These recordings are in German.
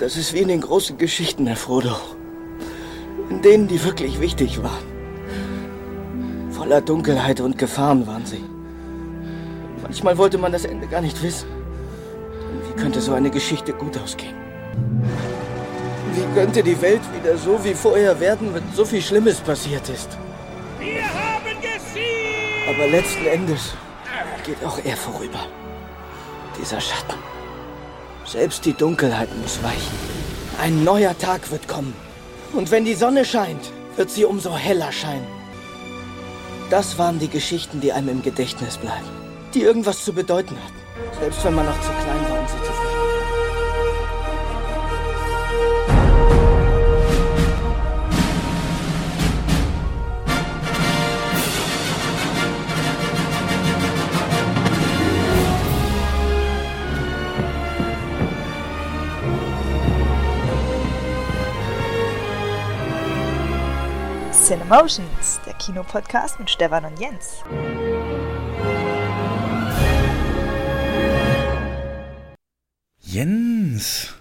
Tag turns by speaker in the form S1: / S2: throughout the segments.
S1: Das ist wie in den großen Geschichten, Herr Frodo. In denen, die wirklich wichtig waren. Voller Dunkelheit und Gefahren waren sie. Manchmal wollte man das Ende gar nicht wissen. Denn wie könnte so eine Geschichte gut ausgehen? Wie könnte die Welt wieder so wie vorher werden, wenn so viel Schlimmes passiert ist?
S2: Wir haben gesiegt!
S1: Aber letzten Endes geht auch er vorüber. Dieser Schatten. Selbst die Dunkelheit muss weichen. Ein neuer Tag wird kommen. Und wenn die Sonne scheint, wird sie umso heller scheinen. Das waren die Geschichten, die einem im Gedächtnis bleiben. Die irgendwas zu bedeuten hatten. Selbst wenn man noch zu klein war,
S3: Cinemotions, der Kinopodcast mit Stefan und Jens.
S4: Jens.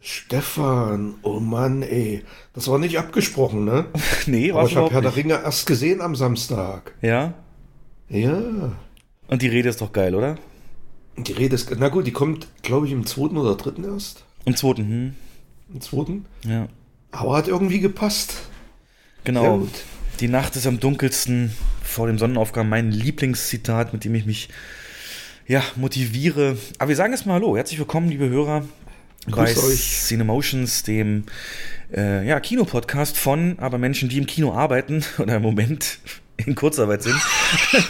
S5: Stefan, oh Mann, ey. Das war nicht abgesprochen, ne?
S4: nee, war
S5: Aber ich habe Herr der Ringe erst gesehen am Samstag.
S4: Ja?
S5: Ja.
S4: Und die Rede ist doch geil, oder?
S5: Die Rede ist, na gut, die kommt, glaube ich, im zweiten oder dritten erst.
S4: Im zweiten, hm?
S5: Im zweiten.
S4: Ja.
S5: Aber hat irgendwie gepasst.
S4: Genau.
S5: gut.
S4: Die Nacht ist am dunkelsten vor dem Sonnenaufgang. Mein Lieblingszitat, mit dem ich mich ja, motiviere. Aber wir sagen erstmal Hallo. Herzlich willkommen, liebe Hörer, bei. Cinemotions, dem äh, ja, Kinopodcast von aber Menschen, die im Kino arbeiten oder im Moment in Kurzarbeit sind.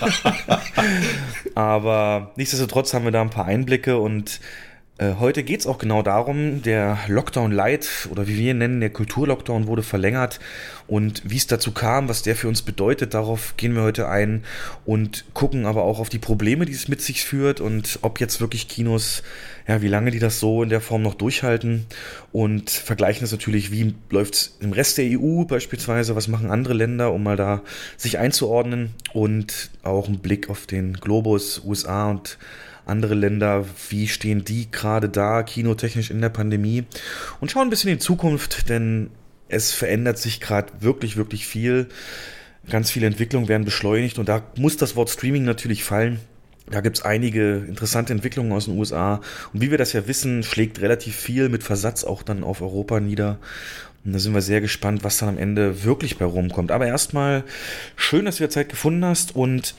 S4: aber nichtsdestotrotz haben wir da ein paar Einblicke und heute geht es auch genau darum, der Lockdown Light oder wie wir ihn nennen, der Kulturlockdown wurde verlängert und wie es dazu kam, was der für uns bedeutet, darauf gehen wir heute ein und gucken aber auch auf die Probleme, die es mit sich führt und ob jetzt wirklich Kinos, ja, wie lange die das so in der Form noch durchhalten und vergleichen das natürlich, wie läuft es im Rest der EU beispielsweise, was machen andere Länder, um mal da sich einzuordnen und auch einen Blick auf den Globus, USA und andere Länder, wie stehen die gerade da, kinotechnisch in der Pandemie und schauen ein bisschen in die Zukunft, denn es verändert sich gerade wirklich, wirklich viel. Ganz viele Entwicklungen werden beschleunigt und da muss das Wort Streaming natürlich fallen. Da gibt es einige interessante Entwicklungen aus den USA. Und wie wir das ja wissen, schlägt relativ viel mit Versatz auch dann auf Europa nieder. Und da sind wir sehr gespannt, was dann am Ende wirklich bei rumkommt. Aber erstmal schön, dass du wieder Zeit gefunden hast. Und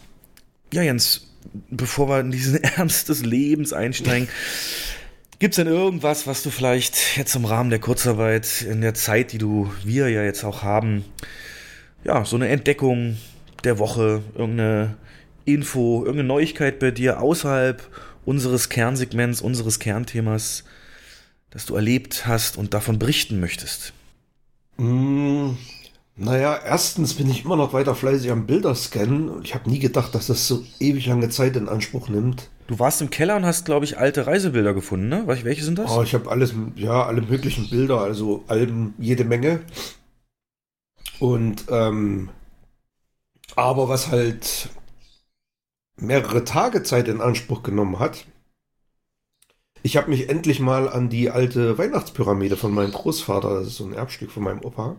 S4: ja, Jens, bevor wir in diesen Ernst des Lebens einsteigen, gibt es denn irgendwas, was du vielleicht jetzt im Rahmen der Kurzarbeit, in der Zeit, die du, wir ja jetzt auch haben, ja, so eine Entdeckung der Woche, irgendeine Info, irgendeine Neuigkeit bei dir außerhalb unseres Kernsegments, unseres Kernthemas, das du erlebt hast und davon berichten möchtest?
S5: Mm, naja, erstens bin ich immer noch weiter fleißig am Bilderscannen und ich habe nie gedacht, dass das so ewig lange Zeit in Anspruch nimmt.
S4: Du warst im Keller und hast, glaube ich, alte Reisebilder gefunden, ne? Wel- Welche sind das?
S5: Oh, ich habe alles, ja, alle möglichen Bilder, also Alben, jede Menge. Und, ähm, aber was halt mehrere Tage Zeit in Anspruch genommen hat, ich habe mich endlich mal an die alte Weihnachtspyramide von meinem Großvater, das ist so ein Erbstück von meinem Opa.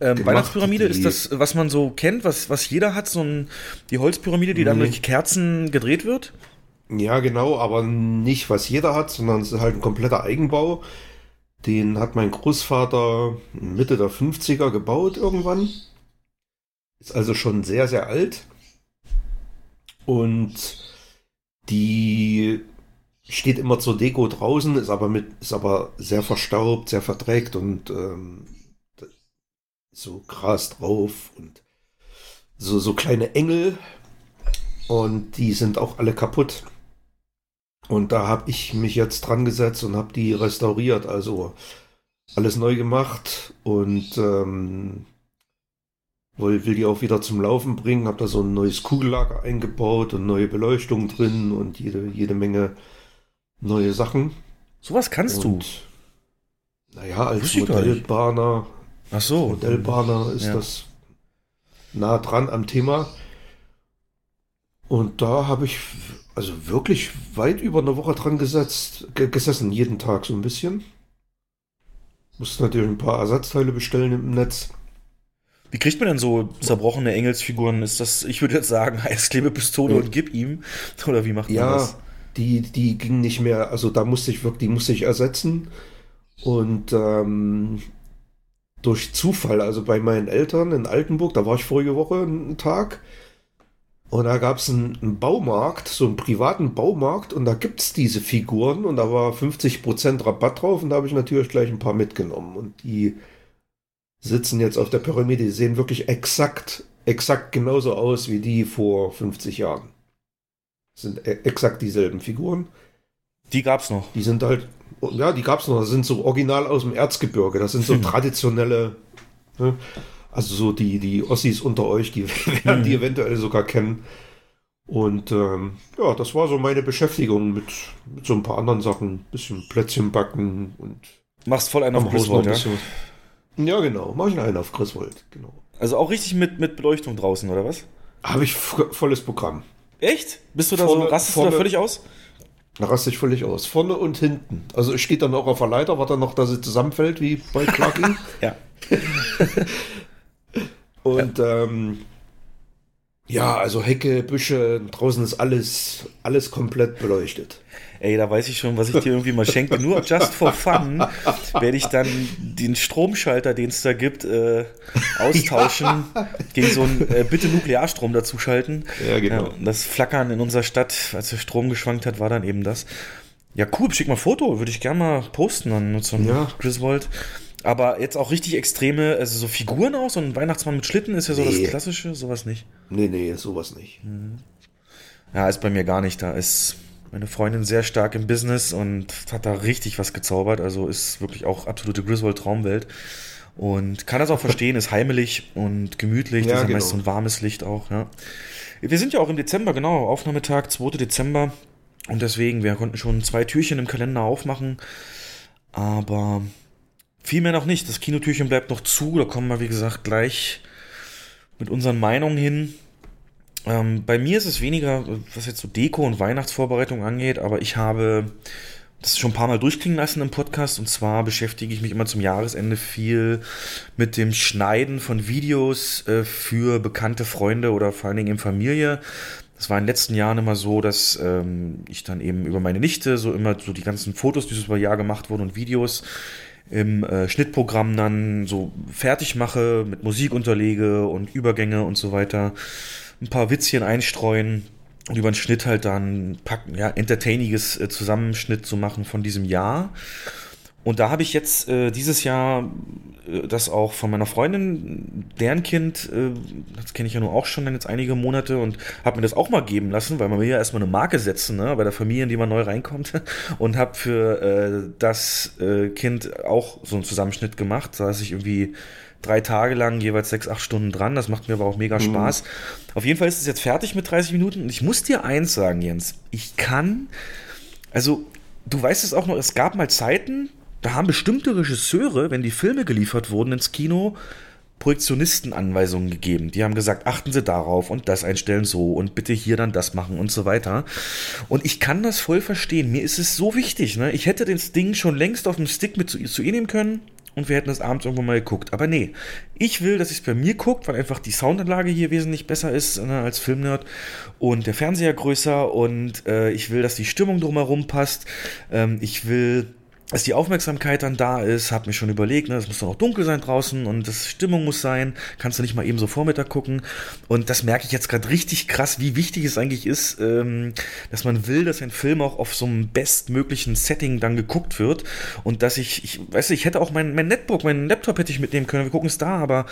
S4: Ähm,
S5: gemacht,
S4: Weihnachtspyramide ist das, was man so kennt, was, was jeder hat, so ein, die Holzpyramide, die dann
S5: Nee.
S4: durch Kerzen gedreht wird.
S5: Ja, genau, aber nicht was jeder hat, sondern es ist halt ein kompletter Eigenbau. Den hat mein Großvater Mitte der 50er gebaut irgendwann. Ist also schon sehr, sehr alt. Und die steht immer zur Deko draußen, ist aber mit, ist aber sehr verstaubt, sehr verdreckt und ähm, so Gras drauf und so, so kleine Engel. Und die sind auch alle kaputt. Und da habe ich mich jetzt dran gesetzt und habe die restauriert, also alles neu gemacht und ähm, will, will die auch wieder zum Laufen bringen. Habe da so ein neues Kugellager eingebaut und neue Beleuchtung drin und jede, jede Menge neue Sachen.
S4: Sowas kannst
S5: und, Naja, als. Modellbahner,
S4: du. Ach so.
S5: Modellbahner ist
S4: Ja.
S5: das nah dran am Thema. Und da habe ich also wirklich weit über eine Woche dran gesetzt, ge gesessen, jeden Tag so ein bisschen. Musst natürlich ein paar Ersatzteile bestellen im Netz.
S4: Wie kriegt man denn so zerbrochene Engelsfiguren? Ist das, ich würde jetzt sagen, Eisklebepistole
S5: Ja.
S4: und gib ihm? Oder wie macht man
S5: Ja,
S4: das?
S5: die, die ging nicht mehr, also da musste ich wirklich, die musste ich ersetzen. Und ähm, durch Zufall, also bei meinen Eltern in Altenburg, da war ich vorige Woche einen Tag. Und da gab es einen, einen Baumarkt, so einen privaten Baumarkt, und da gibt es diese Figuren und da war 50% Rabatt drauf und da habe ich natürlich gleich ein paar mitgenommen. Und die sitzen jetzt auf der Pyramide, die sehen wirklich exakt, exakt genauso aus wie die vor 50 Jahren. Das sind e- exakt dieselben Figuren.
S4: Die gab's noch.
S5: Die sind halt, ja, die gab es noch, das sind so original aus dem Erzgebirge, das sind so traditionelle, ne? also so die, die Ossis unter euch, die werden die eventuell sogar kennen. Und ähm, ja, das war so meine Beschäftigung mit, mit so ein paar anderen Sachen, bisschen Plätzchen backen und
S4: Machst voll einen auf Griswold, ja?
S5: Ja, genau, mach ich einen auf Griswold, genau.
S4: Also auch richtig mit, mit Beleuchtung draußen, oder was?
S5: Habe ich volles Programm.
S4: Echt? Bist du da
S5: Vorne-
S4: so, rastest du da
S5: vorne-
S4: völlig aus?
S5: Da raste ich völlig aus. Vorne und hinten. Also es steht dann auch auf der Leiter, warte noch, dass sie zusammenfällt, wie bei Clarking.
S4: Ja.
S5: Und ähm, ja, also Hecke, Büsche, draußen ist alles, alles komplett beleuchtet.
S4: Ey, da weiß ich schon, was ich dir irgendwie mal schenke. Nur just for fun werde ich dann den Stromschalter, den es da gibt, äh, austauschen gegen so einen äh, bitte Nuklearstrom dazuschalten.
S5: Ja, genau.
S4: Ja, das Flackern in unserer Stadt, als der Strom geschwankt hat, war dann eben das. Ja, cool, schick mal ein Foto, würde ich gerne mal posten an unserem
S5: Ja.
S4: Griswold. Aber jetzt auch richtig extreme, also so Figuren aus, so ein Weihnachtsmann mit Schlitten ist ja so
S5: Nee.
S4: das Klassische, sowas nicht.
S5: Nee, nee, sowas nicht.
S4: Ja, ist bei mir gar nicht. Da ist meine Freundin sehr stark im Business und hat da richtig was gezaubert. Also ist wirklich auch absolute Griswold-Traumwelt. Und kann das auch verstehen, ist heimelig und gemütlich.
S5: Ja,
S4: das ist ja
S5: genau.
S4: meist so ein warmes Licht auch, ja. Wir sind ja auch im Dezember, genau, Aufnahmetag, 2. Dezember. Und deswegen, wir konnten schon zwei Türchen im Kalender aufmachen. Aber viel mehr noch nicht. Das Kinotürchen bleibt noch zu. Da kommen wir, wie gesagt, gleich mit unseren Meinungen hin. Ähm, bei mir ist es weniger, was jetzt so Deko und Weihnachtsvorbereitung angeht, aber ich habe das schon ein paar Mal durchklingen lassen im Podcast und zwar beschäftige ich mich immer zum Jahresende viel mit dem Schneiden von Videos äh, für bekannte Freunde oder vor allen Dingen in Familie. Das war in den letzten Jahren immer so, dass ähm, ich dann eben über meine Nichte so immer so die ganzen Fotos, die so über Jahr gemacht wurden und Videos im äh, Schnittprogramm dann so fertig mache, mit Musik unterlege und Übergänge und so weiter. Ein paar Witzchen einstreuen und über den Schnitt halt dann packen, ja, entertainiges äh, Zusammenschnitt zu machen von diesem Jahr. Und da habe ich jetzt äh, dieses Jahr äh, das auch von meiner Freundin, deren Kind, äh, das kenne ich ja nur auch schon dann jetzt einige Monate und habe mir das auch mal geben lassen, weil man will ja erstmal eine Marke setzen, ne, bei der Familie, in die man neu reinkommt. Und habe für äh, das äh, Kind auch so einen Zusammenschnitt gemacht. Da saß ich irgendwie drei Tage lang jeweils sechs, acht Stunden dran. Das macht mir aber auch mega Spaß. Auf jeden Fall ist es jetzt fertig mit 30 Minuten. Und ich muss dir eins sagen, Jens. Ich kann, also du weißt es auch noch, es gab mal Zeiten, da haben bestimmte Regisseure, wenn die Filme geliefert wurden ins Kino, Projektionistenanweisungen gegeben. Die haben gesagt, achten Sie darauf und das einstellen so und bitte hier dann das machen und so weiter. Und ich kann das voll verstehen. Mir ist es so wichtig. Ne? Ich hätte das Ding schon längst auf dem Stick mit zu, zu ihr nehmen können und wir hätten das abends irgendwo mal geguckt. Aber nee, ich will, dass es bei mir guckt, weil einfach die Soundanlage hier wesentlich besser ist ne, als Filmnerd und der Fernseher größer und äh, ich will, dass die Stimmung drumherum passt. Ähm, ich will dass die Aufmerksamkeit dann da ist, hab mir schon überlegt, ne, es muss dann auch dunkel sein draußen und das Stimmung muss sein, kannst du nicht mal eben so Vormittag gucken. Und das merke ich jetzt gerade richtig krass, wie wichtig es eigentlich ist, ähm, dass man will, dass ein Film auch auf so einem bestmöglichen Setting dann geguckt wird. Und dass ich, ich weiß ich hätte auch mein, mein Netbook, meinen Laptop hätte ich mitnehmen können, wir gucken es da, aber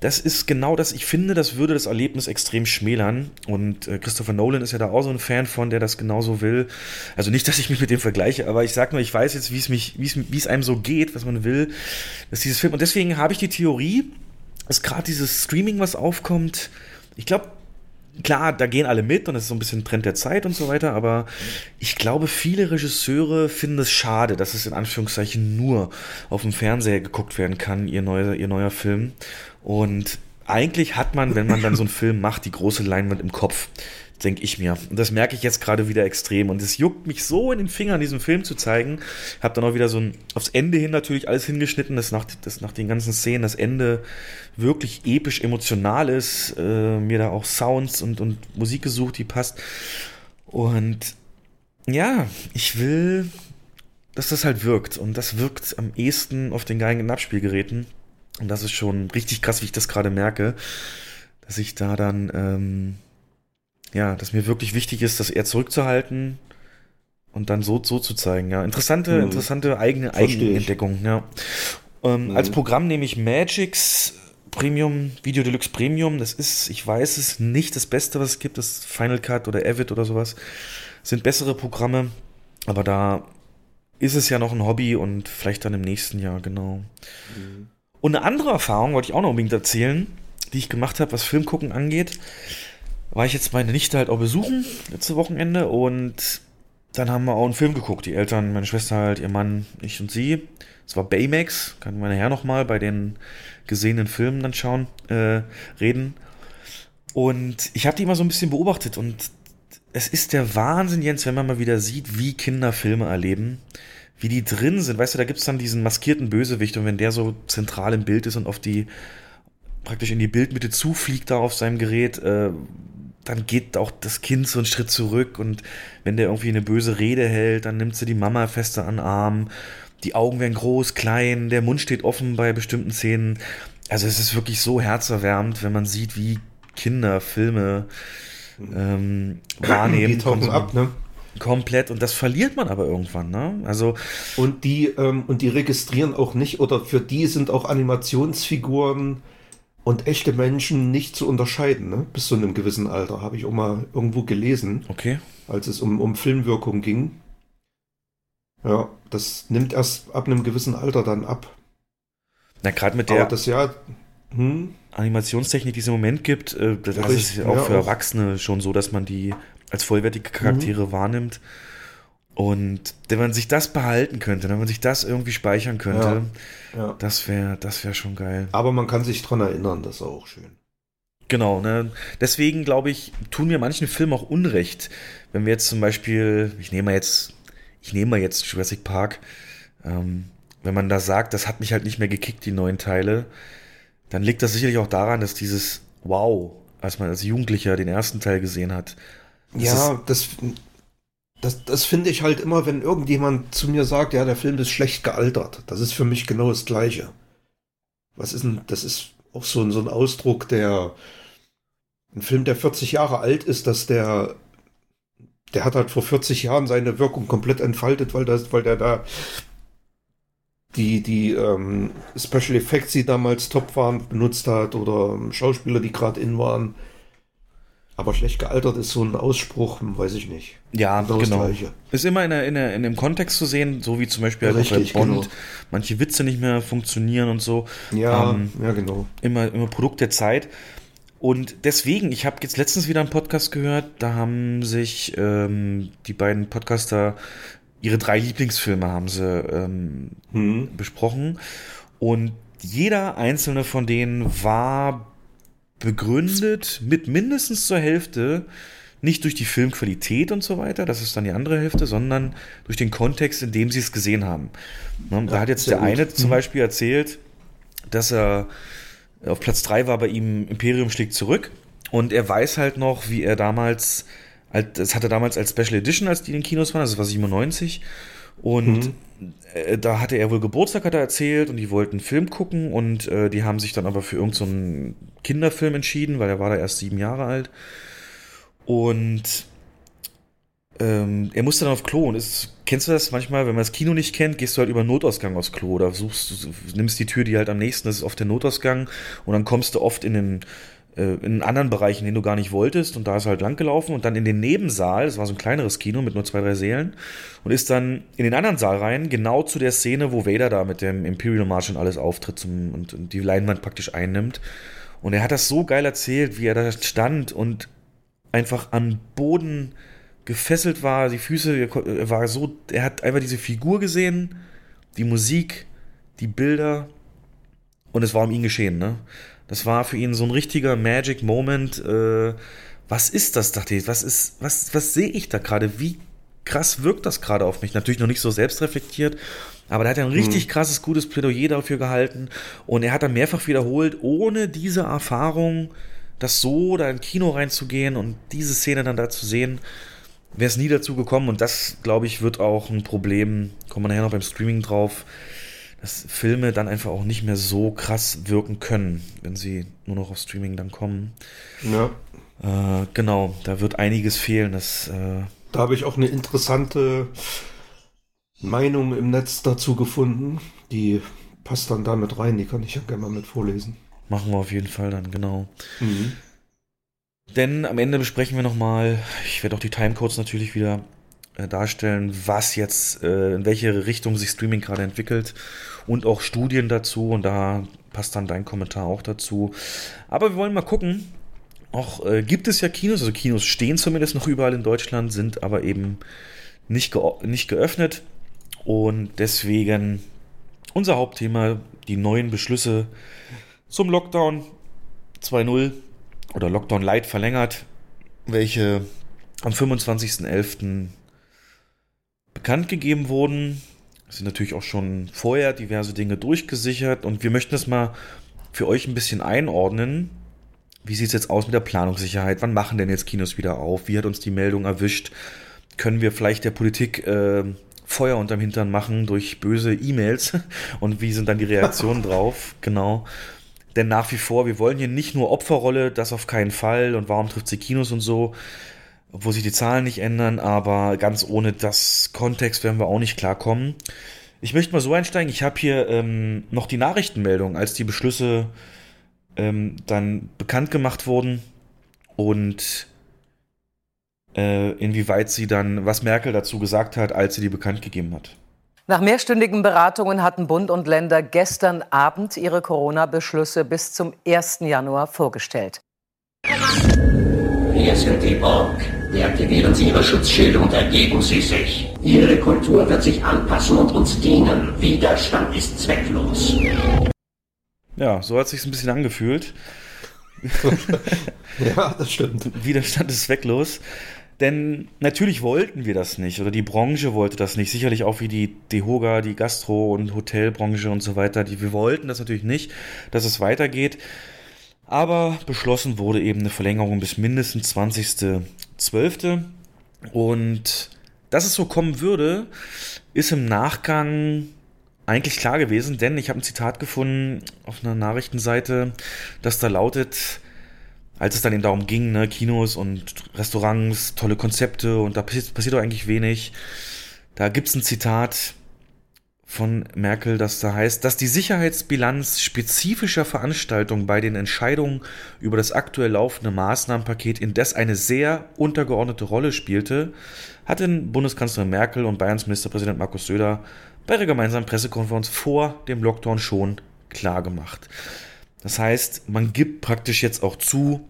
S4: das ist genau das, ich finde, das würde das Erlebnis extrem schmälern. Und äh, Christopher Nolan ist ja da auch so ein Fan von, der das genauso will. Also nicht, dass ich mich mit dem vergleiche, aber ich sag nur, ich weiß jetzt, wie es es, es einem so geht, was man will, dass dieses Film. Und deswegen habe ich die Theorie, dass gerade dieses Streaming, was aufkommt, ich glaube, klar, da gehen alle mit und das ist so ein bisschen Trend der Zeit und so weiter, aber ich glaube, viele Regisseure finden es schade, dass es in Anführungszeichen nur auf dem Fernseher geguckt werden kann, ihr neuer, ihr neuer Film. Und eigentlich hat man, wenn man dann so einen Film macht, die große Leinwand im Kopf. denke ich mir. Und das merke ich jetzt gerade wieder extrem. Und es juckt mich so in den Fingern, diesen Film zu zeigen. Hab dann auch wieder so ein, aufs Ende hin natürlich alles hingeschnitten, dass nach, dass nach den ganzen Szenen das Ende wirklich episch emotional ist. Äh, mir da auch Sounds und, und Musik gesucht, die passt. Und ja, ich will, dass das halt wirkt. Und das wirkt am ehesten auf den geilen Abspielgeräten. Und das ist schon richtig krass, wie ich das gerade merke, dass ich da dann, ähm, ja, dass mir wirklich wichtig ist, das eher zurückzuhalten und dann so, so zu zeigen. Ja, interessante, mhm. interessante eigene Eigenentdeckung. Ja. Ähm, mhm. Als Programm nehme ich Magix Premium, Video Deluxe Premium. Das ist, ich weiß es, nicht das Beste, was es gibt. Das Final Cut oder Avid oder sowas sind bessere Programme. Aber da ist es ja noch ein Hobby und vielleicht dann im nächsten Jahr, genau. Mhm. Und eine andere Erfahrung wollte ich auch noch unbedingt erzählen, die ich gemacht habe, was Filmgucken angeht. War ich jetzt meine Nichte halt auch besuchen, letzte Wochenende, und dann haben wir auch einen Film geguckt. Die Eltern, meine Schwester halt, ihr Mann, ich und sie. Es war Baymax, kann meine Herr nochmal bei den gesehenen Filmen dann schauen, äh, reden. Und ich habe die immer so ein bisschen beobachtet und es ist der Wahnsinn, Jens, wenn man mal wieder sieht, wie Kinder Filme erleben wie die drin sind. Weißt du, da gibt's dann diesen maskierten Bösewicht und wenn der so zentral im Bild ist und auf die, praktisch in die Bildmitte zufliegt da auf seinem Gerät, äh, dann geht auch das Kind so einen Schritt zurück und wenn der irgendwie eine böse Rede hält, dann nimmt sie die Mama fester an den Arm. Die Augen werden groß, klein, der Mund steht offen bei bestimmten Szenen. Also es ist wirklich so herzerwärmend, wenn man sieht, wie Kinder Filme ähm, wahrnehmen. Die
S5: tauchen ab, ne?
S4: Komplett und das verliert man aber irgendwann, ne? Also
S5: und die ähm, und die registrieren auch nicht oder für die sind auch Animationsfiguren und echte Menschen nicht zu unterscheiden, ne? Bis zu einem gewissen Alter habe ich auch mal irgendwo gelesen.
S4: Okay.
S5: Als es um um Filmwirkung ging. Ja, das nimmt erst ab einem gewissen Alter dann ab.
S4: Na gerade mit der
S5: aber das ja
S4: hm? Animationstechnik, die es im Moment gibt, äh, das ja, ist auch ja, für Erwachsene schon so, dass man die als vollwertige Charaktere mhm. wahrnimmt. Und wenn man sich das behalten könnte, wenn man sich das irgendwie speichern könnte, ja, ja. das wäre das wär schon geil.
S5: Aber man kann sich dran erinnern, das ist auch schön.
S4: Genau, ne? Deswegen glaube ich, tun mir manchen Filmen auch Unrecht. Wenn wir jetzt zum Beispiel, ich nehme mal jetzt, ich nehme mal jetzt Jurassic Park, ähm, wenn man da sagt, das hat mich halt nicht mehr gekickt, die neuen Teile, dann liegt das sicherlich auch daran, dass dieses Wow, als man als Jugendlicher den ersten Teil gesehen hat,
S5: ja, das, das, das finde ich halt immer, wenn irgendjemand zu mir sagt, ja, der Film ist schlecht gealtert. Das ist für mich genau das Gleiche. Was ist denn, das ist auch so, ein so ein Ausdruck, der, ein Film, der 40 Jahre alt ist, dass der, der hat halt vor 40 Jahren seine Wirkung komplett entfaltet, weil das, weil der da die, die ähm, Special Effects, die damals top waren, benutzt hat oder Schauspieler, die gerade in waren. Aber schlecht gealtert ist so ein Ausspruch, weiß ich nicht.
S4: Ja, genau. genau. Ist immer in, der, in, der, in dem Kontext zu sehen, so wie zum Beispiel halt Richtig, bei Bond genau. manche Witze nicht mehr funktionieren und so.
S5: Ja, ähm, ja, genau.
S4: Immer, immer Produkt der Zeit. Und deswegen, ich habe jetzt letztens wieder einen Podcast gehört, da haben sich ähm, die beiden Podcaster ihre drei Lieblingsfilme haben sie ähm, hm. besprochen. Und jeder einzelne von denen war begründet mit mindestens zur Hälfte nicht durch die Filmqualität und so weiter, das ist dann die andere Hälfte, sondern durch den Kontext, in dem sie es gesehen haben. Ne, da hat jetzt der gut. eine zum mhm. Beispiel erzählt, dass er auf Platz 3 war bei ihm Imperium schlägt zurück und er weiß halt noch, wie er damals, das hatte er damals als Special Edition, als die in den Kinos waren, das war 97 und mhm. äh, da hatte er wohl Geburtstag, hat er erzählt, und die wollten einen Film gucken und äh, die haben sich dann aber für irgendeinen so Kinderfilm entschieden, weil er war da erst sieben Jahre alt. Und ähm, er musste dann auf Klo und ist, kennst du das manchmal, wenn man das Kino nicht kennt, gehst du halt über Notausgang aufs Klo oder suchst, nimmst die Tür, die halt am nächsten ist, auf den Notausgang und dann kommst du oft in den äh, in anderen Bereichen, den du gar nicht wolltest und da ist er halt lang gelaufen und dann in den Nebensaal, das war so ein kleineres Kino mit nur zwei, drei Sälen und ist dann in den anderen Saal rein, genau zu der Szene, wo Vader da mit dem Imperial March und alles auftritt zum, und, und die Leinwand praktisch einnimmt. Und er hat das so geil erzählt, wie er da stand und einfach am Boden gefesselt war, die Füße, er war so, er hat einfach diese Figur gesehen, die Musik, die Bilder und es war um ihn geschehen, ne? Das war für ihn so ein richtiger Magic Moment, äh, was ist das, dachte ich, was ist, was, was sehe ich da gerade? Wie krass wirkt das gerade auf mich? Natürlich noch nicht so selbstreflektiert, aber da hat er ein richtig mhm. krasses, gutes Plädoyer dafür gehalten und er hat dann mehrfach wiederholt, ohne diese Erfahrung, das so da im Kino reinzugehen und diese Szene dann da zu sehen, wäre es nie dazu gekommen und das, glaube ich, wird auch ein Problem, kommen wir nachher noch beim Streaming drauf, dass Filme dann einfach auch nicht mehr so krass wirken können, wenn sie nur noch auf Streaming dann kommen. Ja. Äh, genau, da wird einiges fehlen. Das, äh,
S5: da habe ich auch eine interessante Meinung im Netz dazu gefunden. Die passt dann damit rein, die kann ich ja gerne mal mit vorlesen.
S4: Machen wir auf jeden Fall dann, genau. Mhm. Denn am Ende besprechen wir nochmal, ich werde auch die Timecodes natürlich wieder äh, darstellen, was jetzt, äh, in welche Richtung sich Streaming gerade entwickelt und auch Studien dazu und da passt dann dein Kommentar auch dazu. Aber wir wollen mal gucken. Auch äh, gibt es ja Kinos, also Kinos stehen zumindest noch überall in Deutschland, sind aber eben nicht, ge nicht geöffnet. Und deswegen unser Hauptthema, die neuen Beschlüsse zum Lockdown 2.0 oder Lockdown Light verlängert, welche am 25.11. bekannt gegeben wurden. Es sind natürlich auch schon vorher diverse Dinge durchgesichert und wir möchten das mal für euch ein bisschen einordnen. Wie sieht es jetzt aus mit der Planungssicherheit? Wann machen denn jetzt Kinos wieder auf? Wie hat uns die Meldung erwischt? Können wir vielleicht der Politik äh, Feuer unterm Hintern machen durch böse E-Mails und wie sind dann die Reaktionen drauf? Genau. Denn nach wie vor, wir wollen hier nicht nur Opferrolle, das auf keinen Fall und warum trifft sie Kinos und so, obwohl sich die Zahlen nicht ändern, aber ganz ohne das Kontext werden wir auch nicht klarkommen. Ich möchte mal so einsteigen, ich habe hier ähm, noch die Nachrichtenmeldung, als die Beschlüsse ähm, dann bekannt gemacht wurden und inwieweit sie dann, was Merkel dazu gesagt hat, als sie die bekannt gegeben hat.
S6: Nach mehrstündigen Beratungen hatten Bund und Länder gestern Abend ihre Corona-Beschlüsse bis zum 1. Januar vorgestellt.
S7: Wir sind die Burg. Deaktivieren Sie Ihre Schutzschilde und ergeben Sie sich. Ihre Kultur wird sich anpassen und uns dienen. Widerstand ist zwecklos.
S4: Ja, so hat es sich ein bisschen angefühlt.
S5: ja, das stimmt.
S4: Widerstand ist zwecklos. Denn natürlich wollten wir das nicht oder die Branche wollte das nicht. Sicherlich auch wie die Dehoga, die Gastro- und Hotelbranche und so weiter. Die, wir wollten das natürlich nicht, dass es weitergeht. Aber beschlossen wurde eben eine Verlängerung bis mindestens 20.12. Und dass es so kommen würde, ist im Nachgang eigentlich klar gewesen, denn ich habe ein Zitat gefunden auf einer Nachrichtenseite, das da lautet, als es dann eben darum ging, ne, Kinos und Restaurants, tolle Konzepte und da passiert, passiert doch eigentlich wenig. Da gibt's ein Zitat von Merkel, das da heißt, dass die Sicherheitsbilanz spezifischer Veranstaltungen bei den Entscheidungen über das aktuell laufende Maßnahmenpaket indes eine sehr untergeordnete Rolle spielte, hatten Bundeskanzlerin Merkel und Bayerns Ministerpräsident Markus Söder bei ihrer gemeinsamen Pressekonferenz vor dem Lockdown schon klar gemacht. Das heißt, man gibt praktisch jetzt auch zu,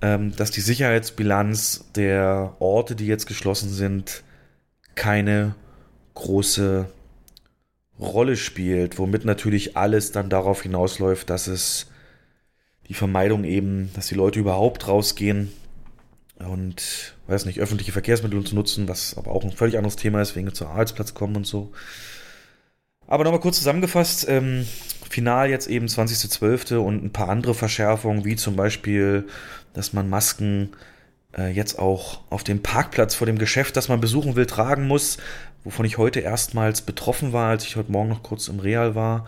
S4: ähm, dass die Sicherheitsbilanz der Orte, die jetzt geschlossen sind, keine große Rolle spielt, womit natürlich alles dann darauf hinausläuft, dass es die Vermeidung eben, dass die Leute überhaupt rausgehen und, weiß nicht, öffentliche Verkehrsmittel zu nutzen, was aber auch ein völlig anderes Thema ist, wegen zum Arbeitsplatz kommen und so. Aber nochmal kurz zusammengefasst, ähm, final jetzt eben 20.12. und ein paar andere Verschärfungen, wie zum Beispiel, dass man Masken äh, jetzt auch auf dem Parkplatz vor dem Geschäft, das man besuchen will, tragen muss, wovon ich heute erstmals betroffen war, als ich heute Morgen noch kurz im Real war.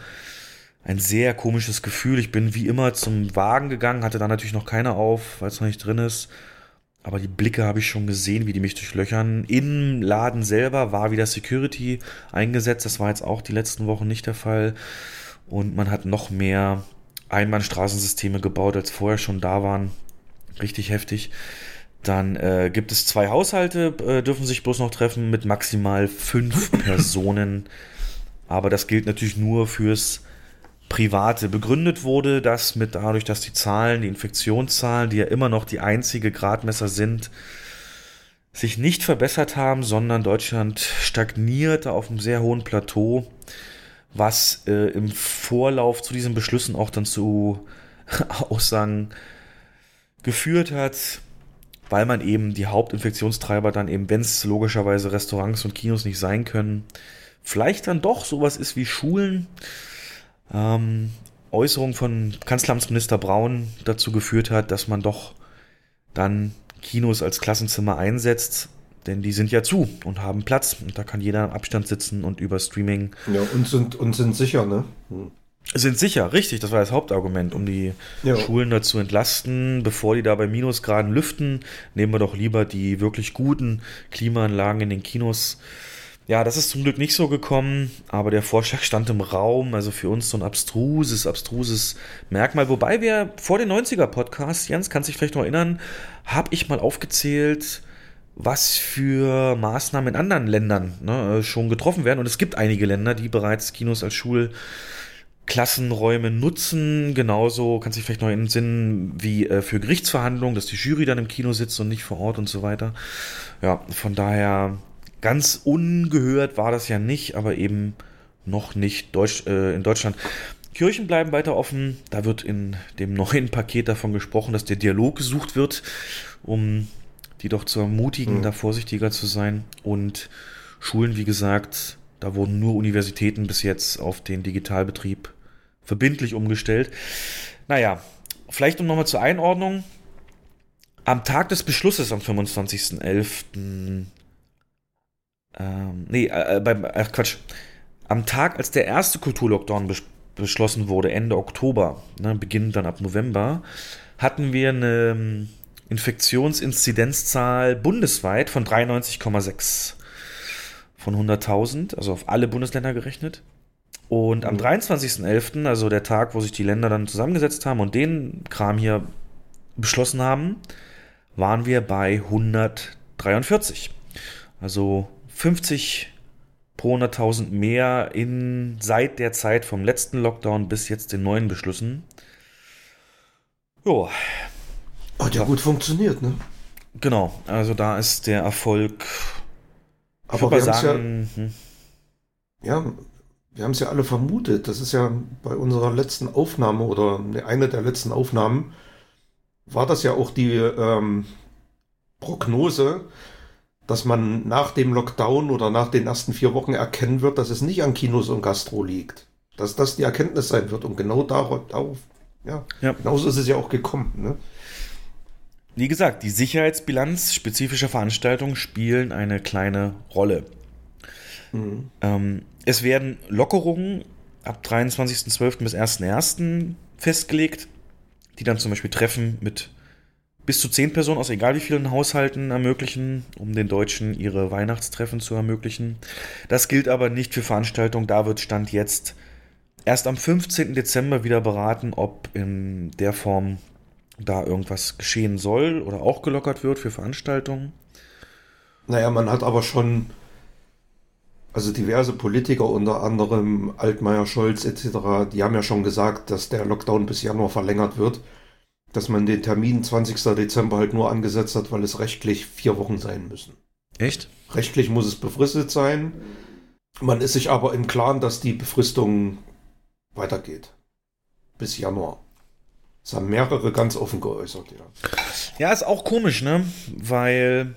S4: Ein sehr komisches Gefühl. Ich bin wie immer zum Wagen gegangen, hatte da natürlich noch keine auf, weil es noch nicht drin ist. Aber die Blicke habe ich schon gesehen, wie die mich durchlöchern. Im Laden selber war wieder Security eingesetzt. Das war jetzt auch die letzten Wochen nicht der Fall. Und man hat noch mehr Einbahnstraßensysteme gebaut, als vorher schon da waren. Richtig heftig. Dann äh, gibt es zwei Haushalte, äh, dürfen sich bloß noch treffen mit maximal fünf Personen. Aber das gilt natürlich nur fürs Private. Begründet wurde das mit dadurch, dass die Zahlen, die Infektionszahlen, die ja immer noch die einzige Gradmesser sind, sich nicht verbessert haben, sondern Deutschland stagnierte auf einem sehr hohen Plateau was äh, im Vorlauf zu diesen Beschlüssen auch dann zu Aussagen geführt hat, weil man eben die Hauptinfektionstreiber dann eben, wenn es logischerweise Restaurants und Kinos nicht sein können, vielleicht dann doch sowas ist wie Schulen. Ähm, Äußerung von Kanzleramtsminister Braun dazu geführt hat, dass man doch dann Kinos als Klassenzimmer einsetzt, denn die sind ja zu und haben Platz und da kann jeder im Abstand sitzen und über Streaming.
S5: Ja, und sind, und sind sicher, ne? Hm.
S4: Sind sicher, richtig, das war das Hauptargument, um die
S5: Ja.
S4: Schulen dazu entlasten, bevor die da bei Minusgraden lüften, nehmen wir doch lieber die wirklich guten Klimaanlagen in den Kinos. Ja, das ist zum Glück nicht so gekommen, aber der Vorschlag stand im Raum, also für uns so ein abstruses, abstruses Merkmal. Wobei wir vor den 90er-Podcasts, Jens, kannst dich vielleicht noch erinnern, habe ich mal aufgezählt, was für Maßnahmen in anderen Ländern ne, schon getroffen werden. Und es gibt einige Länder, die bereits Kinos als Schulklassenräume nutzen. Genauso kannst du dich vielleicht noch in den Sinn wie äh, für Gerichtsverhandlungen, dass die Jury dann im Kino sitzt und nicht vor Ort und so weiter. Ja, von daher ganz ungehört war das ja nicht, aber eben noch nicht Deutsch, äh, in Deutschland. Kirchen bleiben weiter offen. Da wird in dem neuen Paket davon gesprochen, dass der Dialog gesucht wird, um die doch zu ermutigen,
S5: Mhm.
S4: da vorsichtiger zu sein. Und Schulen, wie gesagt, da wurden nur Universitäten bis jetzt auf den Digitalbetrieb verbindlich umgestellt. Naja, vielleicht um nochmal zur Einordnung. Am Tag des Beschlusses am 25.11. Ähm, nee, äh, äh, beim, ach Quatsch. Am Tag, als der erste Kulturlockdown bes beschlossen wurde, Ende Oktober, ne, beginnend dann ab November, hatten wir eine Infektionsinzidenzzahl bundesweit von 93,6 von 100.000, also auf alle Bundesländer gerechnet. Und am 23.11., also der Tag, wo sich die Länder dann zusammengesetzt haben und den Kram hier beschlossen haben, waren wir bei 143. Also 50 pro 100.000 mehr in seit der Zeit vom letzten Lockdown bis jetzt den neuen Beschlüssen. Jo,
S5: Hat ja gut funktioniert, ne?
S4: genau. Also da ist der Erfolg.
S5: Aber wir haben's ja,
S4: sagen, hm,
S5: ja, wir haben es ja alle vermutet. Das ist ja bei unserer letzten Aufnahme oder ne, eine der letzten Aufnahmen war das ja auch die ähm, Prognose, dass man nach dem Lockdown oder nach den ersten vier Wochen erkennen wird, dass es nicht an Kinos und Gastro liegt. Dass das die Erkenntnis sein wird. Und genau darauf, darauf ja,
S4: Ja.
S5: genauso ist es ja auch gekommen. Ne?
S4: Wie gesagt, die Sicherheitsbilanz spezifischer Veranstaltungen spielen eine kleine Rolle. Ähm, es werden Lockerungen ab 23.12. bis 1.1. festgelegt, die dann zum Beispiel Treffen mit bis zu zehn Personen aus egal wie vielen Haushalten ermöglichen, um den Deutschen ihre Weihnachtstreffen zu ermöglichen. Das gilt aber nicht für Veranstaltungen. Da wird Stand jetzt erst am 15. Dezember wieder beraten, ob in der Form da irgendwas geschehen soll oder auch gelockert wird für Veranstaltungen.
S5: Naja, man hat aber schon, also diverse Politiker, unter anderem Altmaier, Scholz etc., die haben ja schon gesagt, dass der Lockdown bis Januar verlängert wird. Dass man den Termin 20. Dezember halt nur angesetzt hat, weil es rechtlich vier Wochen sein müssen.
S4: Echt?
S5: Rechtlich muss es befristet sein. Man ist sich aber im Klaren, dass die Befristung weitergeht. Bis Januar. Das haben mehrere ganz offen geäußert, ja.
S4: Ja, ist auch komisch, ne? Weil,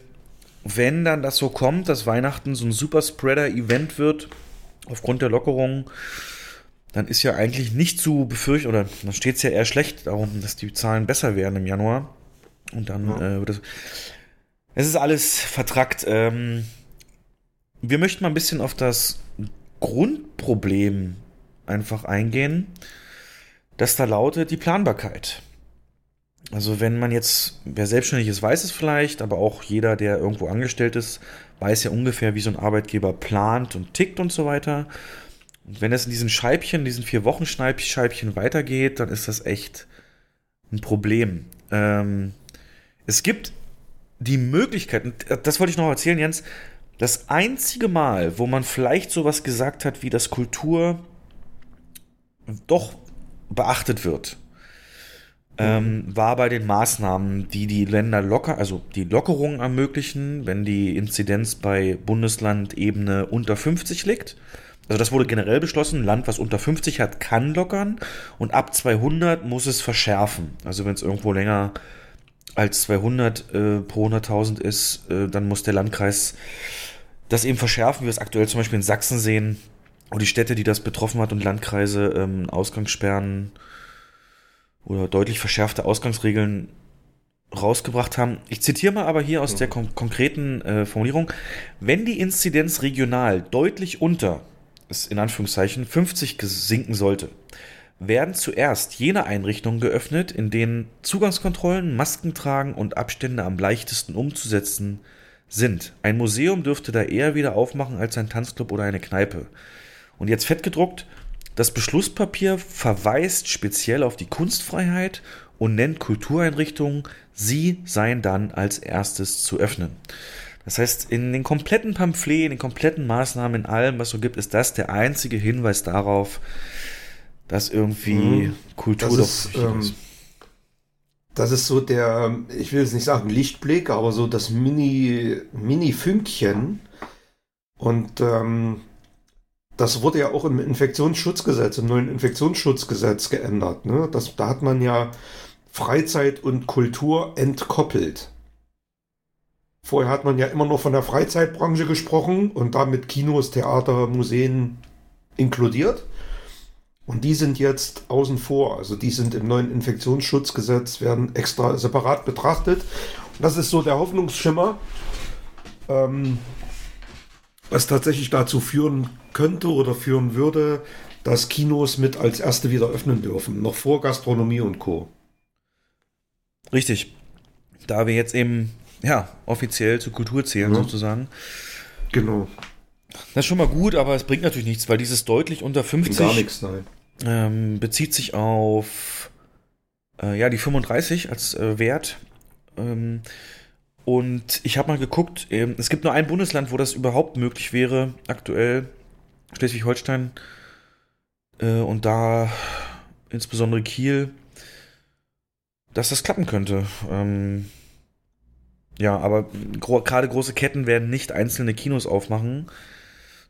S4: wenn dann das so kommt, dass Weihnachten so ein Superspreader-Event wird, aufgrund der Lockerung, dann ist ja eigentlich nicht zu befürchten, oder dann steht es ja eher schlecht darum, dass die Zahlen besser werden im Januar. Und dann
S5: Ja.
S4: äh, wird es. Es ist alles vertrackt. Ähm, wir möchten mal ein bisschen auf das Grundproblem einfach eingehen, das da lautet die Planbarkeit. Also wenn man jetzt, wer selbstständig ist, weiß es vielleicht, aber auch jeder, der irgendwo angestellt ist, weiß ja ungefähr, wie so ein Arbeitgeber plant und tickt und so weiter. Und wenn es in diesen Scheibchen, diesen vier Wochen Scheibchen weitergeht, dann ist das echt ein Problem. Ähm, es gibt die Möglichkeit, und das wollte ich noch erzählen, Jens, das einzige Mal, wo man vielleicht sowas gesagt hat, wie das Kultur doch beachtet wird, ähm, war bei den Maßnahmen, die die Länder locker, also die Lockerungen ermöglichen, wenn die Inzidenz bei Bundeslandebene unter 50 liegt. Also das wurde generell beschlossen, Land, was unter 50 hat, kann lockern und ab 200 muss es verschärfen. Also wenn es irgendwo länger als 200 äh, pro 100.000 ist, äh, dann muss der Landkreis das eben verschärfen, wie wir es aktuell zum Beispiel in Sachsen sehen, wo die Städte, die das betroffen hat und Landkreise ähm, Ausgangssperren oder deutlich verschärfte Ausgangsregeln rausgebracht haben. Ich zitiere mal aber hier aus der kon konkreten äh, Formulierung. Wenn die Inzidenz regional deutlich unter, ist in Anführungszeichen, 50 sinken sollte, werden zuerst jene Einrichtungen geöffnet, in denen Zugangskontrollen, Maskentragen und Abstände am leichtesten umzusetzen sind. Ein Museum dürfte da eher wieder aufmachen als ein Tanzclub oder eine Kneipe. Und jetzt fett gedruckt, das Beschlusspapier verweist speziell auf die Kunstfreiheit und nennt Kultureinrichtungen, sie seien dann als erstes zu öffnen. Das heißt, in den kompletten Pamphlet, in den kompletten Maßnahmen, in allem, was so gibt, ist das der einzige Hinweis darauf, dass irgendwie mhm. Kultur
S5: das doch ist, ähm, ist. Das ist so der, ich will jetzt nicht sagen Lichtblick, aber so das Mini, Mini-Fünkchen. Und ähm, das wurde ja auch im Infektionsschutzgesetz, im neuen Infektionsschutzgesetz geändert. Ne? Das, da hat man ja Freizeit und Kultur entkoppelt. Vorher hat man ja immer nur von der Freizeitbranche gesprochen und damit Kinos, Theater, Museen inkludiert. Und die sind jetzt außen vor. Also die sind im neuen Infektionsschutzgesetz, werden extra separat betrachtet. Und das ist so der Hoffnungsschimmer, ähm, was tatsächlich dazu führen könnte oder führen würde, dass Kinos mit als erste wieder öffnen dürfen, noch vor Gastronomie und Co.
S4: Richtig. Da wir jetzt eben, ja, offiziell zur Kultur zählen, ja. sozusagen.
S5: Genau.
S4: Das ist schon mal gut, aber es bringt natürlich nichts, weil dieses deutlich unter 50
S5: Gar nichts, nein.
S4: Ähm, bezieht sich auf äh, ja, die 35 als äh, Wert. Ähm, und ich habe mal geguckt, ähm, es gibt nur ein Bundesland, wo das überhaupt möglich wäre, aktuell, Schleswig-Holstein. Äh, und da insbesondere Kiel, dass das klappen könnte. Ähm, ja, aber gro gerade große Ketten werden nicht einzelne Kinos aufmachen,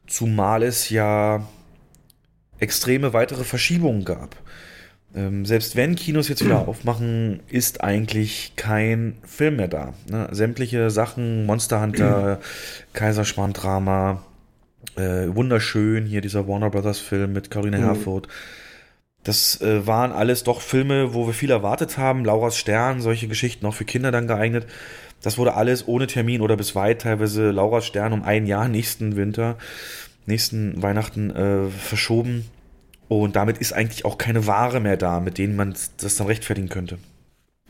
S4: zumal es ja extreme weitere Verschiebungen gab. Ähm, selbst wenn Kinos jetzt wieder aufmachen, ist eigentlich kein Film mehr da. Ne? Sämtliche Sachen, Monster Hunter, Kaiserschmarrn-Drama, äh, wunderschön, hier dieser Warner Brothers Film mit Caroline mhm. Herfurth. Das äh, waren alles doch Filme, wo wir viel erwartet haben. Laura's Stern, solche Geschichten auch für Kinder dann geeignet. Das wurde alles ohne Termin oder bis weit teilweise Laura's Stern um ein Jahr nächsten Winter, nächsten Weihnachten äh, verschoben. Und damit ist eigentlich auch keine Ware mehr da, mit denen man das dann rechtfertigen könnte.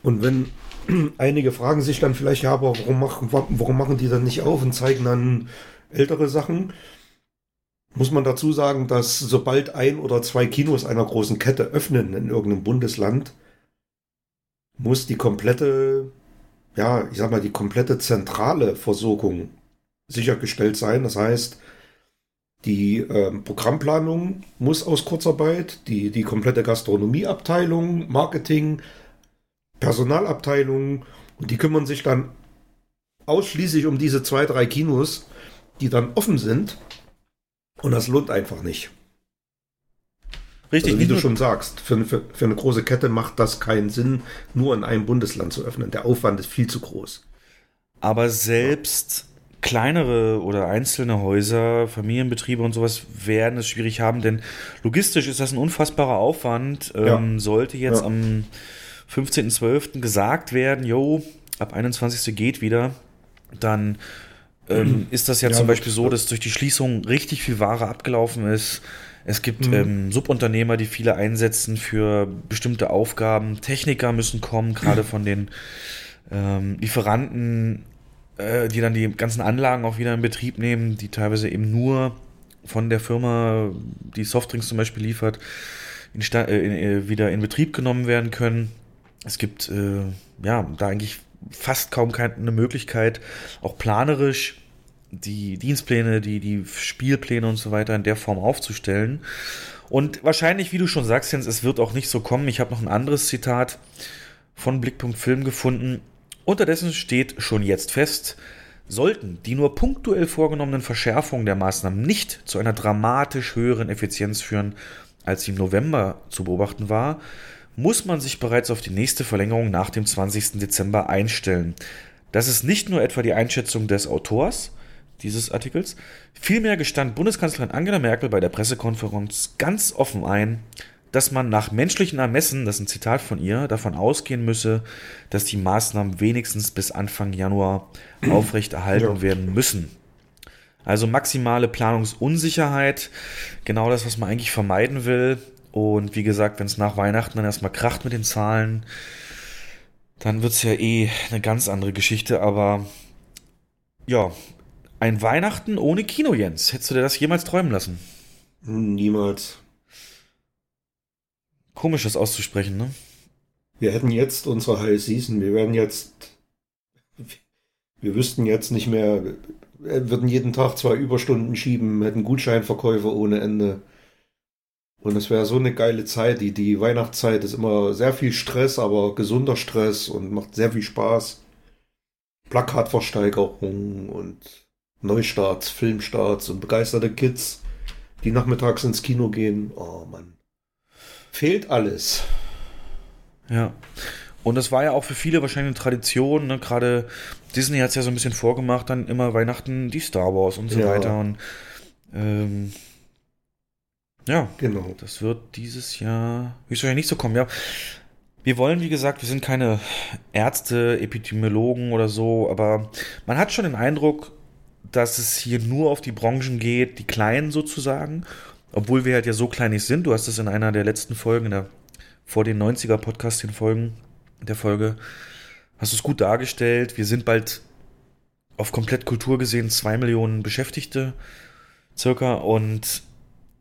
S5: Und wenn einige fragen sich dann vielleicht, ja, aber warum machen, warum machen die dann nicht auf und zeigen dann ältere Sachen? Muss man dazu sagen, dass sobald ein oder zwei Kinos einer großen Kette öffnen in irgendeinem Bundesland, muss die komplette, ja, ich sag mal, die komplette zentrale Versorgung sichergestellt sein. Das heißt, die äh, Programmplanung muss aus Kurzarbeit, die, die komplette Gastronomieabteilung, Marketing, Personalabteilung und die kümmern sich dann ausschließlich um diese zwei, drei Kinos, die dann offen sind und das lohnt einfach nicht. Richtig, also, wie du schon sagst, für, für, für eine große Kette macht das keinen Sinn, nur in einem Bundesland zu öffnen. Der Aufwand ist viel zu groß.
S4: Aber selbst ja. kleinere oder einzelne Häuser, Familienbetriebe und sowas werden es schwierig haben, denn logistisch ist das ein unfassbarer Aufwand. Ja. Ähm, sollte jetzt ja. am 15.12. gesagt werden, jo, ab 21. geht wieder, dann ähm, mhm. ist das ja, ja zum Beispiel so, dass durch die Schließung richtig viel Ware abgelaufen ist. Es gibt mhm. ähm, Subunternehmer, die viele einsetzen für bestimmte Aufgaben. Techniker müssen kommen, gerade mhm. von den ähm, Lieferanten, äh, die dann die ganzen Anlagen auch wieder in Betrieb nehmen, die teilweise eben nur von der Firma, die Softdrinks zum Beispiel liefert, in, äh, in, äh, wieder in Betrieb genommen werden können. Es gibt äh, ja da eigentlich fast kaum keine Möglichkeit, auch planerisch die Dienstpläne, die, die Spielpläne und so weiter in der Form aufzustellen. Und wahrscheinlich, wie du schon sagst, Jens, es wird auch nicht so kommen. Ich habe noch ein anderes Zitat von Blickpunkt Film gefunden. Unterdessen steht schon jetzt fest, sollten die nur punktuell vorgenommenen Verschärfungen der Maßnahmen nicht zu einer dramatisch höheren Effizienz führen, als sie im November zu beobachten war, muss man sich bereits auf die nächste Verlängerung nach dem 20. Dezember einstellen. Das ist nicht nur etwa die Einschätzung des Autors dieses Artikels, vielmehr gestand Bundeskanzlerin Angela Merkel bei der Pressekonferenz ganz offen ein, dass man nach menschlichen Ermessen, das ist ein Zitat von ihr, davon ausgehen müsse, dass die Maßnahmen wenigstens bis Anfang Januar aufrechterhalten ja. werden müssen. Also maximale Planungsunsicherheit, genau das, was man eigentlich vermeiden will. Und wie gesagt, wenn es nach Weihnachten dann erstmal kracht mit den Zahlen, dann wird es ja eh eine ganz andere Geschichte. Aber ja, ein Weihnachten ohne Kino, Jens. Hättest du dir das jemals träumen lassen?
S5: Niemals.
S4: Komisch, das auszusprechen, ne?
S5: Wir hätten jetzt unsere High Season. Wir werden jetzt. Wir wüssten jetzt nicht mehr. Wir würden jeden Tag zwei Überstunden schieben, hätten Gutscheinverkäufe ohne Ende. Und es wäre so eine geile Zeit. Die, die Weihnachtszeit ist immer sehr viel Stress, aber gesunder Stress und macht sehr viel Spaß. Plakatversteigerung und Neustarts, Filmstarts und begeisterte Kids, die nachmittags ins Kino gehen. Oh Mann fehlt alles.
S4: Ja. Und das war ja auch für viele wahrscheinlich eine Tradition. Ne? Gerade Disney hat es ja so ein bisschen vorgemacht, dann immer Weihnachten die Star Wars und so ja. weiter. Und ähm, ja, genau. Das wird dieses Jahr höchstwahrscheinlich nicht so kommen. Ja, wir wollen, wie gesagt, wir sind keine Ärzte, Epidemiologen oder so, aber man hat schon den Eindruck, dass es hier nur auf die Branchen geht, die kleinen sozusagen, obwohl wir halt ja so klein nicht sind. Du hast es in einer der letzten Folgen, der, vor den 90er Podcast, den Folgen der Folge, hast du es gut dargestellt. Wir sind bald auf komplett Kultur gesehen zwei Millionen Beschäftigte circa und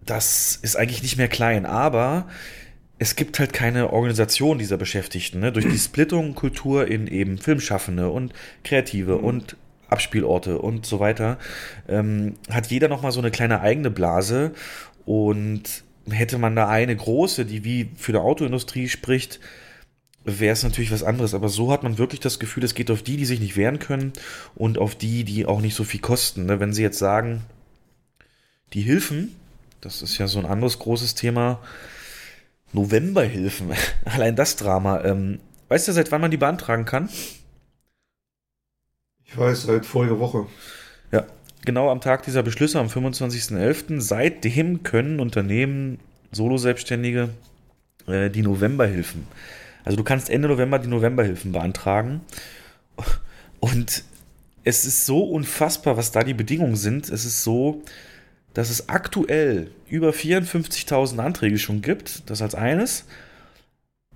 S4: das ist eigentlich nicht mehr klein, aber es gibt halt keine Organisation dieser Beschäftigten. Ne? Durch die Splittung Kultur in eben Filmschaffende und Kreative mhm. und Abspielorte und so weiter, ähm, hat jeder nochmal so eine kleine eigene Blase und hätte man da eine große, die wie für die Autoindustrie spricht, wäre es natürlich was anderes. Aber so hat man wirklich das Gefühl, es geht auf die, die sich nicht wehren können und auf die, die auch nicht so viel kosten. Ne? Wenn sie jetzt sagen, die Hilfen, das ist ja so ein anderes großes Thema, Novemberhilfen, allein das Drama. Ähm, weißt du, seit wann man die beantragen kann?
S5: Ich weiß, seit vorige Woche.
S4: Ja, genau am Tag dieser Beschlüsse, am 25.11. Seitdem können Unternehmen, Solo-Selbstständige, äh, die Novemberhilfen. Also du kannst Ende November die Novemberhilfen beantragen. Und es ist so unfassbar, was da die Bedingungen sind. Es ist so, dass es aktuell über 54.000 Anträge schon gibt. Das als eines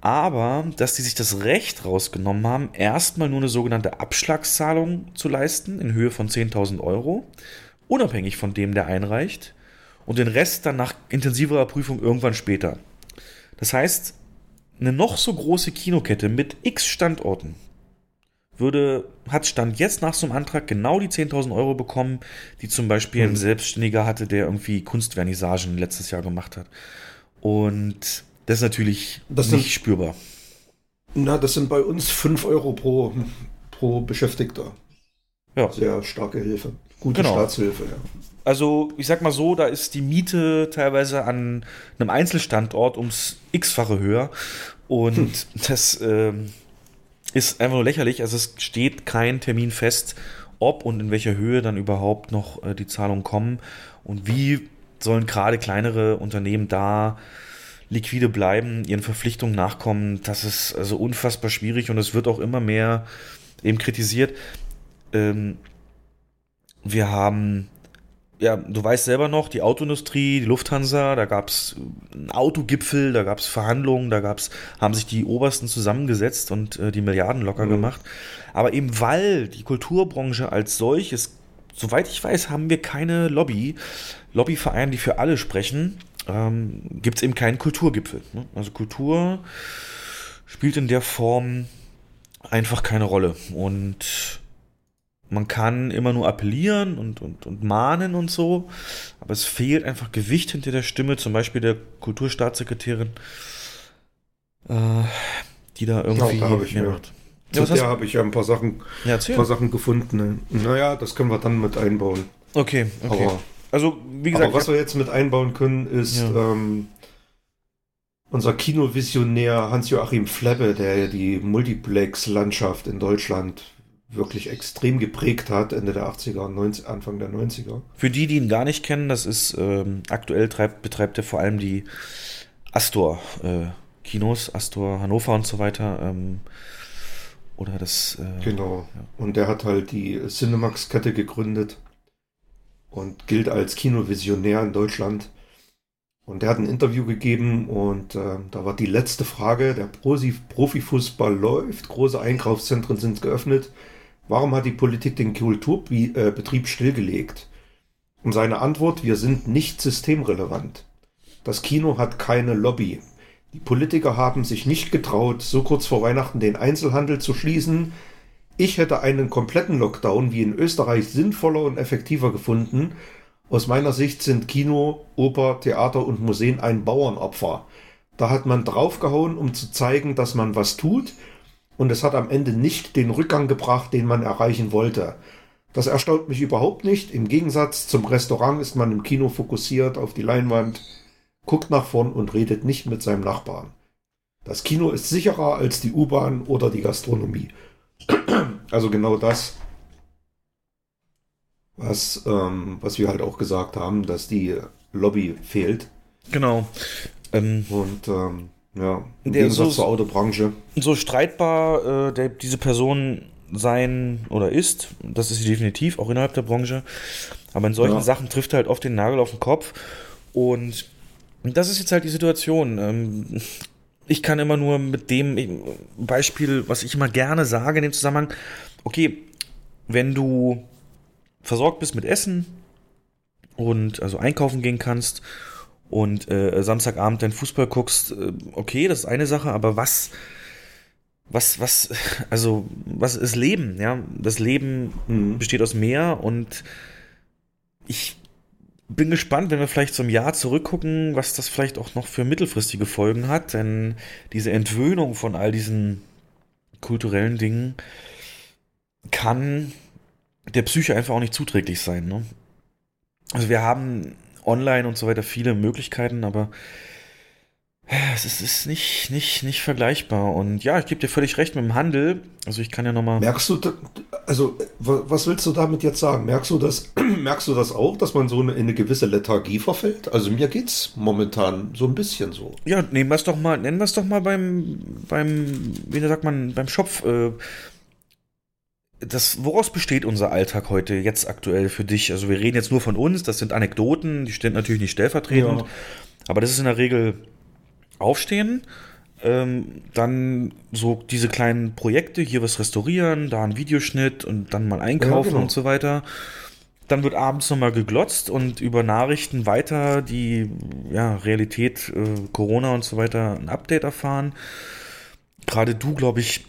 S4: aber dass die sich das Recht rausgenommen haben, erstmal nur eine sogenannte Abschlagszahlung zu leisten in Höhe von 10.000 Euro, unabhängig von dem, der einreicht, und den Rest dann nach intensiverer Prüfung irgendwann später. Das heißt, eine noch so große Kinokette mit x Standorten würde, hat Stand jetzt nach so einem Antrag genau die 10.000 Euro bekommen, die zum Beispiel ein mhm. Selbstständiger hatte, der irgendwie Kunstvernissagen letztes Jahr gemacht hat. Und das ist natürlich das nicht sind, spürbar.
S5: Na, das sind bei uns 5 Euro pro, pro Beschäftigter. Ja. Sehr starke Hilfe. Gute genau. Staatshilfe, ja.
S4: Also, ich sag mal so, da ist die Miete teilweise an einem Einzelstandort ums x-fache höher. Und hm. das ähm, ist einfach nur lächerlich. Also, es steht kein Termin fest, ob und in welcher Höhe dann überhaupt noch äh, die Zahlungen kommen. Und wie sollen gerade kleinere Unternehmen da liquide bleiben, ihren Verpflichtungen nachkommen, das ist also unfassbar schwierig und es wird auch immer mehr eben kritisiert. Ähm, wir haben, ja, du weißt selber noch, die Autoindustrie, die Lufthansa, da gab es einen Autogipfel, da gab es Verhandlungen, da gab's, haben sich die Obersten zusammengesetzt und äh, die Milliarden locker mhm. gemacht. Aber eben weil die Kulturbranche als solches, soweit ich weiß, haben wir keine Lobby, Lobbyvereine, die für alle sprechen ähm, gibt es eben keinen Kulturgipfel. Ne? Also Kultur spielt in der Form einfach keine Rolle. Und man kann immer nur appellieren und, und, und mahnen und so, aber es fehlt einfach Gewicht hinter der Stimme, zum Beispiel der Kulturstaatssekretärin, äh, die da irgendwie
S5: ja, da ich, mehr macht. Ja, Zu der habe ich ja ein paar Sachen, ja, ein paar Sachen gefunden. Ne? Naja, das können wir dann mit einbauen.
S4: Okay, okay. Aber
S5: also, wie gesagt. Aber was wir jetzt mit einbauen können, ist, ja. ähm, unser Kinovisionär Hans-Joachim Flebbe, der ja die Multiplex-Landschaft in Deutschland wirklich extrem geprägt hat, Ende der 80er und 90, Anfang der 90er.
S4: Für die, die ihn gar nicht kennen, das ist ähm, aktuell treibt, betreibt er vor allem die Astor äh, Kinos, Astor Hannover und so weiter. Ähm, oder das.
S5: Äh, genau. Ja. Und der hat halt die Cinemax-Kette gegründet und gilt als Kinovisionär in Deutschland. Und der hat ein Interview gegeben und äh, da war die letzte Frage, der Profifußball läuft, große Einkaufszentren sind geöffnet. Warum hat die Politik den Kulturbetrieb stillgelegt? Und seine Antwort, wir sind nicht systemrelevant. Das Kino hat keine Lobby. Die Politiker haben sich nicht getraut, so kurz vor Weihnachten den Einzelhandel zu schließen. Ich hätte einen kompletten Lockdown wie in Österreich sinnvoller und effektiver gefunden. Aus meiner Sicht sind Kino, Oper, Theater und Museen ein Bauernopfer. Da hat man draufgehauen, um zu zeigen, dass man was tut, und es hat am Ende nicht den Rückgang gebracht, den man erreichen wollte. Das erstaunt mich überhaupt nicht. Im Gegensatz zum Restaurant ist man im Kino fokussiert auf die Leinwand guckt nach vorn und redet nicht mit seinem Nachbarn. Das Kino ist sicherer als die U-Bahn oder die Gastronomie. Also genau das, was, ähm, was wir halt auch gesagt haben, dass die Lobby fehlt.
S4: Genau.
S5: Ähm, und ähm, ja, im Gegensatz so, zur Autobranche.
S4: So streitbar äh, der, diese Person sein oder ist, das ist sie definitiv, auch innerhalb der Branche. Aber in solchen ja. Sachen trifft er halt oft den Nagel auf den Kopf. Und das ist jetzt halt die Situation. Ähm, ich kann immer nur mit dem Beispiel, was ich immer gerne sage in dem Zusammenhang, okay, wenn du versorgt bist mit Essen und also einkaufen gehen kannst und äh, Samstagabend dein Fußball guckst, äh, okay, das ist eine Sache, aber was, was, was, also, was ist Leben? Ja, das Leben mhm. besteht aus mehr und ich bin gespannt, wenn wir vielleicht zum Jahr zurückgucken, was das vielleicht auch noch für mittelfristige Folgen hat, denn diese Entwöhnung von all diesen kulturellen Dingen kann der Psyche einfach auch nicht zuträglich sein. Ne? Also wir haben online und so weiter viele Möglichkeiten, aber es ist, ist nicht, nicht, nicht vergleichbar. Und ja, ich gebe dir völlig recht mit dem Handel. Also ich kann ja nochmal.
S5: Merkst du, also was willst du damit jetzt sagen? Merkst du das, merkst du das auch, dass man so in eine gewisse Lethargie verfällt? Also mir geht's momentan so ein bisschen so.
S4: Ja, nehmen wir es doch mal, nennen wir es doch mal beim, beim, wie sagt man, beim Schopf. Äh, das, woraus besteht unser Alltag heute jetzt aktuell für dich? Also wir reden jetzt nur von uns, das sind Anekdoten, die stehen natürlich nicht stellvertretend, ja. aber das ist in der Regel aufstehen, ähm, dann so diese kleinen Projekte, hier was restaurieren, da ein Videoschnitt und dann mal einkaufen ja, genau. und so weiter. Dann wird abends nochmal geglotzt und über Nachrichten weiter die ja, Realität, äh, Corona und so weiter ein Update erfahren. Gerade du, glaube ich,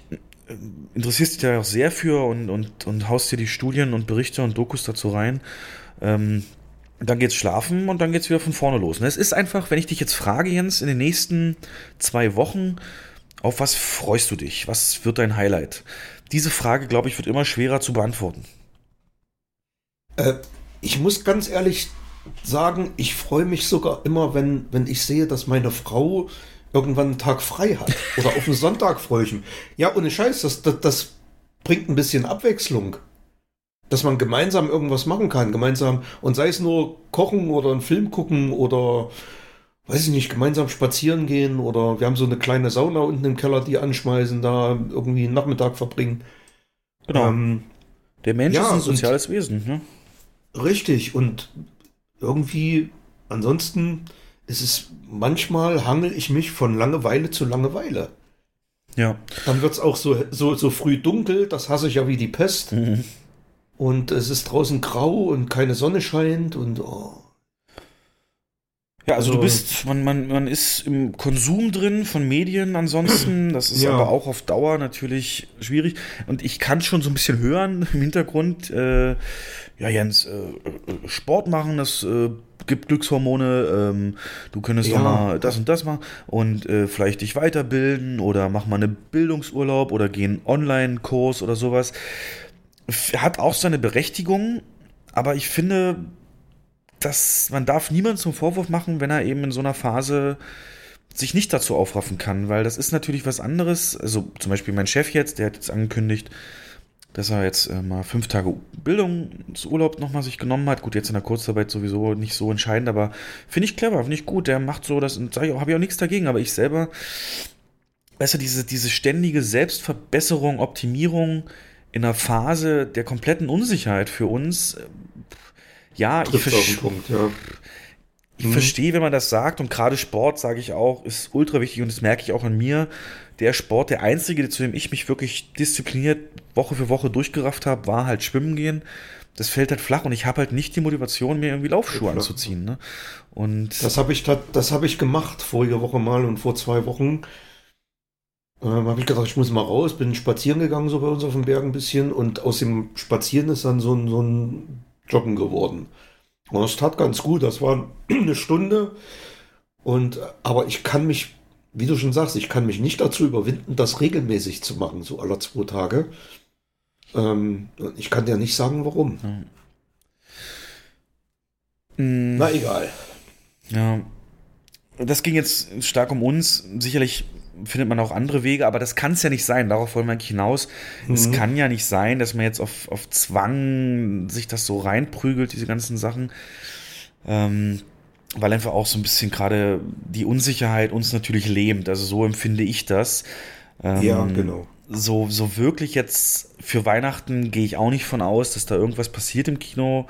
S4: interessierst dich ja auch sehr für und, und, und haust dir die Studien und Berichte und Dokus dazu rein. Ähm, dann geht's schlafen und dann geht's wieder von vorne los. Und es ist einfach, wenn ich dich jetzt frage, Jens, in den nächsten zwei Wochen, auf was freust du dich? Was wird dein Highlight? Diese Frage, glaube ich, wird immer schwerer zu beantworten.
S5: Äh, ich muss ganz ehrlich sagen, ich freue mich sogar immer, wenn, wenn ich sehe, dass meine Frau irgendwann einen Tag frei hat. Oder auf einen Sonntag mich. Ja, ohne Scheiß, das, das, das bringt ein bisschen Abwechslung dass man gemeinsam irgendwas machen kann, gemeinsam und sei es nur kochen oder einen Film gucken oder weiß ich nicht, gemeinsam spazieren gehen oder wir haben so eine kleine Sauna unten im Keller, die anschmeißen, da irgendwie einen Nachmittag verbringen.
S4: Genau. Ähm, Der Mensch ja, ist ein soziales Wesen, ne?
S5: Richtig und irgendwie ansonsten ist es manchmal hangel ich mich von Langeweile zu Langeweile.
S4: Ja.
S5: Dann wird es auch so, so, so früh dunkel, das hasse ich ja wie die Pest. Mhm und es ist draußen grau und keine Sonne scheint und oh.
S4: Ja, also, also, du bist, man, man, man ist im Konsum drin von Medien ansonsten. Das ist ja. aber auch auf Dauer natürlich schwierig. Und ich kann schon so ein bisschen hören im Hintergrund, äh, ja, Jens, äh, äh Sport machen, das äh, gibt Glückshormone, ähm, du könntest ja. doch mal das und das machen und äh, vielleicht dich weiterbilden oder mach mal eine Bildungsurlaub oder geh einen Online-Kurs oder sowas hat auch seine Berechtigung, aber ich finde, dass man darf niemand zum Vorwurf machen, wenn er eben in so einer Phase sich nicht dazu aufraffen kann, weil das ist natürlich was anderes. Also zum Beispiel mein Chef jetzt, der hat jetzt angekündigt, dass er jetzt äh, mal fünf Tage Bildungsurlaub nochmal sich genommen hat. Gut, jetzt in der Kurzarbeit sowieso nicht so entscheidend, aber finde ich clever, finde ich gut. Der macht so das und sage ich auch, habe ich auch nichts dagegen, aber ich selber, weißt du, diese, diese ständige Selbstverbesserung, Optimierung in einer Phase der kompletten Unsicherheit für uns, äh, ja,
S5: Trifft
S4: ich,
S5: Punkt, ja.
S4: ich verstehe, wenn man das sagt und gerade Sport, sage ich auch, ist ultra wichtig und das merke ich auch an mir. Der Sport, der einzige, zu dem ich mich wirklich diszipliniert Woche für Woche durchgerafft habe, war halt Schwimmen gehen. Das fällt halt flach und ich habe halt nicht die Motivation, mir irgendwie Laufschuhe anzuziehen. Ne? Und
S5: Das habe ich, das hab ich gemacht vorige Woche mal und vor zwei Wochen. Ähm, habe ich gedacht, ich muss mal raus, bin spazieren gegangen, so bei uns auf dem Berg ein bisschen und aus dem Spazieren ist dann so ein, so ein Joggen geworden. Und das tat ganz gut, das war eine Stunde. Und, aber ich kann mich, wie du schon sagst, ich kann mich nicht dazu überwinden, das regelmäßig zu machen, so alle zwei Tage. Ähm, ich kann dir nicht sagen, warum.
S4: mh,
S5: Na egal.
S4: Ja. Das ging jetzt stark um uns. Sicherlich findet man auch andere Wege, aber das kann es ja nicht sein. Darauf wollen wir eigentlich hinaus. Es kann ja nicht sein, dass man jetzt auf, auf Zwang sich das so reinprügelt, diese ganzen Sachen. Ähm, weil einfach auch so ein bisschen gerade die Unsicherheit uns natürlich lähmt. Also so empfinde ich das. Ähm,
S5: Ja, genau.
S4: so, so wirklich jetzt für Weihnachten gehe ich auch nicht von aus, dass da irgendwas passiert im Kino.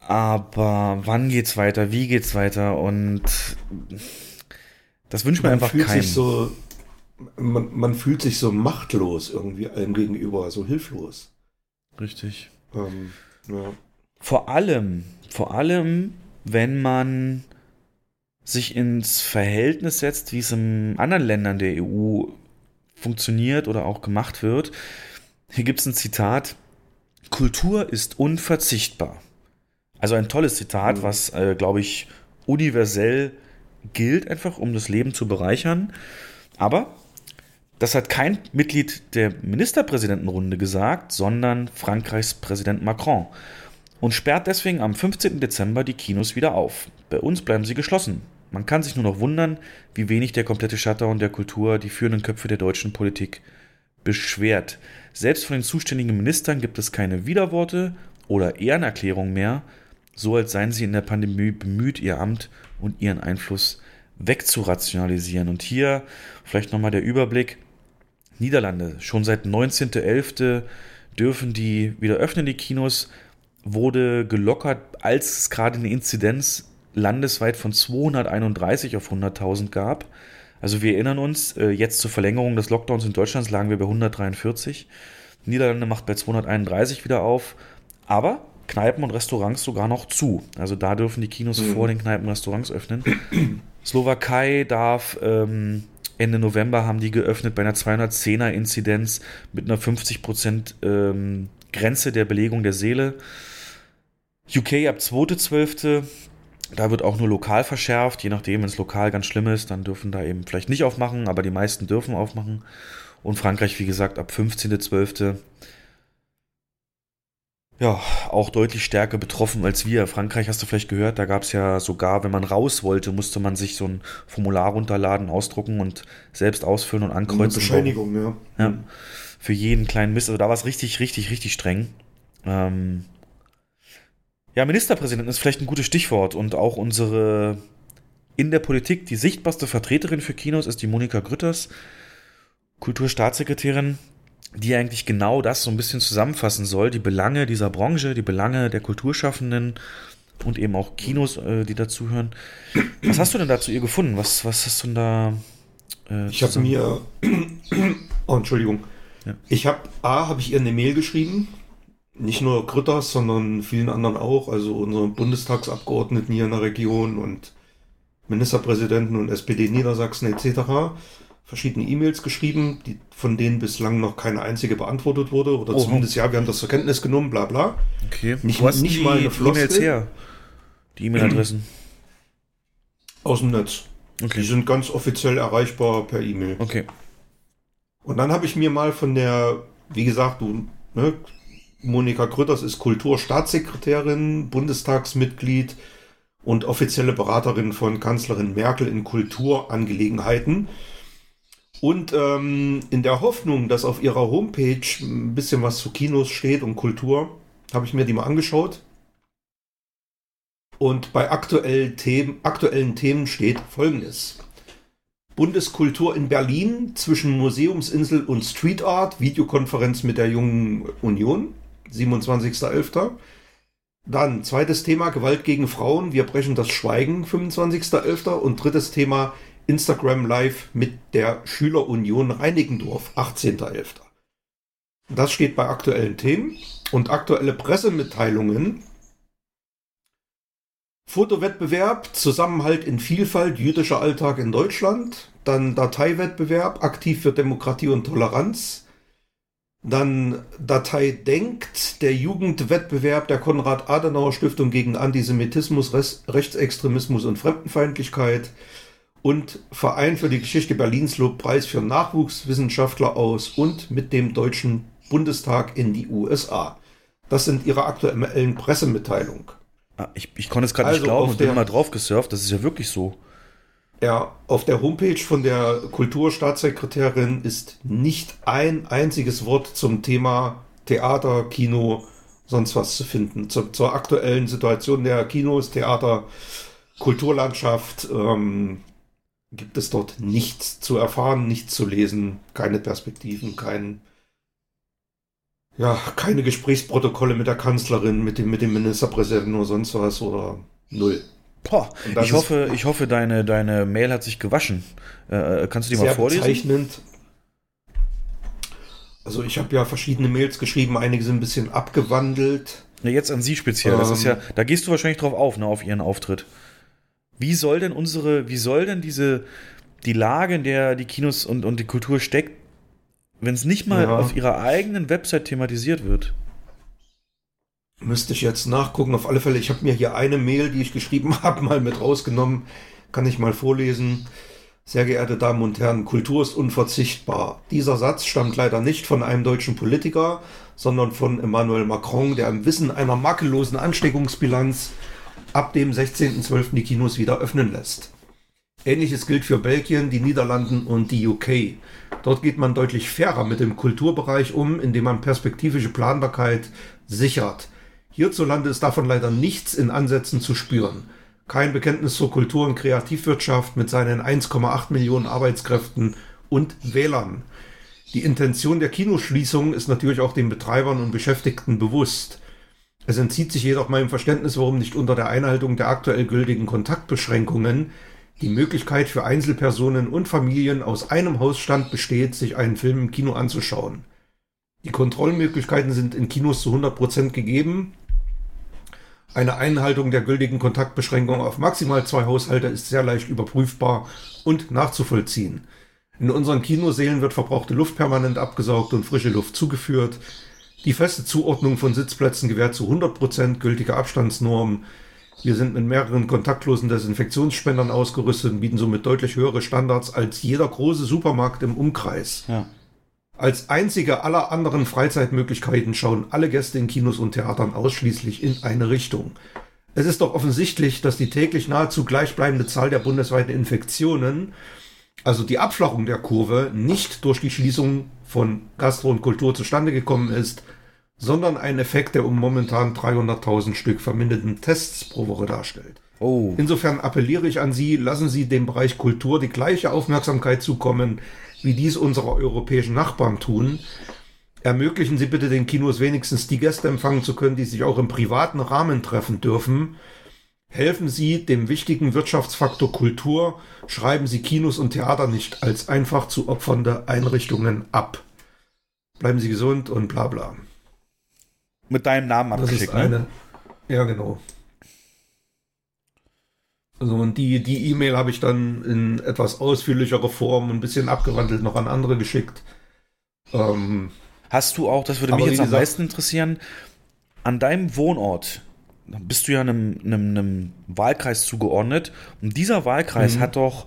S4: Aber wann geht's weiter? Wie geht's weiter? Und das wünscht man,
S5: man
S4: einfach
S5: fühlt
S4: keinem.
S5: sich so, man, man fühlt sich so machtlos irgendwie allem gegenüber, so hilflos.
S4: Richtig.
S5: Ähm, ja.
S4: Vor allem, vor allem, wenn man sich ins Verhältnis setzt, wie es in anderen Ländern der EU funktioniert oder auch gemacht wird. Hier gibt es ein Zitat, Kultur ist unverzichtbar. Also ein tolles Zitat, was, äh, glaube ich, universell gilt, einfach um das Leben zu bereichern. Aber das hat kein Mitglied der Ministerpräsidentenrunde gesagt, sondern Frankreichs Präsident Macron und sperrt deswegen am 15. Dezember die Kinos wieder auf. Bei uns bleiben sie geschlossen. Man kann sich nur noch wundern, wie wenig der komplette Shutdown der Kultur die führenden Köpfe der deutschen Politik beschwert. Selbst von den zuständigen Ministern gibt es keine Widerworte oder Ehrenerklärung mehr, so als seien sie in der Pandemie bemüht, ihr Amt und ihren Einfluss wegzurationalisieren. Und hier vielleicht nochmal der Überblick. Niederlande, schon seit 19.11. dürfen die wieder öffnen, die Kinos, wurde gelockert, als es gerade eine Inzidenz landesweit von 231 auf 100.000 gab. Also wir erinnern uns, äh, jetzt zur Verlängerung des Lockdowns in Deutschland lagen wir bei 143. Niederlande macht bei 231 wieder auf, aber Kneipen und Restaurants sogar noch zu. Also da dürfen die Kinos vor den Kneipen und Restaurants öffnen. Slowakei darf ähm, Ende November haben die geöffnet bei einer 210er Inzidenz mit einer 50% ähm, Grenze der Belegung der Seele. UK ab 2.12. Da wird auch nur lokal verschärft, je nachdem, wenn es lokal ganz schlimm ist, dann dürfen da eben vielleicht nicht aufmachen, aber die meisten dürfen aufmachen. Und Frankreich, wie gesagt, ab 15.12. Ja, auch deutlich stärker betroffen als wir. Frankreich hast du vielleicht gehört, da gab es ja sogar, wenn man raus wollte, musste man sich so ein Formular runterladen, ausdrucken und selbst ausfüllen und ankreuzen.
S5: Bescheinigung, ja.
S4: Ja, für jeden kleinen Mist. Also da war es richtig, richtig, richtig streng. Ähm ja, Ministerpräsident ist vielleicht ein gutes Stichwort und auch unsere in der Politik die sichtbarste Vertreterin für Kinos ist die Monika Grütters, Kulturstaatssekretärin, die eigentlich genau das so ein bisschen zusammenfassen soll, die Belange dieser Branche, die Belange der Kulturschaffenden und eben auch Kinos, äh, die dazuhören. Was hast du denn da zu ihr gefunden? Was, was hast du denn da? Äh,
S5: Ich habe mir, oh, Entschuldigung,
S4: Ja.
S5: ich habe, A, habe ich ihr eine Mail geschrieben, nicht nur Grütters, sondern vielen anderen auch, also unsere Bundestagsabgeordneten hier in der Region und Ministerpräsidenten und SPD Niedersachsen etc. verschiedene E-Mails geschrieben, die, von denen bislang noch keine einzige beantwortet wurde oder
S4: Oha.
S5: zumindest, ja, wir haben das zur Kenntnis genommen, bla bla.
S4: Okay.
S5: Nicht- nicht
S4: die,
S5: mal eine
S4: die E-Mails her? Die E-Mail-Adressen.
S5: Aus dem Netz. Die
S4: Okay.
S5: sind ganz offiziell erreichbar per E-Mail.
S4: Okay.
S5: Und dann habe ich mir mal von der, wie gesagt, du, ne, Monika Grütters ist Kulturstaatssekretärin, Bundestagsmitglied und offizielle Beraterin von Kanzlerin Merkel in Kulturangelegenheiten. Und ähm, in der Hoffnung, dass auf ihrer Homepage ein bisschen was zu Kinos steht und Kultur, habe ich mir die mal angeschaut. Und bei aktuellen Themen, aktuellen Themen steht Folgendes. Bundeskultur in Berlin zwischen Museumsinsel und Street Art, Videokonferenz mit der Jungen Union, 27.11. Dann zweites Thema Gewalt gegen Frauen, wir brechen das Schweigen, 25.11. Und drittes Thema Instagram Live mit der Schülerunion Reinickendorf, 18.11. Das steht bei aktuellen Themen und aktuelle Pressemitteilungen. Fotowettbewerb, Zusammenhalt in Vielfalt, jüdischer Alltag in Deutschland. Dann Dateiwettbewerb, aktiv für Demokratie und Toleranz. Dann Datei Denkt, der Jugendwettbewerb der Konrad-Adenauer-Stiftung gegen Antisemitismus, Rechtsextremismus und Fremdenfeindlichkeit und Verein für die Geschichte Berlins lobt Preis für Nachwuchswissenschaftler aus und mit dem Deutschen Bundestag in die USA. Das sind ihre aktuellen Pressemitteilungen.
S4: Ah, ich, ich konnte es gerade also nicht glauben und bin mal drauf gesurft. Das ist ja wirklich so.
S5: Ja, auf der Homepage von der Kulturstaatssekretärin ist nicht ein einziges Wort zum Thema Theater, Kino, sonst was zu finden. Zur, zur aktuellen Situation der Kinos, Theater, Kulturlandschaft ähm, gibt es dort nichts zu erfahren, nichts zu lesen, keine Perspektiven, kein, ja, keine Gesprächsprotokolle mit der Kanzlerin, mit dem, mit dem Ministerpräsidenten oder sonst was oder null.
S4: Boah, ich hoffe, ich hoffe, deine, deine Mail hat sich gewaschen. Äh, kannst du die mal vorlesen? Bezeichnend.
S5: Also ich habe ja verschiedene Mails geschrieben, einige sind ein bisschen abgewandelt.
S4: Ja, jetzt an Sie speziell. Ähm, das ist ja, ähm. da gehst du wahrscheinlich drauf auf, ne, auf Ihren Auftritt. Wie soll denn unsere, wie soll denn diese, die Lage, in der die Kinos und, und die Kultur steckt, wenn es nicht mal ja. auf ihrer eigenen Website thematisiert wird?
S5: Müsste ich jetzt nachgucken. Auf alle Fälle, ich habe mir hier eine Mail, die ich geschrieben habe, mal mit rausgenommen. Kann ich mal vorlesen. Sehr geehrte Damen und Herren, Kultur ist unverzichtbar. Dieser Satz stammt leider nicht von einem deutschen Politiker, sondern von Emmanuel Macron, der im Wissen einer makellosen Ansteckungsbilanz ab dem 16.12. die Kinos wieder öffnen lässt. Ähnliches gilt für Belgien, die Niederlanden und die UK. Dort geht man deutlich fairer mit dem Kulturbereich um, indem man perspektivische Planbarkeit sichert. Hierzulande ist davon leider nichts in Ansätzen zu spüren. Kein Bekenntnis zur Kultur- und Kreativwirtschaft mit seinen 1,8 Millionen Arbeitskräften und Wählern. Die Intention der Kinoschließung ist natürlich auch den Betreibern und Beschäftigten bewusst. Es entzieht sich jedoch meinem Verständnis, warum nicht unter der Einhaltung der aktuell gültigen Kontaktbeschränkungen die Möglichkeit für Einzelpersonen und Familien aus einem Hausstand besteht, sich einen Film im Kino anzuschauen. Die Kontrollmöglichkeiten sind in Kinos zu 100% gegeben. Eine Einhaltung der gültigen Kontaktbeschränkung auf maximal zwei Haushalte ist sehr leicht überprüfbar und nachzuvollziehen. In unseren Kinosälen wird verbrauchte Luft permanent abgesaugt und frische Luft zugeführt. Die feste Zuordnung von Sitzplätzen gewährt zu 100% gültige Abstandsnormen. Wir sind mit mehreren kontaktlosen Desinfektionsspendern ausgerüstet und bieten somit deutlich höhere Standards als jeder große Supermarkt im Umkreis. Ja. Als einzige aller anderen Freizeitmöglichkeiten schauen alle Gäste in Kinos und Theatern ausschließlich in eine Richtung. Es ist doch offensichtlich, dass die täglich nahezu gleichbleibende Zahl der bundesweiten Infektionen, also die Abflachung der Kurve, nicht durch die Schließung von Gastro und Kultur zustande gekommen ist, sondern ein Effekt, der um momentan 300.000 Stück verminderten Tests pro Woche darstellt. Oh. Insofern appelliere ich an Sie, lassen Sie dem Bereich Kultur die gleiche Aufmerksamkeit zukommen, wie dies unsere europäischen Nachbarn tun. Ermöglichen Sie bitte den Kinos wenigstens die Gäste empfangen zu können, die sich auch im privaten Rahmen treffen dürfen. Helfen Sie dem wichtigen Wirtschaftsfaktor Kultur, schreiben Sie Kinos und Theater nicht als einfach zu opfernde Einrichtungen ab. Bleiben Sie gesund und bla bla.
S4: Mit deinem Namen
S5: abgeschickt, das ist ne? eine, Ja, genau. Also und die die E-Mail habe ich dann in etwas ausführlicherer Form, ein bisschen abgewandelt noch an andere geschickt.
S4: Ähm, Hast du auch, das würde mich jetzt am meisten interessieren, an deinem Wohnort bist du ja einem, einem, einem Wahlkreis zugeordnet und dieser Wahlkreis mhm. hat doch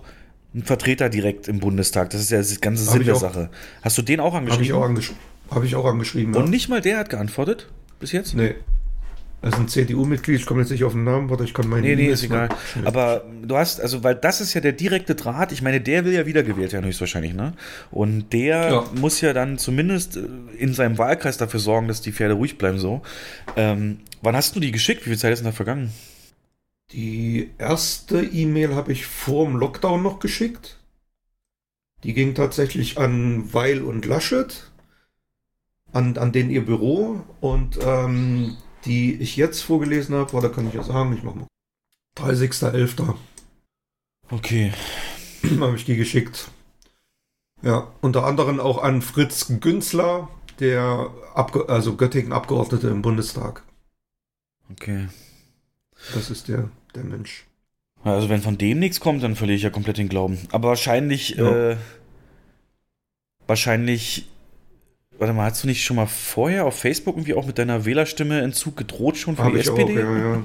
S4: einen Vertreter direkt im Bundestag. Das ist ja das ganze Sinn der Sache. Hast du den auch angeschrieben?
S5: Habe ich auch, angesch hab ich auch angeschrieben.
S4: Und ja. nicht mal der hat geantwortet bis jetzt?
S5: Nee. Also ein CDU-Mitglied, ich komme jetzt nicht auf den Namen, warte, ich kann meinen.
S4: Nee, nee, ist egal. Aber du hast, also, weil das ist ja der direkte Draht. Ich meine, der will ja wiedergewählt werden, höchstwahrscheinlich, ne? Und der
S5: Ja.
S4: muss ja dann zumindest äh, in seinem Wahlkreis dafür sorgen, dass die Pferde ruhig bleiben, so. Ähm, wann hast du die geschickt? Wie viel Zeit ist denn da vergangen?
S5: Die erste E-Mail habe ich vor dem Lockdown noch geschickt. Die ging tatsächlich an Weil und Laschet, an, an den ihr Büro. Und ähm, die ich jetzt vorgelesen habe, da kann ich ja sagen, ich mache mal. 30.11.
S4: Okay.
S5: habe ich die geschickt. Ja, unter anderem auch an Fritz Günzler, der Abge also Göttingen-Abgeordnete im Bundestag.
S4: Okay.
S5: Das ist der, der Mensch.
S4: Also, wenn von dem nichts kommt, dann verliere ich ja komplett den Glauben. Aber wahrscheinlich,
S5: Ja.
S4: äh, wahrscheinlich, warte mal, hast du nicht schon mal vorher auf Facebook irgendwie auch mit deiner Wählerstimme Entzug gedroht schon die
S5: ich
S4: SPD?
S5: auch, ja, ja, ja.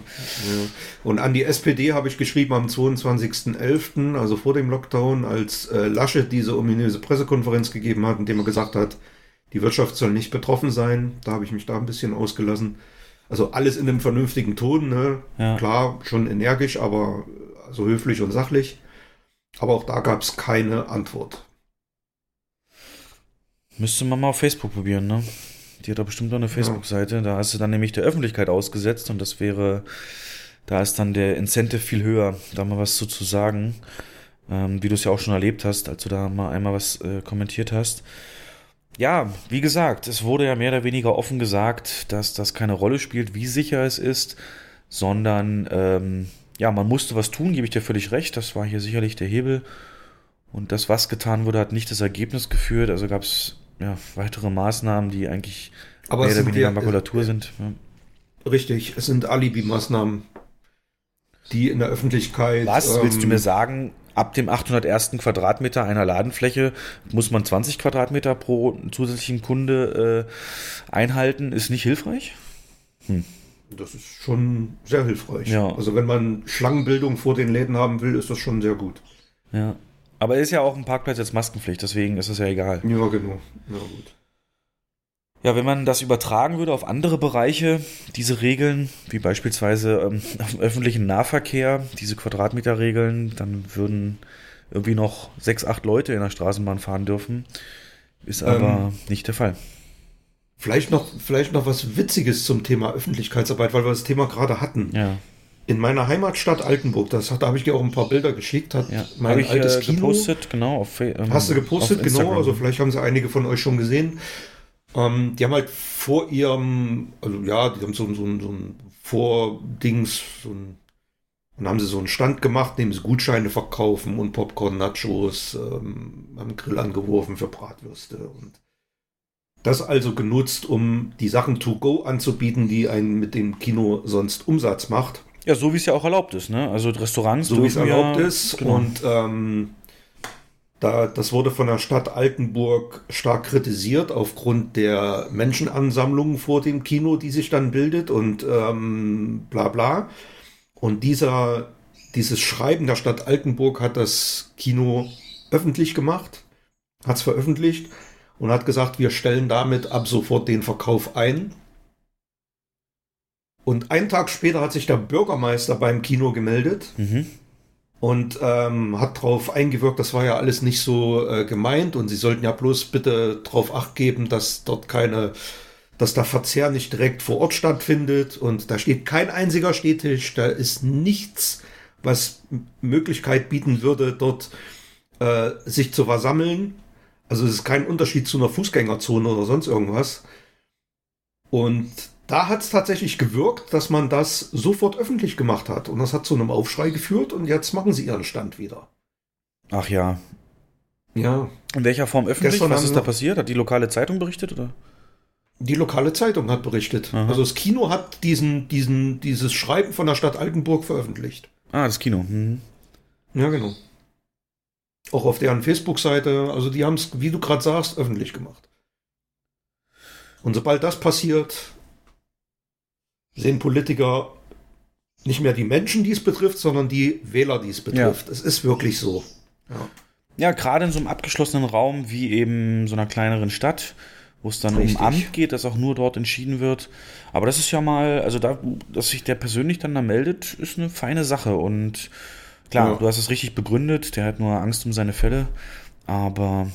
S5: Und an die SPD habe ich geschrieben am 22.11., also vor dem Lockdown, als äh, Laschet diese ominöse Pressekonferenz gegeben hat, in dem er gesagt hat, die Wirtschaft soll nicht betroffen sein. Da habe ich mich da ein bisschen ausgelassen. Also alles in einem vernünftigen Ton, ne?
S4: Ja.
S5: Klar, schon energisch, aber also höflich und sachlich. Aber auch da gab es keine Antwort.
S4: Müsste man mal auf Facebook probieren, ne? Die hat doch bestimmt auch eine Facebook-Seite. Da hast du dann nämlich der Öffentlichkeit ausgesetzt und das wäre, da ist dann der Incentive viel höher, da mal was zu, zu sagen. Ähm, wie du es ja auch schon erlebt hast, als du da mal einmal was äh, kommentiert hast. Ja, wie gesagt, es wurde ja mehr oder weniger offen gesagt, dass das keine Rolle spielt, wie sicher es ist, sondern ähm, ja, man musste was tun, gebe ich dir völlig recht. Das war hier sicherlich der Hebel. Und das, was getan wurde, hat nicht das Ergebnis geführt. Also gab es ja, weitere Maßnahmen, die eigentlich
S5: Aber
S4: mehr oder weniger Makulatur sind. Ja.
S5: Richtig, es sind Alibi-Maßnahmen, die in der Öffentlichkeit.
S4: Was willst du
S5: ähm,
S4: mir sagen? Ab dem 801. Quadratmeter einer Ladenfläche muss man 20 Quadratmeter pro zusätzlichen Kunde äh, einhalten. Ist nicht hilfreich?
S5: Das ist schon sehr hilfreich.
S4: Ja.
S5: Also wenn man Schlangenbildung vor den Läden haben will, ist das schon sehr gut.
S4: Ja. Aber ist ja auch ein Parkplatz jetzt Maskenpflicht, deswegen ist es ja egal.
S5: Ja, genau. Ja, gut.
S4: Ja, wenn man das übertragen würde auf andere Bereiche, diese Regeln, wie beispielsweise ähm, auf dem öffentlichen Nahverkehr, diese Quadratmeterregeln, dann würden irgendwie noch sechs, acht Leute in der Straßenbahn fahren dürfen. Ist aber nicht der Fall.
S5: Vielleicht noch, vielleicht noch was Witziges zum Thema Öffentlichkeitsarbeit, weil wir das Thema gerade hatten.
S4: Ja.
S5: In meiner Heimatstadt Altenburg, das hat, da habe ich dir auch ein paar Bilder geschickt, hat
S4: Ja,
S5: mein
S4: habe ich
S5: altes
S4: äh,
S5: Kino.
S4: gepostet, genau. Auf, ähm,
S5: Hast du gepostet, genau. Also vielleicht haben sie einige von euch schon gesehen. Ähm, die haben halt vor ihrem, also ja, die haben so, ein- so, so ein Vordings, so ein, dann haben sie so einen Stand gemacht, dem sie Gutscheine verkaufen und Popcorn, Nachos, ähm, haben Grill angeworfen für Bratwürste und das also genutzt, um die Sachen to go anzubieten, die einen mit dem Kino sonst Umsatz macht.
S4: Ja, so wie es ja auch erlaubt ist, ne? Also Restaurants
S5: so wie es erlaubt
S4: ja,
S5: ist.
S4: Genau.
S5: Und ähm, da, das wurde von der Stadt Altenburg stark kritisiert aufgrund der Menschenansammlung vor dem Kino, die sich dann bildet und ähm, bla bla. Und dieser, dieses Schreiben der Stadt Altenburg hat das Kino öffentlich gemacht, hat es veröffentlicht und hat gesagt, wir stellen damit ab sofort den Verkauf ein. Und einen Tag später hat sich der Bürgermeister beim Kino gemeldet
S4: Mhm.
S5: und ähm, hat darauf eingewirkt, das war ja alles nicht so äh, gemeint und sie sollten ja bloß bitte darauf acht geben, dass dort keine, dass der Verzehr nicht direkt vor Ort stattfindet und da steht kein einziger Stehtisch, da ist nichts, was Möglichkeit bieten würde, dort äh, sich zu versammeln. Also es ist kein Unterschied zu einer Fußgängerzone oder sonst irgendwas. Und da hat es tatsächlich gewirkt, dass man das sofort öffentlich gemacht hat. Und das hat zu einem Aufschrei geführt und jetzt machen sie ihren Stand wieder.
S4: Ach ja.
S5: Ja.
S4: In welcher Form öffentlich?
S5: Gestern
S4: Was ist da passiert? Hat die lokale Zeitung berichtet oder?
S5: Die lokale Zeitung hat berichtet.
S4: Aha.
S5: Also das Kino hat diesen, diesen, dieses Schreiben von der Stadt Altenburg veröffentlicht.
S4: Ah, das Kino. Mhm.
S5: Ja, genau. Auch auf deren Facebook-Seite. Also die haben es, wie du gerade sagst, öffentlich gemacht. Und sobald das passiert, sehen Politiker nicht mehr die Menschen, die es betrifft, sondern die Wähler, die es betrifft. Es ist wirklich so. Ja.
S4: Ja, gerade in so einem abgeschlossenen Raum wie eben so einer kleineren Stadt, wo es dann
S5: Richtig.
S4: um Amt geht, das auch nur dort entschieden wird. Aber das ist ja mal, also da, dass sich der persönlich dann da meldet, ist eine feine Sache. Und klar,
S5: Ja.
S4: du hast es richtig begründet, der hat nur Angst um seine Fälle. Aber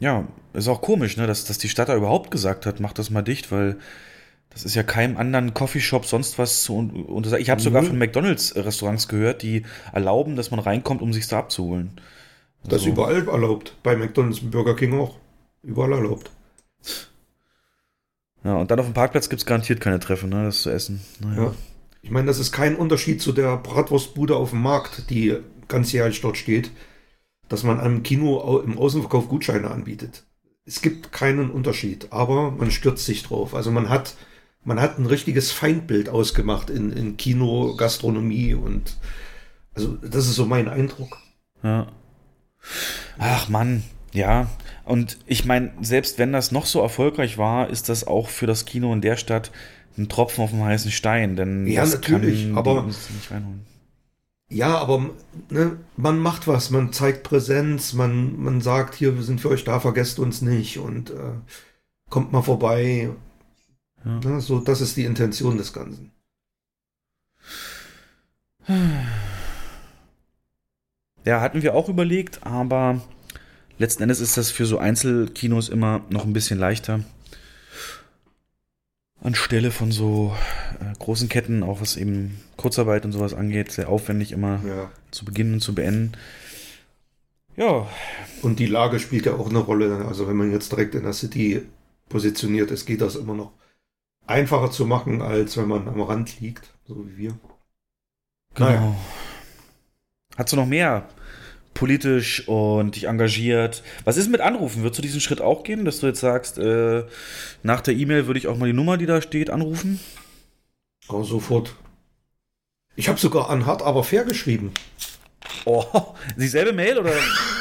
S4: ja, ist auch komisch, ne, dass, dass die Stadt da überhaupt gesagt hat, mach das mal dicht, weil das ist ja keinem anderen Coffeeshop sonst was zu un- untersagen. Ich habe sogar
S5: Mhm.
S4: von McDonalds-Restaurants gehört, die erlauben, dass man reinkommt, um sich da abzuholen.
S5: Das ist
S4: Also-
S5: überall erlaubt. Bei McDonalds und Burger King auch. Überall erlaubt.
S4: Ja, und dann auf dem Parkplatz gibt es garantiert keine Treffen, ne, das zu essen. Naja.
S5: Ja. Ich meine, das ist kein Unterschied zu der Bratwurstbude auf dem Markt, die ganzjährig dort steht, dass man einem Kino im Außenverkauf Gutscheine anbietet. Es gibt keinen Unterschied, aber man stürzt sich drauf. Also man hat, man hat ein richtiges Feindbild ausgemacht in, in Kino, Gastronomie und also das ist so mein Eindruck.
S4: Ja. Ach Mann, ja. Und ich meine, selbst wenn das noch so erfolgreich war, ist das auch für das Kino in der Stadt ein Tropfen auf dem heißen Stein, denn
S5: Ja, natürlich, aber-
S4: uns nicht reinholen.
S5: Ja, aber ne, man macht was, man zeigt Präsenz, man, man sagt, hier, wir sind für euch da, vergesst uns nicht und äh, kommt mal vorbei.
S4: Ja.
S5: Ne, so, das ist die Intention des Ganzen.
S4: Ja, hatten wir auch überlegt, aber letzten Endes ist das für so Einzelkinos immer noch ein bisschen leichter. Anstelle von so äh, großen Ketten, auch was eben Kurzarbeit und sowas angeht, sehr aufwendig immer
S5: Ja.
S4: zu beginnen und zu beenden. Ja,
S5: Und die Lage spielt ja auch eine Rolle. Also wenn man jetzt direkt in der City positioniert ist, geht das immer noch einfacher zu machen, als wenn man am Rand liegt, so wie wir.
S4: Genau.
S5: Naja.
S4: Hast du noch mehr politisch und dich engagiert? Was ist mit Anrufen? Würdest du diesen Schritt auch gehen, dass du jetzt sagst, äh, nach der E-Mail würde ich auch mal die Nummer, die da steht, anrufen?
S5: Aber sofort. Ich habe sogar an hart aber fair geschrieben.
S4: Oh, dieselbe Mail oder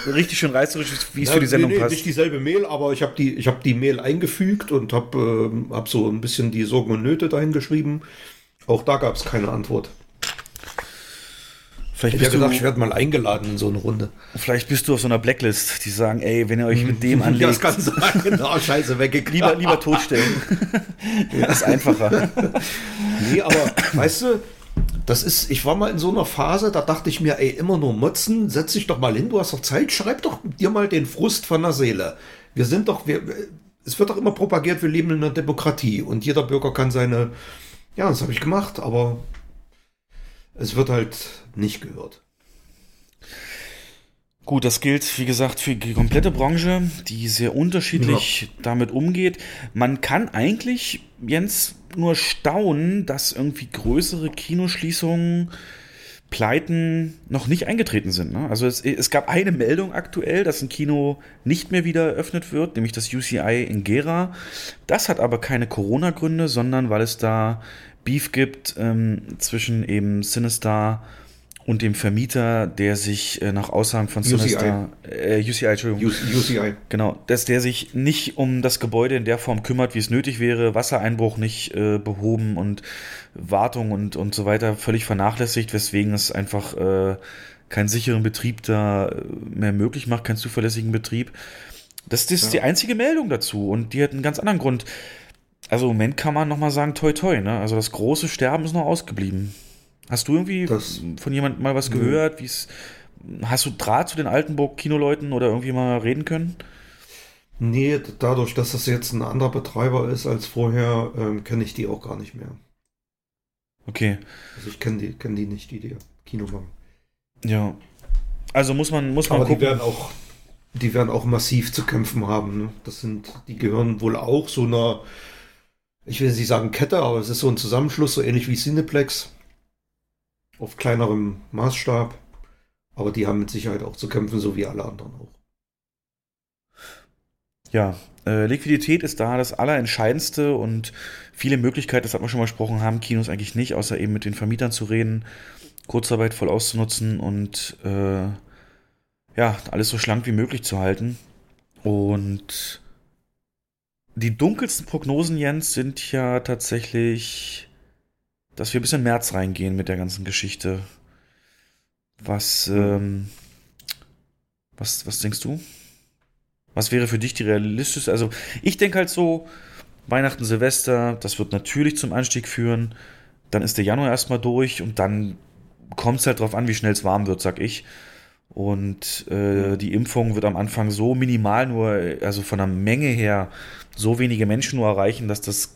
S4: richtig schön reißerisch, wie es
S5: Ja,
S4: für die Sendung
S5: nee, nee,
S4: passt?
S5: Nicht dieselbe Mail, aber ich habe die, ich hab die Mail eingefügt und habe ähm, hab so ein bisschen die Sorgen und Nöte dahin geschrieben. Auch da gab es keine Antwort.
S4: Vielleicht
S5: Ich hätte
S4: bist,
S5: gedacht, ich
S4: du,
S5: werde mal eingeladen in so eine Runde.
S4: vielleicht bist du auf so einer Blacklist, die sagen, ey, wenn ihr euch mit dem
S5: Ja,
S4: anlegt,
S5: das kann sein. Na, scheiße, weggekriegt.
S4: lieber, lieber totstellen. das ist einfacher.
S5: Nee, aber weißt du, das ist, ich war mal in so einer Phase, da dachte ich mir, ey, immer nur motzen, setz dich doch mal hin, du hast doch Zeit, schreib doch dir mal den Frust von der Seele. Wir sind doch, wir, es wird doch immer propagiert, wir leben in einer Demokratie und jeder Bürger kann seine, ja, das habe ich gemacht, aber es wird halt nicht gehört.
S4: Gut, das gilt, wie gesagt, für die komplette Branche, die sehr unterschiedlich damit umgeht. Man kann eigentlich, Jens, nur staunen, dass irgendwie größere Kinoschließungen, Pleiten noch nicht eingetreten sind. Ne? Also es, es gab eine Meldung aktuell, dass ein Kino nicht mehr wieder eröffnet wird, nämlich das UCI in Gera. Das hat aber keine Corona-Gründe, sondern weil es da Beef gibt ähm, zwischen eben Sinister und dem Vermieter, der sich äh, nach Aussagen von
S5: UCI.
S4: Sinister, äh, UCI, Entschuldigung,
S5: U- UCI.
S4: Genau, dass der sich nicht um das Gebäude in der Form kümmert, wie es nötig wäre, Wassereinbruch nicht äh, behoben und Wartung und, und so weiter völlig vernachlässigt, weswegen es einfach äh, keinen sicheren Betrieb da äh, mehr möglich macht, keinen zuverlässigen Betrieb. Das, das ist die einzige Meldung dazu und die hat einen ganz anderen Grund. Also im Moment kann man nochmal sagen, toi toi, ne? Also das große Sterben ist noch ausgeblieben. Hast du irgendwie
S5: Das-
S4: von jemandem mal was gehört? Wie es Hast du Draht zu den Altenburg-Kinoleuten oder irgendwie mal reden können?
S5: Nee, dadurch, dass das jetzt ein anderer Betreiber ist als vorher, ähm, kenne ich die auch gar nicht mehr.
S4: Okay,
S5: Also ich kenne die, kenn die nicht, die die Kino machen.
S4: ja. Also muss man, muss man
S5: Aber die
S4: gucken.
S5: werden auch, die werden auch massiv zu kämpfen haben. Ne? Das sind, die gehören wohl auch so einer, ich will nicht sagen Kette, aber es ist so ein Zusammenschluss, so ähnlich wie Cineplex. Auf kleinerem Maßstab. Aber die haben mit Sicherheit auch zu kämpfen, so wie alle anderen auch.
S4: Ja, äh, Liquidität ist da das Allerentscheidendste und viele Möglichkeiten, das hat man schon mal gesprochen, haben Kinos eigentlich nicht, außer eben mit den Vermietern zu reden, Kurzarbeit voll auszunutzen und äh, ja, alles so schlank wie möglich zu halten. Und die dunkelsten Prognosen, Jens, sind ja tatsächlich, dass wir bis in März reingehen mit der ganzen Geschichte. Was, ähm, was, was denkst du? Was wäre für dich die realistische? Also, ich denke halt so, Weihnachten, Silvester, das wird natürlich zum Anstieg führen. Dann ist der Januar erstmal durch und dann kommt es halt drauf an, wie schnell es warm wird, sag ich. Und äh, die Impfung wird am Anfang so minimal nur, also von der Menge her, so wenige Menschen nur erreichen, dass das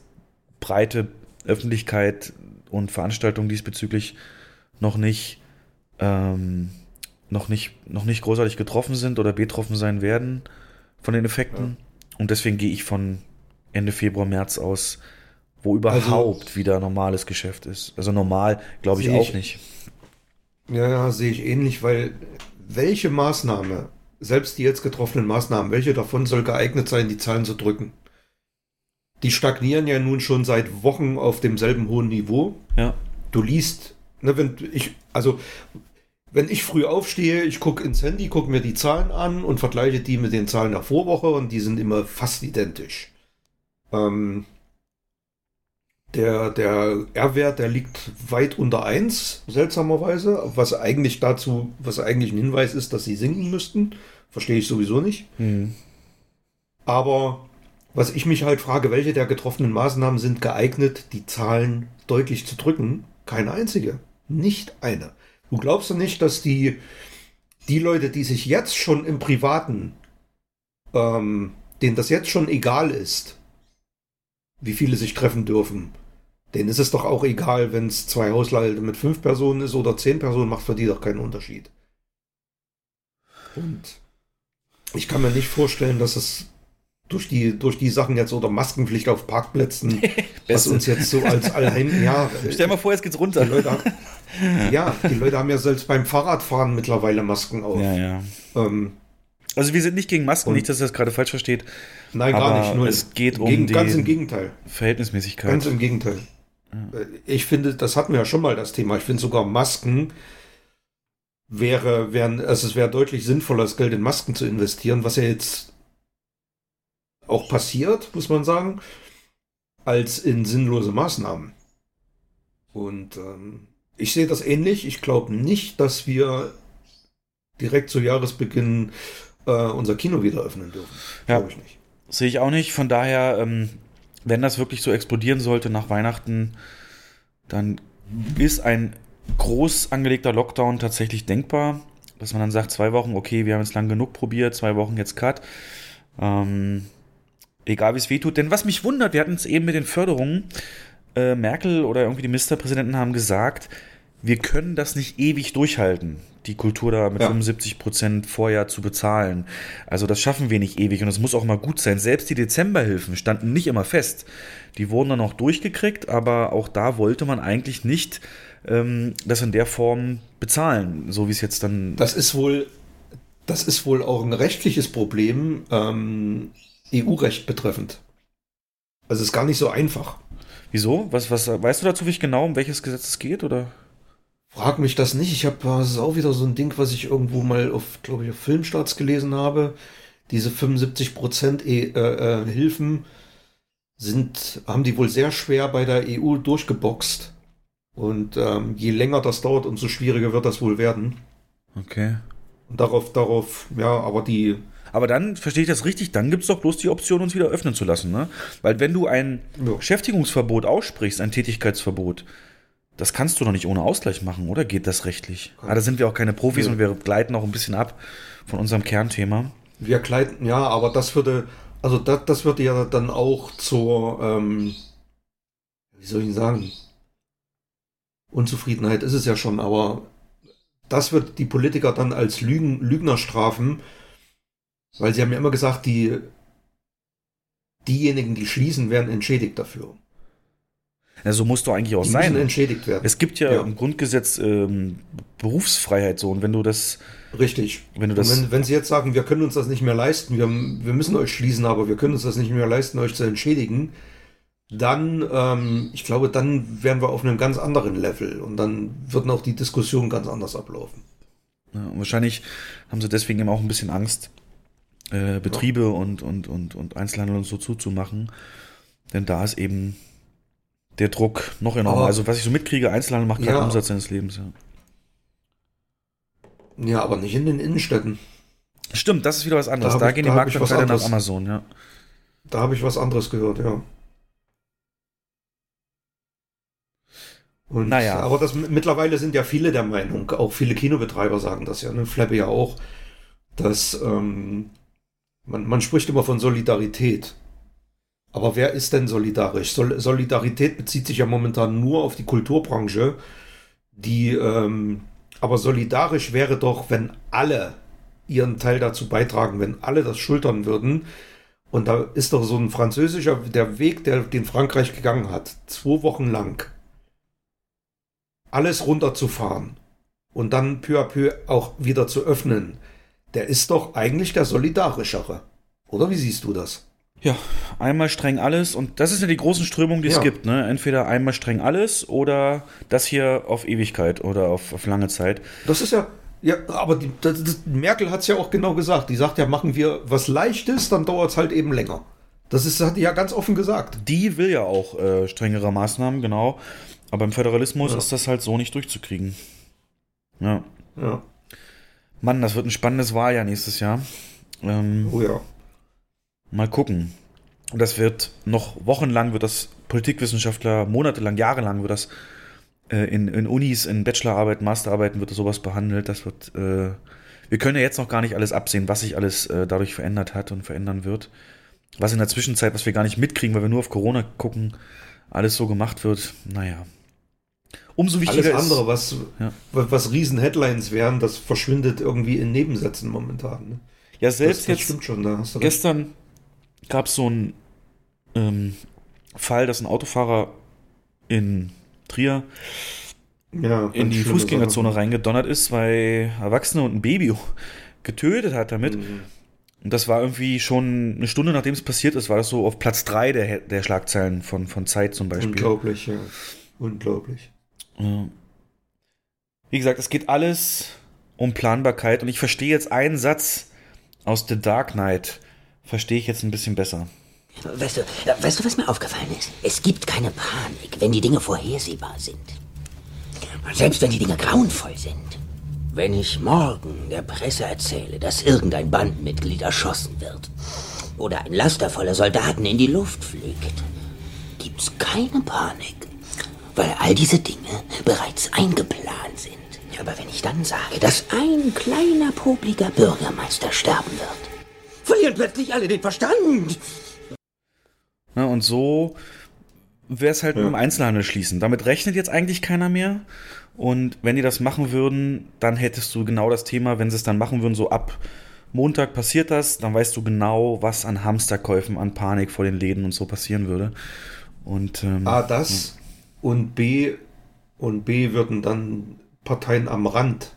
S4: breite Öffentlichkeit und Veranstaltungen diesbezüglich noch nicht, ähm, noch nicht, noch nicht großartig getroffen sind oder betroffen sein werden von den Effekten. Ja. Und deswegen gehe ich von Ende Februar, März aus, wo überhaupt also, wieder normales Geschäft ist. Also normal, glaube ich auch ich, nicht.
S5: Ja, ja, sehe ich ähnlich, weil welche Maßnahme, selbst die jetzt getroffenen Maßnahmen, welche davon soll geeignet sein, die Zahlen zu drücken? Die stagnieren ja nun schon seit Wochen auf demselben hohen Niveau.
S4: Ja.
S5: Du liest, ne, wenn ich, also wenn ich früh aufstehe, ich gucke ins Handy, gucke mir die Zahlen an und vergleiche die mit den Zahlen der Vorwoche und die sind immer fast identisch. Ähm, der der R-Wert, der liegt weit unter 1, seltsamerweise, was eigentlich dazu, was eigentlich ein Hinweis ist, dass sie sinken müssten. Verstehe ich sowieso nicht. Mhm. Aber was ich mich halt frage, welche der getroffenen Maßnahmen sind geeignet, die Zahlen deutlich zu drücken? Keine einzige. Nicht eine. Du glaubst doch nicht, dass die, die Leute, die sich jetzt schon im Privaten, ähm, denen das jetzt schon egal ist, wie viele sich treffen dürfen, denen ist es doch auch egal, wenn es zwei Haushalte mit fünf Personen ist oder zehn Personen, macht für die doch keinen Unterschied. Und ich kann mir nicht vorstellen, dass es durch die, durch die Sachen jetzt oder Maskenpflicht auf Parkplätzen, was uns jetzt so als allheim, ja.
S4: Stell mal vor, jetzt geht's runter.
S5: Die Leute, ja, die Leute haben ja selbst beim Fahrradfahren mittlerweile Masken auf.
S4: Ja, ja. Ähm, also wir sind nicht gegen Masken, nicht, dass ihr das gerade falsch versteht.
S5: Nein, gar nicht.
S4: Nur es geht um
S5: gegen, ganz im Gegenteil.
S4: Verhältnismäßigkeit.
S5: Ganz im Gegenteil. Ja. Äh, ich finde, das hatten wir ja schon mal das Thema. Ich finde sogar Masken wäre, wären, also es wäre deutlich sinnvoller, das Geld in Masken zu investieren, was ja jetzt auch passiert, muss man sagen, als in sinnlose Maßnahmen. Und ähm, ich sehe das ähnlich. Ich glaube nicht, dass wir direkt zu Jahresbeginn äh, unser Kino wieder öffnen dürfen.
S4: Ja, ich nicht. Sehe ich auch nicht. Von daher, ähm, wenn das wirklich so explodieren sollte nach Weihnachten, dann ist ein groß angelegter Lockdown tatsächlich denkbar. Dass man dann sagt, zwei Wochen, okay, wir haben jetzt lang genug probiert, zwei Wochen jetzt Cut. Ähm, egal wie es weh tut. Denn was mich wundert, wir hatten es eben mit den Förderungen, äh, Merkel oder irgendwie die Ministerpräsidenten haben gesagt, wir können das nicht ewig durchhalten, die Kultur da mit ja. 75 Prozent Vorjahr zu bezahlen. Also das schaffen wir nicht ewig und es muss auch mal gut sein. Selbst die Dezemberhilfen standen nicht immer fest. Die wurden dann auch durchgekriegt, aber auch da wollte man eigentlich nicht ähm, das in der Form bezahlen, so wie es jetzt dann.
S5: Das ist wohl, das ist wohl auch ein rechtliches Problem. Ähm, EU-Recht betreffend. Also ist gar nicht so einfach.
S4: Wieso? Was, was, weißt du dazu nicht genau, um welches Gesetz es geht, oder?
S5: Frag mich das nicht. Ich habe, ist auch wieder so ein Ding, was ich irgendwo mal auf, glaube ich, auf Filmstarts gelesen habe. Diese 75 Prozent e, äh, äh, Hilfen sind, haben die wohl sehr schwer bei der EU durchgeboxt. Und ähm, je länger das dauert, umso schwieriger wird das wohl werden.
S4: Okay.
S5: Und darauf, darauf, ja, aber die
S4: aber dann verstehe ich das richtig, dann gibt es doch bloß die Option, uns wieder öffnen zu lassen. Ne? Weil wenn du ein ja. Beschäftigungsverbot aussprichst, ein Tätigkeitsverbot, das kannst du doch nicht ohne Ausgleich machen, oder geht das rechtlich? Ah, da sind wir auch keine Profis ja. und wir gleiten auch ein bisschen ab von unserem Kernthema.
S5: Wir gleiten, ja, aber das würde, also das, das würde ja dann auch zur, ähm, wie soll ich sagen, Unzufriedenheit ist es ja schon, aber das wird die Politiker dann als Lügen, Lügner strafen, weil sie haben ja immer gesagt, die, diejenigen, die schließen, werden entschädigt dafür.
S4: Ja, so muss doch eigentlich auch die sein.
S5: Müssen entschädigt werden.
S4: Es gibt ja, ja. im Grundgesetz ähm, Berufsfreiheit so und wenn du das
S5: richtig,
S4: wenn du das,
S5: wenn, wenn, sie jetzt sagen, wir können uns das nicht mehr leisten, wir, wir müssen euch schließen, aber wir können uns das nicht mehr leisten, euch zu entschädigen, dann, ähm, ich glaube, dann wären wir auf einem ganz anderen Level und dann würden auch die Diskussionen ganz anders ablaufen.
S4: Ja, wahrscheinlich haben sie deswegen eben auch ein bisschen Angst, äh, Betriebe und, und, und, und Einzelhandel und so zuzumachen. Denn da ist eben der Druck noch enorm. also was ich so mitkriege, Einzelhandel macht keinen ja. Umsatz seines Lebens. Ja.
S5: ja, aber nicht in den Innenstädten.
S4: Stimmt, das ist wieder was anderes.
S5: Da
S4: Da,
S5: ich-
S4: gehen die
S5: da
S4: Marktanteilen nach. Amazon, ja.
S5: Da habe ich was anderes gehört, ja. Und,
S4: Naja.
S5: Aber das, mittlerweile sind ja viele der Meinung, auch viele Kinobetreiber sagen das ja, ne? Flappy ja auch, dass ähm, man, man spricht immer von Solidarität. Aber wer ist denn solidarisch? Sol Solidarität bezieht sich ja momentan nur auf die Kulturbranche, die ähm, aber solidarisch wäre doch, wenn alle ihren Teil dazu beitragen, wenn alle das schultern würden. Und da ist doch so ein französischer, der Weg, der, den Frankreich gegangen hat, zwei Wochen lang, alles runterzufahren und dann peu à peu auch wieder zu öffnen, der ist doch eigentlich der solidarischere. Oder wie siehst du das?
S4: Ja, einmal streng alles und das ist ja die großen Strömungen, die es
S5: Ja.
S4: gibt, ne? Entweder einmal streng alles oder das hier auf Ewigkeit oder auf, auf lange Zeit.
S5: Das ist ja, ja, aber die, das, das, Merkel hat es ja auch genau gesagt. Die sagt ja, machen wir was Leichtes, dann dauert es halt eben länger. Das ist, hat die ja ganz offen gesagt.
S4: Die will ja auch äh, strengere Maßnahmen, genau. Aber im Föderalismus
S5: Ja.
S4: ist das halt so nicht durchzukriegen. Ja.
S5: Ja.
S4: Mann, das wird ein spannendes Wahljahr nächstes Jahr. Ähm,
S5: Oh ja.
S4: Mal gucken. Und das wird noch wochenlang, wird das Politikwissenschaftler, monatelang, jahrelang wird das äh, in, in Unis, in Bachelorarbeiten, Masterarbeiten wird sowas behandelt. Das wird, äh, wir können ja jetzt noch gar nicht alles absehen, was sich alles äh, dadurch verändert hat und verändern wird. Was in der Zwischenzeit, was wir gar nicht mitkriegen, weil wir nur auf Corona gucken, alles so gemacht wird. Naja. Umso wichtiger
S5: Alles andere, was,
S4: Ja.
S5: was, Riesen-Headlines wären, das verschwindet irgendwie in Nebensätzen momentan. Ne?
S4: Ja,
S5: Das,
S4: selbst
S5: das
S4: jetzt.
S5: stimmt schon, da hast du recht.
S4: Gestern gab es so einen ähm, Fall, dass ein Autofahrer in Trier
S5: ja,
S4: in die Fußgängerzone
S5: Sache.
S4: reingedonnert ist, zwei Erwachsene und ein Baby getötet hat damit.
S5: Mhm.
S4: Und das war irgendwie schon eine Stunde nachdem es passiert ist, war das so auf Platz drei der, der Schlagzeilen von, von Zeit zum Beispiel.
S5: Unglaublich, ja. Unglaublich.
S4: Wie gesagt, es geht alles um Planbarkeit und ich verstehe jetzt einen Satz aus The Dark Knight, verstehe ich jetzt ein bisschen besser.
S8: Weißt du, weißt du, was mir aufgefallen ist? Es gibt keine Panik, wenn die Dinge vorhersehbar sind. Selbst wenn die Dinge grauenvoll sind. Wenn ich morgen der Presse erzähle, dass irgendein Bandenmitglied erschossen wird oder ein Laster voller Soldaten in die Luft fliegt, gibt's keine Panik, weil all diese Dinge bereits eingeplant sind. Aber wenn ich dann sage, dass ein kleiner, popliger Bürgermeister sterben wird, verlieren plötzlich alle den Verstand.
S4: Ja, und so wäre es halt mit dem Einzelhandel schließen. Damit rechnet jetzt eigentlich keiner mehr. Und wenn die das machen würden, dann hättest du genau das Thema, wenn sie es dann machen würden, so ab Montag passiert das, dann weißt du genau, was an Hamsterkäufen, an Panik vor den Läden und so passieren würde. Und ähm,
S5: A, das und B, und B würden dann Parteien am Rand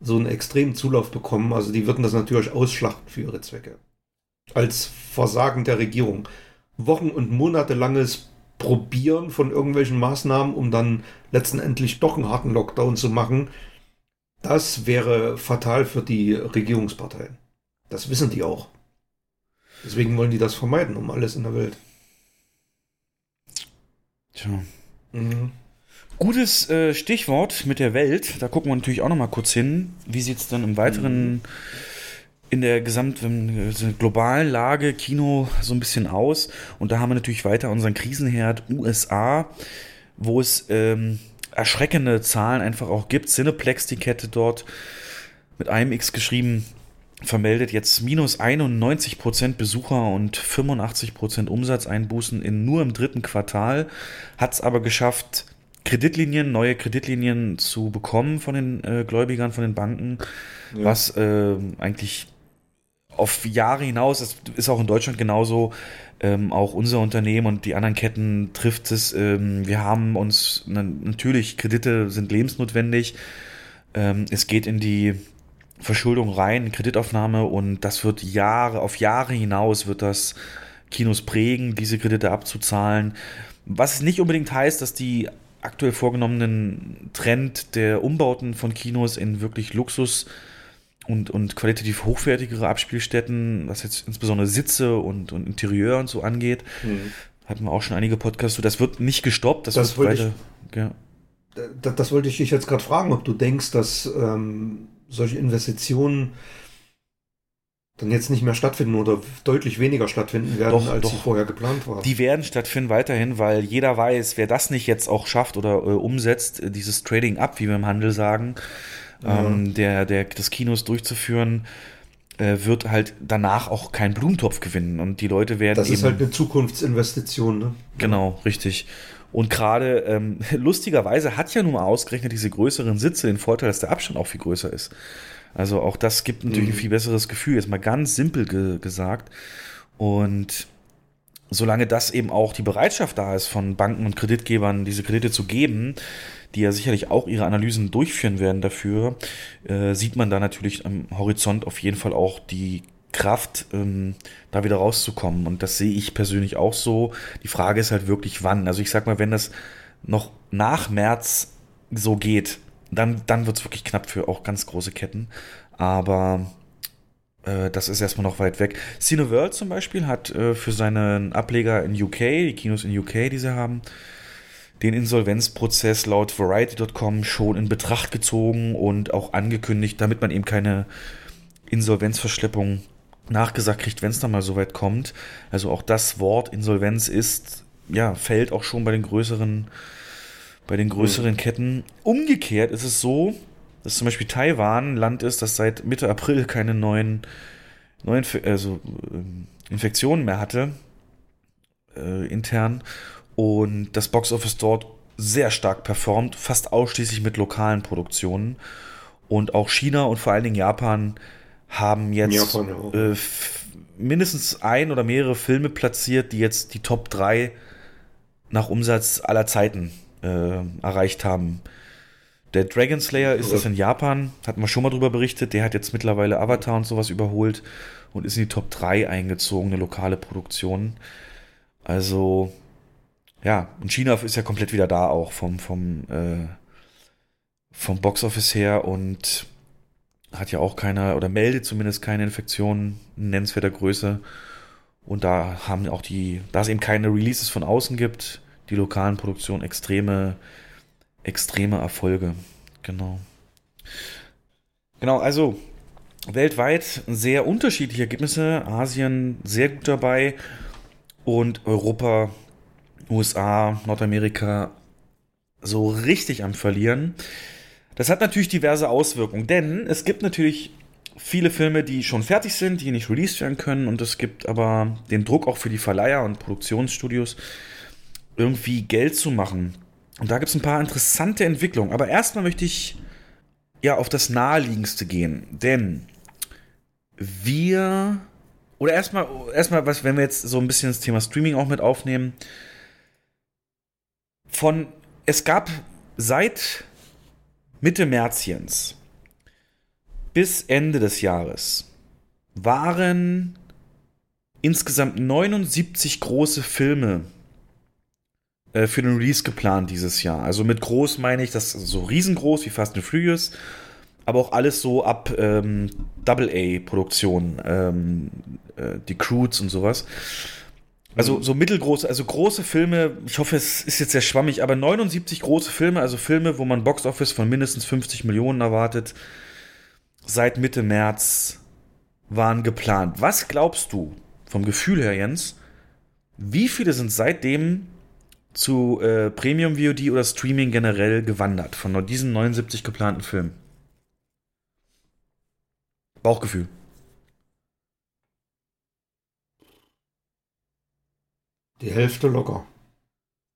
S5: so einen extremen Zulauf bekommen. Also die würden das natürlich ausschlachten für ihre Zwecke. Als Versagen der Regierung. Wochen- und monatelanges Probieren von irgendwelchen Maßnahmen, um dann letztendlich doch einen harten Lockdown zu machen, das wäre fatal für die Regierungsparteien. Das wissen die auch. Deswegen wollen die das vermeiden, um alles in der Welt.
S4: tja.
S5: Mhm.
S4: Gutes äh, Stichwort mit der Welt. Da gucken wir natürlich auch noch mal kurz hin. Wie sieht es dann im weiteren in der gesamten äh, globalen Lage Kino so ein bisschen aus? Und da haben wir natürlich weiter unseren Krisenherd USA, wo es ähm, erschreckende Zahlen einfach auch gibt. Cineplex, die Kette dort mit einem X geschrieben, vermeldet jetzt minus 91% Besucher und 85% Umsatzeinbußen in nur im dritten Quartal, hat es aber geschafft, Kreditlinien, neue Kreditlinien zu bekommen von den äh, Gläubigern, von den Banken, was äh, eigentlich auf Jahre hinaus, das ist auch in Deutschland genauso, ähm, auch unser Unternehmen und die anderen Ketten trifft es. Ähm, wir haben uns, na, natürlich, Kredite sind lebensnotwendig. Ähm, es geht in die Verschuldung rein, Kreditaufnahme und das wird Jahre, auf Jahre hinaus wird das Kinos prägen, diese Kredite abzuzahlen. Was nicht unbedingt heißt, dass die aktuell vorgenommenen Trend der Umbauten von Kinos in wirklich Luxus und, und qualitativ hochwertigere Abspielstätten, was jetzt insbesondere Sitze und, und Interieur und so angeht, hatten wir auch schon einige Podcasts. zu. Das wird nicht gestoppt, das,
S5: Das
S4: wird
S5: wollte
S4: weiter. Ja.
S5: das, das wollte ich dich jetzt gerade fragen, ob du denkst, dass ähm, solche Investitionen dann jetzt nicht mehr stattfinden oder deutlich weniger stattfinden werden,
S4: Doch,
S5: als
S4: doch.
S5: sie vorher geplant waren.
S4: Die werden stattfinden weiterhin, weil jeder weiß, wer das nicht jetzt auch schafft oder äh, umsetzt, äh, dieses Trading up, wie wir im Handel sagen, ähm, der, der, des Kinos durchzuführen, äh, wird halt danach auch keinen Blumentopf gewinnen. Und die Leute werden
S5: das ist halt eine Zukunftsinvestition, ne?
S4: Genau, richtig. Und gerade ähm, lustigerweise hat ja nun mal ausgerechnet diese größeren Sitze den Vorteil, dass der Abstand auch viel größer ist. Also auch das gibt natürlich ein viel besseres Gefühl, jetzt mal ganz simpel ge gesagt. Und solange das eben auch die Bereitschaft da ist, von Banken und Kreditgebern diese Kredite zu geben, die ja sicherlich auch ihre Analysen durchführen werden dafür, äh, sieht man da natürlich am Horizont auf jeden Fall auch die Kraft, ähm, da wieder rauszukommen. Und das sehe ich persönlich auch so. Die Frage ist halt wirklich, wann. Also ich sag mal, wenn das noch nach März so geht, dann, dann wird es wirklich knapp für auch ganz große Ketten. Aber äh, das ist erstmal noch weit weg. Cineworld zum Beispiel hat äh, für seinen Ableger in UK, die Kinos in UK, die sie haben, den Insolvenzprozess laut Variety.com schon in Betracht gezogen und auch angekündigt, damit man eben keine Insolvenzverschleppung nachgesagt kriegt, wenn es dann mal so weit kommt. Also auch das Wort Insolvenz ist, ja, fällt auch schon bei den größeren, bei den größeren Ketten. Umgekehrt ist es so, dass zum Beispiel Taiwan ein Land ist, das seit Mitte April keine neuen, neuen also, ähm, Infektionen mehr hatte, äh, intern. Und das Boxoffice dort sehr stark performt, fast ausschließlich mit lokalen Produktionen. Und auch China und vor allen Dingen Japan haben jetzt äh, mindestens ein oder mehrere Filme platziert, die jetzt die Top 3 nach Umsatz aller Zeiten äh, erreicht haben. Der Dragon Slayer ist das in Japan, hatten wir schon mal drüber berichtet, der hat jetzt mittlerweile Avatar und sowas überholt und ist in die Top 3 eingezogen, eine lokale Produktion. Also, ja, und China ist ja komplett wieder da auch vom, vom, äh, vom Boxoffice her und hat ja auch keine, oder meldet zumindest keine Infektionen in nennenswerter Größe. Und da haben auch die, da es eben keine Releases von außen gibt, die lokalen Produktionen extreme, extreme Erfolge. Genau. Genau, also weltweit sehr unterschiedliche Ergebnisse. Asien sehr gut dabei und Europa, USA, Nordamerika so richtig am Verlieren. Das hat natürlich diverse Auswirkungen, denn es gibt natürlich viele Filme, die schon fertig sind, die nicht released werden können und es gibt aber den Druck auch für die Verleiher und Produktionsstudios, irgendwie Geld zu machen. Und da gibt es ein paar interessante Entwicklungen. Aber erstmal möchte ich ja auf das Naheliegendste gehen, denn wir oder erstmal erstmal was, wenn wir jetzt so ein bisschen das Thema Streaming auch mit aufnehmen, von es gab seit Mitte März Jens bis Ende des Jahres waren insgesamt 79 große Filme äh, für den Release geplant dieses Jahr. Also mit groß meine ich das so riesengroß wie Fast and Furious, aber auch alles so ab ähm, Double-A-Produktionen, ähm, äh, die Crudes und sowas. Also so mittelgroße, also große Filme, ich hoffe, es ist jetzt sehr schwammig, aber 79 große Filme, also Filme, wo man Boxoffice von mindestens 50 Millionen erwartet, seit Mitte März waren geplant. Was glaubst du, vom Gefühl her, Jens, wie viele sind seitdem zu äh, Premium VOD oder Streaming generell gewandert von diesen 79 geplanten Filmen? Bauchgefühl.
S5: Die Hälfte locker.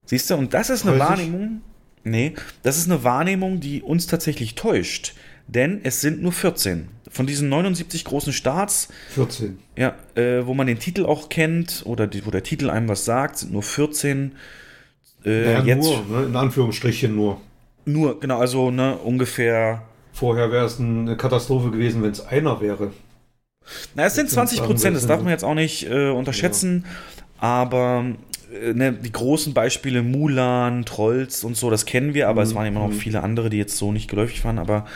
S4: Siehst du, und das ist eine
S5: 30?
S4: Wahrnehmung. Nee, das ist eine Wahrnehmung, die uns tatsächlich täuscht. Denn es sind nur 14. Von diesen 79 großen Starts,
S5: 14.
S4: ja, äh, wo man den Titel auch kennt oder die, wo der Titel einem was sagt, sind nur 14. Äh,
S5: Ja,
S4: jetzt
S5: nur, ne? in Anführungsstrichen nur.
S4: nur, genau, also ne, ungefähr.
S5: Vorher wäre es eine Katastrophe gewesen, wenn es einer wäre.
S4: Na, es sind
S5: Jetzt
S4: 20
S5: sind
S4: Prozent, das darf man jetzt auch nicht äh, unterschätzen. Aber äh, ne, die großen Beispiele Mulan, Trolls und so, das kennen wir, aber es
S5: Mhm.
S4: waren immer noch
S5: Mhm.
S4: viele andere, die jetzt so nicht geläufig waren. Aber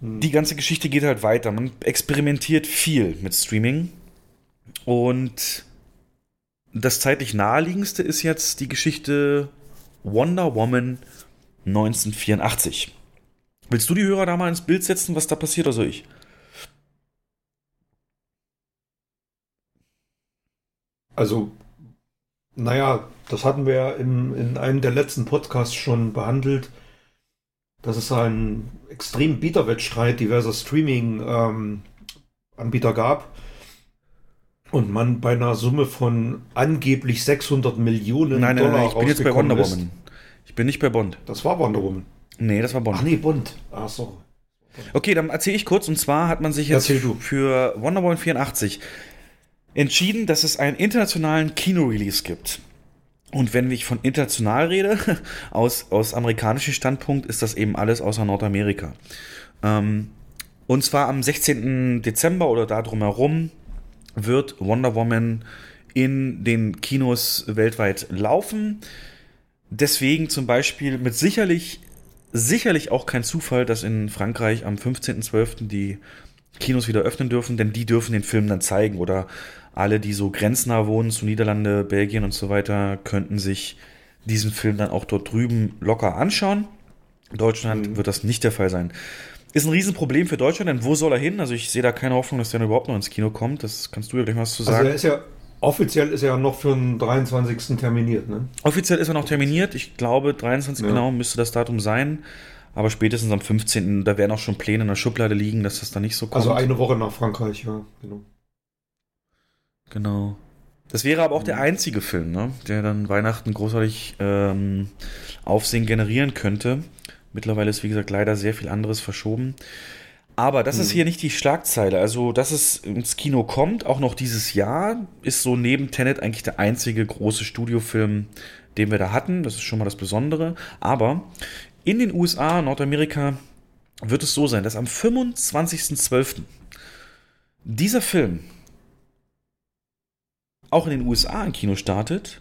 S4: die ganze Geschichte geht halt weiter. Man experimentiert viel mit Streaming. Und das zeitlich naheliegendste ist jetzt die Geschichte Wonder Woman 1984. Willst du die Hörer da mal ins Bild setzen, was da passiert, oder soll ich?
S5: Also, naja, das hatten wir ja in, in einem der letzten Podcasts schon behandelt, dass es einen extremen Bieterwettstreit diverser Streaming-Anbieter ähm, gab und man bei einer Summe von angeblich 600 Millionen
S4: nein, nein,
S5: Dollar
S4: nein, ich bin jetzt bei Wonder
S5: ist.
S4: Woman. Ich bin nicht bei Bond.
S5: Das war Wonder Woman.
S4: Nee, das war Bond.
S5: Ach nee, Bond. Ach so.
S4: Okay, dann erzähle ich kurz. Und zwar hat man sich jetzt für Wonder Woman 84 entschieden, dass es einen internationalen Kino-Release gibt. Und wenn ich von international rede, aus, aus amerikanischem Standpunkt, ist das eben alles außer Nordamerika. Ähm, und zwar am 16. Dezember oder da drumherum wird Wonder Woman in den Kinos weltweit laufen. Deswegen zum Beispiel mit sicherlich, sicherlich auch kein Zufall, dass in Frankreich am 15.12. die Kinos wieder öffnen dürfen, denn die dürfen den Film dann zeigen oder alle, die so grenznah wohnen zu Niederlande, Belgien und so weiter, könnten sich diesen Film dann auch dort drüben locker anschauen. In Deutschland mhm. wird das nicht der Fall sein. Ist ein Riesenproblem für Deutschland, denn wo soll er hin? Also ich sehe da keine Hoffnung, dass der überhaupt noch ins Kino kommt. Das kannst du ja gleich was zu sagen.
S5: Also er ist ja offiziell ist er ja noch für den 23. terminiert, ne?
S4: Offiziell ist er noch terminiert. Ich glaube, 23 ja. genau müsste das Datum sein. Aber spätestens am 15. da werden auch schon Pläne in der Schublade liegen, dass das dann nicht so kommt.
S5: Also eine Woche nach Frankreich, ja, genau.
S4: Genau. Das wäre aber auch der einzige Film, ne, der dann Weihnachten großartig ähm, Aufsehen generieren könnte. Mittlerweile ist, wie gesagt, leider sehr viel anderes verschoben. Aber das hm. ist hier nicht die Schlagzeile. Also, dass es ins Kino kommt, auch noch dieses Jahr, ist so neben Tenet eigentlich der einzige große Studiofilm, den wir da hatten. Das ist schon mal das Besondere. Aber in den USA, Nordamerika, wird es so sein, dass am 25.12. dieser Film auch in den USA ein Kino startet,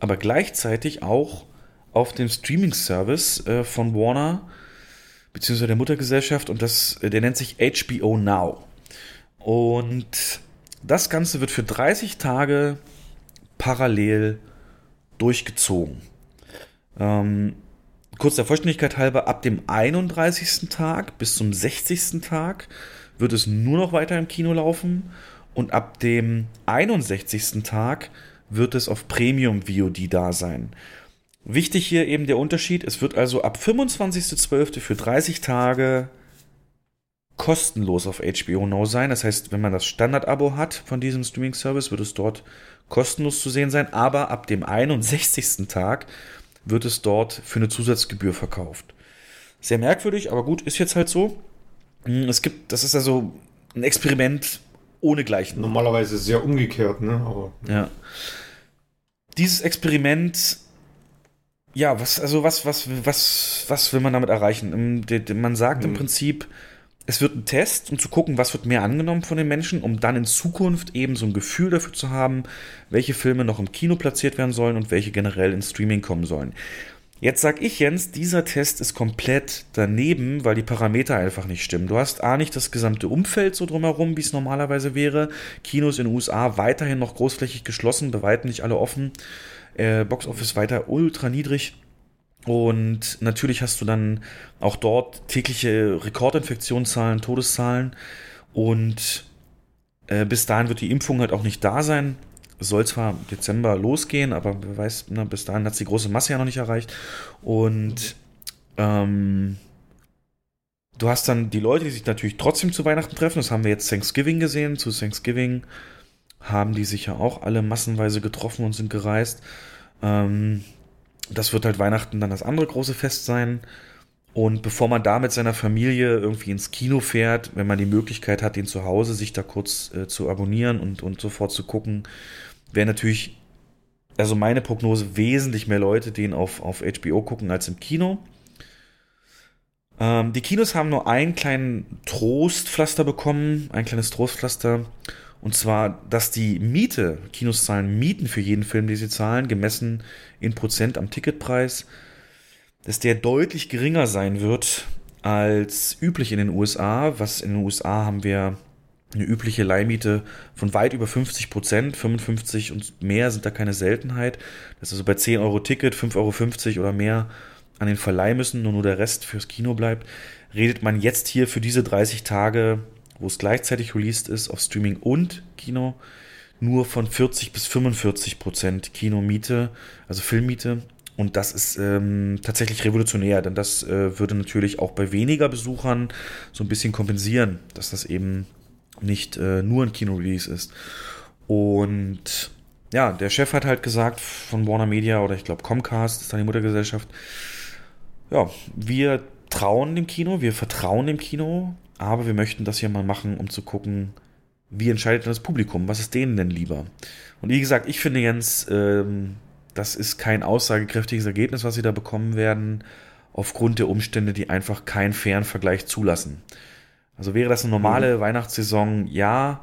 S4: aber gleichzeitig auch auf dem Streaming-Service äh, von Warner beziehungsweise der Muttergesellschaft und das, äh, der nennt sich HBO Now. Und das Ganze wird für 30 Tage parallel durchgezogen. Ähm, kurz der Vollständigkeit halber, ab dem 31. Tag bis zum 60. Tag wird es nur noch weiter im Kino laufen und ab dem 61. Tag wird es auf Premium VOD da sein. Wichtig hier eben der Unterschied, es wird also ab 25.12. für 30 Tage kostenlos auf HBO Now sein. Das heißt, wenn man das Standard-Abo hat von diesem Streaming-Service, wird es dort kostenlos zu sehen sein. Aber ab dem 61. Tag wird es dort für eine Zusatzgebühr verkauft. Sehr merkwürdig, aber gut, ist jetzt halt so. Es gibt, das ist also ein Experiment ohne Gleichen.
S5: Normalerweise sehr umgekehrt, ne? Aber,
S4: ja. Dieses Experiment, ja, was, also was, was, was, was will man damit erreichen? Man sagt im Prinzip, es wird ein Test, um zu gucken, was wird mehr angenommen von den Menschen, um dann in Zukunft eben so ein Gefühl dafür zu haben, welche Filme noch im Kino platziert werden sollen und welche generell ins Streaming kommen sollen. Jetzt sag ich, Jens, dieser Test ist komplett daneben, weil die Parameter einfach nicht stimmen. Du hast A nicht das gesamte Umfeld so drumherum, wie es normalerweise wäre. Kinos in den USA weiterhin noch großflächig geschlossen, bei weitem nicht alle offen. Äh, Box Office weiter ultra niedrig. Und natürlich hast du dann auch dort tägliche Rekordinfektionszahlen, Todeszahlen. Und äh, bis dahin wird die Impfung halt auch nicht da sein soll zwar im Dezember losgehen, aber wer weiß, na, bis dahin hat es die große Masse ja noch nicht erreicht. Und ähm, du hast dann die Leute, die sich natürlich trotzdem zu Weihnachten treffen. Das haben wir jetzt Thanksgiving gesehen. Zu Thanksgiving haben die sich ja auch alle massenweise getroffen und sind gereist. Ähm, das wird halt Weihnachten dann das andere große Fest sein. Und bevor man da mit seiner Familie irgendwie ins Kino fährt, wenn man die Möglichkeit hat, den zu Hause sich da kurz äh, zu abonnieren und, und sofort zu gucken, wäre natürlich, also meine Prognose, wesentlich mehr Leute, den auf, auf HBO gucken als im Kino. Ähm, die Kinos haben nur einen kleinen Trostpflaster bekommen, ein kleines Trostpflaster. Und zwar, dass die Miete, Kinos zahlen Mieten für jeden Film, die sie zahlen, gemessen in Prozent am Ticketpreis, dass der deutlich geringer sein wird als üblich in den USA. Was in den USA haben wir eine übliche Leihmiete von weit über 50 Prozent, 55 und mehr sind da keine Seltenheit. Das ist also bei 10 Euro Ticket, 5,50 Euro oder mehr an den Verleih müssen und nur der Rest fürs Kino bleibt. Redet man jetzt hier für diese 30 Tage, wo es gleichzeitig released ist, auf Streaming und Kino, nur von 40 bis 45 Prozent Kinomiete, also Filmmiete. Und das ist ähm, tatsächlich revolutionär, denn das äh, würde natürlich auch bei weniger Besuchern so ein bisschen kompensieren, dass das eben nicht äh, nur ein Kino-Release ist. Und ja, der Chef hat halt gesagt von Warner Media oder ich glaube Comcast ist dann die Muttergesellschaft, ja, wir trauen dem Kino, wir vertrauen dem Kino, aber wir möchten das hier mal machen, um zu gucken, wie entscheidet das Publikum, was ist denen denn lieber? Und wie gesagt, ich finde Jens, ähm, das ist kein aussagekräftiges Ergebnis, was sie da bekommen werden, aufgrund der Umstände, die einfach keinen fairen Vergleich zulassen. Also wäre das eine normale mhm. Weihnachtssaison, ja,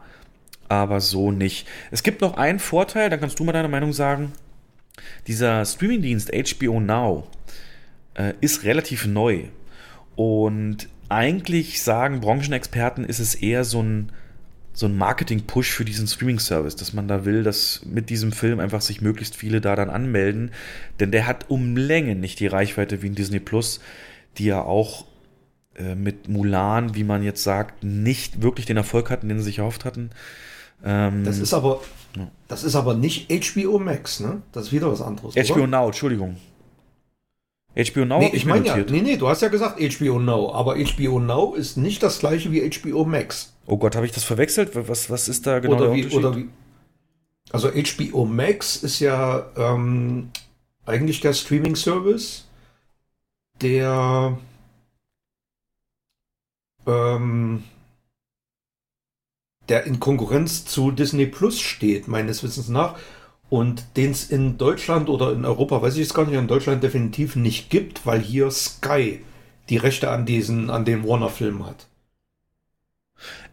S4: aber so nicht. Es gibt noch einen Vorteil, da kannst du mal deine Meinung sagen. Dieser Streamingdienst HBO Now äh, ist relativ neu. Und eigentlich sagen Branchenexperten, ist es eher so ein, so ein Marketing-Push für diesen Streaming-Service, dass man da will, dass mit diesem Film einfach sich möglichst viele da dann anmelden. Denn der hat um Längen nicht die Reichweite wie ein Disney Plus, die ja auch äh, mit Mulan, wie man jetzt sagt, nicht wirklich den Erfolg hatten, den sie sich erhofft hatten.
S5: Ähm, das ist aber, das ist aber nicht HBO Max, ne? Das ist wieder was anderes.
S4: HBO oder? Now, Entschuldigung. HBO Now?
S5: Nee, ich meine ja, nee, nee, du hast ja gesagt HBO Now, aber HBO Now ist nicht das gleiche wie HBO Max.
S4: Oh Gott, habe ich das verwechselt? Was, was ist da genau oder der
S5: wie, Unterschied? Oder wie, also HBO Max ist ja ähm, eigentlich der Streaming-Service, der ähm, der in Konkurrenz zu Disney Plus steht, meines Wissens nach und den es in Deutschland oder in Europa, weiß ich jetzt gar nicht, in Deutschland definitiv nicht gibt, weil hier Sky die Rechte an diesen, an dem Warner-Film hat.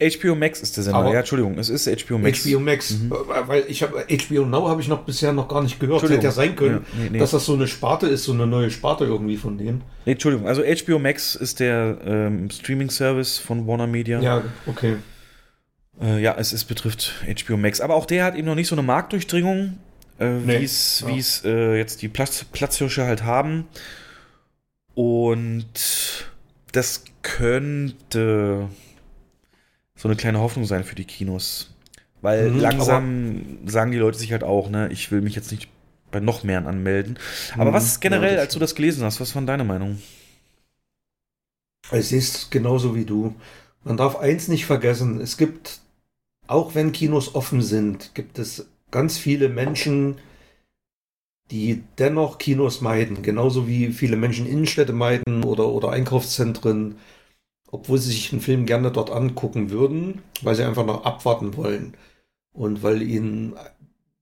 S4: HBO Max ist der Sender. Aber ja, Entschuldigung, es ist HBO Max.
S5: HBO Max, mhm. weil ich habe HBO Now habe ich noch bisher noch gar nicht gehört. Hätte ja sein können, ja, nee, nee. dass das so eine Sparte ist, so eine neue Sparte irgendwie von denen.
S4: Nee, Entschuldigung, also HBO Max ist der ähm, Streaming-Service von Warner Media.
S5: Ja, okay.
S4: Äh, ja, es ist, betrifft HBO Max. Aber auch der hat eben noch nicht so eine Marktdurchdringung äh, nee. wie es ja. äh, jetzt die Platz, Platzhirsche halt haben. Und das könnte so eine kleine Hoffnung sein für die Kinos. Weil mhm, langsam sagen die Leute sich halt auch, ne, ich will mich jetzt nicht bei noch mehr anmelden. Aber mhm, was ist generell, ja, als du das gelesen hast, was war deine Meinung?
S5: Es genauso wie du. Man darf eins nicht vergessen, es gibt, auch wenn Kinos offen sind, gibt es ganz viele Menschen, die dennoch Kinos meiden, genauso wie viele Menschen Innenstädte meiden oder, oder Einkaufszentren, obwohl sie sich einen Film gerne dort angucken würden, weil sie einfach noch abwarten wollen und weil ihnen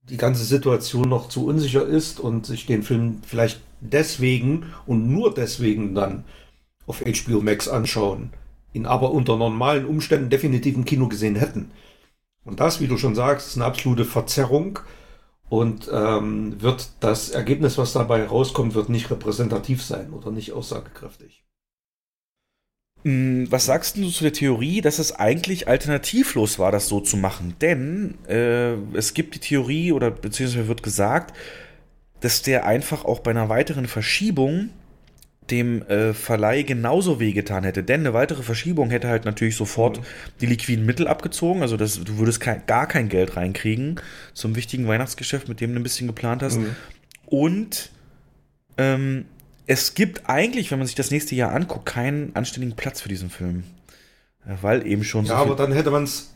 S5: die ganze Situation noch zu unsicher ist und sich den Film vielleicht deswegen und nur deswegen dann auf HBO Max anschauen, ihn aber unter normalen Umständen definitiv im Kino gesehen hätten. Und das, wie du schon sagst, ist eine absolute Verzerrung und ähm, wird das Ergebnis, was dabei rauskommt, wird nicht repräsentativ sein oder nicht aussagekräftig.
S4: Hm, was sagst du zu der Theorie, dass es eigentlich alternativlos war, das so zu machen? Denn äh, es gibt die Theorie oder beziehungsweise wird gesagt, dass der einfach auch bei einer weiteren Verschiebung dem äh, Verleih genauso wehgetan hätte. Denn eine weitere Verschiebung hätte halt natürlich sofort mhm. die liquiden Mittel abgezogen. Also das, du würdest kein, gar kein Geld reinkriegen zum wichtigen Weihnachtsgeschäft, mit dem du ein bisschen geplant hast. Mhm. Und ähm, es gibt eigentlich, wenn man sich das nächste Jahr anguckt, keinen anständigen Platz für diesen Film. Weil eben schon
S5: ja, so. Ja, aber dann hätte man es.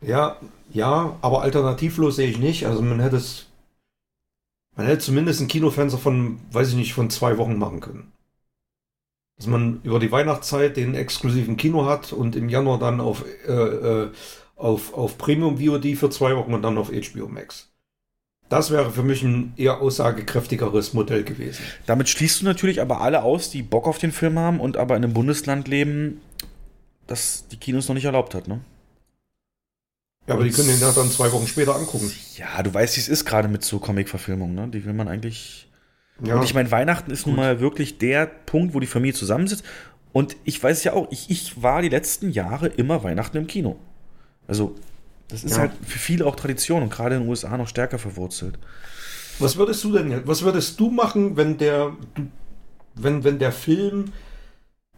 S5: Ja, ja, aber alternativlos sehe ich nicht. Also man hätte es. Man hätte zumindest ein Kinofenster von, weiß ich nicht, von zwei Wochen machen können dass man über die Weihnachtszeit den exklusiven Kino hat und im Januar dann auf, äh, äh auf, auf Premium VOD für zwei Wochen und dann auf HBO Max. Das wäre für mich ein eher aussagekräftigeres Modell gewesen.
S4: Damit schließt du natürlich aber alle aus, die Bock auf den Film haben und aber in einem Bundesland leben, das die Kinos noch nicht erlaubt hat, ne?
S5: Ja, aber und die können den ja dann zwei Wochen später angucken.
S4: Ja, du weißt, wie es ist gerade mit so Comic-Verfilmungen, ne? Die will man eigentlich ja. Und ich meine, Weihnachten ist Gut. nun mal wirklich der Punkt, wo die Familie zusammensitzt. Und ich weiß ja auch, ich, ich war die letzten Jahre immer Weihnachten im Kino. Also, das ist ja. halt für viele auch Tradition und gerade in den USA noch stärker verwurzelt.
S5: Was würdest du denn, was würdest du machen, wenn der, wenn, wenn der Film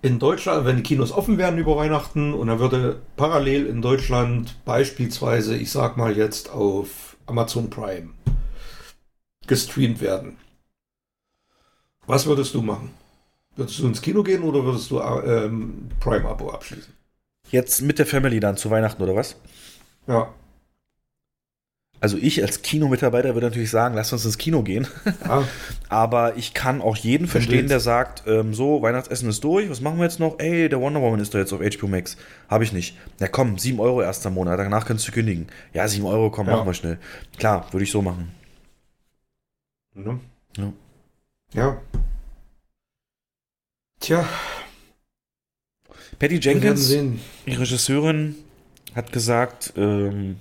S5: in Deutschland, wenn die Kinos offen wären über Weihnachten und er würde parallel in Deutschland beispielsweise, ich sag mal jetzt auf Amazon Prime gestreamt werden. Was würdest du machen? Würdest du ins Kino gehen oder würdest du ähm, Prime-Abo abschließen?
S4: Jetzt mit der Family dann zu Weihnachten oder was?
S5: Ja.
S4: Also ich als Kinomitarbeiter würde natürlich sagen, lass uns ins Kino gehen.
S5: ja.
S4: Aber ich kann auch jeden verstehen, der sagt, ähm, so, Weihnachtsessen ist durch, was machen wir jetzt noch? Ey, der Wonder Woman ist doch jetzt auf HBO Max. Habe ich nicht. Na komm, 7 Euro erster Monat, danach kannst du kündigen. Ja, 7 Euro, komm,
S5: Ja.
S4: machen wir schnell. Klar, würde ich so machen.
S5: Ne?
S4: Ja.
S5: Ja. Tja,
S4: Patty Jenkins, die Regisseurin, hat gesagt, ähm,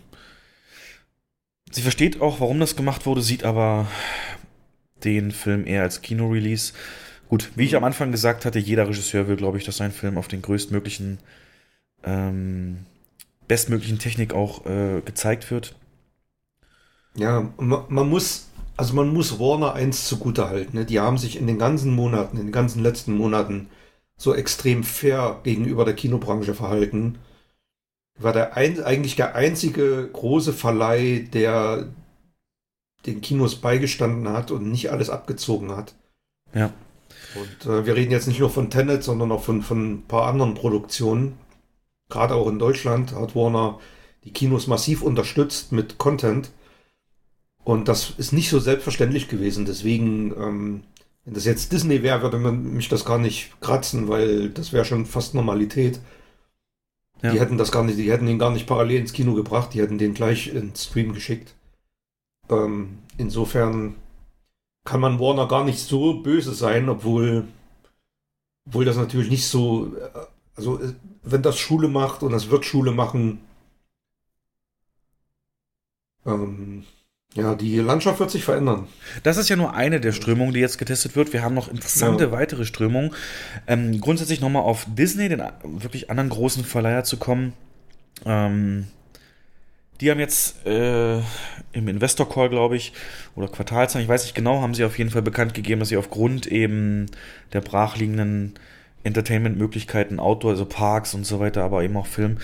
S4: sie versteht auch, warum das gemacht wurde, sieht aber den Film eher als Kino-Release. Gut, wie ich am Anfang gesagt hatte, jeder Regisseur will, glaube ich, dass sein Film auf den größtmöglichen, ähm, bestmöglichen Technik auch äh, gezeigt wird.
S5: Ja, man, muss, also man muss Warner eins zugute halten. Ne? Die haben sich in den ganzen Monaten, in den ganzen letzten Monaten so extrem fair gegenüber der Kinobranche verhalten. War der ein, eigentlich der einzige große Verleih, der den Kinos beigestanden hat und nicht alles abgezogen hat.
S4: Ja.
S5: Und äh, wir reden jetzt nicht nur von Tenet, sondern auch von, von ein paar anderen Produktionen. Gerade auch in Deutschland hat Warner die Kinos massiv unterstützt mit Content. Und das ist nicht so selbstverständlich gewesen. Deswegen, ähm, wenn das jetzt Disney wäre, würde man mich das gar nicht kratzen, weil das wäre schon fast Normalität.
S4: Ja.
S5: Die hätten das gar nicht, die hätten ihn gar nicht parallel ins Kino gebracht, die hätten den gleich ins Stream geschickt. Ähm, insofern kann man Warner gar nicht so böse sein, obwohl, obwohl das natürlich nicht so, äh, also äh, wenn das Schule macht und das wird Schule machen, ähm, ja, die Landschaft wird sich verändern.
S4: Das ist ja nur eine der Strömungen, die jetzt getestet wird. Wir haben noch interessante
S5: Ja.
S4: weitere Strömungen. Ähm, grundsätzlich nochmal auf Disney, den wirklich anderen großen Verleiher zu kommen. Ähm, die haben jetzt äh, im Investor Call, glaube ich, oder Quartalzahlen, ich weiß nicht genau, haben sie auf jeden Fall bekannt gegeben, dass sie aufgrund eben der brachliegenden Entertainment-Möglichkeiten, Outdoor, also Parks und so weiter, aber eben auch Film,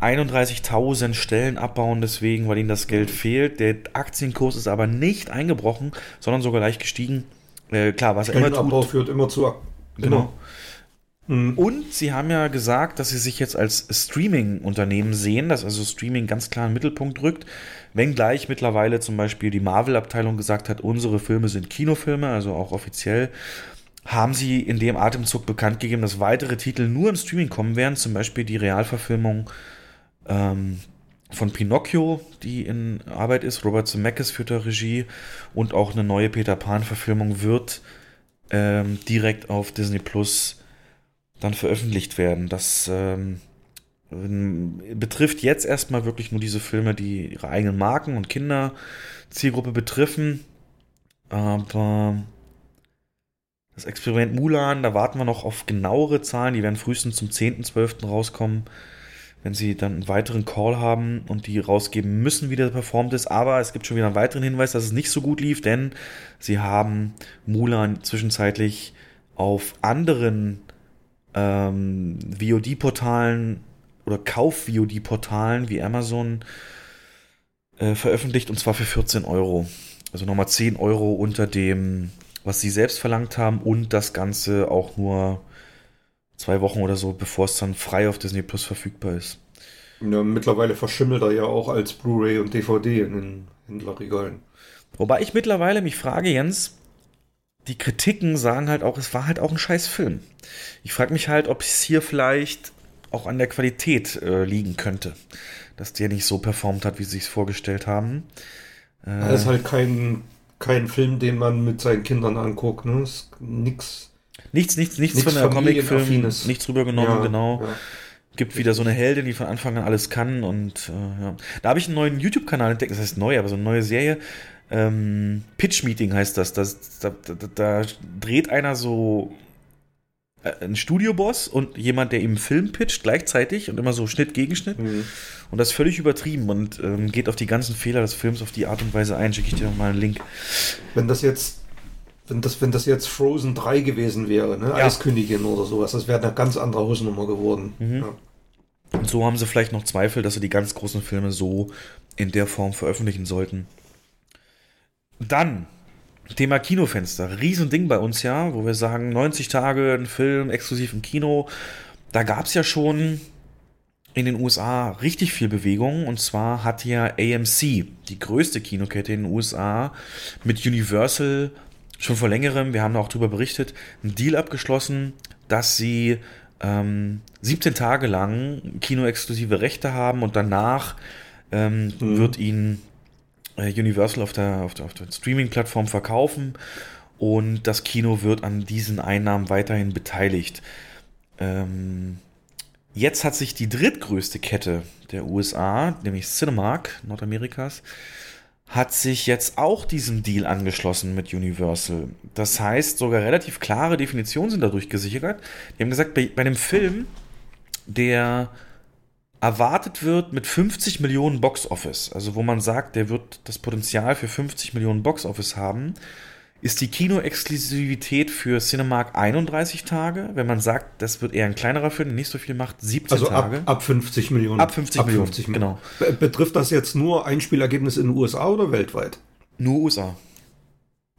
S4: 31.000 Stellen abbauen deswegen, weil ihnen das Geld fehlt. Der Aktienkurs ist aber nicht eingebrochen, sondern sogar leicht gestiegen. Äh, klar, was er immer tut.
S5: führt immer zu.
S4: Genau.
S5: Mhm.
S4: Und sie haben ja gesagt, dass sie sich jetzt als Streaming-Unternehmen sehen, dass also Streaming ganz klar in den Mittelpunkt rückt. Wenngleich mittlerweile zum Beispiel die Marvel-Abteilung gesagt hat, unsere Filme sind Kinofilme, also auch offiziell, haben sie in dem Atemzug bekannt gegeben, dass weitere Titel nur im Streaming kommen werden, zum Beispiel die Realverfilmung ähm, von Pinocchio, die in Arbeit ist. Robert Zemeckis führt da Regie und auch eine neue Peter Pan-Verfilmung wird ähm, direkt auf Disney Plus dann veröffentlicht werden. Das ähm, betrifft jetzt erstmal wirklich nur diese Filme, die ihre eigenen Marken und Kinderzielgruppe betreffen. Aber das Experiment Mulan, da warten wir noch auf genauere Zahlen. Die werden frühestens zum 10.12. rauskommen, wenn sie dann einen weiteren Call haben und die rausgeben müssen, wie der performt ist. Aber es gibt schon wieder einen weiteren Hinweis, dass es nicht so gut lief, denn sie haben Mulan zwischenzeitlich auf anderen ähm, VOD-Portalen oder Kauf-VOD-Portalen wie Amazon äh, veröffentlicht und zwar für 14 Euro. Also nochmal 10 Euro unter dem, was sie selbst verlangt haben und das Ganze auch nur zwei Wochen oder so, bevor es dann frei auf Disney Plus verfügbar ist.
S5: Ja, mittlerweile verschimmelt er ja auch als Blu-ray und DVD in den Händlerregalen.
S4: Wobei ich mittlerweile mich frage, Jens, die Kritiken sagen halt auch, es war halt auch ein scheiß Film. Ich frage mich halt, ob es hier vielleicht auch an der Qualität äh, liegen könnte, dass der nicht so performt hat, wie sie es vorgestellt haben. Äh,
S5: Das ist halt kein, kein Film, den man mit seinen Kindern anguckt. Ne? Ist nix.
S4: nichts, nichts, nichts
S5: nichts
S4: von der Comicfilm, nichts rübergenommen,
S5: Ja,
S4: genau.
S5: ja.
S4: Gibt wieder so eine Heldin, die von Anfang an alles kann und äh, ja. Da habe ich einen neuen YouTube-Kanal entdeckt, das heißt neu, aber so eine neue Serie. Ähm, Pitch Meeting heißt das. das da, da, da dreht einer so ein Studioboss und jemand, der ihm Film pitcht gleichzeitig und immer so Schnitt gegen Schnitt.
S5: Mhm.
S4: Und das ist völlig übertrieben und ähm, geht auf die ganzen Fehler des Films auf die Art und Weise ein. Schicke ich dir mal einen Link.
S5: Wenn das jetzt, wenn das, wenn das jetzt Frozen 3 gewesen wäre, ne?
S4: Ja.
S5: Eiskönigin oder sowas, das wäre eine ganz andere Hausnummer geworden.
S4: Mhm.
S5: Ja.
S4: Und so haben sie vielleicht noch Zweifel, dass sie die ganz großen Filme so in der Form veröffentlichen sollten. Dann Thema Kinofenster. Riesending bei uns ja, wo wir sagen, 90 Tage ein Film exklusiv im Kino. Da gab es ja schon in den USA richtig viel Bewegung. Und zwar hat ja AMC, die größte Kinokette in den USA, mit Universal schon vor längerem, wir haben da auch drüber berichtet, einen Deal abgeschlossen, dass sie ähm, 17 Tage lang kinoexklusive Rechte haben und danach ähm, mhm. wird ihnen Universal auf der, auf der, auf der Streaming-Plattform verkaufen und das Kino wird an diesen Einnahmen weiterhin beteiligt. Ähm, jetzt hat sich die drittgrößte Kette der USA, nämlich Cinemark Nordamerikas, hat sich jetzt auch diesem Deal angeschlossen mit Universal. Das heißt, sogar relativ klare Definitionen sind dadurch gesichert. Die haben gesagt, bei, bei einem Film, der erwartet wird mit 50 Millionen Box Office, also wo man sagt, der wird das Potenzial für 50 Millionen Box Office haben, ist die Kino-Exklusivität für Cinemark 31 Tage. Wenn man sagt, das wird eher ein kleinerer Film, der nicht so viel macht, 17
S5: also
S4: Tage.
S5: Ab, ab 50 Millionen.
S4: Ab 50 ab Millionen, 50
S5: Millionen. genau. Betrifft das jetzt nur Einspielergebnis in den USA oder weltweit?
S4: Nur USA.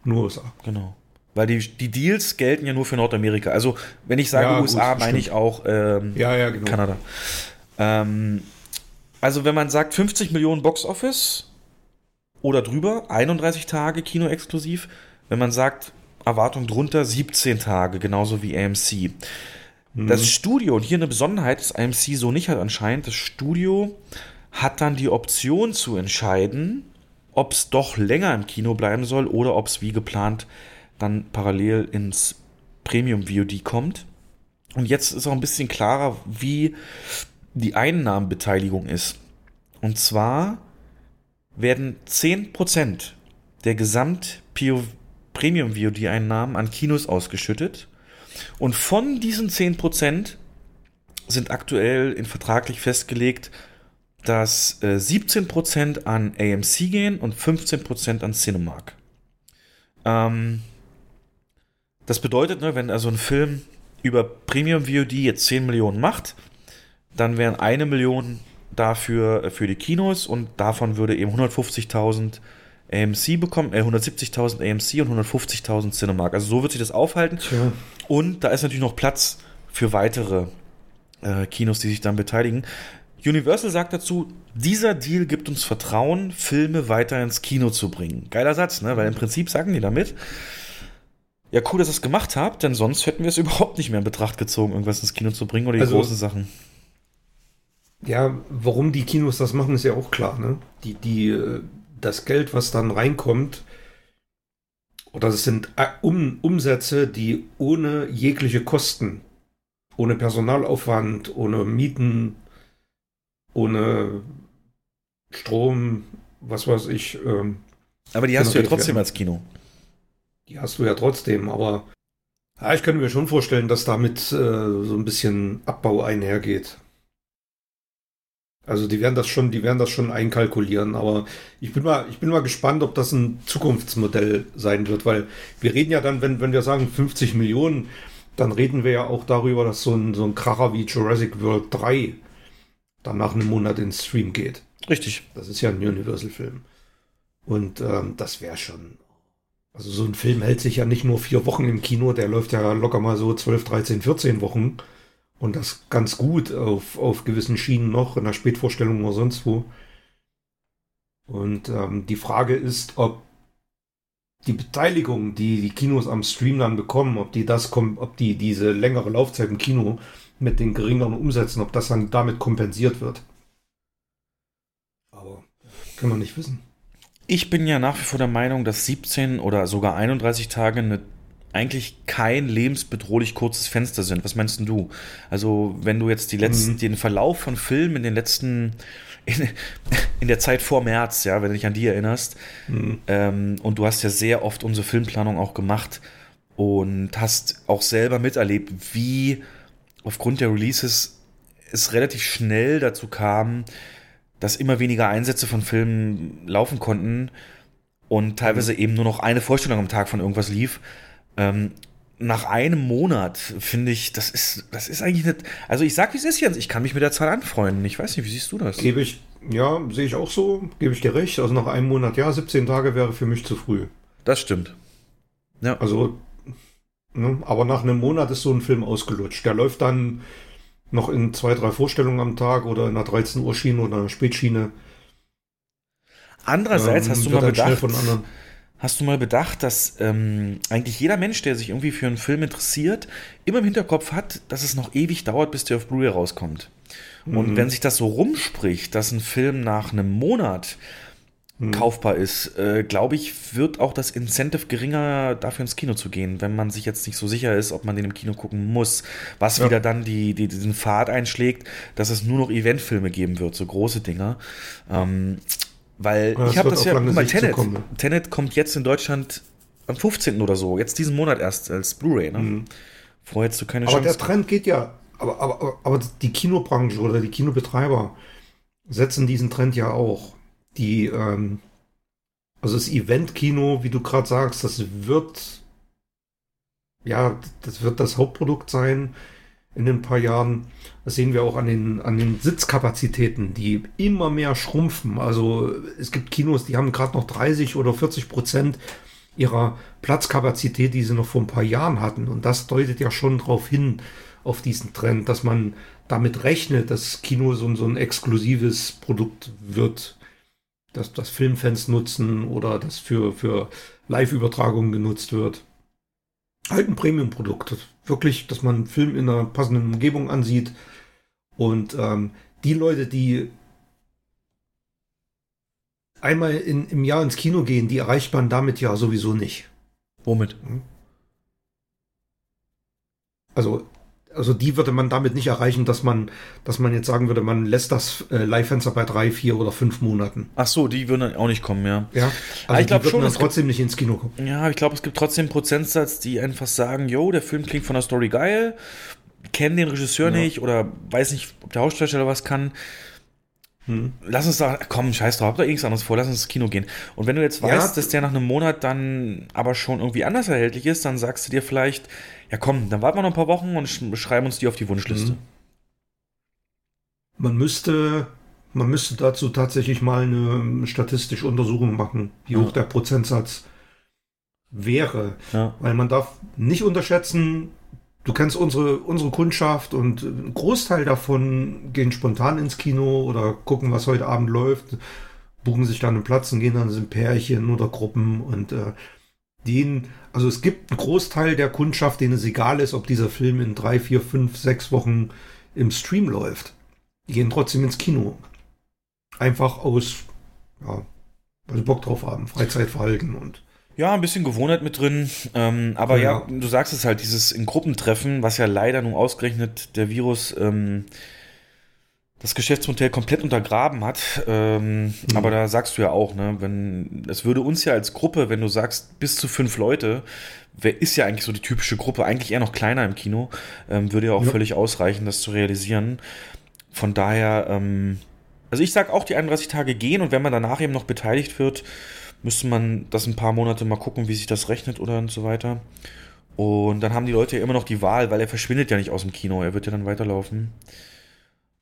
S5: Nur USA.
S4: Genau. Weil die, die Deals gelten ja nur für Nordamerika. Also, wenn ich sage ja, USA, meine ich auch ähm,
S5: ja, ja, genau.
S4: Kanada. Ähm, also wenn man sagt 50 Millionen Box Office oder drüber, 31 Tage Kino exklusiv. Wenn man sagt Erwartung drunter, 17 Tage, genauso wie AMC. Mhm. Das Studio, und hier eine Besonderheit, das AMC so nicht hat anscheinend, das Studio hat dann die Option zu entscheiden, ob es doch länger im Kino bleiben soll oder ob es wie geplant dann parallel ins Premium VOD kommt. Und jetzt ist auch ein bisschen klarer, wie die Einnahmenbeteiligung ist. Und zwar werden 10% der Gesamt Premium VOD Einnahmen an Kinos ausgeschüttet und von diesen 10% sind aktuell in vertraglich festgelegt, dass äh, 17% an AMC gehen und 15% an Cinemark. Ähm, das bedeutet, ne, wenn also ein Film über Premium VOD jetzt 10 Millionen macht, dann wären eine Million dafür äh, für die Kinos und davon würde eben 150.000 AMC bekommen, äh, 170.000 AMC und 150.000 Cinemark. Also so wird sich das aufhalten. Tja. Und da ist natürlich noch Platz für weitere äh, Kinos, die sich dann beteiligen. Universal sagt dazu, dieser Deal gibt uns Vertrauen, Filme weiter ins Kino zu bringen. Geiler Satz, ne? Weil im Prinzip sagen die damit, ja, cool, dass ihr es gemacht habt, denn sonst hätten wir es überhaupt nicht mehr in Betracht gezogen, irgendwas ins Kino zu bringen oder die also, großen Sachen.
S5: Ja, warum die Kinos das machen, ist ja auch klar. Ne? Die, die, äh, das Geld, was dann reinkommt, oder das sind äh, um, Umsätze, die ohne jegliche Kosten, ohne Personalaufwand, ohne Mieten, ohne Strom, was weiß ich. Ähm,
S4: aber die hast du ja trotzdem werden. als Kino.
S5: Die hast du ja trotzdem, aber ja, ich könnte mir schon vorstellen, dass damit äh, so ein bisschen Abbau einhergeht. Also die werden das schon, die werden das schon einkalkulieren, aber ich bin mal, ich bin mal gespannt, ob das ein Zukunftsmodell sein wird, weil wir reden ja dann, wenn, wenn wir sagen 50 Millionen, dann reden wir ja auch darüber, dass so ein, so ein Kracher wie Jurassic World 3 dann nach einem Monat ins Stream geht.
S4: Richtig.
S5: Das ist ja ein Universal-Film. Und ähm, das wäre schon. Also so ein Film hält sich ja nicht nur vier Wochen im Kino, der läuft ja locker mal so 12, 13, 14 Wochen. Und das ganz gut auf, auf gewissen Schienen noch, in der Spätvorstellung oder sonst wo. Und ähm, die Frage ist, ob die Beteiligung, die die Kinos am Stream dann bekommen, ob die das ob die diese längere Laufzeit im Kino mit den geringeren Umsätzen, ob das dann damit kompensiert wird. Aber kann man nicht wissen.
S4: Ich bin ja nach wie vor der Meinung, dass 17 oder sogar 31 Tage eine eigentlich kein lebensbedrohlich kurzes Fenster sind. Was meinst du? Also, wenn du jetzt die letzten, mhm. den Verlauf von Filmen in den letzten, in, in, der Zeit vor März, ja, wenn du dich an die erinnerst, mhm. ähm, und du hast ja sehr oft unsere Filmplanung auch gemacht und hast auch selber miterlebt, wie aufgrund der Releases es relativ schnell dazu kam, dass immer weniger Einsätze von Filmen laufen konnten und teilweise mhm. eben nur noch eine Vorstellung am Tag von irgendwas lief. Ähm, nach einem Monat finde ich, das ist, das ist eigentlich nicht. Also ich sag, wie es ist, Jens. Ich kann mich mit der Zahl anfreunden. Ich weiß nicht, wie siehst du das?
S5: Gebe ich, ja, sehe ich auch so, gebe ich dir recht. Also nach einem Monat, ja, 17 Tage wäre für mich zu früh.
S4: Das stimmt.
S5: Ja. Also, ne, aber nach einem Monat ist so ein Film ausgelutscht. Der läuft dann noch in zwei, drei Vorstellungen am Tag oder in einer 13 Uhr Schiene oder einer Spätschiene.
S4: Andererseits ähm, hast du mal bedacht, hast du mal bedacht, dass ähm, eigentlich jeder Mensch, der sich irgendwie für einen Film interessiert, immer im Hinterkopf hat, dass es noch ewig dauert, bis der auf Blu-ray rauskommt. Und mhm. wenn sich das so rumspricht, dass ein Film nach einem Monat mhm. kaufbar ist, äh, glaube ich, wird auch das Incentive geringer, dafür ins Kino zu gehen, wenn man sich jetzt nicht so sicher ist, ob man den im Kino gucken muss. Was ja. wieder dann die, die, diesen Pfad einschlägt, dass es nur noch Eventfilme geben wird, so große Dinger. Ähm, weil ja, ich habe das ja, guck mal, Tenet, Tenet kommt jetzt in Deutschland am 15. oder so, jetzt diesen Monat erst als Blu-ray. Ne? Mhm. Vorher hättest du keine
S5: aber Chance. Aber der Trend geht ja, aber, aber, aber die Kinobranche oder die Kinobetreiber setzen diesen Trend ja auch. Die, ähm, also das Event-Kino, wie du gerade sagst, das wird, ja, das wird das Hauptprodukt sein in ein paar Jahren. Das sehen wir auch an den, an den Sitzkapazitäten, die immer mehr schrumpfen. Also es gibt Kinos, die haben gerade noch 30 oder 40 Prozent ihrer Platzkapazität, die sie noch vor ein paar Jahren hatten. Und das deutet ja schon darauf hin, auf diesen Trend, dass man damit rechnet, dass Kino so, so ein exklusives Produkt wird, dass das Filmfans nutzen oder das für, für Live-Übertragungen genutzt wird. Halt ein Premium-Produkt. Wirklich, dass man einen Film in einer passenden Umgebung ansieht und ähm, die Leute, die einmal in, im Jahr ins Kino gehen, die erreicht man damit ja sowieso nicht.
S4: Womit?
S5: Also, also die würde man damit nicht erreichen, dass man, dass man jetzt sagen würde, man lässt das äh, Live-Fenster bei drei, vier oder fünf Monaten.
S4: Ach so, die würden dann auch nicht kommen, ja.
S5: Ja,
S4: also ich glaube schon,
S5: dann trotzdem gibt, nicht ins Kino kommen.
S4: Ja, ich glaube, es gibt trotzdem einen Prozentsatz, die einfach sagen, yo, der Film klingt von der Story geil, kennen den Regisseur ja. nicht oder weiß nicht, ob der Hauptdarsteller was kann. Hm. Lass uns da, komm, scheiß drauf, hab da nichts anderes vor, lass uns ins Kino gehen. Und wenn du jetzt weißt, ja. dass der nach einem Monat dann aber schon irgendwie anders erhältlich ist, dann sagst du dir vielleicht, ja komm, dann warten wir noch ein paar Wochen und schreiben uns die auf die Wunschliste. Hm.
S5: Man müsste, man müsste dazu tatsächlich mal eine statistische Untersuchung machen, wie ja. hoch der Prozentsatz wäre. Ja. Weil man darf nicht unterschätzen, du kennst unsere, unsere Kundschaft und ein Großteil davon gehen spontan ins Kino oder gucken, was heute Abend läuft, buchen sich dann einen Platz und gehen dann in Pärchen oder Gruppen und äh, denen, also es gibt einen Großteil der Kundschaft, denen es egal ist, ob dieser Film in drei, vier, fünf, sechs Wochen im Stream läuft. Die gehen trotzdem ins Kino. Einfach aus, ja, weil sie Bock drauf haben, Freizeitverhalten und
S4: ja, ein bisschen Gewohnheit mit drin. Ähm, aber ja. ja. du sagst es halt, dieses in Gruppentreffen, was ja leider nun ausgerechnet der Virus ähm, das Geschäftsmodell komplett untergraben hat. Ähm, mhm. Aber da sagst du ja auch, ne, wenn es würde uns ja als Gruppe, wenn du sagst, bis zu fünf Leute, wer ist ja eigentlich so die typische Gruppe, eigentlich eher noch kleiner im Kino, ähm, würde ja auch ja. völlig ausreichen, das zu realisieren. Von daher, ähm, also ich sag auch, die 31 Tage gehen und wenn man danach eben noch beteiligt wird, müsste man das ein paar Monate mal gucken, wie sich das rechnet oder und so weiter. Und dann haben die Leute ja immer noch die Wahl, weil er verschwindet ja nicht aus dem Kino, er wird ja dann weiterlaufen.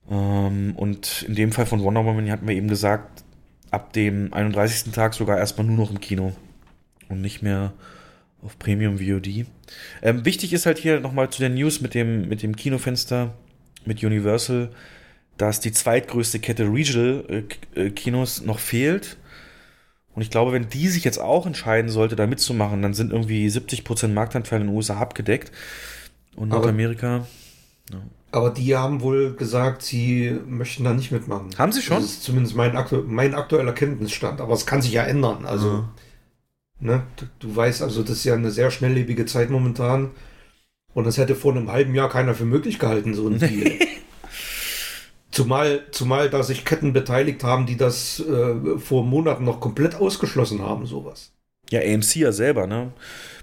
S4: Ähm, und in dem Fall von Wonder Woman hatten wir eben gesagt, ab dem 31. Tag sogar erstmal nur noch im Kino und nicht mehr auf Premium VOD. Ähm, wichtig ist halt hier nochmal zu den News mit dem, mit dem Kinofenster, mit Universal, dass die zweitgrößte Kette Regional äh, äh Kinos noch fehlt. Und ich glaube, wenn die sich jetzt auch entscheiden sollte, da mitzumachen, dann sind irgendwie 70% Marktanteil in den USA abgedeckt. Und Nordamerika.
S5: Ja. Aber die haben wohl gesagt, sie möchten da nicht mitmachen.
S4: Haben sie schon? Das
S5: ist zumindest mein, aktu mein aktueller Kenntnisstand. Aber es kann sich ja ändern. Also, ja. ne, du, du, weißt, also das ist ja eine sehr schnelllebige Zeit momentan. Und das hätte vor einem halben Jahr keiner für möglich gehalten, so ein Deal. Zumal, zumal da sich Ketten beteiligt haben, die das äh, vor Monaten noch komplett ausgeschlossen haben, sowas.
S4: Ja, AMC ja selber, ne?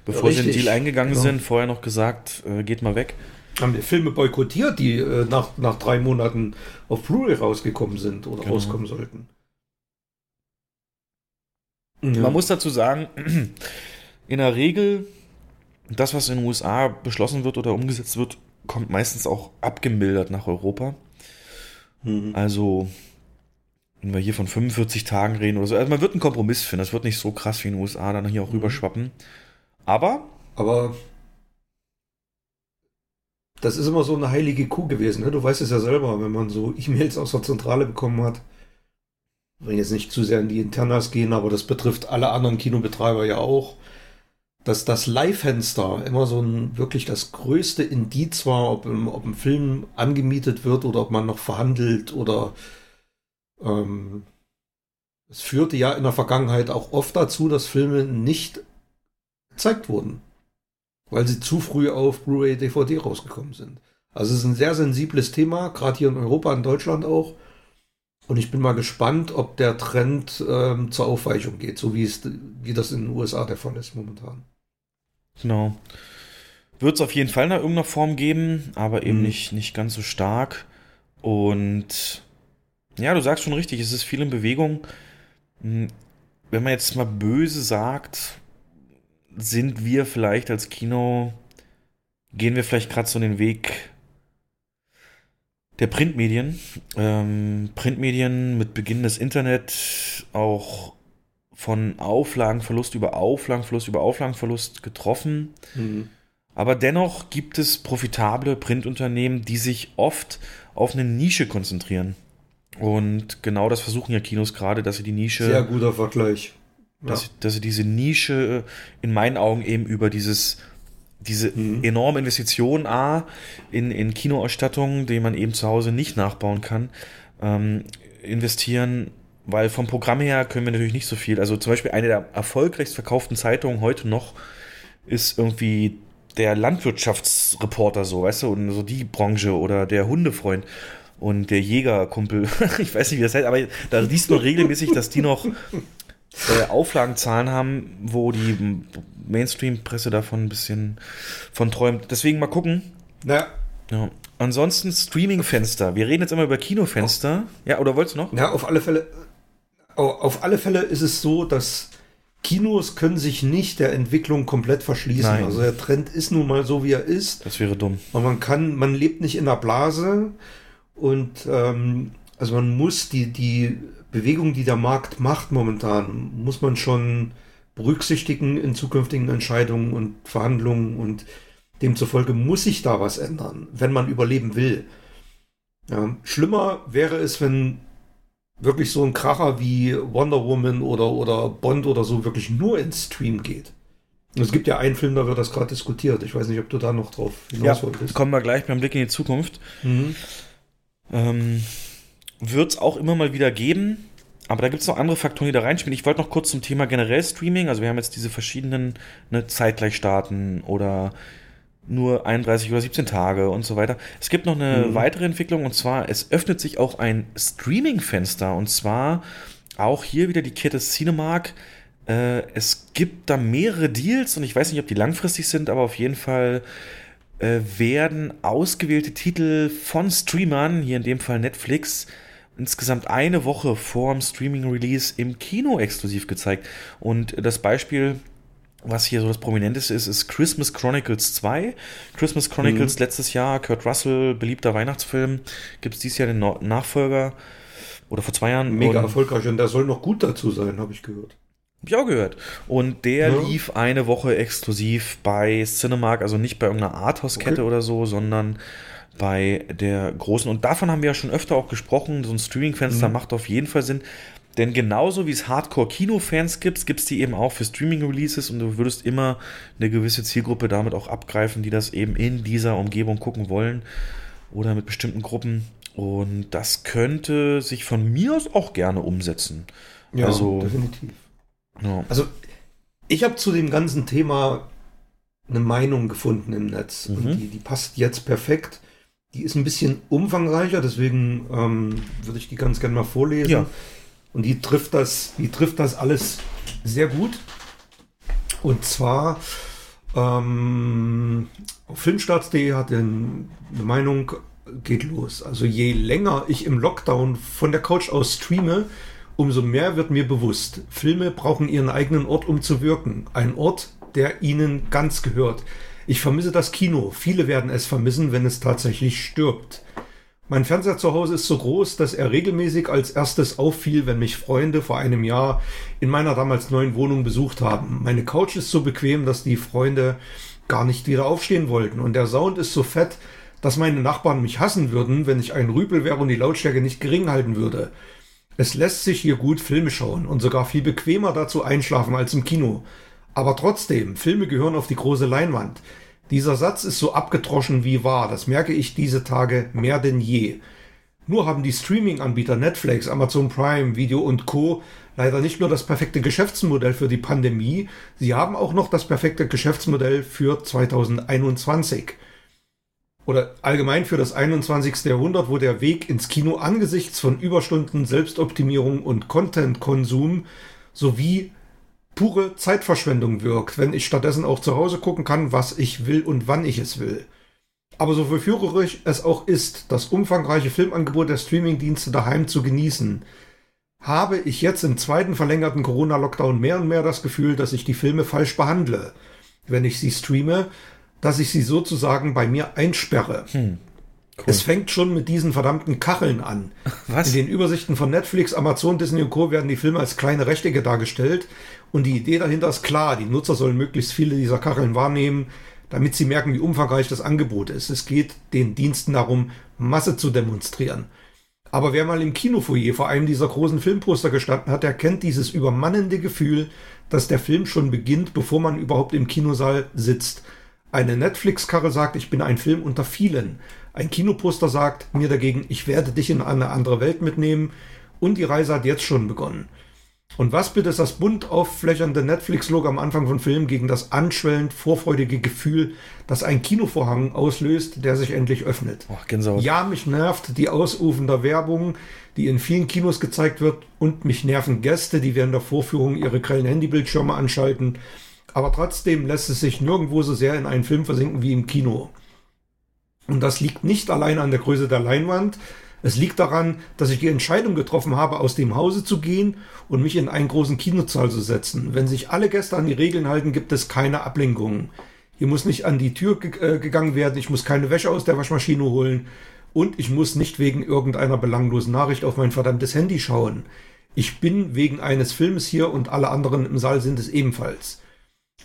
S4: Bevor ja, sie den Deal eingegangen genau. sind, vorher noch gesagt, äh, geht mal weg.
S5: Haben die Filme boykottiert, die äh, nach, nach drei Monaten auf Blu-ray rausgekommen sind oder genau. rauskommen sollten.
S4: Ja. Man muss dazu sagen, in der Regel, das, was in den USA beschlossen wird oder umgesetzt wird, kommt meistens auch abgemildert nach Europa. Mhm. Also wenn wir hier von 45 Tagen reden oder so. Also man wird einen Kompromiss finden. Das wird nicht so krass wie in den USA dann hier auch rüberschwappen. Aber
S5: Aber das ist immer so eine heilige Kuh gewesen. Ne? Du weißt es ja selber, wenn man so E-Mails aus der Zentrale bekommen hat. Ich will jetzt nicht zu sehr in die Internas gehen, aber das betrifft alle anderen Kinobetreiber ja auch. Dass das Leihfenster immer so ein wirklich das größte Indiz war, ob, im, ob ein Film angemietet wird oder ob man noch verhandelt oder ähm, es führte ja in der Vergangenheit auch oft dazu, dass Filme nicht gezeigt wurden weil sie zu früh auf Blu-ray, DVD rausgekommen sind. Also es ist ein sehr sensibles Thema, gerade hier in Europa, in Deutschland auch. Und ich bin mal gespannt, ob der Trend ähm, zur Aufweichung geht, so wie es wie das in den USA der Fall ist momentan.
S4: Genau. Wird es auf jeden Fall in irgendeiner Form geben, aber eben
S5: Mhm.
S4: nicht, nicht ganz so stark. Und ja, du sagst schon richtig, es ist viel in Bewegung. Hm, Wenn man jetzt mal böse sagt, sind wir vielleicht als Kino, gehen wir vielleicht gerade so den Weg der Printmedien. Ähm, Printmedien mit Beginn des Internet auch von Auflagenverlust über Auflagenverlust über Auflagenverlust getroffen. Aber dennoch gibt es profitable Printunternehmen, die sich oft auf eine Nische konzentrieren. Und genau das versuchen ja Kinos gerade, dass sie die Nische,
S5: Sehr guter Vergleich. Ja.
S4: dass, dass sie diese Nische in meinen Augen eben über dieses, diese
S5: Mhm.
S4: enorme Investition A in, in Kinoausstattung, die man eben zu Hause nicht nachbauen kann, ähm, investieren, weil vom Programm her können wir natürlich nicht so viel. Also zum Beispiel eine der erfolgreichst verkauften Zeitungen heute noch ist irgendwie der Landwirtschaftsreporter so, weißt du, und so die Branche oder der Hundefreund und der Jägerkumpel. ich weiß nicht, wie das heißt, aber da liest man regelmäßig, dass die noch äh, Auflagenzahlen haben, wo die Mainstream-Presse davon ein bisschen von träumt. Deswegen mal gucken.
S5: Naja,
S4: Ja. Ansonsten Streaming-Fenster. Wir reden jetzt immer über Kinofenster. Ja, oder wolltest du noch?
S5: ja, auf alle Fälle, au- auf alle Fälle ist es so, dass Kinos können sich nicht der Entwicklung komplett verschließen.
S4: Nein.
S5: Also der Trend ist nun mal so, wie er ist.
S4: Das wäre dumm.
S5: Und man kann, man lebt nicht in der Blase und ähm, also man muss die, die Bewegung, die der Markt macht momentan, muss man schon berücksichtigen in zukünftigen Entscheidungen und Verhandlungen und demzufolge muss sich da was ändern, wenn man überleben will. Ja, schlimmer wäre es, wenn wirklich so ein Kracher wie Wonder Woman oder, oder Bond oder so wirklich nur ins Stream geht. Es gibt ja einen Film, da wird das gerade diskutiert. Ich weiß nicht, ob du da noch drauf
S4: Ja,
S5: hinaus wolltest.
S4: kommen wir gleich beim Blick in die Zukunft.
S5: Mhm.
S4: Ähm, Wird es auch immer mal wieder geben. Aber da gibt es noch andere Faktoren, die da reinspielen. Ich wollte noch kurz zum Thema generell Streaming. Also wir haben jetzt diese verschiedenen ne, zeitgleich starten oder nur 31 oder 17 Tage und so weiter. Es gibt noch eine
S5: Mhm.
S4: weitere Entwicklung und zwar, es öffnet sich auch ein Streaming-Fenster und zwar auch hier wieder die Kette Cinemark. Äh, es gibt da mehrere Deals und ich weiß nicht, ob die langfristig sind, aber auf jeden Fall äh, werden ausgewählte Titel von Streamern, hier in dem Fall Netflix, insgesamt eine Woche vorm Streaming-Release im Kino exklusiv gezeigt. Und das Beispiel, was hier so das Prominenteste ist, ist Christmas Chronicles 2. Christmas Chronicles letztes Jahr, Kurt Russell, beliebter Weihnachtsfilm. Gibt es dieses Jahr den Nachfolger? Oder vor zwei Jahren?
S5: Mega
S4: Und-
S5: erfolgreich und der soll noch gut dazu sein, habe ich gehört.
S4: hab ich auch gehört. Und der
S5: Ja.
S4: lief eine Woche exklusiv bei Cinemark, also nicht bei irgendeiner Arthouse-Kette
S5: Okay.
S4: oder so, sondern bei der großen. Und davon haben wir ja schon öfter auch gesprochen. So ein Streaming-Fenster
S5: Mhm.
S4: macht auf jeden Fall Sinn. Denn genauso wie es Hardcore-Kino-Fans gibt, gibt es die eben auch für Streaming-Releases und du würdest immer eine gewisse Zielgruppe damit auch abgreifen, die das eben in dieser Umgebung gucken wollen oder mit bestimmten Gruppen. Und das könnte sich von mir aus auch gerne umsetzen.
S5: Ja,
S4: Also-
S5: definitiv.
S4: Ja.
S5: Also, ich habe zu dem ganzen Thema eine Meinung gefunden im Netz
S4: Mhm.
S5: und die, die passt jetzt perfekt. Die ist ein bisschen umfangreicher, deswegen ähm, würde ich die ganz gerne mal vorlesen.
S4: Ja.
S5: Und die trifft das, die trifft das alles sehr gut. Und zwar ähm, auf Filmstarts.de hat den, eine Meinung, geht los. Also je länger ich im Lockdown von der Couch aus streame, umso mehr wird mir bewusst, Filme brauchen ihren eigenen Ort, um zu wirken. Ein Ort, der ihnen ganz gehört. Ich vermisse das Kino. Viele werden es vermissen, wenn es tatsächlich stirbt. Mein Fernseher zu Hause ist so groß, dass er regelmäßig als erstes auffiel, wenn mich Freunde vor einem Jahr in meiner damals neuen Wohnung besucht haben. Meine Couch ist so bequem, dass die Freunde gar nicht wieder aufstehen wollten. Und der Sound ist so fett, dass meine Nachbarn mich hassen würden, wenn ich ein Rüpel wäre und die Lautstärke nicht gering halten würde. Es lässt sich hier gut Filme schauen und sogar viel bequemer dazu einschlafen als im Kino. Aber trotzdem, Filme gehören auf die große Leinwand. Dieser Satz ist so abgetroschen wie wahr, das merke ich diese Tage mehr denn je. Nur haben die Streaming-Anbieter Netflix, Amazon Prime, Video und Co. leider nicht nur das perfekte Geschäftsmodell für die Pandemie, sie haben auch noch das perfekte Geschäftsmodell für 2021 oder allgemein für das 21. Jahrhundert, wo der Weg ins Kino angesichts von Überstunden, Selbstoptimierung und Content-Konsum sowie pure Zeitverschwendung wirkt, wenn ich stattdessen auch zu Hause gucken kann, was ich will und wann ich es will. Aber so verführerisch es auch ist, das umfangreiche Filmangebot der Streamingdienste daheim zu genießen, habe ich jetzt im zweiten verlängerten Corona-Lockdown mehr und mehr das Gefühl, dass ich die Filme falsch behandle, wenn ich sie streame, dass ich sie sozusagen bei mir einsperre. Hm, cool. Es fängt schon mit diesen verdammten Kacheln an. Was? In den Übersichten von Netflix, Amazon, Disney und Co. werden die Filme als kleine Rechtecke dargestellt. Und die Idee dahinter ist klar, die Nutzer sollen möglichst viele dieser Kacheln wahrnehmen, damit sie merken, wie umfangreich das Angebot ist. Es geht den Diensten darum, Masse zu demonstrieren. Aber wer mal im Kinofoyer vor einem dieser großen Filmposter gestanden hat, der kennt dieses übermannende Gefühl, dass der Film schon beginnt, bevor man überhaupt im Kinosaal sitzt. Eine Netflix-Karre sagt, ich bin ein Film unter vielen. Ein Kinoposter sagt mir dagegen, ich werde dich in eine andere Welt mitnehmen. Und die Reise hat jetzt schon begonnen. Und was bitte ist das bunt aufflächernde Netflix-Logo am Anfang von Film gegen das anschwellend vorfreudige Gefühl, das ein Kinovorhang auslöst, der sich endlich öffnet?
S4: Oh, Gänsehaut.
S5: Ja, mich nervt die ausufende Werbung, die in vielen Kinos gezeigt wird und mich nerven Gäste, die während der Vorführung ihre grellen Handybildschirme anschalten aber trotzdem lässt es sich nirgendwo so sehr in einen Film versinken wie im Kino. Und das liegt nicht allein an der Größe der Leinwand. Es liegt daran, dass ich die Entscheidung getroffen habe, aus dem Hause zu gehen und mich in einen großen Kinosaal zu setzen. Wenn sich alle Gäste an die Regeln halten, gibt es keine Ablenkungen. Hier muss nicht an die Tür äh, gegangen werden, ich muss keine Wäsche aus der Waschmaschine holen und ich muss nicht wegen irgendeiner belanglosen Nachricht auf mein verdammtes Handy schauen. Ich bin wegen eines Films hier und alle anderen im Saal sind es ebenfalls.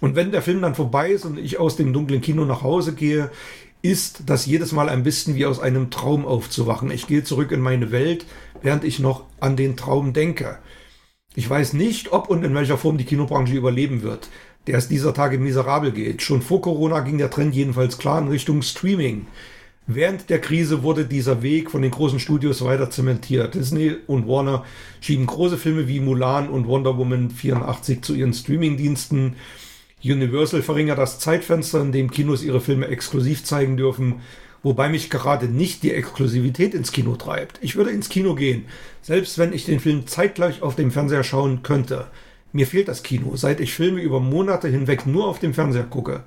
S5: Und wenn der Film dann vorbei ist und ich aus dem dunklen Kino nach Hause gehe, ist das jedes Mal ein bisschen wie aus einem Traum aufzuwachen. Ich gehe zurück in meine Welt, während ich noch an den Traum denke. Ich weiß nicht, ob und in welcher Form die Kinobranche überleben wird, der es dieser Tage miserabel geht. Schon vor Corona ging der Trend jedenfalls klar in Richtung Streaming. Während der Krise wurde dieser Weg von den großen Studios weiter zementiert. Disney und Warner schieben große Filme wie Mulan und Wonder Woman 84 zu ihren Streamingdiensten. Universal verringert das Zeitfenster, in dem Kinos ihre Filme exklusiv zeigen dürfen, wobei mich gerade nicht die Exklusivität ins Kino treibt. Ich würde ins Kino gehen, selbst wenn ich den Film zeitgleich auf dem Fernseher schauen könnte. Mir fehlt das Kino, seit ich Filme über Monate hinweg nur auf dem Fernseher gucke.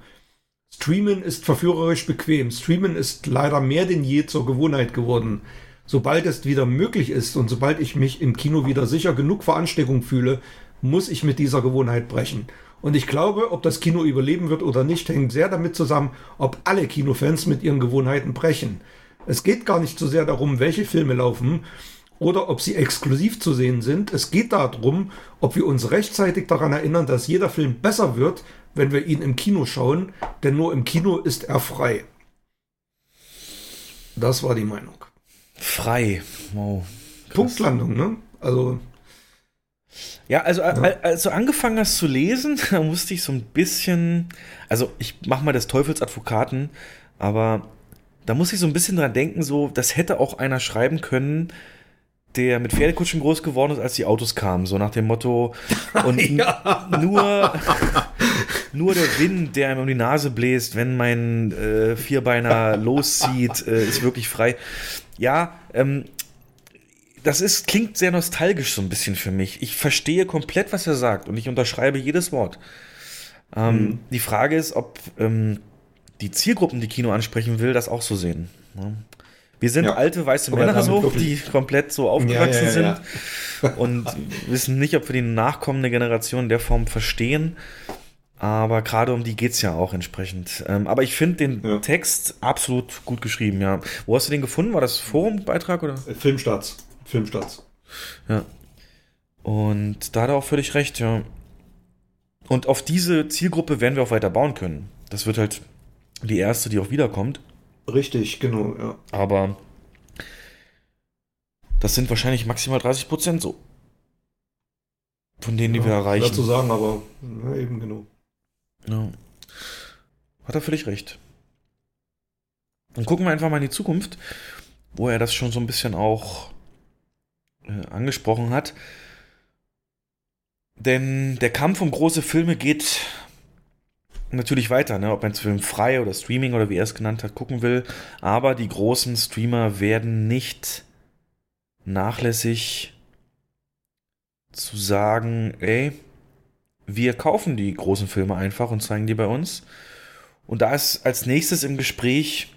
S5: Streamen ist verführerisch bequem. Streamen ist leider mehr denn je zur Gewohnheit geworden. Sobald es wieder möglich ist und sobald ich mich im Kino wieder sicher genug vor Ansteckung fühle, muss ich mit dieser Gewohnheit brechen. Und ich glaube, ob das Kino überleben wird oder nicht, hängt sehr damit zusammen, ob alle Kinofans mit ihren Gewohnheiten brechen. Es geht gar nicht so sehr darum, welche Filme laufen oder ob sie exklusiv zu sehen sind. Es geht darum, ob wir uns rechtzeitig daran erinnern, dass jeder Film besser wird, wenn wir ihn im Kino schauen, denn nur im Kino ist er frei. Das war die Meinung.
S4: Frei. Wow.
S5: Punktlandung, ne? Also
S4: ja, also als du angefangen hast zu lesen, da musste ich so ein bisschen, also ich mach mal des Teufels Advokaten, aber da muss ich so ein bisschen dran denken, so, das hätte auch einer schreiben können, der mit Pferdekutschen groß geworden ist, als die Autos kamen, so nach dem Motto und ja. nur nur der Wind, der einem um die Nase bläst, wenn mein äh, Vierbeiner loszieht, äh, ist wirklich frei. Ja, ähm, das ist, klingt sehr nostalgisch so ein bisschen für mich. Ich verstehe komplett, was er sagt und ich unterschreibe jedes Wort. Ähm, mhm. Die Frage ist, ob ähm, die Zielgruppen, die Kino ansprechen will, das auch so sehen. Ja. Wir sind ja. alte weiße Oder Männer so, die komplett so aufgewachsen ja, sind und wissen nicht, ob wir die nachkommende Generation in der Form verstehen. Aber gerade um die geht es ja auch entsprechend. Ähm, aber ich finde den ja. Text absolut gut geschrieben, ja. Wo hast du den gefunden? War das Forumbeitrag oder?
S5: Filmstarts. Filmstarts.
S4: Ja. Und da hat er auch völlig recht, ja. Und auf diese Zielgruppe werden wir auch weiter bauen können. Das wird halt die erste, die auch wiederkommt.
S5: Richtig, genau, ja.
S4: Aber das sind wahrscheinlich maximal 30 Prozent so. Von denen, die ja, wir erreichen.
S5: Zu sagen, aber ja, eben genau.
S4: Ja. Hat er völlig recht. Dann gucken wir einfach mal in die Zukunft, wo er das schon so ein bisschen auch äh, angesprochen hat. Denn der Kampf um große Filme geht natürlich weiter, ne? ob man es Film frei oder Streaming oder wie er es genannt hat, gucken will. Aber die großen Streamer werden nicht nachlässig zu sagen, ey, wir kaufen die großen Filme einfach und zeigen die bei uns. Und da ist als nächstes im Gespräch,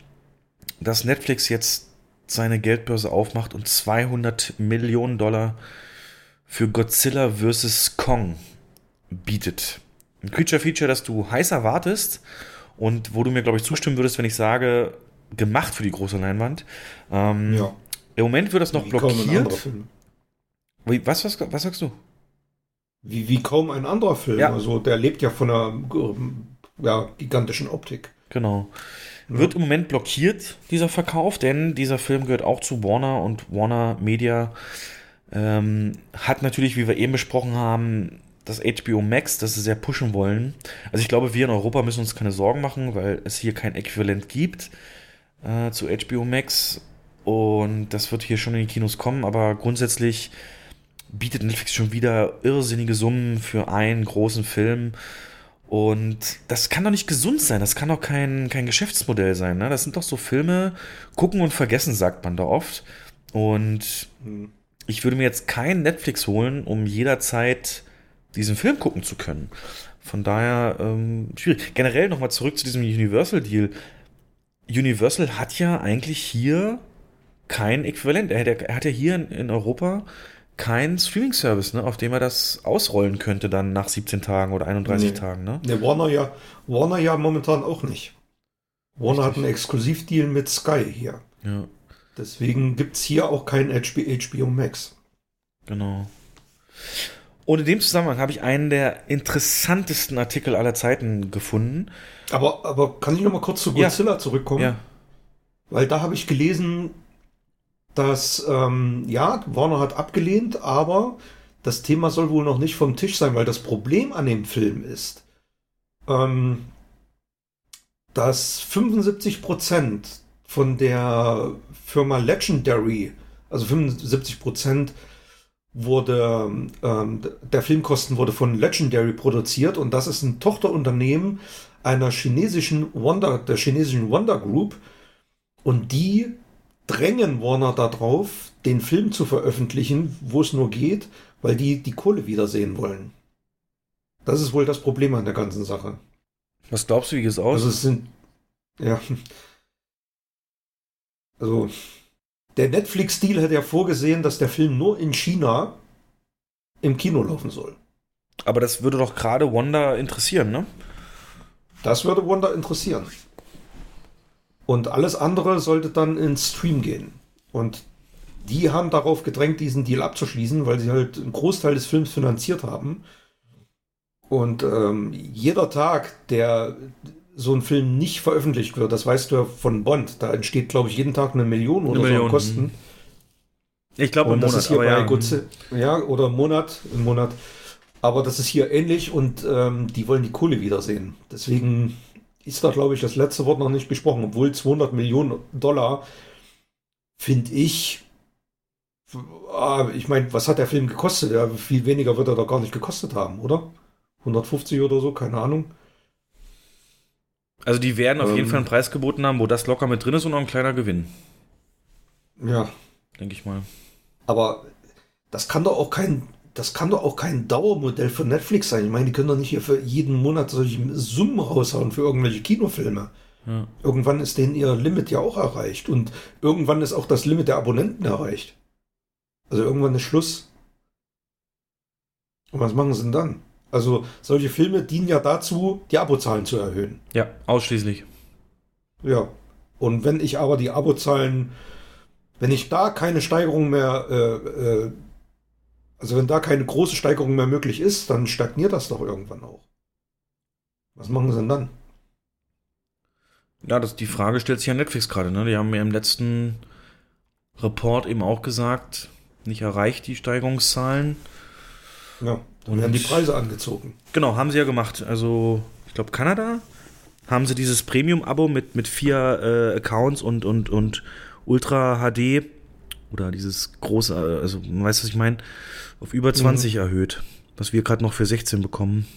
S4: dass Netflix jetzt seine Geldbörse aufmacht und 200 Millionen Dollar für Godzilla vs. Kong bietet. Ein Creature-Feature, das du heiß erwartest und wo du mir, glaube ich, zustimmen würdest, wenn ich sage, gemacht für die große Leinwand. Ähm, ja. Im Moment wird das noch Wie blockiert. Wie, was, was, was sagst du?
S5: Wie, wie kaum ein anderer Film. Ja. Also der lebt ja von einer ja, gigantischen Optik.
S4: Genau. Wird im Moment blockiert, dieser Verkauf, denn dieser Film gehört auch zu Warner und Warner Media ähm, hat natürlich, wie wir eben besprochen haben, das HBO Max, das sie sehr pushen wollen. Also ich glaube, wir in Europa müssen uns keine Sorgen machen, weil es hier kein Äquivalent gibt äh, zu HBO Max. Und das wird hier schon in die Kinos kommen, aber grundsätzlich bietet Netflix schon wieder irrsinnige Summen für einen großen Film. Und das kann doch nicht gesund sein, das kann doch kein, kein Geschäftsmodell sein. Ne? Das sind doch so Filme, gucken und vergessen, sagt man da oft. Und ich würde mir jetzt kein Netflix holen, um jederzeit diesen Film gucken zu können. Von daher ähm, schwierig. Generell nochmal zurück zu diesem Universal-Deal. Universal hat ja eigentlich hier kein Äquivalent. Er hat, er hat ja hier in, in Europa kein Streaming-Service, ne, auf dem er das ausrollen könnte dann nach 17 Tagen oder 31 nee. Tagen. Ne?
S5: Nee, Warner ja, Warner ja momentan auch nicht. Warner Richtig. hat einen Exklusivdeal mit Sky hier.
S4: Ja.
S5: Deswegen gibt es hier auch kein HBO Max.
S4: Genau. Und in dem Zusammenhang habe ich einen der interessantesten Artikel aller Zeiten gefunden.
S5: Aber, aber kann ich noch mal kurz zu Godzilla ja. zurückkommen? Ja. Weil da habe ich gelesen, dass, ähm, ja, Warner hat abgelehnt, aber das Thema soll wohl noch nicht vom Tisch sein, weil das Problem an dem Film ist, ähm, dass 75 Prozent von der Firma Legendary, also 75 Prozent wurde, ähm, der Filmkosten wurde von Legendary produziert und das ist ein Tochterunternehmen einer chinesischen Wonder, der chinesischen Wonder Group und die drängen Warner darauf, den Film zu veröffentlichen, wo es nur geht, weil die die Kohle wiedersehen wollen. Das ist wohl das Problem an der ganzen Sache.
S4: Was glaubst du, wie es aus?
S5: Also es sind, ja, also der Netflix-Deal hat ja vorgesehen, dass der Film nur in China im Kino laufen soll.
S4: Aber das würde doch gerade Wanda interessieren, ne?
S5: Das würde Wanda interessieren. Und alles andere sollte dann ins Stream gehen. Und die haben darauf gedrängt, diesen Deal abzuschließen, weil sie halt einen Großteil des Films finanziert haben. Und ähm, jeder Tag, der so ein Film nicht veröffentlicht wird, das weißt du ja von Bond, da entsteht, glaube ich, jeden Tag eine Million oder eine Million. so Kosten.
S4: Ich glaube im Monat,
S5: ist hier aber ja. Godzilla, ja, oder im Monat, im Monat. Aber das ist hier ähnlich und ähm, die wollen die Kohle wiedersehen. Deswegen ist da, glaube ich, das letzte Wort noch nicht gesprochen. Obwohl 200 Millionen Dollar, finde ich, ah, ich meine, was hat der Film gekostet? Ja, viel weniger wird er doch gar nicht gekostet haben, oder? 150 oder so, keine Ahnung.
S4: Also die werden auf ähm, jeden Fall einen Preis geboten haben, wo das locker mit drin ist und noch ein kleiner Gewinn.
S5: Ja.
S4: Denke ich mal.
S5: Aber das kann doch auch kein das kann doch auch kein Dauermodell für Netflix sein. Ich meine, die können doch nicht hier für jeden Monat solche Summen raushauen für irgendwelche Kinofilme. Ja. Irgendwann ist denen ihr Limit ja auch erreicht. Und irgendwann ist auch das Limit der Abonnenten erreicht. Also irgendwann ist Schluss. Und was machen sie denn dann? Also solche Filme dienen ja dazu, die Abozahlen zu erhöhen.
S4: Ja, ausschließlich.
S5: Ja. Und wenn ich aber die Abozahlen, wenn ich da keine Steigerung mehr, äh, äh, also wenn da keine große Steigerung mehr möglich ist, dann stagniert das doch irgendwann auch. Was machen sie denn dann?
S4: Ja, das, die Frage stellt sich ja Netflix gerade. Ne? Die haben mir im letzten Report eben auch gesagt, nicht erreicht die Steigerungszahlen.
S5: Ja, dann werden die Preise angezogen.
S4: Genau, haben sie ja gemacht. Also, ich glaube, Kanada haben sie dieses Premium-Abo mit, mit vier äh, Accounts und, und, und Ultra HD oder dieses große, also, weißt du, was ich meine, auf über 20 mhm. erhöht, was wir gerade noch für 16 bekommen.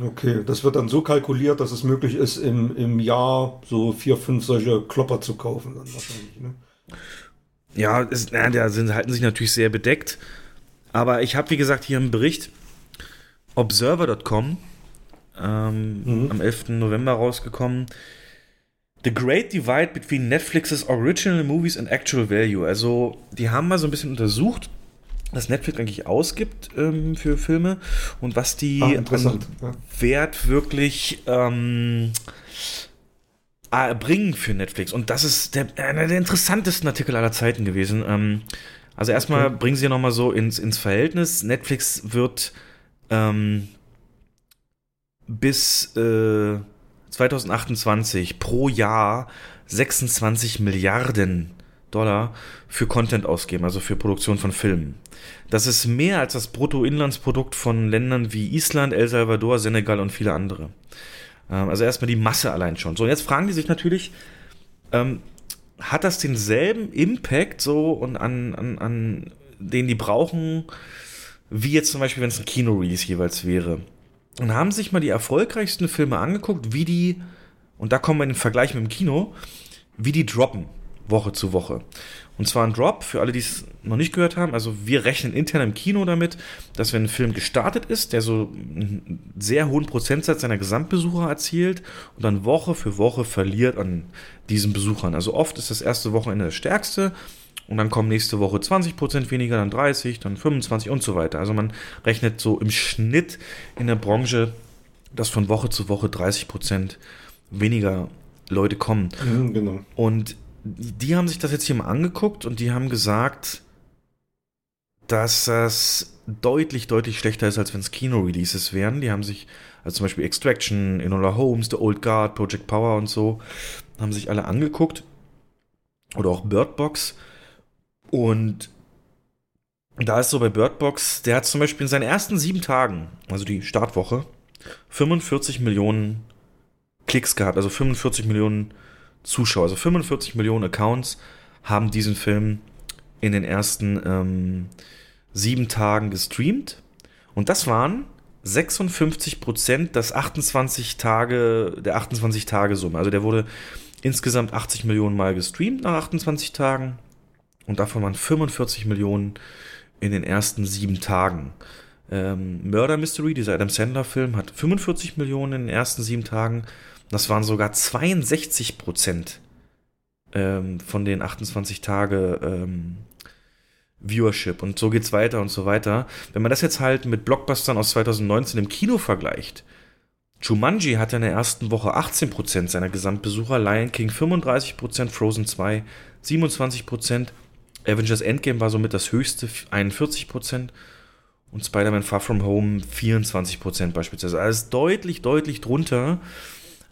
S5: Okay, das wird dann so kalkuliert, dass es möglich ist, im, im Jahr so vier, fünf solche Klopper zu kaufen, dann wahrscheinlich, ne?
S4: Ja, ist, na, da sind, halten sich natürlich sehr bedeckt. Aber ich habe, wie gesagt, hier einen Bericht Observer.com ähm, mhm. am 11. November rausgekommen. The Great Divide Between Netflix's Original Movies and Actual Value. Also, die haben mal so ein bisschen untersucht, was Netflix eigentlich ausgibt ähm, für Filme und was die
S5: ah, an
S4: Wert wirklich ähm, bringen für Netflix. Und das ist der, einer der interessantesten Artikel aller Zeiten gewesen. Ähm, also erstmal okay. bringen sie nochmal so ins, ins Verhältnis. Netflix wird ähm, bis äh, 2028 pro Jahr 26 Milliarden Dollar für Content ausgeben, also für Produktion von Filmen. Das ist mehr als das Bruttoinlandsprodukt von Ländern wie Island, El Salvador, Senegal und viele andere. Ähm, also erstmal die Masse allein schon. So, und jetzt fragen die sich natürlich, ähm, hat das denselben Impact so und an, an, an den die brauchen, wie jetzt zum Beispiel, wenn es ein Kino-Release jeweils wäre? Und haben sich mal die erfolgreichsten Filme angeguckt, wie die, und da kommen wir in den Vergleich mit dem Kino, wie die droppen. Woche zu Woche. Und zwar ein Drop, für alle, die es noch nicht gehört haben. Also wir rechnen intern im Kino damit, dass wenn ein Film gestartet ist, der so einen sehr hohen Prozentsatz seiner Gesamtbesucher erzielt und dann Woche für Woche verliert an diesen Besuchern. Also oft ist das erste Wochenende das stärkste und dann kommen nächste Woche 20% weniger, dann 30, dann 25 und so weiter. Also man rechnet so im Schnitt in der Branche, dass von Woche zu Woche 30% weniger Leute kommen.
S5: Mhm, genau.
S4: Und die haben sich das jetzt hier mal angeguckt und die haben gesagt, dass das deutlich, deutlich schlechter ist, als wenn es Kino-Releases wären. Die haben sich, also zum Beispiel Extraction, Enola Holmes, The Old Guard, Project Power und so, haben sich alle angeguckt. Oder auch Bird Box. Und da ist so bei Bird Box, der hat zum Beispiel in seinen ersten sieben Tagen, also die Startwoche, 45 Millionen Klicks gehabt, also 45 Millionen Zuschauer, also 45 Millionen Accounts haben diesen Film in den ersten ähm, sieben Tagen gestreamt. Und das waren 56 Prozent des 28 Tage, der 28 Tage Summe. Also der wurde insgesamt 80 Millionen Mal gestreamt nach 28 Tagen. Und davon waren 45 Millionen in den ersten sieben Tagen. Ähm, Murder Mystery, dieser Adam Sandler Film, hat 45 Millionen in den ersten sieben Tagen. Das waren sogar 62 Prozent ähm, von den 28 Tage ähm, Viewership. Und so geht's weiter und so weiter. Wenn man das jetzt halt mit Blockbustern aus 2019 im Kino vergleicht, Jumanji hatte in der ersten Woche 18% seiner Gesamtbesucher, Lion King 35%, Frozen 2 27%, Avengers Endgame war somit das höchste, 41% und Spider-Man Far From Home 24% beispielsweise. Also deutlich, deutlich drunter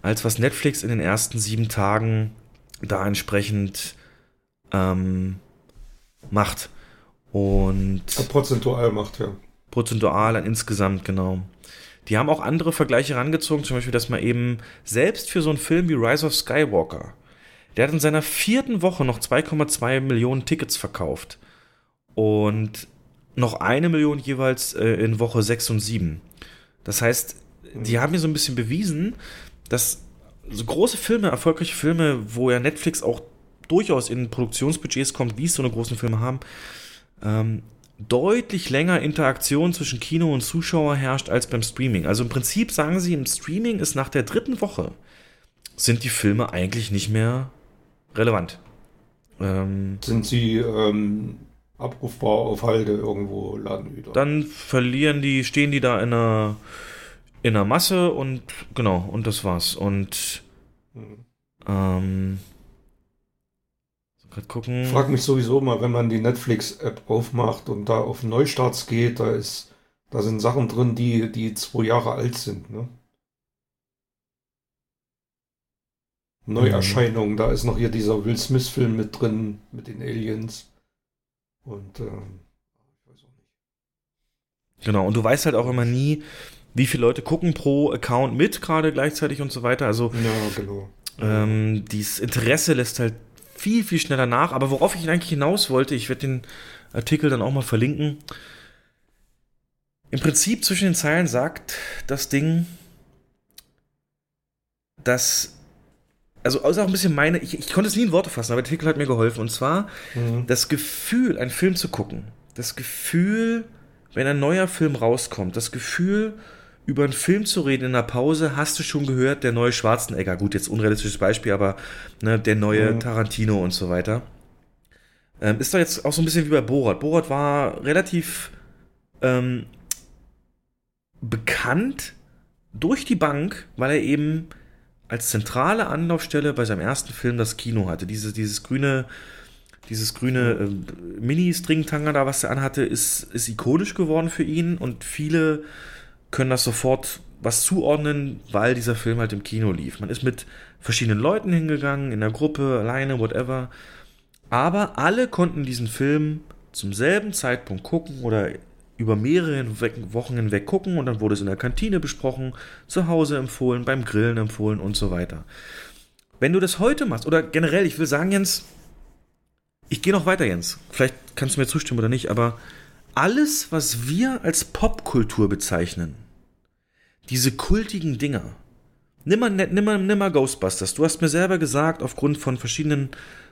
S4: als was Netflix in den ersten sieben Tagen da entsprechend ähm, macht. Und.
S5: prozentual macht, ja.
S4: Prozentual an insgesamt, genau. Die haben auch andere Vergleiche rangezogen, zum Beispiel, dass man eben selbst für so einen Film wie Rise of Skywalker, der hat in seiner vierten Woche noch 2,2 Millionen Tickets verkauft. Und noch eine Million jeweils äh, in Woche 6 und 7. Das heißt, die haben mir so ein bisschen bewiesen, dass so große Filme, erfolgreiche Filme, wo ja Netflix auch durchaus in Produktionsbudgets kommt, wie es so eine großen Filme haben, ähm, deutlich länger Interaktion zwischen Kino und Zuschauer herrscht als beim Streaming. Also im Prinzip sagen sie, im Streaming ist nach der dritten Woche sind die Filme eigentlich nicht mehr relevant.
S5: Ähm, sind sie ähm, abrufbar auf Halde irgendwo laden wieder.
S4: Dann verlieren die, stehen die da in einer, in einer Masse und genau, und das war's. Und
S5: Mhm.
S4: ähm, grad gucken.
S5: Ich frage mich sowieso mal, wenn man die Netflix-App aufmacht und da auf Neustarts geht, da ist, da sind Sachen drin, die, die zwei Jahre alt sind, ne? Neuerscheinungen, da ist noch hier dieser Will Smith-Film mit drin, mit den Aliens. Und ähm, ich weiß auch nicht.
S4: Genau, und du weißt halt auch immer nie, wie viele Leute gucken pro Account mit, gerade gleichzeitig und so weiter. Also
S5: Ja, genau.
S4: ähm, dieses Interesse lässt halt viel, viel schneller nach. Aber worauf ich eigentlich hinaus wollte, ich werde den Artikel dann auch mal verlinken. Im Prinzip zwischen den Zeilen sagt das Ding, dass, also ist auch ein bisschen meine, ich, ich konnte es nie in Worte fassen, aber der Artikel hat mir geholfen. Und zwar
S5: Mhm.
S4: das Gefühl, einen Film zu gucken, das Gefühl, wenn ein neuer Film rauskommt, das Gefühl, über einen Film zu reden in einer Pause, hast du schon gehört, der neue Schwarzenegger, gut, jetzt unrealistisches Beispiel, aber ne, der neue
S5: Mhm.
S4: Tarantino und so weiter. Ähm, ist doch jetzt auch so ein bisschen wie bei Borat. Borat war relativ ähm, bekannt durch die Bank, weil er eben als zentrale Anlaufstelle bei seinem ersten Film das Kino hatte. Diese, dieses grüne, dieses grüne äh, Mini-Stringtanger da, was er anhatte, ist, ist ikonisch geworden für ihn und viele können das sofort was zuordnen, weil dieser Film halt im Kino lief. Man ist mit verschiedenen Leuten hingegangen, in der Gruppe, alleine, whatever. Aber alle konnten diesen Film zum selben Zeitpunkt gucken oder über mehrere Wochen hinweg gucken und dann wurde es in der Kantine besprochen, zu Hause empfohlen, beim Grillen empfohlen und so weiter. Wenn du das heute machst, oder generell, ich will sagen, Jens, ich gehe noch weiter, Jens. Vielleicht kannst du mir zustimmen oder nicht, aber alles, was wir als Popkultur bezeichnen, diese kultigen Dinger, nimm mal, nimm, mal, nimm mal Ghostbusters. Du hast mir selber gesagt, aufgrund von verschiedenen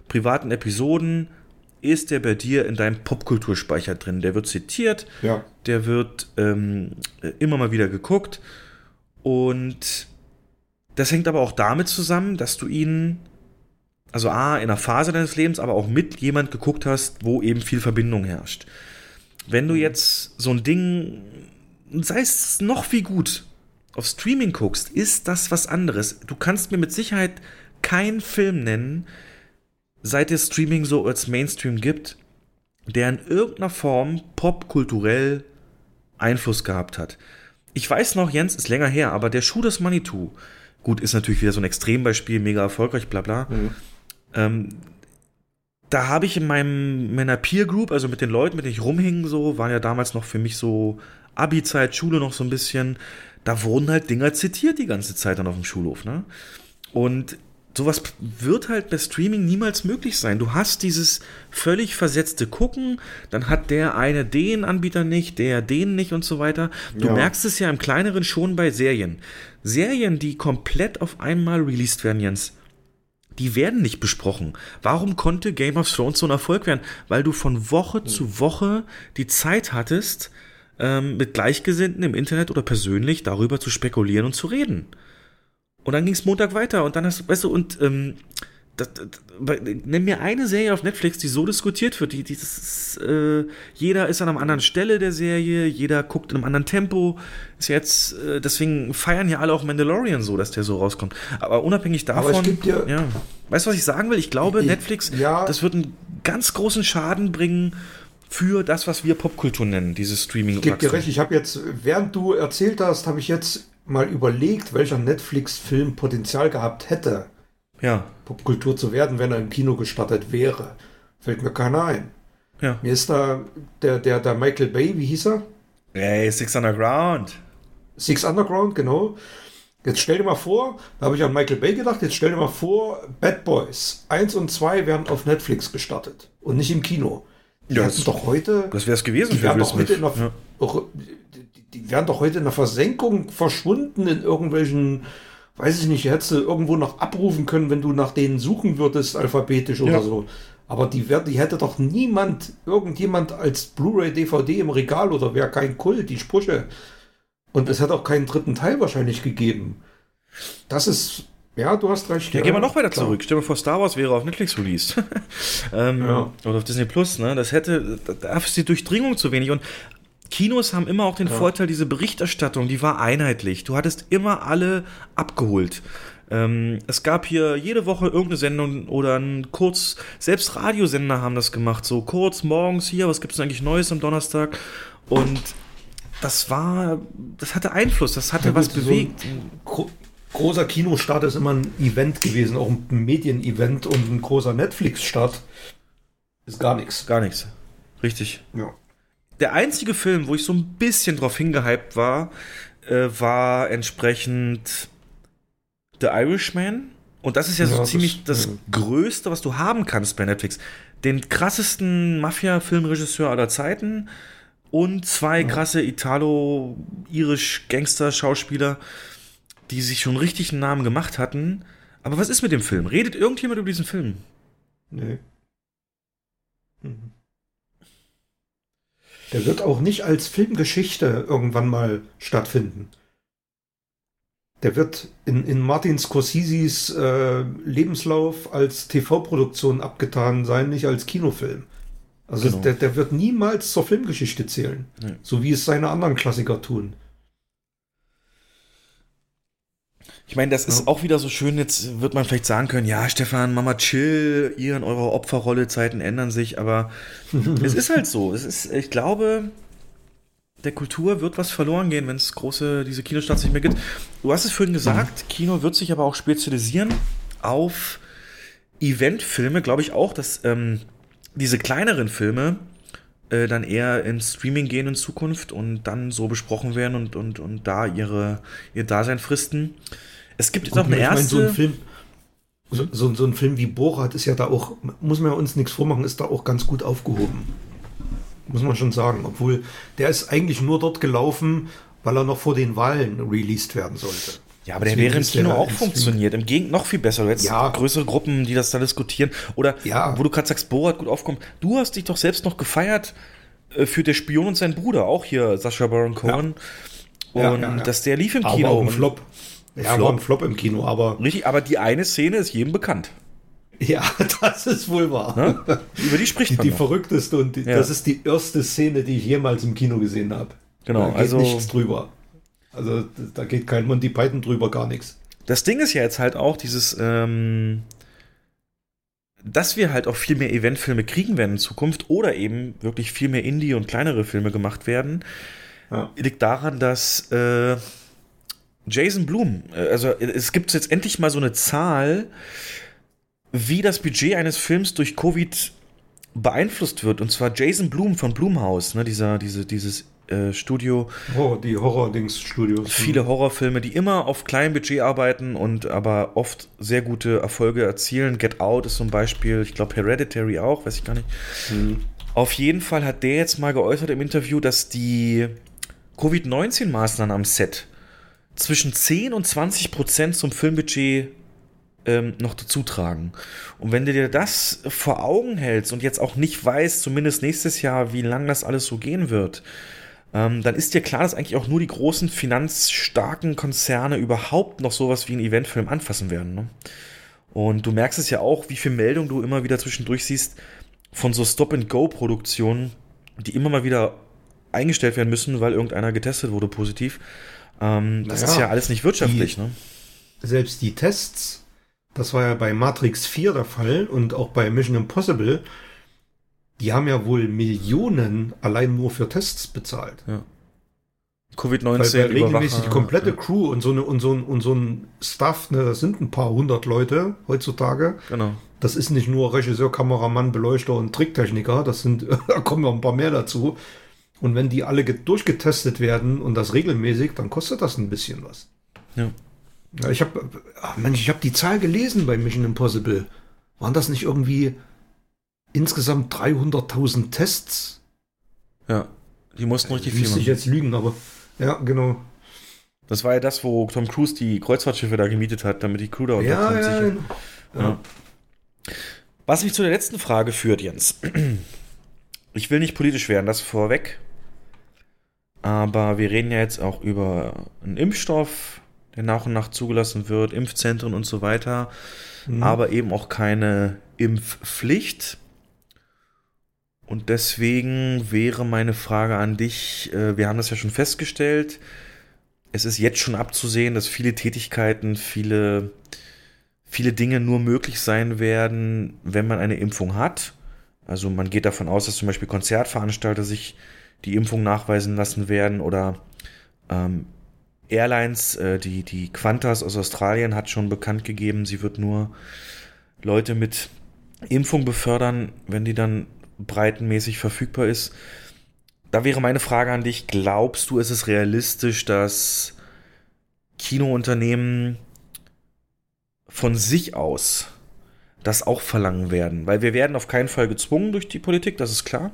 S4: privaten Episoden, ist der bei dir in deinem Popkulturspeicher drin. Der wird zitiert,
S5: Ja.
S4: der wird ähm, immer mal wieder geguckt. Und das hängt aber auch damit zusammen, dass du ihn, also A, in einer Phase deines Lebens, aber auch mit jemand geguckt hast, wo eben viel Verbindung herrscht. Wenn du jetzt so ein Ding, sei es noch wie gut, auf Streaming guckst, ist das was anderes. Du kannst mir mit Sicherheit keinen Film nennen, seit es Streaming so als Mainstream gibt, der in irgendeiner Form popkulturell Einfluss gehabt hat. Ich weiß noch, Jens, ist länger her, aber der Schuh des Manitou, gut, ist natürlich wieder so ein Extrembeispiel, mega erfolgreich, bla bla. Ähm, da habe ich in meinem, meiner Peer Group, also mit den Leuten, mit denen ich rumhing, so, waren ja damals noch für mich so Abi-Zeit, Schule noch so ein bisschen, da wurden halt Dinger zitiert die ganze Zeit dann auf dem Schulhof, ne? Und sowas wird halt bei Streaming niemals möglich sein. Du hast dieses völlig versetzte Gucken, dann hat der eine den Anbieter nicht, der den nicht und so weiter. Du
S5: Ja.
S4: merkst es ja im kleineren schon bei Serien. Serien, die komplett auf einmal released werden, Jens, die werden nicht besprochen. Warum konnte Game of Thrones so ein Erfolg werden? Weil du von Woche zu Woche die Zeit hattest, ähm, mit Gleichgesinnten im Internet oder persönlich darüber zu spekulieren und zu reden. Und dann ging es Montag weiter und dann hast du, weißt du, und ähm, das, das, bei- nenn mir eine Serie auf Netflix, die so diskutiert wird. Die, dieses, äh, jeder ist an einer anderen Stelle der Serie, jeder guckt in einem anderen Tempo. Ist jetzt, äh, deswegen feiern ja alle auch Mandalorian so, dass der so rauskommt. Aber unabhängig davon.
S5: Aber es gibt ja-
S4: ja. Weißt du, was ich sagen will? Ich glaube,
S5: Ich-
S4: Netflix,
S5: ja.
S4: das wird einen ganz großen Schaden bringen für das, was wir Popkultur nennen, dieses streaming
S5: Ich gebe dir recht, ich habe jetzt, während du erzählt hast, habe ich jetzt mal überlegt, welcher Netflix-Film Potenzial gehabt hätte,
S4: Ja,
S5: Popkultur zu werden, wenn er im Kino gestartet wäre. Fällt mir keiner ein.
S4: ja.
S5: Mir ist da der, der, der Michael Bay, wie hieß er?
S4: Hey, Six Underground.
S5: Six Underground, genau. Jetzt stell dir mal vor, da habe ich an Michael Bay gedacht, jetzt stell dir mal vor, Bad Boys 1 und 2 werden auf Netflix gestartet und nicht im Kino. Die
S4: Ja, das-
S5: doch heute.
S4: Das wäre es gewesen
S5: die
S4: für Will
S5: doch heute
S4: Smith.
S5: in der,
S4: Ja.
S5: Die, wären doch heute in der Versenkung verschwunden in irgendwelchen, weiß ich nicht, hättest du irgendwo noch abrufen können, wenn du nach denen suchen würdest, alphabetisch oder
S4: Ja.
S5: so. Aber die, wär, die hätte doch niemand, irgendjemand als Blu-ray, DVD im Regal oder wäre kein Kult, die Sprüche. Und es hätte auch keinen dritten Teil wahrscheinlich gegeben. Das ist Ja, du hast recht.
S4: Ja, gehen wir noch weiter klar. zurück. Dir vor, Star Wars wäre auf Netflix released. ähm, ja. Oder auf Disney Plus, ne? Das hätte, da ist die Durchdringung zu wenig. Und Kinos haben immer auch den ja. Vorteil, diese Berichterstattung, die war einheitlich. Du hattest immer alle abgeholt. Ähm, es gab hier jede Woche irgendeine Sendung oder ein kurz, selbst Radiosender haben das gemacht, so kurz morgens hier, was gibt es eigentlich Neues am Donnerstag? Und das war, das hatte Einfluss, das hatte ja, was bewegt.
S5: So großer Kinostart ist immer ein Event gewesen, auch ein Medienevent und ein großer Netflix-Start ist gar nichts.
S4: Gar nichts. Richtig.
S5: Ja.
S4: Der einzige Film, wo ich so ein bisschen drauf hingehypt war, äh, war entsprechend The Irishman. Und das ist ja, ja so ziemlich das, das Größte, was du haben kannst bei Netflix. Den krassesten Mafia-Filmregisseur aller Zeiten und zwei krasse Italo-irisch-Gangster-Schauspieler die sich schon richtig einen Namen gemacht hatten. Aber was ist mit dem Film? Redet irgendjemand über diesen Film?
S5: Nee. Mhm. Der wird auch nicht als Filmgeschichte irgendwann mal stattfinden. Der wird in, in Martin Scorseses äh, Lebenslauf als TV-Produktion abgetan sein, nicht als Kinofilm. Also genau. der, der wird niemals zur Filmgeschichte zählen. Nee. So wie es seine anderen Klassiker tun.
S4: Ich meine, das ist auch wieder so schön, jetzt wird man vielleicht sagen können, ja, Stefan, Mama, chill, ihr und eure Opferrolle, Zeiten ändern sich, aber es ist halt so. Es ist, ich glaube, der Kultur wird was verloren gehen, wenn es große, diese Kinostarts nicht mehr gibt. Du hast es vorhin gesagt. Kino wird sich aber auch spezialisieren auf Eventfilme, glaube ich auch, dass ähm, diese kleineren Filme äh, dann eher ins Streaming gehen in Zukunft und dann so besprochen werden und, und, und da ihre, ihr Dasein fristen. Es gibt jetzt auch eine erste.
S5: Meine, so ein Film, so, so, so, ein Film wie Borat ist ja da auch, muss man ja uns nichts vormachen, ist da auch ganz gut aufgehoben. Muss man schon sagen. Obwohl, der ist eigentlich nur dort gelaufen, weil er noch vor den Wahlen released werden sollte.
S4: Ja, aber Deswegen der wäre im Kino auch funktioniert. Im Gegenteil noch viel besser. Du hättest ja. größere Gruppen, die das da diskutieren. Oder ja. wo du gerade sagst, Borat gut aufkommt. Du hast dich doch selbst noch gefeiert äh, für Der Spion und sein Bruder. Auch hier Sascha Baron Cohen. Ja. Und dass der lief im
S5: aber
S4: Kino.
S5: Auch ein Flop. Ja, Flop. war ein Flop im Kino, aber.
S4: Richtig, aber die eine Szene ist jedem bekannt.
S5: Ja, das ist wohl wahr.
S4: Ne? Über die spricht
S5: man. Die, die verrückteste und die, ja. das ist die erste Szene, die ich jemals im Kino gesehen habe.
S4: Genau,
S5: da geht
S4: also
S5: nichts drüber. Also da geht kein Monty Python drüber, gar nichts.
S4: Das Ding ist ja jetzt halt auch dieses, ähm, dass wir halt auch viel mehr Eventfilme kriegen werden in Zukunft oder eben wirklich viel mehr Indie und kleinere Filme gemacht werden, ja. liegt daran, dass äh, Jason Blum, äh, also es gibt jetzt endlich mal so eine Zahl, wie das Budget eines Films durch Covid beeinflusst wird. Und zwar Jason Blum von Blumhaus, ne, dieser, diese, dieses äh, Studio.
S5: Oh, die Horror-Dings-Studios.
S4: Viele Horrorfilme, die immer auf kleinem Budget arbeiten und aber oft sehr gute Erfolge erzielen. Get Out ist zum Beispiel, ich glaube Hereditary auch, weiß ich gar nicht. Mhm. Auf jeden Fall hat der jetzt mal geäußert im Interview, dass die Covid-19-Maßnahmen am Set zwischen 10 und 20 Prozent zum Filmbudget ähm, noch dazu tragen. Und wenn du dir das vor Augen hältst und jetzt auch nicht weißt, zumindest nächstes Jahr, wie lange das alles so gehen wird, ähm, dann ist dir klar, dass eigentlich auch nur die großen finanzstarken Konzerne überhaupt noch sowas wie einen Eventfilm anfassen werden. Ne? Und du merkst es ja auch, wie viel Meldung du immer wieder zwischendurch siehst von so Stop-and-Go-Produktionen, die immer mal wieder eingestellt werden müssen, weil irgendeiner getestet wurde positiv. Ähm, das naja, ist ja alles nicht wirtschaftlich.
S5: Die,
S4: ne?
S5: Selbst die Tests, das war ja bei Matrix 4 der Fall und auch bei Mission Impossible, die haben ja wohl Millionen allein nur für Tests bezahlt. Ja.
S4: Covid-19
S5: weil, weil regelmäßig die komplette ja. Crew und so, eine, und, so ein, und so ein Staff, ne, das sind ein paar hundert Leute heutzutage.
S4: Genau.
S5: Das ist nicht nur Regisseur, Kameramann, Beleuchter und Tricktechniker, das sind, da kommen noch ein paar mehr dazu. Und wenn die alle durchgetestet werden und das regelmäßig, dann kostet das ein bisschen was.
S4: Ja.
S5: ja ich habe, Mensch, ich habe die Zahl gelesen bei Mission Impossible. Waren das nicht irgendwie insgesamt 300.000 Tests?
S4: Ja, die mussten richtig
S5: viel machen. ich jetzt lügen, aber ja, genau.
S4: Das war ja das, wo Tom Cruise die Kreuzfahrtschiffe da gemietet hat, damit die Crew da.
S5: Ja, ja, genau. ja. ja.
S4: Was mich zu der letzten Frage führt, Jens. Ich will nicht politisch werden, das vorweg. Aber wir reden ja jetzt auch über einen Impfstoff, der nach und nach zugelassen wird, Impfzentren und so weiter, mhm. aber eben auch keine Impfpflicht. Und deswegen wäre meine Frage an dich, äh, wir haben das ja schon festgestellt, es ist jetzt schon abzusehen, dass viele Tätigkeiten, viele, viele Dinge nur möglich sein werden, wenn man eine Impfung hat. Also man geht davon aus, dass zum Beispiel Konzertveranstalter sich die Impfung nachweisen lassen werden oder ähm, Airlines, äh, die, die Qantas aus Australien hat schon bekannt gegeben, sie wird nur Leute mit Impfung befördern, wenn die dann breitenmäßig verfügbar ist. Da wäre meine Frage an dich, glaubst du, ist es realistisch, dass Kinounternehmen von sich aus das auch verlangen werden? Weil wir werden auf keinen Fall gezwungen durch die Politik, das ist klar.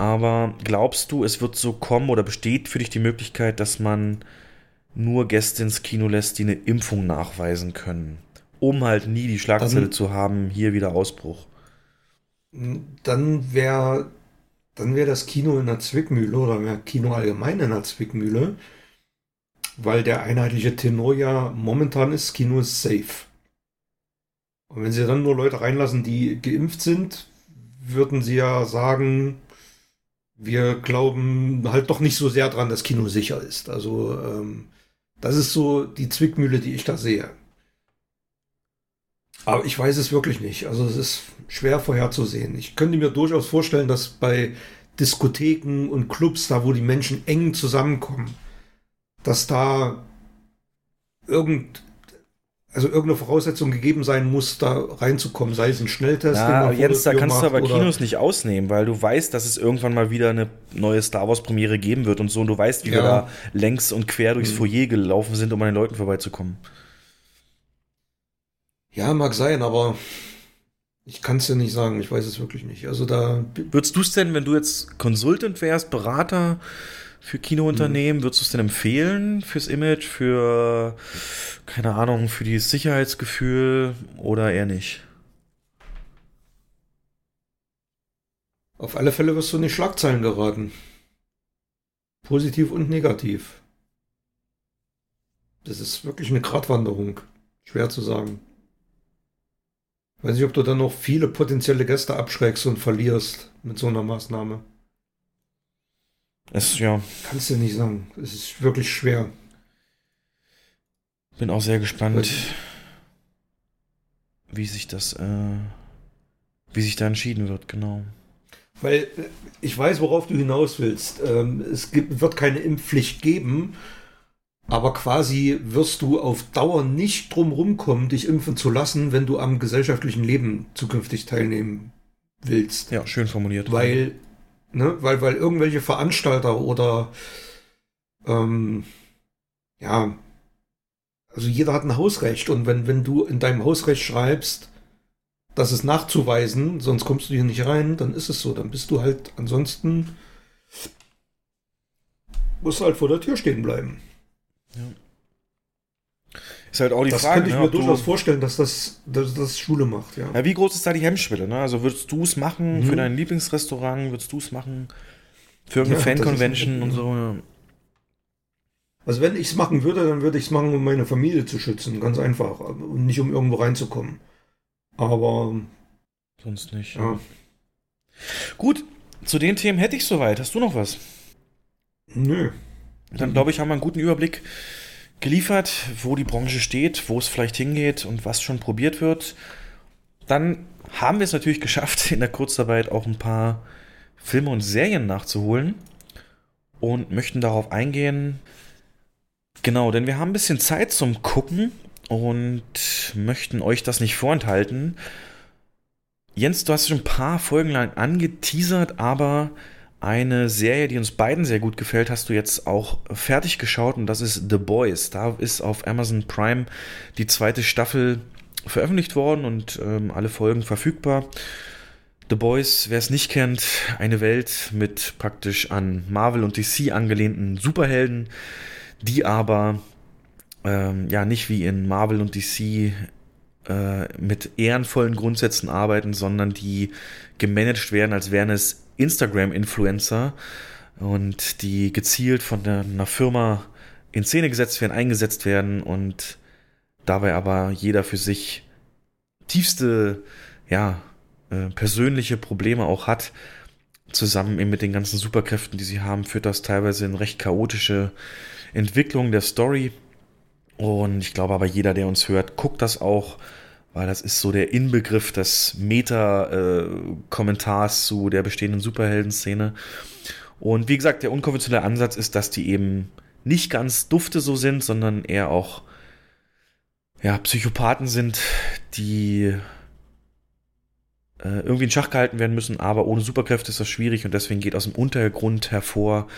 S4: Aber glaubst du, es wird so kommen oder besteht für dich die Möglichkeit, dass man nur Gäste ins Kino lässt, die eine Impfung nachweisen können? Um halt nie die Schlagzeile dann, zu haben, hier wieder Ausbruch.
S5: Dann wäre dann wär das Kino in der Zwickmühle oder wäre Kino allgemein in der Zwickmühle, weil der einheitliche Tenor ja momentan ist, Kino ist safe. Und wenn sie dann nur Leute reinlassen, die geimpft sind, würden sie ja sagen, wir glauben halt doch nicht so sehr dran, dass Kino sicher ist. Also ähm, das ist so die Zwickmühle, die ich da sehe. Aber ich weiß es wirklich nicht. Also es ist schwer vorherzusehen. Ich könnte mir durchaus vorstellen, dass bei Diskotheken und Clubs, da wo die Menschen eng zusammenkommen, dass da irgend also irgendeine Voraussetzung gegeben sein muss, da reinzukommen, sei es ein Schnelltest.
S4: Ja, jetzt da kannst du aber Kinos nicht ausnehmen, weil du weißt, dass es irgendwann mal wieder eine neue Star Wars Premiere geben wird und so und du weißt, wie ja. wir da längs und quer durchs mhm. Foyer gelaufen sind, um an den Leuten vorbeizukommen.
S5: Ja, mag sein, aber ich kann es dir nicht sagen, ich weiß es wirklich nicht. Also da.
S4: Würdest du es denn, wenn du jetzt Consultant wärst, Berater, für Kinounternehmen? Würdest du es denn empfehlen fürs Image, für, keine Ahnung, für dieses Sicherheitsgefühl oder eher nicht?
S5: Auf alle Fälle wirst du in die Schlagzeilen geraten. Positiv und negativ. Das ist wirklich eine Gratwanderung. Schwer zu sagen. Weiß nicht, ob du dann noch viele potenzielle Gäste abschreckst und verlierst mit so einer Maßnahme.
S4: Es, ja.
S5: Kannst du nicht sagen. Es ist wirklich schwer.
S4: Bin auch sehr gespannt, wie sich das, äh, wie sich da entschieden wird, genau.
S5: Weil äh, ich weiß, worauf du hinaus willst. Ähm, es gibt, wird keine Impfpflicht geben, aber quasi wirst du auf Dauer nicht drum rumkommen, dich impfen zu lassen, wenn du am gesellschaftlichen Leben zukünftig teilnehmen willst.
S4: Ja, schön formuliert.
S5: Weil Ne? Weil, weil irgendwelche Veranstalter oder ähm, ja, also jeder hat ein Hausrecht und wenn, wenn du in deinem Hausrecht schreibst, das ist nachzuweisen, sonst kommst du hier nicht rein, dann ist es so. Dann bist du halt ansonsten musst halt vor der Tür stehen bleiben. Ja.
S4: Ist halt auch die
S5: das
S4: Frage.
S5: Das könnte ich
S4: ne,
S5: mir durchaus vorstellen, dass das, dass das Schule macht, ja.
S4: ja. Wie groß ist da die Hemmschwelle? Ne? Also würdest du es machen mhm. für dein Lieblingsrestaurant? Würdest du es machen für irgendeine ja, Fan-Convention und so? Ja.
S5: Also wenn ich es machen würde, dann würde ich es machen, um meine Familie zu schützen, ganz einfach. Und nicht um irgendwo reinzukommen. Aber.
S4: Sonst nicht. Ja. Gut, zu den Themen hätte ich soweit. Hast du noch was?
S5: Nö.
S4: Dann glaube ich, haben wir einen guten Überblick geliefert, wo die Branche steht, wo es vielleicht hingeht und was schon probiert wird. Dann haben wir es natürlich geschafft, in der Kurzarbeit auch ein paar Filme und Serien nachzuholen und möchten darauf eingehen. Genau, denn wir haben ein bisschen Zeit zum Gucken und möchten euch das nicht vorenthalten. Jens, du hast schon ein paar Folgen lang angeteasert, aber eine Serie, die uns beiden sehr gut gefällt, hast du jetzt auch fertig geschaut und das ist The Boys. Da ist auf Amazon Prime die zweite Staffel veröffentlicht worden und ähm, alle Folgen verfügbar. The Boys, wer es nicht kennt, eine Welt mit praktisch an Marvel und DC angelehnten Superhelden, die aber ähm, ja nicht wie in Marvel und DC äh, mit ehrenvollen Grundsätzen arbeiten, sondern die gemanagt werden, als wären es Instagram-Influencer und die gezielt von einer Firma in Szene gesetzt werden, eingesetzt werden und dabei aber jeder für sich tiefste, ja, äh, persönliche Probleme auch hat, zusammen eben mit den ganzen Superkräften, die sie haben, führt das teilweise in recht chaotische Entwicklung der Story. Und ich glaube aber jeder, der uns hört, guckt das auch, weil das ist so der Inbegriff des Meta-Kommentars zu der bestehenden Superhelden-Szene. Und wie gesagt, der unkonventionelle Ansatz ist, dass die eben nicht ganz dufte so sind, sondern eher auch ja, Psychopathen sind, die äh, irgendwie in Schach gehalten werden müssen, aber ohne Superkräfte ist das schwierig und deswegen geht aus dem Untergrund hervor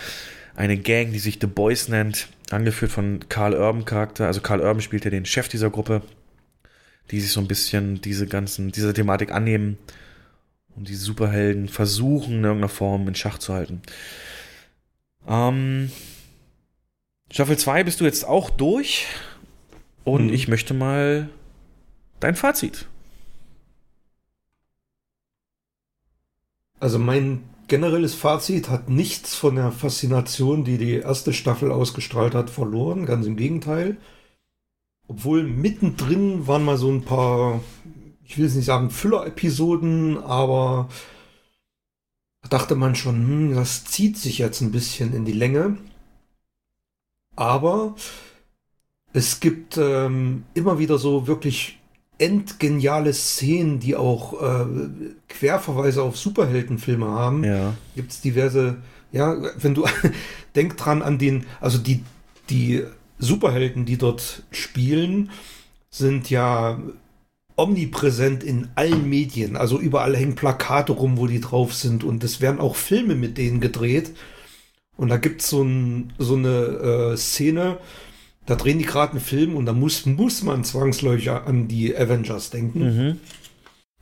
S4: eine Gang, die sich The Boys nennt, angeführt von Carl Urban Charakter. Also Carl Urban spielt ja den Chef dieser Gruppe, die sich so ein bisschen diese ganzen, dieser Thematik annehmen und die Superhelden versuchen in irgendeiner Form in Schach zu halten. Ähm, Staffel 2 bist du jetzt auch durch und mhm. ich möchte mal dein Fazit.
S5: Also mein generelles Fazit hat nichts von der Faszination, die die erste Staffel ausgestrahlt hat, verloren. Ganz im Gegenteil. Obwohl mittendrin waren mal so ein paar, ich will es nicht sagen Füller-Episoden, aber da dachte man schon, hm, das zieht sich jetzt ein bisschen in die Länge. Aber es gibt ähm, immer wieder so wirklich endgeniale Szenen, die auch äh, Querverweise auf Superheldenfilme haben.
S4: Ja.
S5: Gibt es diverse, ja, wenn du denk dran an den, also die, die Superhelden, die dort spielen, sind ja omnipräsent in allen Medien. Also überall hängen Plakate rum, wo die drauf sind. Und es werden auch Filme mit denen gedreht. Und da gibt so ein, so eine äh, Szene, da drehen die gerade einen Film und da muss, muss man zwangsläufig an die Avengers denken. Mhm.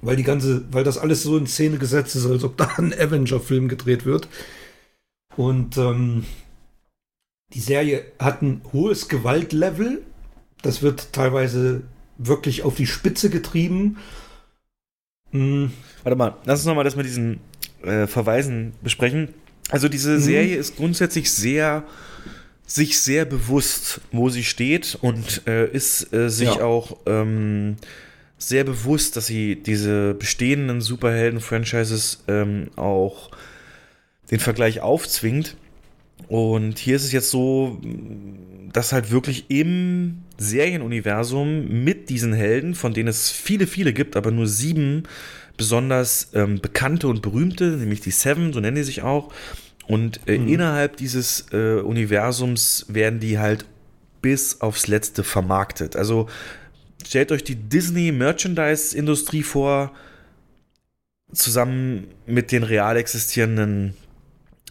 S5: Weil die ganze, weil das alles so in Szene gesetzt ist, als ob da ein Avenger-Film gedreht wird. Und ähm, die Serie hat ein hohes Gewaltlevel. Das wird teilweise wirklich auf die Spitze getrieben.
S4: Mhm. Warte mal, lass uns nochmal das mit diesen äh, Verweisen besprechen. Also diese mhm. Serie ist grundsätzlich sehr sich sehr bewusst, wo sie steht und äh, ist äh, sich ja. auch ähm, sehr bewusst, dass sie diese bestehenden Superhelden-Franchises ähm, auch den Vergleich aufzwingt. Und hier ist es jetzt so, dass halt wirklich im Serienuniversum mit diesen Helden, von denen es viele, viele gibt, aber nur sieben besonders ähm, bekannte und berühmte, nämlich die Seven, so nennen die sich auch, und äh, mhm. innerhalb dieses äh, Universums werden die halt bis aufs Letzte vermarktet. Also stellt euch die Disney Merchandise-Industrie vor, zusammen mit den real existierenden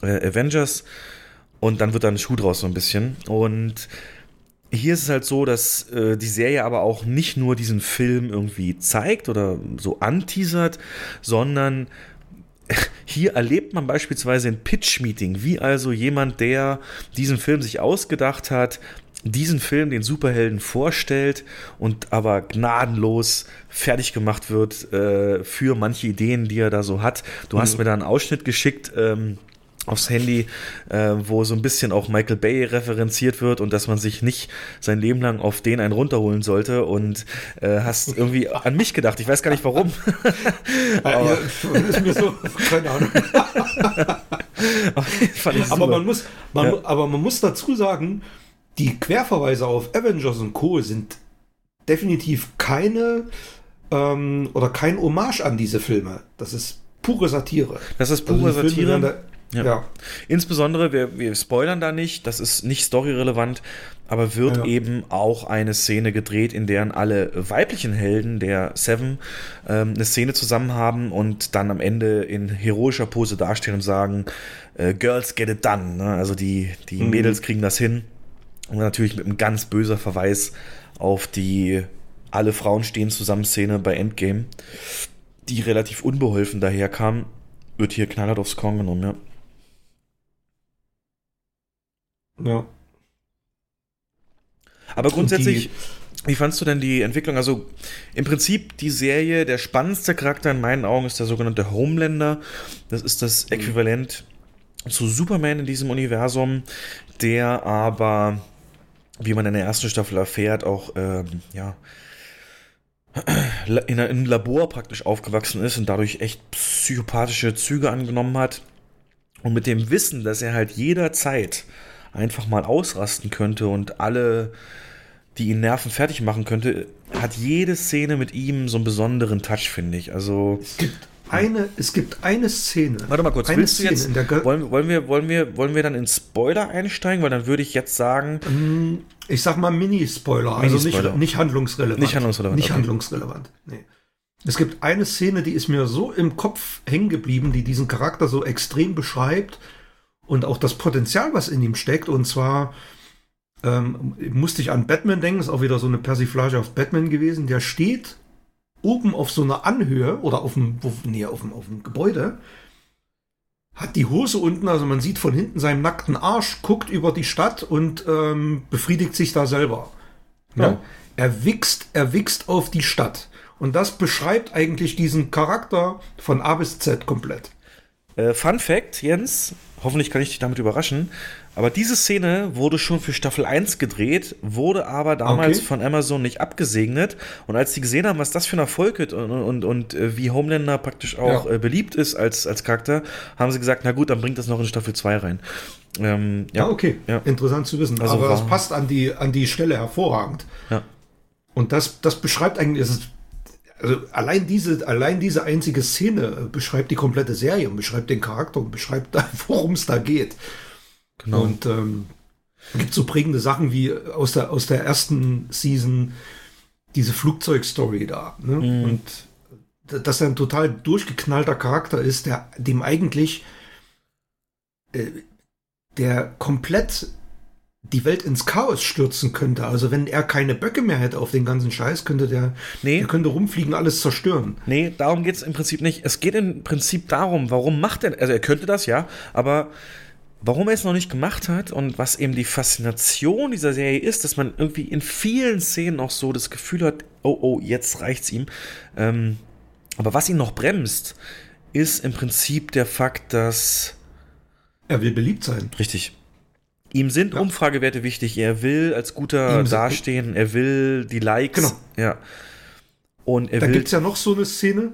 S4: äh, Avengers. Und dann wird da ein Schuh draus so ein bisschen. Und hier ist es halt so, dass äh, die Serie aber auch nicht nur diesen Film irgendwie zeigt oder so anteasert, sondern hier erlebt man beispielsweise ein Pitch-Meeting, wie also jemand, der diesen Film sich ausgedacht hat, diesen Film den Superhelden vorstellt und aber gnadenlos fertig gemacht wird äh, für manche Ideen, die er da so hat. Du mhm. hast mir da einen Ausschnitt geschickt. Ähm, aufs Handy, äh, wo so ein bisschen auch Michael Bay referenziert wird und dass man sich nicht sein Leben lang auf den einen runterholen sollte und äh, hast irgendwie an mich gedacht. Ich weiß gar nicht warum.
S5: aber, ja, ist mir so, keine Ahnung. aber man muss, man, ja. aber man muss dazu sagen, die Querverweise auf Avengers und Co. sind definitiv keine ähm, oder kein Hommage an diese Filme. Das ist pure Satire.
S4: Das ist pure also Satire. Ja. ja. Insbesondere, wir, wir spoilern da nicht, das ist nicht storyrelevant, aber wird ja. eben auch eine Szene gedreht, in der alle weiblichen Helden der Seven ähm, eine Szene zusammen haben und dann am Ende in heroischer Pose dastehen und sagen, äh, Girls get it done. Ne? Also die, die mhm. Mädels kriegen das hin. Und natürlich mit einem ganz böser Verweis auf die Alle Frauen stehen zusammen Szene bei Endgame, die relativ unbeholfen daherkam, wird hier knallhart aufs Korn genommen, ja.
S5: Ja.
S4: Aber grundsätzlich, wie fandst du denn die Entwicklung? Also im Prinzip die Serie, der spannendste Charakter in meinen Augen ist der sogenannte Homelander. Das ist das mhm. Äquivalent zu Superman in diesem Universum, der aber wie man in der ersten Staffel erfährt, auch ähm, ja in einem Labor praktisch aufgewachsen ist und dadurch echt psychopathische Züge angenommen hat. Und mit dem Wissen, dass er halt jederzeit einfach mal ausrasten könnte und alle, die ihn nerven, fertig machen könnte, hat jede Szene mit ihm so einen besonderen Touch, finde ich. Also.
S5: Es gibt eine, es gibt eine Szene.
S4: Warte mal kurz,
S5: eine
S4: willst du jetzt, wollen, wollen, wir, wollen, wir, wollen wir dann in Spoiler einsteigen? Weil dann würde ich jetzt sagen.
S5: Mm, ich sag mal Mini-Spoiler, also nicht, nicht handlungsrelevant.
S4: Nicht handlungsrelevant.
S5: Nicht okay. handlungsrelevant. Nee. Es gibt eine Szene, die ist mir so im Kopf hängen geblieben, die diesen Charakter so extrem beschreibt und auch das Potenzial, was in ihm steckt. Und zwar ähm, musste ich an Batman denken, ist auch wieder so eine Persiflage auf Batman gewesen. Der steht oben auf so einer Anhöhe oder auf dem, nee, auf dem, auf dem Gebäude, hat die Hose unten, also man sieht von hinten seinen nackten Arsch, guckt über die Stadt und ähm, befriedigt sich da selber. Ja. ja. Er wichst, er wichst auf die Stadt. Und das beschreibt eigentlich diesen Charakter von A bis Z komplett.
S4: Äh, Fun Fact, Jens, hoffentlich kann ich dich damit überraschen, aber diese Szene wurde schon für Staffel 1 gedreht, wurde aber damals okay. von Amazon nicht abgesegnet. Und als die gesehen haben, was das für ein Erfolg ist und, und, und äh, wie Homelander praktisch auch ja. äh, beliebt ist als, als Charakter, haben sie gesagt, na gut, dann bringt das noch in Staffel 2 rein.
S5: Ähm, ja. Ah, okay. Ja. Interessant zu wissen. Also aber es passt an die, an die Stelle hervorragend.
S4: Ja.
S5: Und das, das beschreibt eigentlich, es ist also allein diese, allein diese einzige Szene beschreibt die komplette Serie und beschreibt den Charakter und beschreibt, worum es da geht. Genau. Und ähm, gibt so prägende Sachen wie aus der, aus der ersten Season diese Flugzeugstory da. Ne? Mhm. Und dass er ein total durchgeknallter Charakter ist, der dem eigentlich äh, der komplett die Welt ins Chaos stürzen könnte. Also wenn er keine Böcke mehr hätte auf den ganzen Scheiß, könnte der, nee. der könnte rumfliegen, alles zerstören.
S4: Nee, darum geht es im Prinzip nicht. Es geht im Prinzip darum, warum macht er, also er könnte das, ja, aber warum er es noch nicht gemacht hat und was eben die Faszination dieser Serie ist, dass man irgendwie in vielen Szenen auch so das Gefühl hat, oh, oh, jetzt reicht's ihm. Ähm, aber was ihn noch bremst, ist im Prinzip der Fakt, dass
S5: er will beliebt sein.
S4: Richtig. Ihm sind ja. Umfragewerte wichtig. Er will als guter dastehen. Er will die Likes. Genau. Ja.
S5: Und er da gibt es ja noch so eine Szene.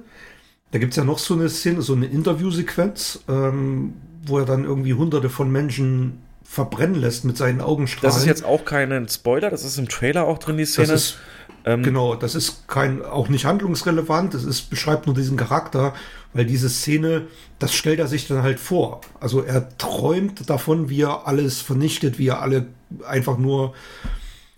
S5: Da gibt es ja noch so eine Szene, so eine Interviewsequenz, ähm, wo er dann irgendwie hunderte von Menschen verbrennen lässt mit seinen Augenstrahlen.
S4: Das ist jetzt auch kein Spoiler, das ist im Trailer auch drin, die Szene.
S5: Das ist, ähm, genau, das ist kein, auch nicht handlungsrelevant, es ist, beschreibt nur diesen Charakter, weil diese Szene, das stellt er sich dann halt vor. Also er träumt davon, wie er alles vernichtet, wie er alle einfach nur.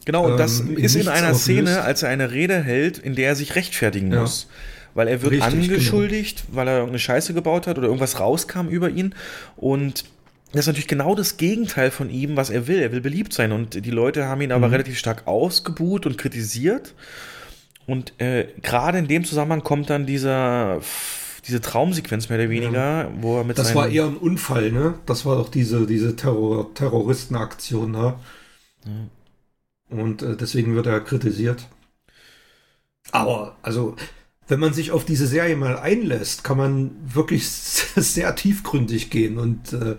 S4: Genau, und das ähm, ist in einer Szene, als er eine Rede hält, in der er sich rechtfertigen ja. muss. Weil er wird Richtig, genau. angeschuldigt, genau. weil er irgendeine Scheiße gebaut hat oder irgendwas rauskam über ihn. Und das ist natürlich genau das Gegenteil von ihm, was er will. Er will beliebt sein. Und die Leute haben ihn aber mhm. relativ stark ausgebuht und kritisiert. Und äh, gerade in dem Zusammenhang kommt dann dieser diese Traumsequenz mehr oder weniger, ja. wo er mit
S5: Das war eher ein Unfall, ne? Das war doch diese, diese Terror Terroristenaktion da. Ja. Und äh, deswegen wird er kritisiert. Aber, also, wenn man sich auf diese Serie mal einlässt, kann man wirklich sehr tiefgründig gehen und äh,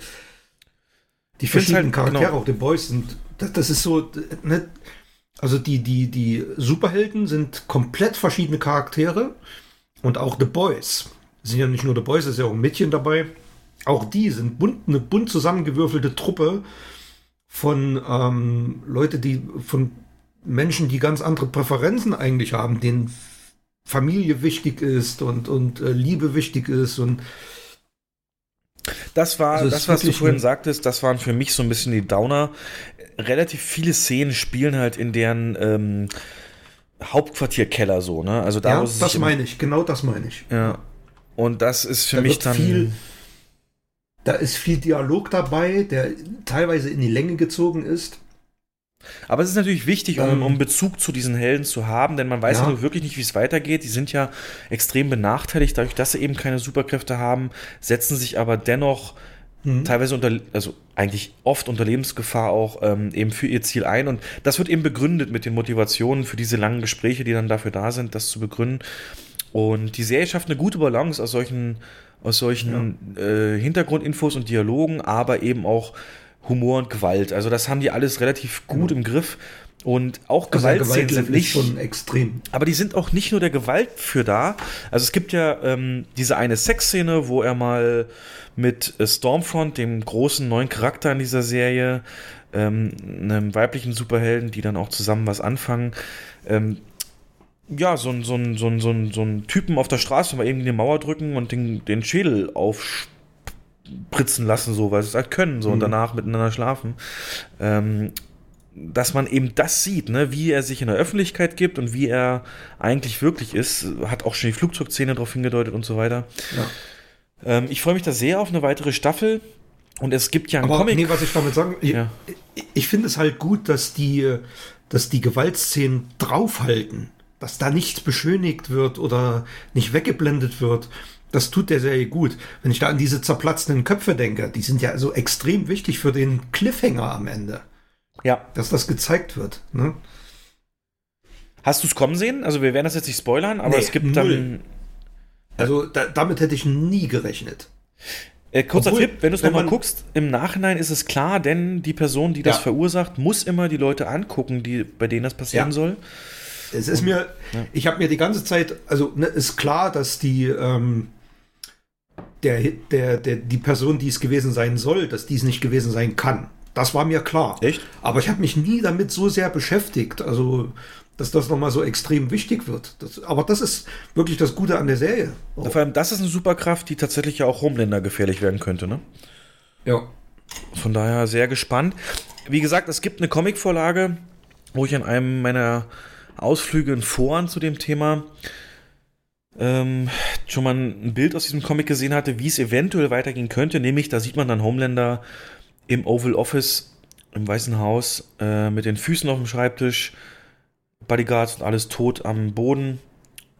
S5: die verschiedenen halt, Charaktere, genau. auch die Boys sind, das, das ist so, ne? Also die, die, die Superhelden sind komplett verschiedene Charaktere und auch The Boys sind ja nicht nur The Boys, es ist ja auch ein Mädchen dabei. Auch die sind bunt, eine bunt zusammengewürfelte Truppe von ähm, Leute, die von Menschen, die ganz andere Präferenzen eigentlich haben, denen Familie wichtig ist und, und äh, Liebe wichtig ist und
S4: das war, also das, was du vorhin sagtest, das waren für mich so ein bisschen die Downer. Relativ viele Szenen spielen halt in deren ähm, Hauptquartierkeller so, ne? Also da
S5: ja, das meine ich, genau das meine ich.
S4: Ja. Und das ist für da mich dann.
S5: Viel, da ist viel Dialog dabei, der teilweise in die Länge gezogen ist.
S4: Aber es ist natürlich wichtig, um, ähm. um Bezug zu diesen Helden zu haben, denn man weiß ja, ja wirklich nicht, wie es weitergeht. Die sind ja extrem benachteiligt, dadurch, dass sie eben keine Superkräfte haben, setzen sich aber dennoch mhm. teilweise unter, also eigentlich oft unter Lebensgefahr auch ähm, eben für ihr Ziel ein. Und das wird eben begründet mit den Motivationen für diese langen Gespräche, die dann dafür da sind, das zu begründen. Und die Serie schafft eine gute Balance aus solchen, aus solchen ja. äh, Hintergrundinfos und Dialogen, aber eben auch Humor und Gewalt. Also das haben die alles relativ gut im Griff. Und auch
S5: Also
S4: Gewaltszenen sind
S5: Gewaltlevel ist
S4: nicht
S5: schon extrem.
S4: aber die sind auch nicht nur der Gewalt für da. Also es gibt ja ähm, diese eine Sexszene, wo er mal mit äh, Stormfront, dem großen neuen Charakter in dieser Serie, ähm, einem weiblichen Superhelden, die dann auch zusammen was anfangen, ähm, ja, so ein so ein so ein so ein so ein Typen auf der Straße mal irgendwie eine Mauer drücken und den, den Schädel aufspritzen lassen, so, weil sie es halt können, so und danach miteinander schlafen. Ähm, dass man eben das sieht, ne, wie er sich in der Öffentlichkeit gibt und wie er eigentlich wirklich ist, hat auch schon die Flugzeugszene darauf hingedeutet und so weiter. Ähm, ich freue mich da sehr auf eine weitere Staffel. Und es gibt ja einen
S5: Aber
S4: Comic.
S5: nee, was ich damit sagen, ich,
S4: Ja.
S5: ich, ich finde es halt gut, dass die, dass die Gewaltszenen draufhalten, dass da nichts beschönigt wird oder nicht weggeblendet wird. Das tut der Serie gut. Wenn ich da an diese zerplatzenden Köpfe denke, die sind ja so extrem wichtig für den Cliffhanger am Ende,
S4: ja.
S5: dass das gezeigt wird. Ne?
S4: Hast du es kommen sehen? Also wir werden das jetzt nicht spoilern, aber
S5: Nee,
S4: es gibt
S5: null.
S4: dann.
S5: Also da, damit hätte ich nie gerechnet.
S4: Äh, kurzer
S5: Obwohl,
S4: Tipp, wenn du es nochmal guckst, im Nachhinein ist es klar, denn die Person, die das
S5: Ja.
S4: verursacht, muss immer die Leute angucken, die, bei denen das passieren
S5: Ja.
S4: soll.
S5: Es ist mir, ich habe mir die ganze Zeit, also ne, ist klar, dass die ähm, der, der, der die Person, die es gewesen sein soll, dass dies nicht gewesen sein kann. Das war mir klar.
S4: Echt?
S5: Aber ich habe mich nie damit so sehr beschäftigt, also dass das nochmal so extrem wichtig wird. Das, aber das ist wirklich das Gute an der Serie.
S4: Vor allem, das ist eine Superkraft, die tatsächlich ja auch Homelander gefährlich werden könnte, ne?
S5: Ja.
S4: Von daher sehr gespannt. Wie gesagt, es gibt eine Comicvorlage, wo ich an einem meiner Ausflüge in Foren zu dem Thema ähm, schon mal ein Bild aus diesem Comic gesehen hatte, wie es eventuell weitergehen könnte. Nämlich, da sieht man dann Homelander im Oval Office im Weißen Haus äh, mit den Füßen auf dem Schreibtisch, Bodyguards und alles tot am Boden.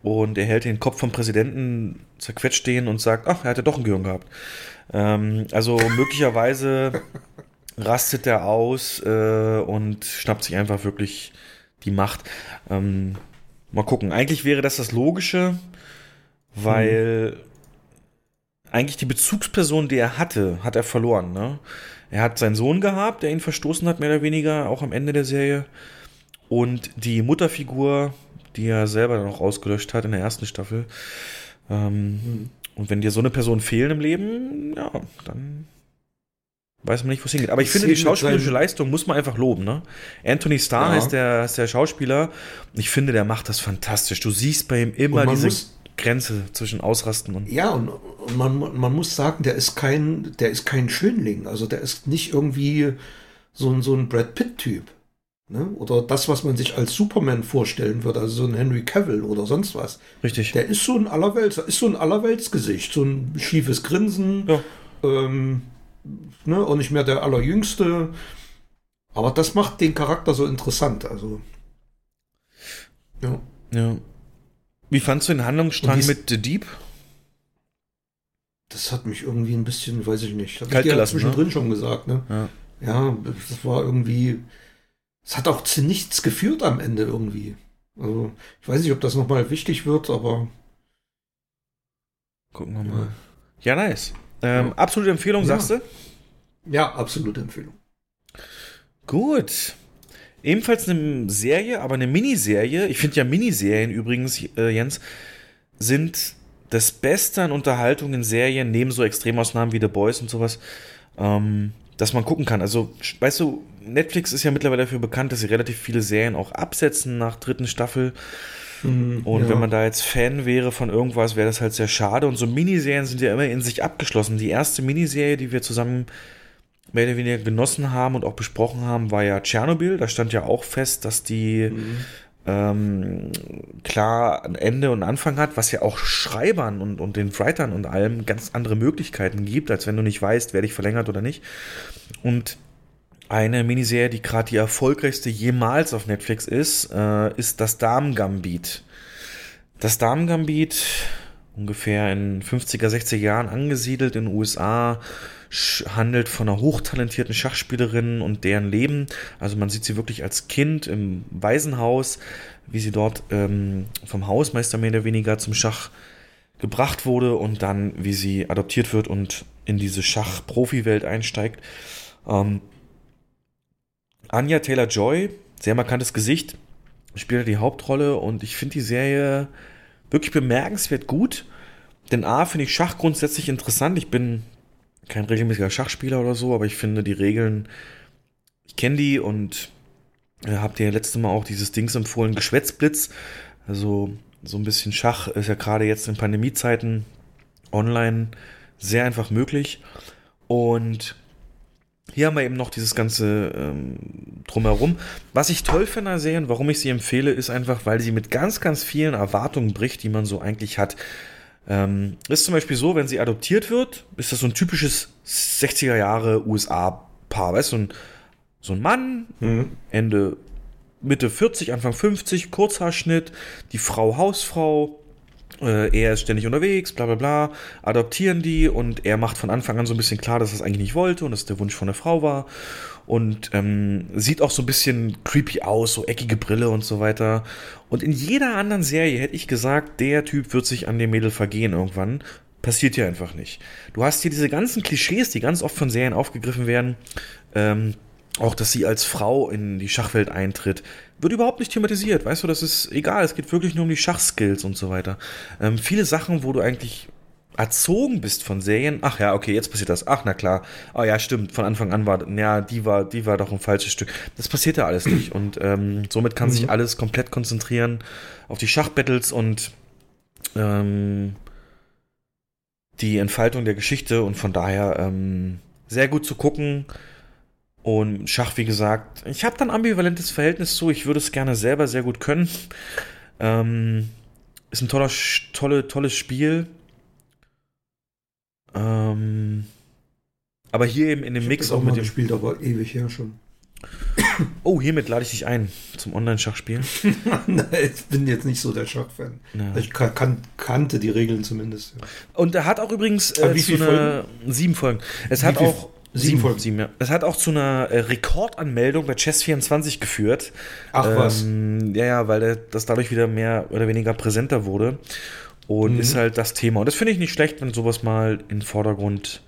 S4: Und er hält den Kopf vom Präsidenten zerquetscht stehen und sagt, ach, er hatte doch ein Gehirn gehabt. Ähm, also möglicherweise rastet er aus äh, und schnappt sich einfach wirklich die Macht. Ähm, mal gucken. Eigentlich wäre das das Logische, weil eigentlich die Bezugsperson, die er hatte, hat er verloren. Ne? Er hat seinen Sohn gehabt, der ihn verstoßen hat, mehr oder weniger, auch am Ende der Serie. Und die Mutterfigur, die er selber dann auch ausgelöscht hat in der ersten Staffel. Ähm, Und wenn dir so eine Person fehlen im Leben, ja, dann weiß man nicht, wo es hingeht. Aber ich
S5: Das
S4: finde, die schauspielerische Leistung muss man einfach loben. Ne? Anthony Starr
S5: Ja.
S4: ist, der, ist der Schauspieler. Ich finde, der macht das fantastisch. Du siehst bei ihm immer diese
S5: muss-
S4: Grenze zwischen Ausrasten und.
S5: Ja, und, man, man muss sagen, der ist kein, der ist kein Schönling. Also der ist nicht irgendwie so ein, so ein Brad Pitt-Typ. Ne? Oder das, was man sich als Superman vorstellen würde, also so ein Henry Cavill oder sonst was.
S4: Richtig.
S5: Der ist so ein Allerwelts, ist so ein Allerweltsgesicht, so ein schiefes Grinsen,
S4: Ja.
S5: ähm, ne? und nicht mehr der Allerjüngste. Aber das macht den Charakter so interessant. Also, ja.
S4: Ja. Wie fandst du den Handlungsstrang mit The Deep?
S5: Das hat mich irgendwie ein bisschen, weiß ich nicht, hab
S4: Kalt
S5: ich dir ja
S4: gelassen,
S5: zwischendrin
S4: ne?
S5: schon gesagt, ne?
S4: Ja.
S5: Ja, das war irgendwie, es hat auch zu nichts geführt am Ende irgendwie. Also, ich weiß nicht, ob das nochmal wichtig wird, aber
S4: Gucken wir mal. Ja, nice. Ähm, absolute Empfehlung,
S5: Ja.
S4: sagst du?
S5: ja, absolute Empfehlung.
S4: Gut. Ebenfalls eine Serie, aber eine Miniserie. Ich finde ja Miniserien übrigens, äh, Jens, sind das Beste an Unterhaltung in Serien, neben so Extremausnahmen wie The Boys und sowas, ähm, dass man gucken kann. Also, weißt du, Netflix ist ja mittlerweile dafür bekannt, dass sie relativ viele Serien auch absetzen nach dritten Staffel. Und
S5: ja.
S4: wenn man da jetzt Fan wäre von irgendwas, wäre das halt sehr schade. Und so Miniserien sind ja immer in sich abgeschlossen. Die erste Miniserie, die wir zusammen mehr oder weniger genossen haben und auch besprochen haben, war ja Tschernobyl. Da stand ja auch fest, dass die ähm, klar ein Ende und Anfang hat, was ja auch Schreibern und, und den Writern und allem ganz andere Möglichkeiten gibt, als wenn du nicht weißt, werde ich verlängert oder nicht. Und eine Miniserie, die gerade die erfolgreichste jemals auf Netflix ist, äh, ist das Damen-Gambit. Das Damen-Gambit, ungefähr in 50er, 60er Jahren angesiedelt in den USA, handelt von einer hochtalentierten Schachspielerin und deren Leben. Also man sieht sie wirklich als Kind im Waisenhaus, wie sie dort ähm, vom Hausmeister mehr oder weniger zum Schach gebracht wurde und dann, wie sie adoptiert wird und in diese Schach-Profi-Welt einsteigt. Ähm, Anja Taylor-Joy, sehr markantes Gesicht, spielt die Hauptrolle und ich finde die Serie wirklich bemerkenswert gut. Denn A, finde ich Schach grundsätzlich interessant. Ich bin kein regelmäßiger Schachspieler oder so, aber ich finde die Regeln, ich kenne die und äh, habt ihr letztes Mal auch dieses Dings empfohlen, Geschwätzblitz. Also so ein bisschen Schach ist ja gerade jetzt in Pandemiezeiten online sehr einfach möglich. Und hier haben wir eben noch dieses ganze ähm, drumherum. Was ich toll finde an warum ich sie empfehle, ist einfach, weil sie mit ganz, ganz vielen Erwartungen bricht, die man so eigentlich hat. Ähm, ist zum Beispiel so, wenn sie adoptiert wird, ist das so ein typisches 60er Jahre USA-Paar. Weißt du, so ein, so ein Mann, mhm. Ende, Mitte 40, Anfang 50, Kurzhaarschnitt, die Frau Hausfrau, äh, er ist ständig unterwegs, bla bla bla, adoptieren die und er macht von Anfang an so ein bisschen klar, dass er es eigentlich nicht wollte und dass der Wunsch von der Frau war und ähm, sieht auch so ein bisschen creepy aus, so eckige Brille und so weiter. Und in jeder anderen Serie hätte ich gesagt, der Typ wird sich an dem Mädel vergehen irgendwann. Passiert ja einfach nicht. Du hast hier diese ganzen Klischees, die ganz oft von Serien aufgegriffen werden. Ähm, auch, dass sie als Frau in die Schachwelt eintritt, wird überhaupt nicht thematisiert. Weißt du, das ist egal. Es geht wirklich nur um die Schachskills und so weiter. Ähm, viele Sachen, wo du eigentlich erzogen bist von Serien, ach ja, okay, jetzt passiert das. Ach, na klar. Oh ja, stimmt. Von Anfang an war, ja, die war, die war doch ein falsches Stück. Das passiert ja alles nicht. Und ähm, somit kann mhm. sich alles komplett konzentrieren auf die Schachbattles und ähm, die Entfaltung der Geschichte. Und von daher ähm, sehr gut zu gucken. Und Schach, wie gesagt, ich habe dann ambivalentes Verhältnis zu. Ich würde es gerne selber sehr gut können. Ähm, ist ein toller, tolle, tolles Spiel. Ähm, aber hier eben in dem ich Mix
S5: auch, auch mit dem Spiel, aber ewig her schon.
S4: Oh, hiermit lade ich dich ein zum Online-Schachspiel.
S5: Ich bin jetzt nicht so der Schachfan. Ja. Ich kan kan kannte die Regeln zumindest. Ja.
S4: Und er hat auch übrigens äh, wie viele Folgen? sieben Folgen. Es wie hat auch sieben, Folgen. Sieben, ja. Es hat auch zu einer äh, Rekordanmeldung bei Chess24 geführt.
S5: Ach ähm, was?
S4: Ja, ja, weil das dadurch wieder mehr oder weniger präsenter wurde. Und mhm. ist halt das Thema. Und das finde ich nicht schlecht, wenn sowas mal in den Vordergrund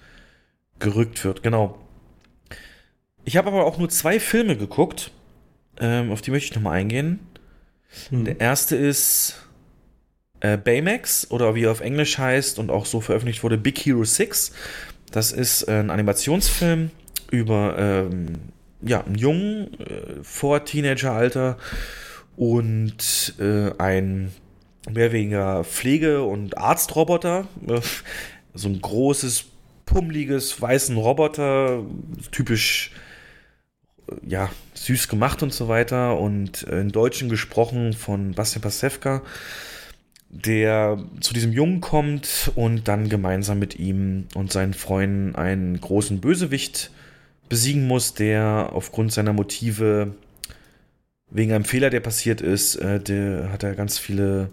S4: gerückt wird. Genau. Ich habe aber auch nur zwei Filme geguckt. Ähm, auf die möchte ich nochmal eingehen. Mhm. Der erste ist äh, Baymax oder wie er auf Englisch heißt und auch so veröffentlicht wurde, Big Hero 6. Das ist äh, ein Animationsfilm über ähm, ja, einen Jungen äh, vor Teenageralter und äh, ein mehr weniger Pflege- und Arztroboter. So ein großes, pummeliges, weißen Roboter, typisch, ja, süß gemacht und so weiter. Und in Deutschen gesprochen von Bastian Pasewka, der zu diesem Jungen kommt und dann gemeinsam mit ihm und seinen Freunden einen großen Bösewicht besiegen muss, der aufgrund seiner Motive wegen einem Fehler, der passiert ist, äh, der hat er ganz viele,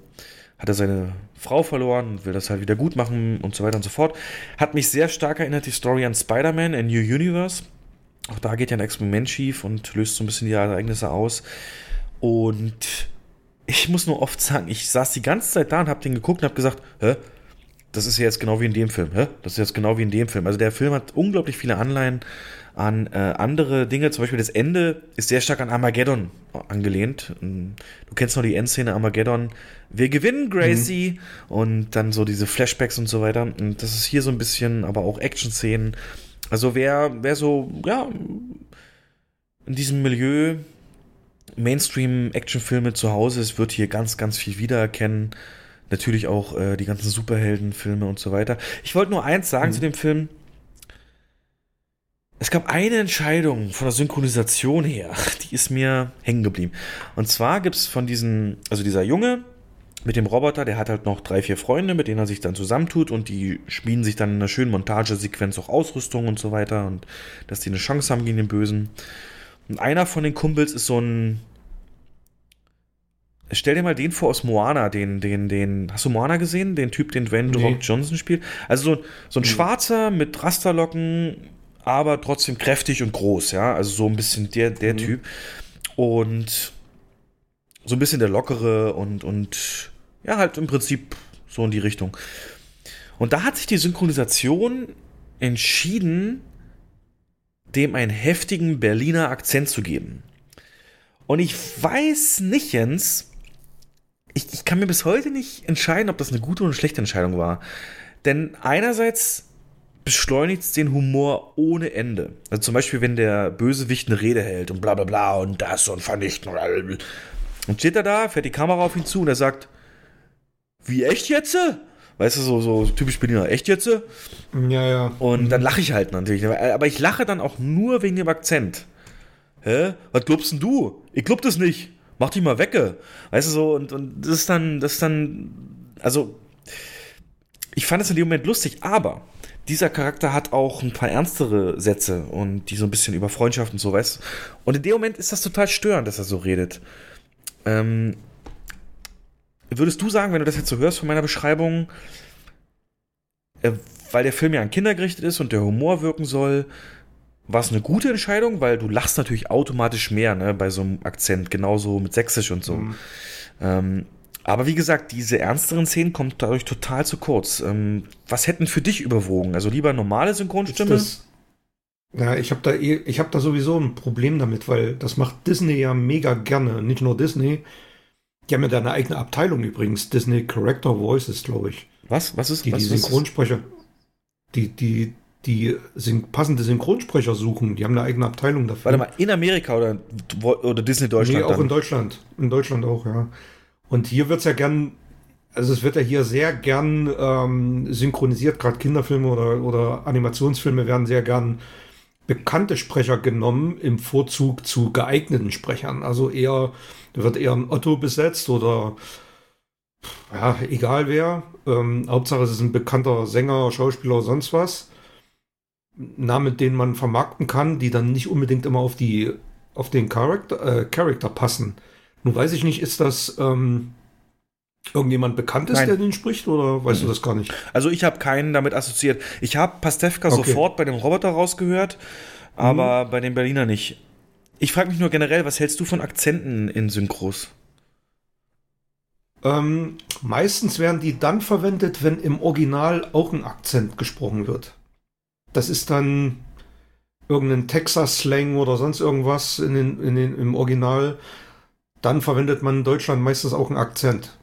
S4: hat er seine Frau verloren und will das halt wieder gut machen und so weiter und so fort. Hat mich sehr stark erinnert, die Story an Spider-Man in New Universe. Auch da geht ja ein Experiment schief und löst so ein bisschen die Ereignisse aus. Und ich muss nur oft sagen, ich saß die ganze Zeit da und hab den geguckt und hab gesagt, hä? Das ist ja jetzt genau wie in dem Film, hä? Das ist jetzt genau wie in dem Film. Also der Film hat unglaublich viele Anleihen an äh, andere Dinge. Zum Beispiel das Ende ist sehr stark an Armageddon angelehnt. Du kennst noch die Endszene Armageddon. Wir gewinnen, Gracie. Mhm. Und dann so diese Flashbacks und so weiter. Und das ist hier so ein bisschen, aber auch Action-Szenen. Also wer, wer so, ja, in diesem Milieu Mainstream-Actionfilme zu Hause ist, wird hier ganz, ganz viel wiedererkennen. Natürlich auch äh, die ganzen Superheldenfilme und so weiter. Ich wollte nur eins sagen mhm. zu dem Film. Es gab eine Entscheidung von der Synchronisation her, die ist mir hängen geblieben. Und zwar gibt es von diesen, also dieser Junge mit dem Roboter, der hat halt noch drei, vier Freunde, mit denen er sich dann zusammentut und die schmieden sich dann in einer schönen Montagesequenz auch Ausrüstung und so weiter und dass die eine Chance haben gegen den Bösen. Und einer von den Kumpels ist so ein. Stell dir mal den vor aus Moana, den, den, den. Hast du Moana gesehen? Den Typ, den Dwayne nee. Rock Johnson spielt? Also so, so ein mhm. Schwarzer mit Rasterlocken, aber trotzdem kräftig und groß, ja. Also so ein bisschen der, der mhm. Typ. Und so ein bisschen der lockere und, und ja, halt im Prinzip so in die Richtung. Und da hat sich die Synchronisation entschieden, dem einen heftigen Berliner Akzent zu geben. Und ich weiß nicht, Jens, ich, ich kann mir bis heute nicht entscheiden, ob das eine gute oder eine schlechte Entscheidung war. Denn einerseits beschleunigt es den Humor ohne Ende. Also zum Beispiel, wenn der Bösewicht eine Rede hält und bla bla bla und das und vernichten. Und steht er da, fährt die Kamera auf ihn zu und er sagt, wie echt jetzt? Weißt du, so, so typisch Berliner, echt jetzt?
S5: Ja, ja.
S4: Und dann lache ich halt natürlich. Aber ich lache dann auch nur wegen dem Akzent. Hä? Was glaubst denn du? Ich glaub das nicht. Mach dich mal wecke. Weißt du so, und, und das ist dann, das ist dann, also, ich fand es in dem Moment lustig, aber dieser Charakter hat auch ein paar ernstere Sätze und die so ein bisschen über Freundschaft und so, weißt Und in dem Moment ist das total störend, dass er so redet. Ähm, würdest du sagen, wenn du das jetzt so hörst von meiner Beschreibung, äh, weil der Film ja an Kinder gerichtet ist und der Humor wirken soll, war es eine gute Entscheidung, weil du lachst natürlich automatisch mehr ne, bei so einem Akzent, genauso mit Sächsisch und so. Mhm. Ähm, aber wie gesagt, diese ernsteren Szenen kommen dadurch total zu kurz. Ähm, was hätten für dich überwogen? Also lieber normale Synchronstimme?
S5: Das, ja, ich habe da, eh, ich hab da sowieso ein Problem damit, weil das macht Disney ja mega gerne. Nicht nur Disney. Die haben ja da eine eigene Abteilung übrigens. Disney Character Voices, glaube ich.
S4: Was? Was ist
S5: die,
S4: was,
S5: die Synchronsprecher? Die, die, die syn passende Synchronsprecher suchen. Die haben eine eigene Abteilung dafür.
S4: Warte mal, in Amerika oder, oder Disney Deutschland?
S5: Nee, auch dann? in Deutschland. In Deutschland auch, ja. Und hier wird es ja gern, also es wird ja hier sehr gern ähm, synchronisiert, gerade Kinderfilme oder, oder Animationsfilme werden sehr gern bekannte Sprecher genommen im Vorzug zu geeigneten Sprechern. Also eher, wird eher ein Otto besetzt oder ja, egal wer. Ähm, Hauptsache es ist ein bekannter Sänger, Schauspieler, sonst was. Namen, den man vermarkten kann, die dann nicht unbedingt immer auf die auf den Charakter, äh, Charakter passen. Nun weiß ich nicht, ist das ähm, irgendjemand bekannt ist, Nein. der den spricht, oder weißt mhm. du das gar nicht?
S4: Also ich habe keinen damit assoziiert. Ich habe Pastewka okay. sofort bei dem Roboter rausgehört, aber mhm. bei dem Berliner nicht. Ich frage mich nur generell, was hältst du von Akzenten in Synchros?
S5: Ähm, meistens werden die dann verwendet, wenn im Original auch ein Akzent gesprochen wird. Das ist dann irgendein Texas-Slang oder sonst irgendwas in den, in den, im Original. Dann verwendet man in Deutschland meistens auch einen Akzent.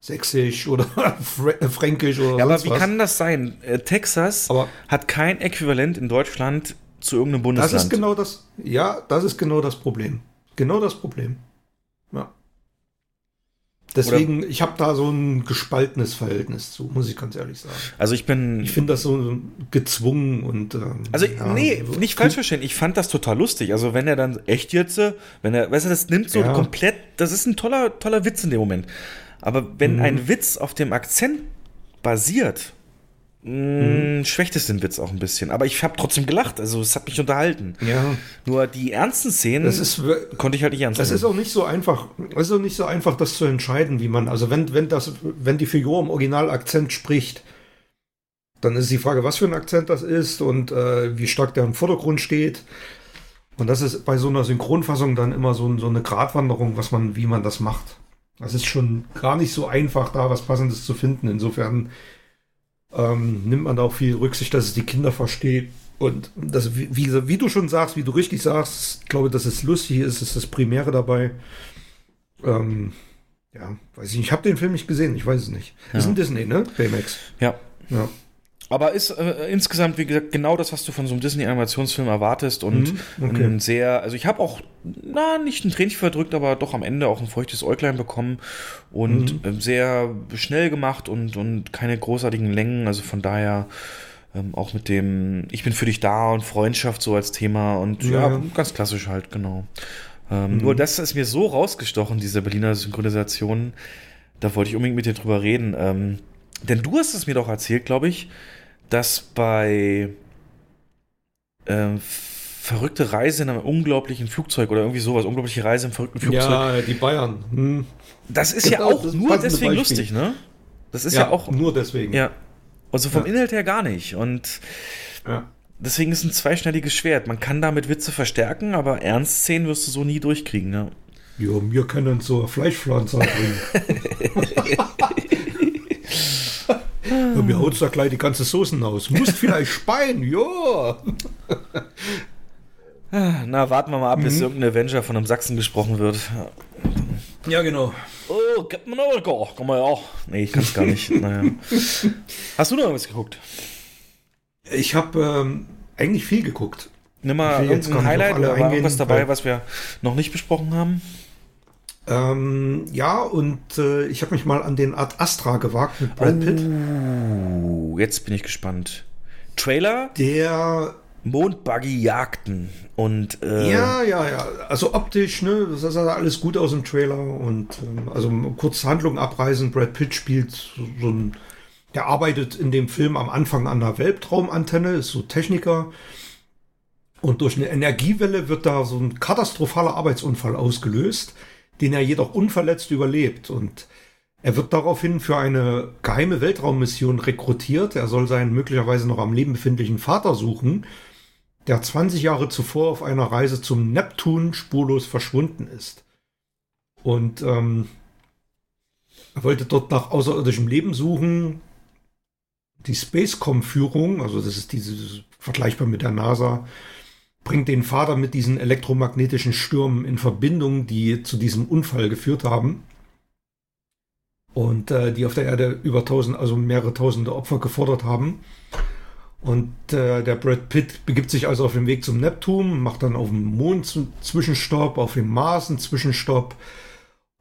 S5: Sächsisch oder äh, Fränkisch oder
S4: Ja, aber wie was. kann das sein? Äh, Texas aber hat kein Äquivalent in Deutschland zu irgendeinem Bundesland.
S5: Das ist genau das. Ja, das ist genau das Problem. Genau das Problem. Deswegen, Oder ich habe da so ein gespaltenes Verhältnis zu, muss ich ganz ehrlich sagen.
S4: Also ich bin.
S5: Ich finde das so gezwungen und. Ähm,
S4: also ja, nee, so nicht falsch verstehen. Ich fand das total lustig. Also wenn er dann echt jetzt, wenn er, weißt du, das nimmt so ja. komplett. Das ist ein toller, toller Witz in dem Moment. Aber wenn mhm. ein Witz auf dem Akzent basiert, Mhm. Schwächt es den Witz auch ein bisschen. Aber ich habe trotzdem gelacht. Also es hat mich unterhalten.
S5: Ja.
S4: Nur die ernsten Szenen
S5: das ist,
S4: konnte ich halt nicht ernst
S5: Das ist auch nicht so einfach. Es ist auch nicht so einfach, das zu entscheiden, wie man. Also wenn, wenn das, wenn die Figur im Originalakzent spricht, dann ist die Frage, was für ein Akzent das ist und äh, wie stark der im Vordergrund steht. Und das ist bei so einer Synchronfassung dann immer so, so eine Gratwanderung, was man, wie man das macht. Das ist schon gar nicht so einfach, da was Passendes zu finden. Insofern ähm, nimmt man da auch viel Rücksicht, dass es die Kinder versteht. Und das, wie, wie, wie, du schon sagst, wie du richtig sagst, ich glaube, dass es lustig ist, ist das Primäre dabei. Ähm, ja, weiß ich nicht. Ich habe den Film nicht gesehen, ich weiß es nicht. Ja. Ist ein Disney, ne? Baymax.
S4: Ja. Ja. Aber ist äh, insgesamt, wie gesagt, genau das, was du von so einem Disney-Animationsfilm erwartest und mhm, okay. sehr, also ich habe auch, na, nicht ein Tränchen verdrückt, aber doch am Ende auch ein feuchtes Äuglein bekommen und mhm. sehr schnell gemacht und, und keine großartigen Längen, also von daher ähm, auch mit dem Ich bin für dich da und Freundschaft so als Thema und ja, ja ganz klassisch halt, genau. Ähm, mhm. Nur das ist mir so rausgestochen, diese Berliner Synchronisation, da wollte ich unbedingt mit dir drüber reden. Ähm, denn du hast es mir doch erzählt, glaube ich, dass bei äh, verrückte Reise in einem unglaublichen Flugzeug oder irgendwie sowas, unglaubliche Reise im verrückten Flugzeug.
S5: Ja, die Bayern. Hm.
S4: Das ist genau, ja auch nur deswegen Beispiel. lustig, ne? Das ist ja, ja, auch.
S5: Nur deswegen.
S4: Ja. Also vom ja. Inhalt her gar nicht. Und ja. deswegen ist ein zweischneidiges Schwert. Man kann damit Witze verstärken, aber Ernstszenen wirst du so nie durchkriegen, ne?
S5: Ja, wir können so Fleischpflanzer bringen. Ja, mir haut da gleich die ganze Soßen aus. Muss vielleicht Spein, ja.
S4: Na, warten wir mal ab, bis
S5: Mhm.
S4: irgendein Avenger von einem Sachsen gesprochen wird.
S5: Ja, genau.
S4: Oh, Captain America, komm mal ja auch. Nee, ich kann's gar nicht. naja. Hast du noch was geguckt?
S5: Ich habe ähm, eigentlich viel geguckt.
S4: Nimm mal irgendein Highlight oder war irgendwas dabei, was wir noch nicht besprochen haben?
S5: Ähm, ja, und äh, ich habe mich mal an den Art Astra gewagt mit Brad Pitt.
S4: Uh, jetzt bin ich gespannt. Trailer,
S5: Der,
S4: Mondbuggy jagten und äh,
S5: ja, ja, ja, also optisch, ne, das sah alles gut aus im Trailer und ähm, also kurz Handlung abreißen, Brad Pitt spielt so, so ein, der arbeitet in dem Film am Anfang an der Weltraumantenne, ist so Techniker. Und durch eine Energiewelle wird da so ein katastrophaler Arbeitsunfall ausgelöst, den er jedoch unverletzt überlebt und er wird daraufhin für eine geheime Weltraummission rekrutiert. Er soll seinen möglicherweise noch am Leben befindlichen Vater suchen, der 20 Jahre zuvor auf einer Reise zum Neptun spurlos verschwunden ist. Und ähm, er wollte dort nach außerirdischem Leben suchen. Die Spacecom-Führung, also das ist dieses vergleichbar mit der NASA, bringt den Vater mit diesen elektromagnetischen Stürmen in Verbindung, die zu diesem Unfall geführt haben. Und äh, die auf der Erde über tausend, also mehrere tausende Opfer gefordert haben. Und äh, der Brad Pitt begibt sich also auf den Weg zum Neptun, macht dann auf dem Mond einen Zwischenstopp, auf dem Mars einen Zwischenstopp,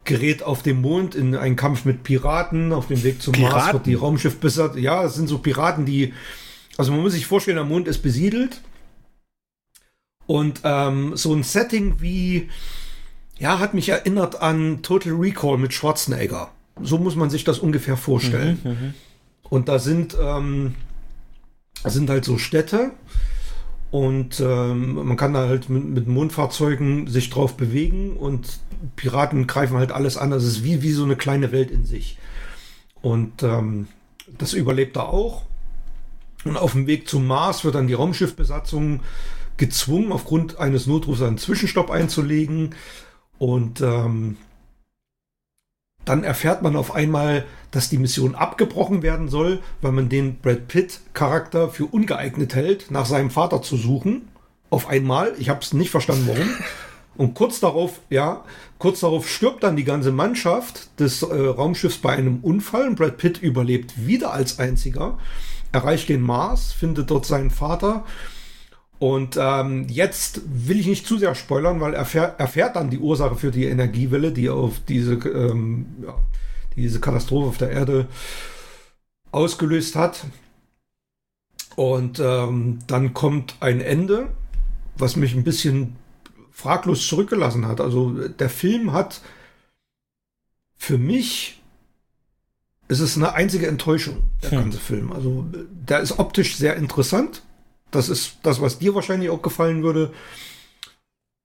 S5: gerät auf dem Mond in einen Kampf mit Piraten. Auf dem Weg zum Mars
S4: Piraten?
S5: wird die Raumschiff besetzt. Ja, es sind so Piraten, die. Also man muss sich vorstellen, der Mond ist besiedelt. Und ähm, so ein Setting wie. Ja, hat mich erinnert an Total Recall mit Schwarzenegger. So muss man sich das ungefähr vorstellen. Und da sind, ähm, da sind halt so Städte und ähm, man kann da halt mit, mit Mondfahrzeugen sich drauf bewegen und Piraten greifen halt alles an. Das ist wie, wie so eine kleine Welt in sich. Und ähm, das überlebt er auch. Und auf dem Weg zum Mars wird dann die Raumschiffbesatzung gezwungen, aufgrund eines Notrufs einen Zwischenstopp einzulegen. Und ähm, dann erfährt man auf einmal, dass die Mission abgebrochen werden soll, weil man den Brad Pitt-Charakter für ungeeignet hält, nach seinem Vater zu suchen. Auf einmal. Ich habe es nicht verstanden, warum. Und kurz darauf, ja, kurz darauf stirbt dann die ganze Mannschaft des äh, Raumschiffs bei einem Unfall. Und Brad Pitt überlebt wieder als einziger, erreicht den Mars, findet dort seinen Vater. Und ähm, jetzt will ich nicht zu sehr spoilern, weil er erfährt, erfährt dann die Ursache für die Energiewelle, die auf diese, ähm, ja, die diese Katastrophe auf der Erde ausgelöst hat. Und ähm, dann kommt ein Ende, was mich ein bisschen fraglos zurückgelassen hat. Also der Film hat für mich es ist eine einzige Enttäuschung, der
S4: Hm.
S5: ganze Film. Also der ist optisch sehr interessant. Das ist das, was dir wahrscheinlich auch gefallen würde.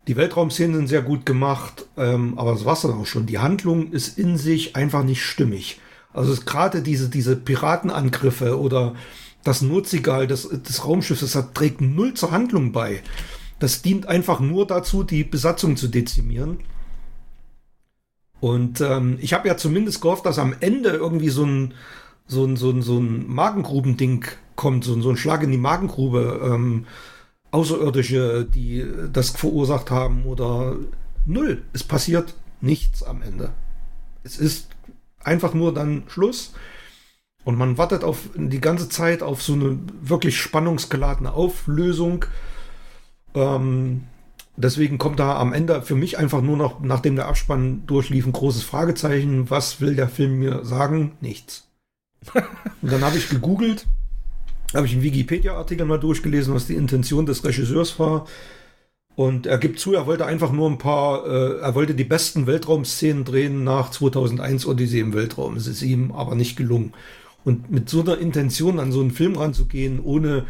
S5: Die Weltraumszenen sind sehr gut gemacht, ähm, aber das war's dann auch schon. Die Handlung ist in sich einfach nicht stimmig. Also gerade diese, diese Piratenangriffe oder das Notsignal des, des Raumschiffs, das trägt null zur Handlung bei. Das dient einfach nur dazu, die Besatzung zu dezimieren. Und ähm, ich habe ja zumindest gehofft, dass am Ende irgendwie so ein, so ein, so ein, so ein Magengrubending kommt, so, ein- so ein Schlag in die Magengrube. Ähm, Außerirdische, die das verursacht haben oder null. Es passiert nichts am Ende. Es ist einfach nur dann Schluss. Und man wartet auf die ganze Zeit auf so eine wirklich spannungsgeladene Auflösung. Ähm, deswegen kommt da am Ende für mich einfach nur noch, nachdem der Abspann durchlief, ein großes Fragezeichen. Was will der Film mir sagen? Nichts. Und dann habe ich gegoogelt, habe ich einen Wikipedia-Artikel mal durchgelesen, was die Intention des Regisseurs war. Und er gibt zu, er wollte einfach nur ein paar, äh, er wollte die besten Weltraumszenen drehen nach 2001 Odyssee im Weltraum. Es ist ihm aber nicht gelungen. Und mit so einer Intention an so einen Film ranzugehen, ohne,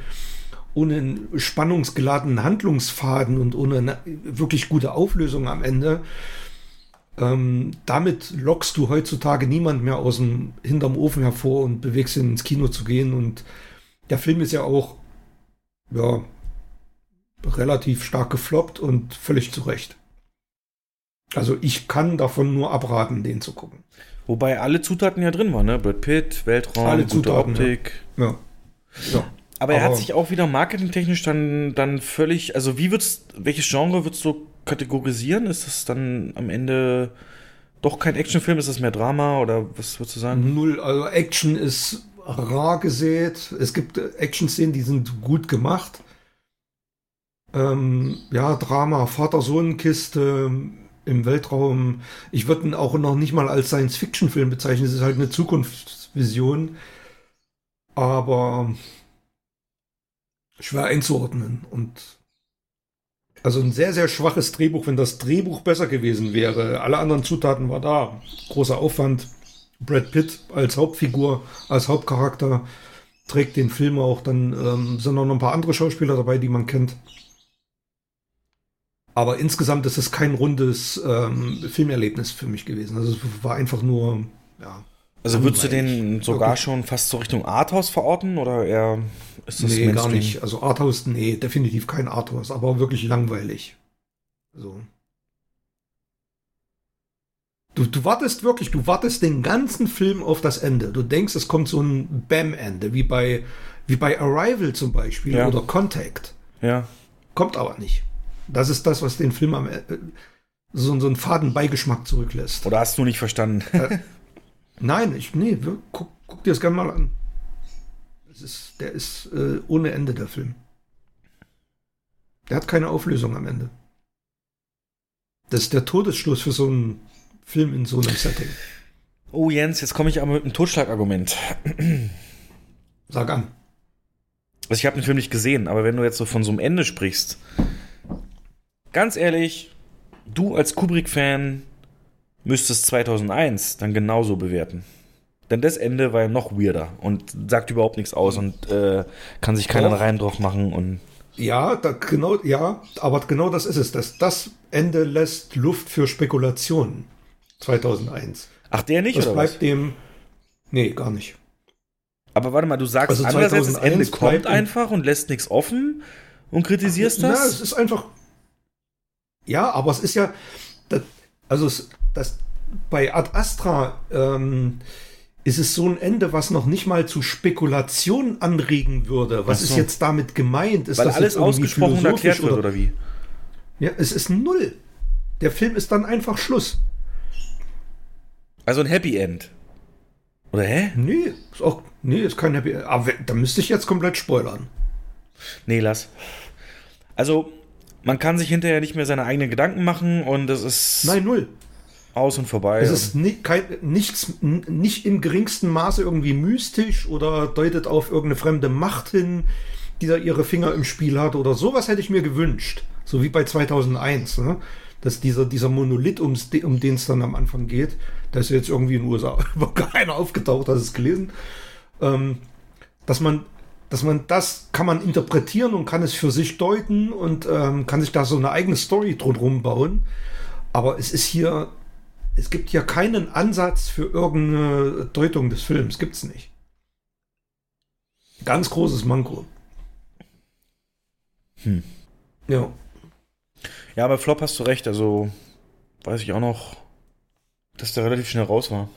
S5: ohne einen spannungsgeladenen Handlungsfaden und ohne eine wirklich gute Auflösung am Ende, ähm, damit lockst du heutzutage niemand mehr aus dem hinterm Ofen hervor und bewegst ihn ins Kino zu gehen. Und der Film ist ja auch ja, relativ stark gefloppt und völlig zu Recht. Also ich kann davon nur abraten, den zu gucken.
S4: Wobei alle Zutaten ja drin waren, ne? Brad Pitt, Weltraum,
S5: Alle
S4: gute
S5: Zutaten,
S4: Optik.
S5: Ja. ja.
S4: Aber er hat sich auch wieder marketingtechnisch dann, dann völlig, also wie wird's, welches Genre würdest du kategorisieren? Ist das dann am Ende doch kein Actionfilm? Ist das mehr Drama oder was würdest du sagen?
S5: Null, also Action ist rar gesät. Es gibt Action-Szenen, die sind gut gemacht. Ähm, ja, Drama, Vater-Sohn-Kiste im Weltraum. Ich würde ihn auch noch nicht mal als Science-Fiction-Film bezeichnen. Es ist halt eine Zukunftsvision. Aber schwer einzuordnen. Und also ein sehr, sehr schwaches Drehbuch, wenn das Drehbuch besser gewesen wäre. Alle anderen Zutaten war da. Großer Aufwand. Brad Pitt als Hauptfigur, als Hauptcharakter trägt den Film auch. Dann ähm, sind noch ein paar andere Schauspieler dabei, die man kennt. Aber insgesamt ist es kein rundes ähm, Filmerlebnis für mich gewesen. Also es war einfach nur, ja.
S4: Also würdest du den sogar okay. schon fast so Richtung Arthouse verorten oder eher
S5: ist das Nee, Mainstream? gar nicht. Also Arthouse, nee, definitiv kein Arthouse, aber wirklich langweilig. So. Du, du wartest wirklich, du wartest den ganzen Film auf das Ende. Du denkst, es kommt so ein Bam-Ende, wie bei, wie bei Arrival zum Beispiel ja. oder Contact.
S4: Ja.
S5: Kommt aber nicht. Das ist das, was den Film am äh, so, so einen faden Beigeschmack zurücklässt.
S4: Oder hast du nicht verstanden?
S5: Äh, nein, ich, nee, guck, guck dir das gerne mal an. Ist, der ist äh, ohne Ende, der Film. Der hat keine Auflösung am Ende. Das ist der Todesstoß für so einen Film in so einem Setting.
S4: Oh Jens, jetzt komme ich aber mit einem Totschlagargument.
S5: Sag an.
S4: Also ich habe den Film nicht gesehen, aber wenn du jetzt so von so einem Ende sprichst, ganz ehrlich, du als Kubrick-Fan müsstest 2001 dann genauso bewerten. Denn das Ende war ja noch weirder und sagt überhaupt nichts aus und äh, kann sich keiner rein drauf machen und
S5: ja, da, genau, ja, aber genau das ist es. Das, das Ende lässt Luft für Spekulationen. 2001.
S4: Ach, der nicht,
S5: das
S4: oder
S5: bleibt was? dem. Nee, gar nicht.
S4: Aber warte mal, du sagst also andererseits, das Ende kommt einfach und lässt nichts offen und kritisierst das?
S5: Ja, es ist einfach. Ja, aber es ist ja. Das, also, es, das, bei Ad Astra ähm, ist es so ein Ende, was noch nicht mal zu Spekulation anregen würde. Was so. ist jetzt damit gemeint? Ist
S4: Weil das alles ausgesprochen und erklärt wird, oder, oder wie?
S5: Ja, es ist null. Der Film ist dann einfach Schluss.
S4: Also ein Happy End. Oder hä?
S5: Nee, ist auch. Nee, ist kein Happy End. Aber da müsste ich jetzt komplett spoilern.
S4: Nee, lass. Also, man kann sich hinterher nicht mehr seine eigenen Gedanken machen und es ist.
S5: Nein, null.
S4: Aus und vorbei.
S5: Es ist nicht, kein, nichts, nicht im geringsten Maße irgendwie mystisch oder deutet auf irgendeine fremde Macht hin, die da ihre Finger im Spiel hat oder sowas hätte ich mir gewünscht. So wie bei 2001. Ne? dass dieser, dieser Monolith, ums, um den es dann am Anfang geht, da ist jetzt irgendwie in den USA keiner aufgetaucht, hast es gelesen, ähm, dass man dass man das kann man interpretieren und kann es für sich deuten und ähm, kann sich da so eine eigene Story drumherum bauen. Aber es ist hier, es gibt hier keinen Ansatz für irgendeine Deutung des Films, gibt es nicht. Ganz großes Manko.
S4: Hm.
S5: Ja.
S4: Ja, bei Flop hast du recht. Also weiß ich auch noch, dass der relativ schnell raus war.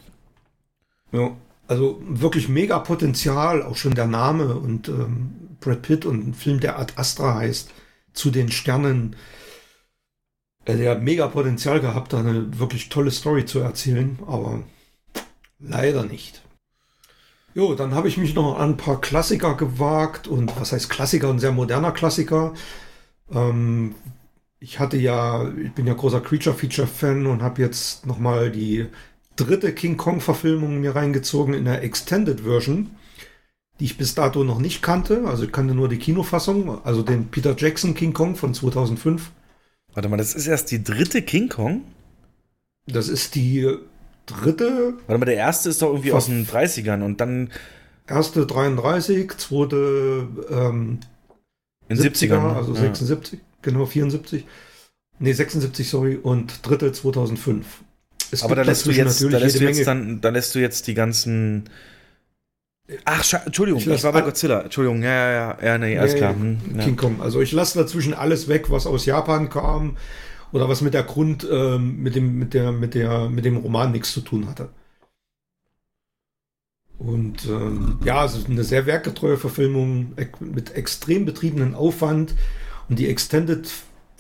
S5: Ja, also wirklich mega Potenzial, auch schon der Name und ähm, Brad Pitt und ein Film, der Ad Astra heißt, zu den Sternen. Äh, der hat mega Potenzial gehabt, da eine wirklich tolle Story zu erzählen, aber leider nicht. Jo, dann habe ich mich noch an ein paar Klassiker gewagt und was heißt Klassiker, ein sehr moderner Klassiker. Ähm, ich hatte ja, ich bin ja großer Creature-Feature-Fan und habe jetzt nochmal die dritte King Kong-Verfilmung mir reingezogen in der Extended Version, die ich bis dato noch nicht kannte. Also ich kannte nur die Kinofassung, also den Peter Jackson King Kong von 2005.
S4: Warte mal, das ist erst die dritte King Kong?
S5: Das ist die dritte.
S4: Warte mal, der erste ist doch irgendwie aus den 30ern und dann.
S5: Erste 33, zweite ähm,
S4: in 70er, 70er
S5: also ja. 76 genau 74. Nee, 76, sorry, und dritte 2005.
S4: Es Aber da lässt du jetzt, da lässt du jetzt dann, da lässt du jetzt die ganzen. Ach, Entschuldigung, ich, ich war bei Godzilla. Entschuldigung, ja, ja, ja, ja nee, alles nee, klar. Hm,
S5: King Kong. Also ich lasse dazwischen alles weg, was aus Japan kam oder was mit der Grund, ähm, mit dem, mit der, mit der, mit dem Roman nichts zu tun hatte. Und ähm, ja, also eine sehr werkgetreue Verfilmung mit extrem betriebenen Aufwand. Und die Extended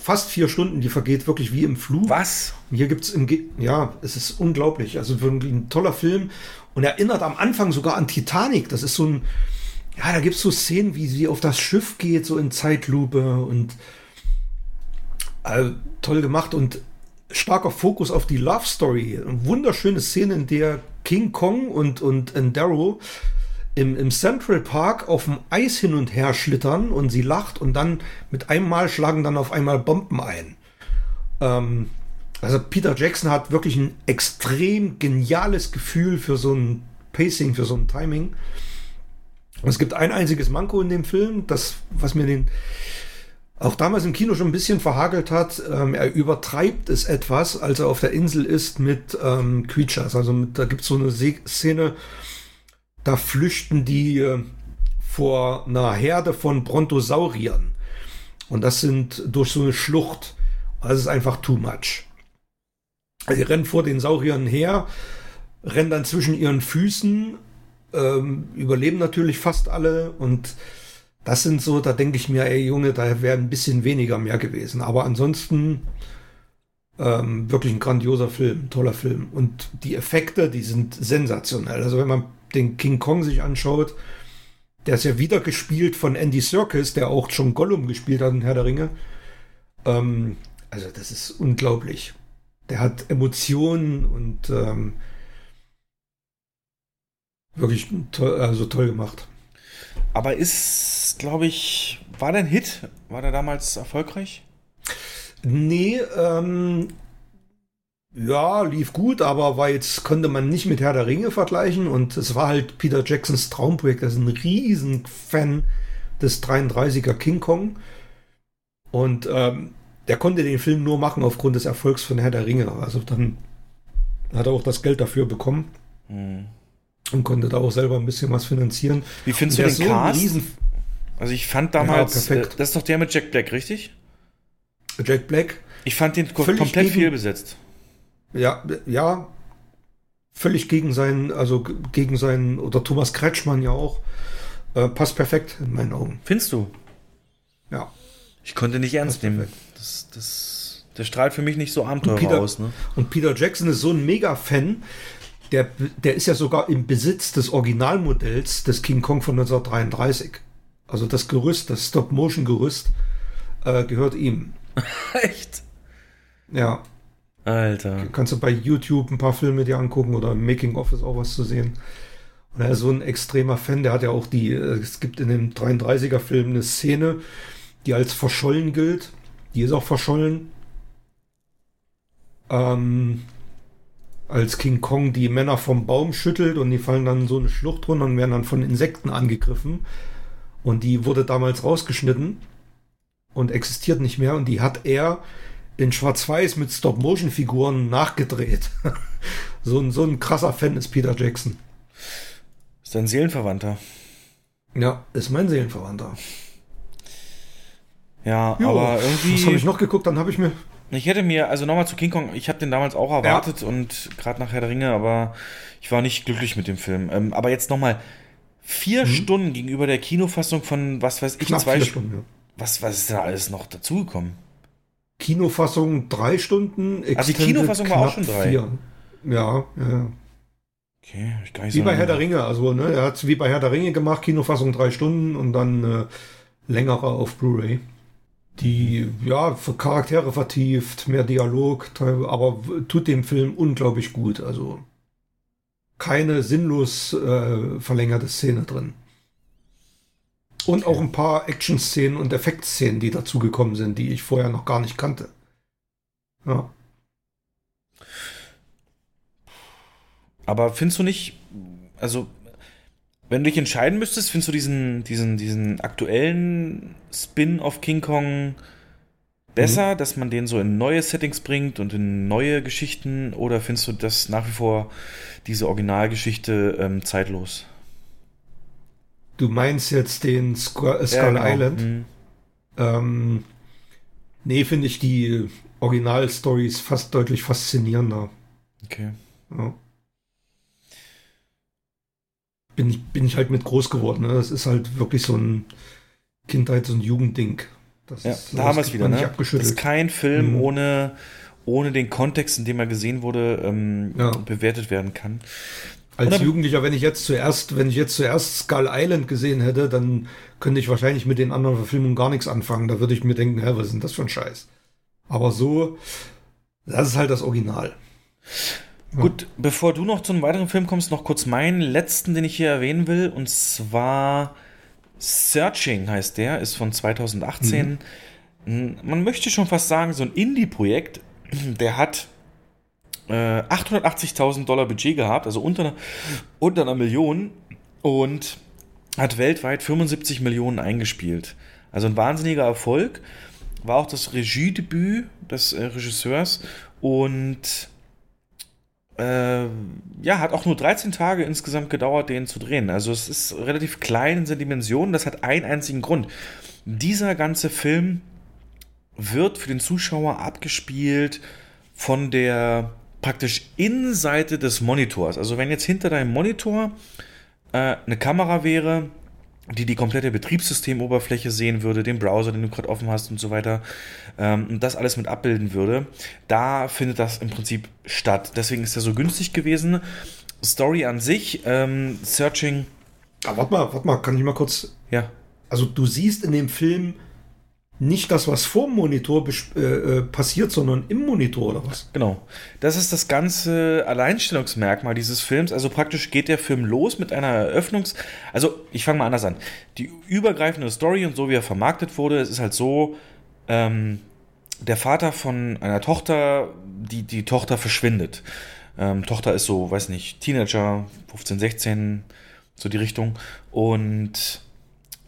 S5: fast vier Stunden, die vergeht wirklich wie im Flug.
S4: Was?
S5: Hier gibt es im, Ge ja, es ist unglaublich. Also wirklich ein toller Film und erinnert am Anfang sogar an Titanic. Das ist so ein, ja, da gibt es so Szenen, wie sie auf das Schiff geht, so in Zeitlupe und äh, toll gemacht und starker Fokus auf die Love Story. Eine wunderschöne Szene, in der King Kong und, und Endaro im, im Central Park auf dem Eis hin und her schlittern und sie lacht und dann mit einem Mal schlagen dann auf einmal Bomben ein. Ähm, also Peter Jackson hat wirklich ein extrem geniales Gefühl für so ein Pacing, für so ein Timing. Es gibt ein einziges Manko in dem Film, das, was mir den auch damals im Kino schon ein bisschen verhagelt hat. Ähm, er übertreibt es etwas, als er auf der Insel ist mit ähm, Creatures. Also mit, da gibt es so eine Szene, da flüchten die äh, vor einer Herde von Brontosauriern. Und das sind durch so eine Schlucht. Das ist einfach too much. Die rennen vor den Sauriern her, rennen dann zwischen ihren Füßen, ähm, überleben natürlich fast alle und das sind so, da denke ich mir, ey Junge, da wäre ein bisschen weniger mehr gewesen. Aber ansonsten ähm, wirklich ein grandioser Film, toller Film. Und die Effekte, die sind sensationell. Also wenn man den King Kong sich anschaut, der ist ja wieder gespielt von Andy Serkis, der auch schon Gollum gespielt hat in Herr der Ringe. Ähm, also das ist unglaublich. Der hat Emotionen und ähm, wirklich toll, also toll gemacht.
S4: Aber ist, glaube ich, war der ein Hit? War der damals erfolgreich?
S5: Nee, ähm, ja, lief gut, aber war jetzt, konnte man nicht mit Herr der Ringe vergleichen und es war halt Peter Jacksons Traumprojekt. Er ist ein riesen Fan des 33er King Kong und ähm, der konnte den Film nur machen aufgrund des Erfolgs von Herr der Ringe. Also dann hat er auch das Geld dafür bekommen. Hm und konnte da auch selber ein bisschen was finanzieren.
S4: Wie findest du den so Cast? also ich fand damals, ja, das ist doch der mit Jack Black, richtig?
S5: Jack Black.
S4: Ich fand den komplett gegen, viel besetzt.
S5: Ja, ja, völlig gegen seinen, also gegen seinen, oder Thomas Kretschmann ja auch. Äh, passt perfekt in meinen Augen.
S4: Findest du?
S5: Ja.
S4: Ich konnte nicht ernst nehmen. Das, das, der strahlt für mich nicht so Abenteuer aus. Ne?
S5: Und Peter Jackson ist so ein Mega-Fan, der, der ist ja sogar im Besitz des Originalmodells des King Kong von 1933. Also das Gerüst, das Stop-Motion-Gerüst, äh, gehört ihm.
S4: Echt?
S5: Ja.
S4: Alter.
S5: Kannst du bei YouTube ein paar Filme dir angucken oder im Making-of ist auch was zu sehen. Und er ist so ein extremer Fan, der hat ja auch die, äh, es gibt in dem 33er-Film eine Szene, die als verschollen gilt. Die ist auch verschollen. Ähm, als King Kong die Männer vom Baum schüttelt und die fallen dann so eine Schlucht runter und werden dann von Insekten angegriffen. Und die wurde damals rausgeschnitten und existiert nicht mehr. Und die hat er in Schwarz-Weiß mit Stop-Motion-Figuren nachgedreht. so, ein, so ein krasser Fan ist Peter Jackson.
S4: Ist ein Seelenverwandter.
S5: Ja, ist mein Seelenverwandter.
S4: Ja, jo, aber irgendwie.
S5: Was habe ich noch geguckt? Dann habe ich mir
S4: ich hätte mir, also nochmal zu King Kong, ich habe den damals auch erwartet ja. und gerade nach Herr der Ringe, aber ich war nicht glücklich mit dem Film. Ähm, aber jetzt nochmal, vier mhm. Stunden gegenüber der Kinofassung von, was weiß ich,
S5: Knapp zwei Stunden. Ja.
S4: Was, was ist da alles noch dazugekommen?
S5: Kinofassung drei Stunden.
S4: Also die Kinofassung war auch schon drei.
S5: Vier. Ja, ja.
S4: Okay,
S5: ich gar nicht Wie bei Herr der Ringe, also ne, er hat es wie bei Herr der Ringe gemacht, Kinofassung drei Stunden und dann äh, längere auf Blu-ray die ja für Charaktere vertieft, mehr Dialog, aber tut dem Film unglaublich gut. Also keine sinnlos äh, verlängerte Szene drin. Und okay. auch ein paar Action-Szenen und Effektszenen, die dazugekommen sind, die ich vorher noch gar nicht kannte. Ja.
S4: Aber findest du nicht, also wenn du dich entscheiden müsstest, findest du diesen, diesen, diesen aktuellen Spin auf King Kong besser, mhm. dass man den so in neue Settings bringt und in neue Geschichten? Oder findest du das nach wie vor diese Originalgeschichte ähm, zeitlos?
S5: Du meinst jetzt den Squ äh, Skull ja, genau. Island? Mhm. Ähm, nee, finde ich die Original-Stories fast deutlich faszinierender.
S4: Okay.
S5: Ja. bin ich, bin ich halt mit groß geworden. Ne? Das ist halt wirklich so ein Kindheits- und Jugendding.
S4: Das ja, ist, da haben wir es wieder. Ne? Das ist kein Film mhm. ohne, ohne den Kontext, in dem er gesehen wurde, ähm, ja. bewertet werden kann.
S5: Als Jugendlicher, wenn ich jetzt zuerst, wenn ich jetzt zuerst Skull Island gesehen hätte, dann könnte ich wahrscheinlich mit den anderen Verfilmungen gar nichts anfangen. Da würde ich mir denken, hä, was ist denn das für ein Scheiß? Aber so, das ist halt das Original.
S4: Ja. Gut, bevor du noch zu einem weiteren Film kommst, noch kurz meinen letzten, den ich hier erwähnen will, und zwar Searching heißt der, ist von 2018. Mhm. Man möchte schon fast sagen, so ein Indie-Projekt, der hat äh, 880.000 Dollar Budget gehabt, also unter, unter einer Million und hat weltweit 75 Millionen eingespielt. Also ein wahnsinniger Erfolg. War auch das Regiedebüt des äh, Regisseurs und äh, ja, hat auch nur 13 Tage insgesamt gedauert, den zu drehen. Also es ist relativ klein in seinen Dimensionen. Das hat einen einzigen Grund. Dieser ganze Film wird für den Zuschauer abgespielt von der praktisch Innenseite des Monitors. Also wenn jetzt hinter deinem Monitor äh, eine Kamera wäre, die die komplette Betriebssystemoberfläche sehen würde, den Browser, den du gerade offen hast und so weiter, ähm, und das alles mit abbilden würde, da findet das im Prinzip statt. Deswegen ist er so günstig gewesen. Story an sich, ähm, Searching.
S5: Aber warte mal, warte mal, kann ich mal kurz.
S4: Ja.
S5: Also du siehst in dem Film nicht das, was vor dem Monitor äh, äh, passiert, sondern im Monitor oder was?
S4: Genau. Das ist das ganze Alleinstellungsmerkmal dieses Films. Also praktisch geht der Film los mit einer Eröffnungs-, also ich fange mal anders an. Die übergreifende Story und so wie er vermarktet wurde, es ist halt so, ähm, der Vater von einer Tochter, die, die Tochter verschwindet. Ähm, Tochter ist so, weiß nicht, Teenager, 15, 16, so die Richtung. Und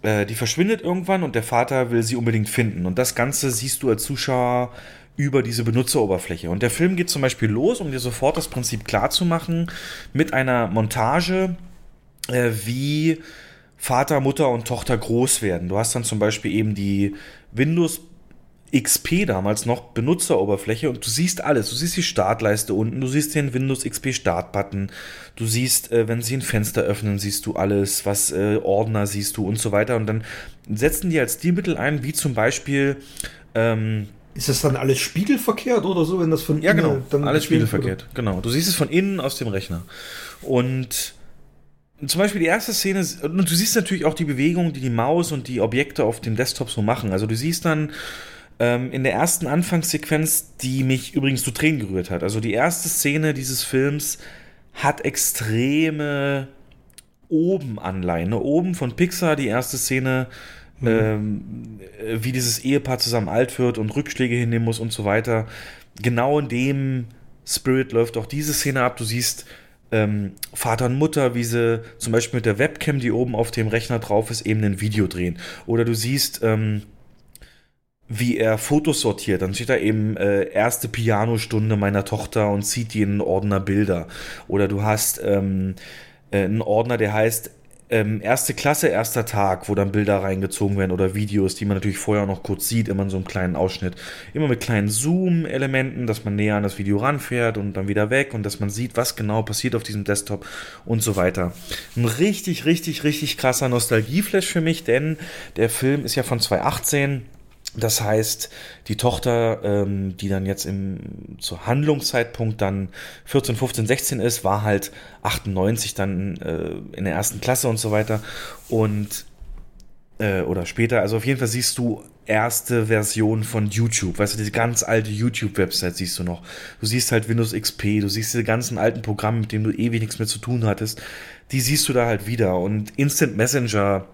S4: äh, die verschwindet irgendwann und der Vater will sie unbedingt finden. Und das Ganze siehst du als Zuschauer über diese Benutzeroberfläche. Und der Film geht zum Beispiel los, um dir sofort das Prinzip klar zu machen, mit einer Montage, äh, wie Vater, Mutter und Tochter groß werden. Du hast dann zum Beispiel eben die Windows XP damals noch Benutzeroberfläche und du siehst alles. Du siehst die Startleiste unten, du siehst den Windows XP Startbutton, du siehst, äh, wenn sie ein Fenster öffnen, siehst du alles, was äh, Ordner siehst du und so weiter. Und dann setzen die als Stilmittel ein, wie zum Beispiel. Ähm,
S5: ist das dann alles spiegelverkehrt oder so, wenn das von
S4: ja, innen genau, dann alles spiegelverkehrt, oder? genau. Du siehst es von innen aus dem Rechner. Und zum Beispiel die erste Szene, und du siehst natürlich auch die Bewegung, die die Maus und die Objekte auf dem Desktop so machen. Also du siehst dann ähm, in der ersten Anfangssequenz, die mich übrigens zu Tränen gerührt hat. Also die erste Szene dieses Films hat extreme Oben-Anleihen. Ne? Oben von Pixar, die erste Szene, mhm. ähm, wie dieses Ehepaar zusammen alt wird und Rückschläge hinnehmen muss und so weiter. Genau in dem Spirit läuft auch diese Szene ab. Du siehst ähm, Vater und Mutter, wie sie zum Beispiel mit der Webcam, die oben auf dem Rechner drauf ist, eben ein Video drehen. Oder du siehst ähm, wie er Fotos sortiert. Dann steht da eben äh, erste Pianostunde meiner Tochter und zieht die in einen Ordner Bilder. Oder du hast ähm, äh, einen Ordner, der heißt ähm, erste Klasse, erster Tag, wo dann Bilder reingezogen werden oder Videos, die man natürlich vorher noch kurz sieht, immer in so einem kleinen Ausschnitt. Immer mit kleinen Zoom-Elementen, dass man näher an das Video ranfährt und dann wieder weg und dass man sieht, was genau passiert auf diesem Desktop und so weiter. Ein richtig, richtig, richtig krasser Nostalgieflash für mich, denn der Film ist ja von 2018 das heißt, die Tochter, ähm, die dann jetzt im zu Handlungszeitpunkt dann 14, 15, 16 ist, war halt 98 dann äh, in der ersten Klasse und so weiter. Und äh, oder später, also auf jeden Fall siehst du erste Version von YouTube. Weißt du, diese ganz alte YouTube-Website siehst du noch. Du siehst halt Windows XP, du siehst diese ganzen alten Programme, mit denen du ewig nichts mehr zu tun hattest. Die siehst du da halt wieder. Und Instant Messenger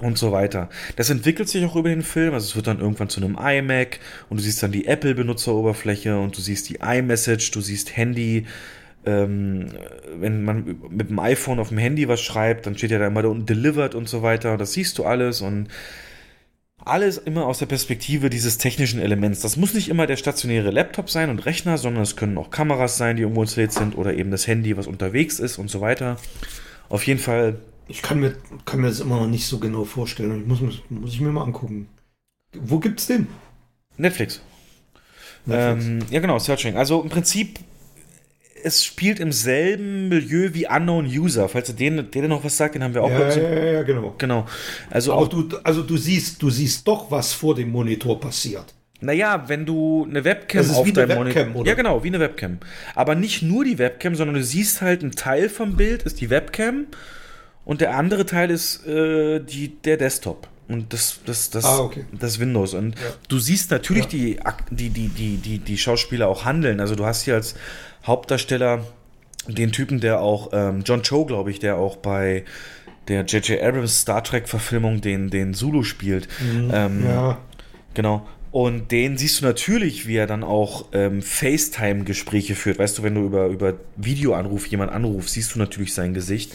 S4: und so weiter. Das entwickelt sich auch über den Film, also es wird dann irgendwann zu einem iMac und du siehst dann die Apple-Benutzeroberfläche und du siehst die iMessage, du siehst Handy. Ähm, wenn man mit dem iPhone auf dem Handy was schreibt, dann steht ja da immer da unten delivered und so weiter. Das siehst du alles und alles immer aus der Perspektive dieses technischen Elements. Das muss nicht immer der stationäre Laptop sein und Rechner, sondern es können auch Kameras sein, die irgendwo installiert sind oder eben das Handy, was unterwegs ist und so weiter. Auf jeden Fall
S5: ich kann mir, kann mir das immer noch nicht so genau vorstellen. Ich muss, muss ich mir mal angucken. Wo gibt's den?
S4: Netflix. Netflix. Ähm, ja, genau, Searching. Also im Prinzip es spielt im selben Milieu wie Unknown User. Falls du den, den noch was sagt, den haben wir auch.
S5: Ja,
S4: ja,
S5: ja, ja, genau.
S4: Genau. Also
S5: Aber
S4: auch,
S5: du, also du siehst, du siehst doch, was vor dem Monitor passiert.
S4: naja, wenn du eine Webcam
S5: Das ist
S4: auf
S5: wie eine
S4: deinem
S5: Webcam,
S4: Monitor.
S5: oder?
S4: Ja, genau, wie eine Webcam. Aber nicht nur die Webcam, sondern du siehst halt ein Teil vom Bild ist die Webcam und der andere Teil ist äh, die, der Desktop. Und das, das, das,
S5: Ah, okay.
S4: das Windows. Und du siehst natürlich die, Ak- die, die, die, die, die Schauspieler auch handeln. Also du hast hier als Hauptdarsteller den Typen, der auch, ähm, John Cho, glaube ich, der auch bei der J.J. Abrams Star Trek-Verfilmung den, den Zulu spielt. Ähm,
S5: Ja.
S4: Genau. Und den siehst du natürlich, wie er dann auch ähm, FaceTime-Gespräche führt. Weißt du, wenn du über, über Videoanruf jemand anrufst, siehst du natürlich sein Gesicht.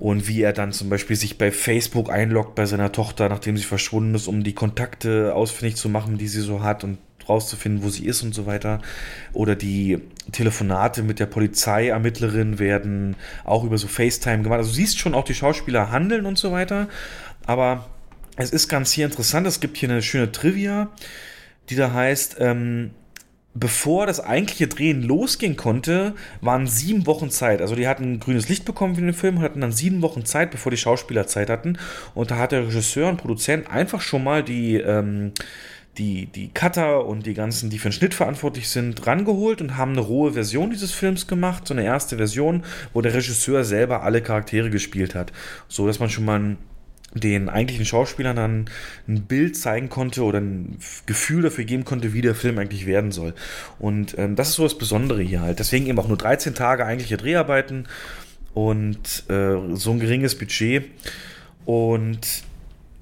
S4: Und wie er dann zum Beispiel sich bei Facebook einloggt bei seiner Tochter, nachdem sie verschwunden ist, um die Kontakte ausfindig zu machen, die sie so hat und rauszufinden, wo sie ist und so weiter. Oder die Telefonate mit der Polizeiermittlerin werden auch über so FaceTime gemacht. Also du siehst schon auch die Schauspieler handeln und so weiter. Aber es ist ganz hier interessant. Es gibt hier eine schöne Trivia, die da heißt, ähm, bevor das eigentliche Drehen losgehen konnte, waren sieben Wochen Zeit. Also die hatten grünes Licht bekommen für den Film und hatten dann sieben Wochen Zeit, bevor die Schauspieler Zeit hatten. Und da hat der Regisseur und Produzent einfach schon mal die, ähm, die, die Cutter und die ganzen, die für den Schnitt verantwortlich sind, rangeholt und haben eine rohe Version dieses Films gemacht. So eine erste Version, wo der Regisseur selber alle Charaktere gespielt hat. So dass man schon mal ein den eigentlichen Schauspielern dann ein Bild zeigen konnte oder ein Gefühl dafür geben konnte, wie der Film eigentlich werden soll. Und ähm, das ist so das Besondere hier halt. Deswegen eben auch nur 13 Tage eigentliche Dreharbeiten und äh, so ein geringes Budget. Und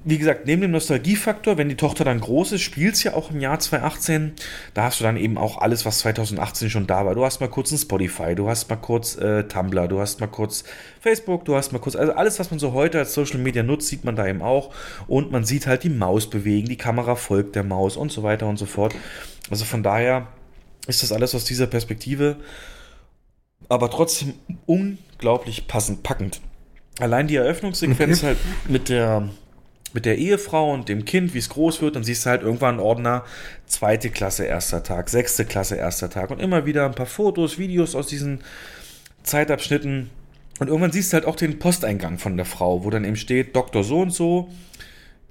S4: wie gesagt, neben dem Nostalgiefaktor, wenn die Tochter dann groß ist, spielt es ja auch im Jahr 2018. Da hast du dann eben auch alles, was 2018 schon da war. Du hast mal kurz ein Spotify, du hast mal kurz äh, Tumblr, du hast mal kurz Facebook, du hast mal kurz, also alles, was man so heute als Social Media nutzt, sieht man da eben auch. Und man sieht halt die Maus bewegen, die Kamera folgt der Maus und so weiter und so fort. Also von daher ist das alles aus dieser Perspektive, aber trotzdem unglaublich passend, packend. Allein die Eröffnungssequenz halt mit der mit der Ehefrau und dem Kind, wie es groß wird, dann siehst du halt irgendwann einen Ordner, zweite Klasse, erster Tag, sechste Klasse, erster Tag und immer wieder ein paar Fotos, Videos aus diesen Zeitabschnitten. Und irgendwann siehst du halt auch den Posteingang von der Frau, wo dann eben steht, Doktor so und so,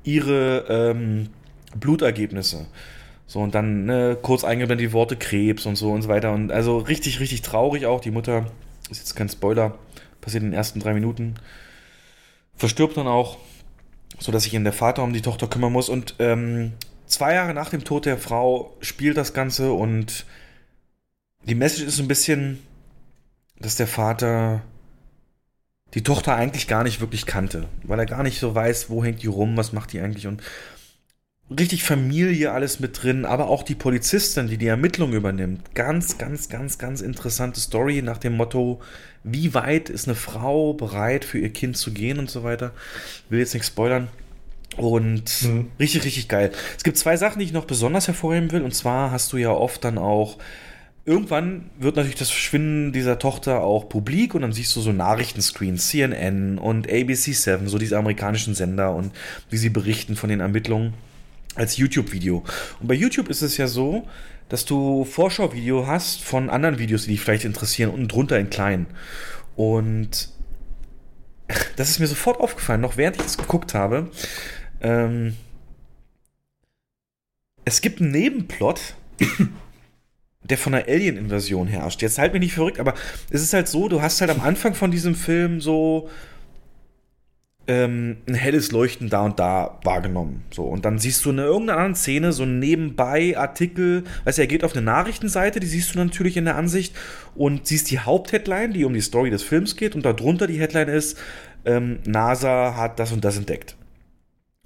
S4: ihre ähm, Blutergebnisse. So, und dann ne, kurz eingeblendet die Worte Krebs und so und so weiter. Und also richtig, richtig traurig auch. Die Mutter, ist jetzt kein Spoiler, passiert in den ersten drei Minuten, verstirbt dann auch so dass sich in der Vater um die Tochter kümmern muss. Und ähm, zwei Jahre nach dem Tod der Frau spielt das Ganze und die Message ist ein bisschen, dass der Vater die Tochter eigentlich gar nicht wirklich kannte, weil er gar nicht so weiß, wo hängt die rum, was macht die eigentlich und richtig Familie alles mit drin, aber auch die Polizistin, die die Ermittlung übernimmt. Ganz, ganz, ganz, ganz interessante Story nach dem Motto, wie weit ist eine Frau bereit für ihr Kind zu gehen und so weiter. Will jetzt nichts spoilern. Und
S5: Mhm.
S4: richtig, richtig geil. Es gibt zwei Sachen, die ich noch besonders hervorheben will. Und zwar hast du ja oft dann auch Irgendwann wird natürlich das Verschwinden dieser Tochter auch publik und dann siehst du so Nachrichtenscreens, CNN und ABC7, so diese amerikanischen Sender und wie sie berichten von den Ermittlungen als YouTube-Video. Und bei YouTube ist es ja so, dass du Vorschauvideo hast von anderen Videos, die dich vielleicht interessieren, unten drunter in klein. Und das ist mir sofort aufgefallen, noch während ich das geguckt habe. Ähm, es gibt einen Nebenplot, der von einer Alien-Invasion herrscht. Jetzt halt mich nicht verrückt, aber es ist halt so, du hast halt am Anfang von diesem Film so ähm, ein helles Leuchten da und da wahrgenommen. So, und dann siehst du in irgendeiner anderen Szene so ein Nebenbei-Artikel, weißt du, er geht auf eine Nachrichtenseite, die siehst du natürlich in der Ansicht und siehst die Hauptheadline, die um die Story des Films geht, und darunter die Headline ist, ähm, NASA hat das und das entdeckt.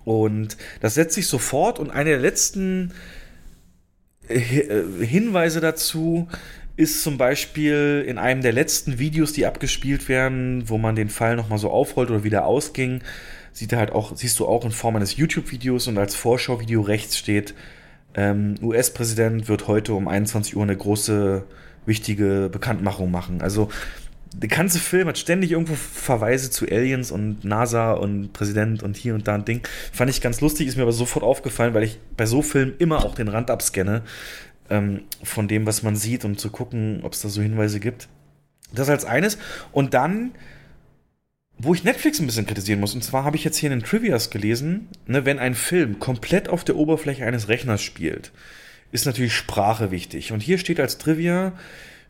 S4: Und das setzt sich sofort und eine der letzten äh, Hinweise dazu ist zum Beispiel in einem der letzten Videos, die abgespielt werden, wo man den Fall nochmal so aufrollt oder wieder ausging, sieht er halt auch, siehst du auch in Form eines YouTube-Videos und als Vorschauvideo rechts steht, ähm, US-Präsident wird heute um 21 Uhr eine große, wichtige Bekanntmachung machen. Also der ganze Film hat ständig irgendwo Verweise zu Aliens und NASA und Präsident und hier und da ein Ding. Fand ich ganz lustig, ist mir aber sofort aufgefallen, weil ich bei so Filmen immer auch den Rand abscanne ähm, von dem, was man sieht, um zu gucken, ob es da so Hinweise gibt. Das als eines. Und dann, wo ich Netflix ein bisschen kritisieren muss, und zwar habe ich jetzt hier in den Trivias gelesen, ne, wenn ein Film komplett auf der Oberfläche eines Rechners spielt, ist natürlich Sprache wichtig. Und hier steht als Trivia,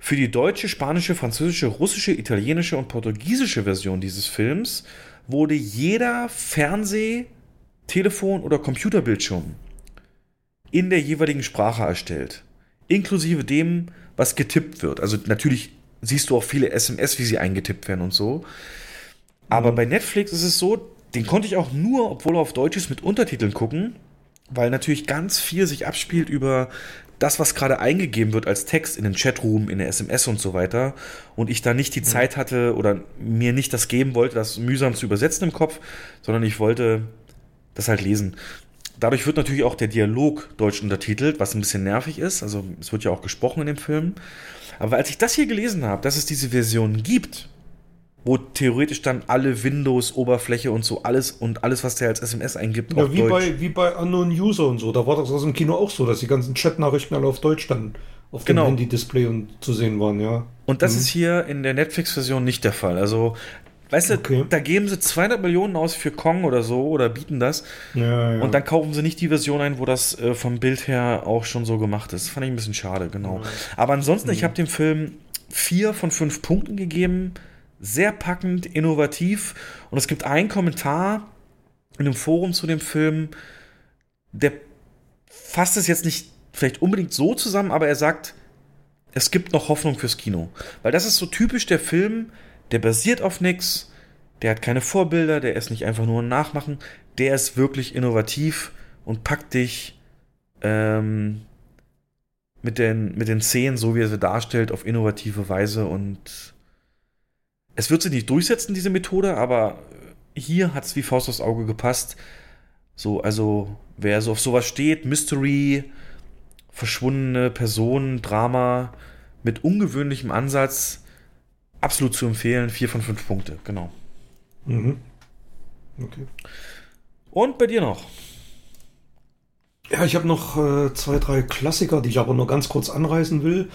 S4: für die deutsche, spanische, französische, russische, italienische und portugiesische Version dieses Films wurde jeder Fernseh-, Telefon- oder Computerbildschirm in der jeweiligen Sprache erstellt. Inklusive dem, was getippt wird. Also natürlich siehst du auch viele SMS, wie sie eingetippt werden und so. Aber bei Netflix ist es so, den konnte ich auch nur, obwohl er auf Deutsch ist, mit Untertiteln gucken, weil natürlich ganz viel sich abspielt über das, was gerade eingegeben wird als Text in den Chatroom, in der SMS und so weiter. Und ich da nicht die Zeit hatte oder mir nicht das geben wollte, das mühsam zu übersetzen im Kopf, sondern ich wollte das halt lesen. Dadurch wird natürlich auch der Dialog deutsch untertitelt, was ein bisschen nervig ist. Also es wird ja auch gesprochen in dem Film. Aber als ich das hier gelesen habe, dass es diese Version gibt, wo theoretisch dann alle Windows-Oberfläche und so alles und alles, was der als SMS eingibt,
S5: ja, wie bei, wie bei Unknown User und so. Da war das aus dem Kino auch so, dass die ganzen Chatnachrichten alle auf Deutsch dann auf
S4: Genau.
S5: dem Handy-Display und zu sehen waren, ja.
S4: Und das
S5: Mhm.
S4: ist hier in der Netflix-Version nicht der Fall. Also, weißt du,
S5: Okay.
S4: da geben sie 200 Millionen aus für Kong oder so oder bieten das.
S5: Ja, ja.
S4: Und dann kaufen sie nicht die Version ein, wo das äh, vom Bild her auch schon so gemacht ist. Fand ich ein bisschen schade, genau. Aber ansonsten,
S5: Mhm.
S4: ich habe dem Film vier von fünf Punkten gegeben. Sehr packend, innovativ. Und es gibt einen Kommentar in einem Forum zu dem Film, der fasst es jetzt nicht vielleicht unbedingt so zusammen, aber er sagt, es gibt noch Hoffnung fürs Kino. Weil das ist so typisch der Film, der basiert auf nichts, der hat keine Vorbilder, der ist nicht einfach nur ein Nachmachen, der ist wirklich innovativ und packt dich ähm, mit, den, mit den Szenen, so wie er sie darstellt, auf innovative Weise und es wird sich nicht durchsetzen, diese Methode, aber hier hat es wie Faust aufs Auge gepasst. So, also, wer so auf sowas steht, Mystery, verschwundene Personen, Drama mit ungewöhnlichem Ansatz, absolut zu empfehlen. Vier von fünf Punkte, genau.
S5: Mhm. Okay.
S4: Und bei dir noch?
S5: Ja, ich habe noch äh, zwei, drei Klassiker, die ich aber nur ganz kurz anreißen will.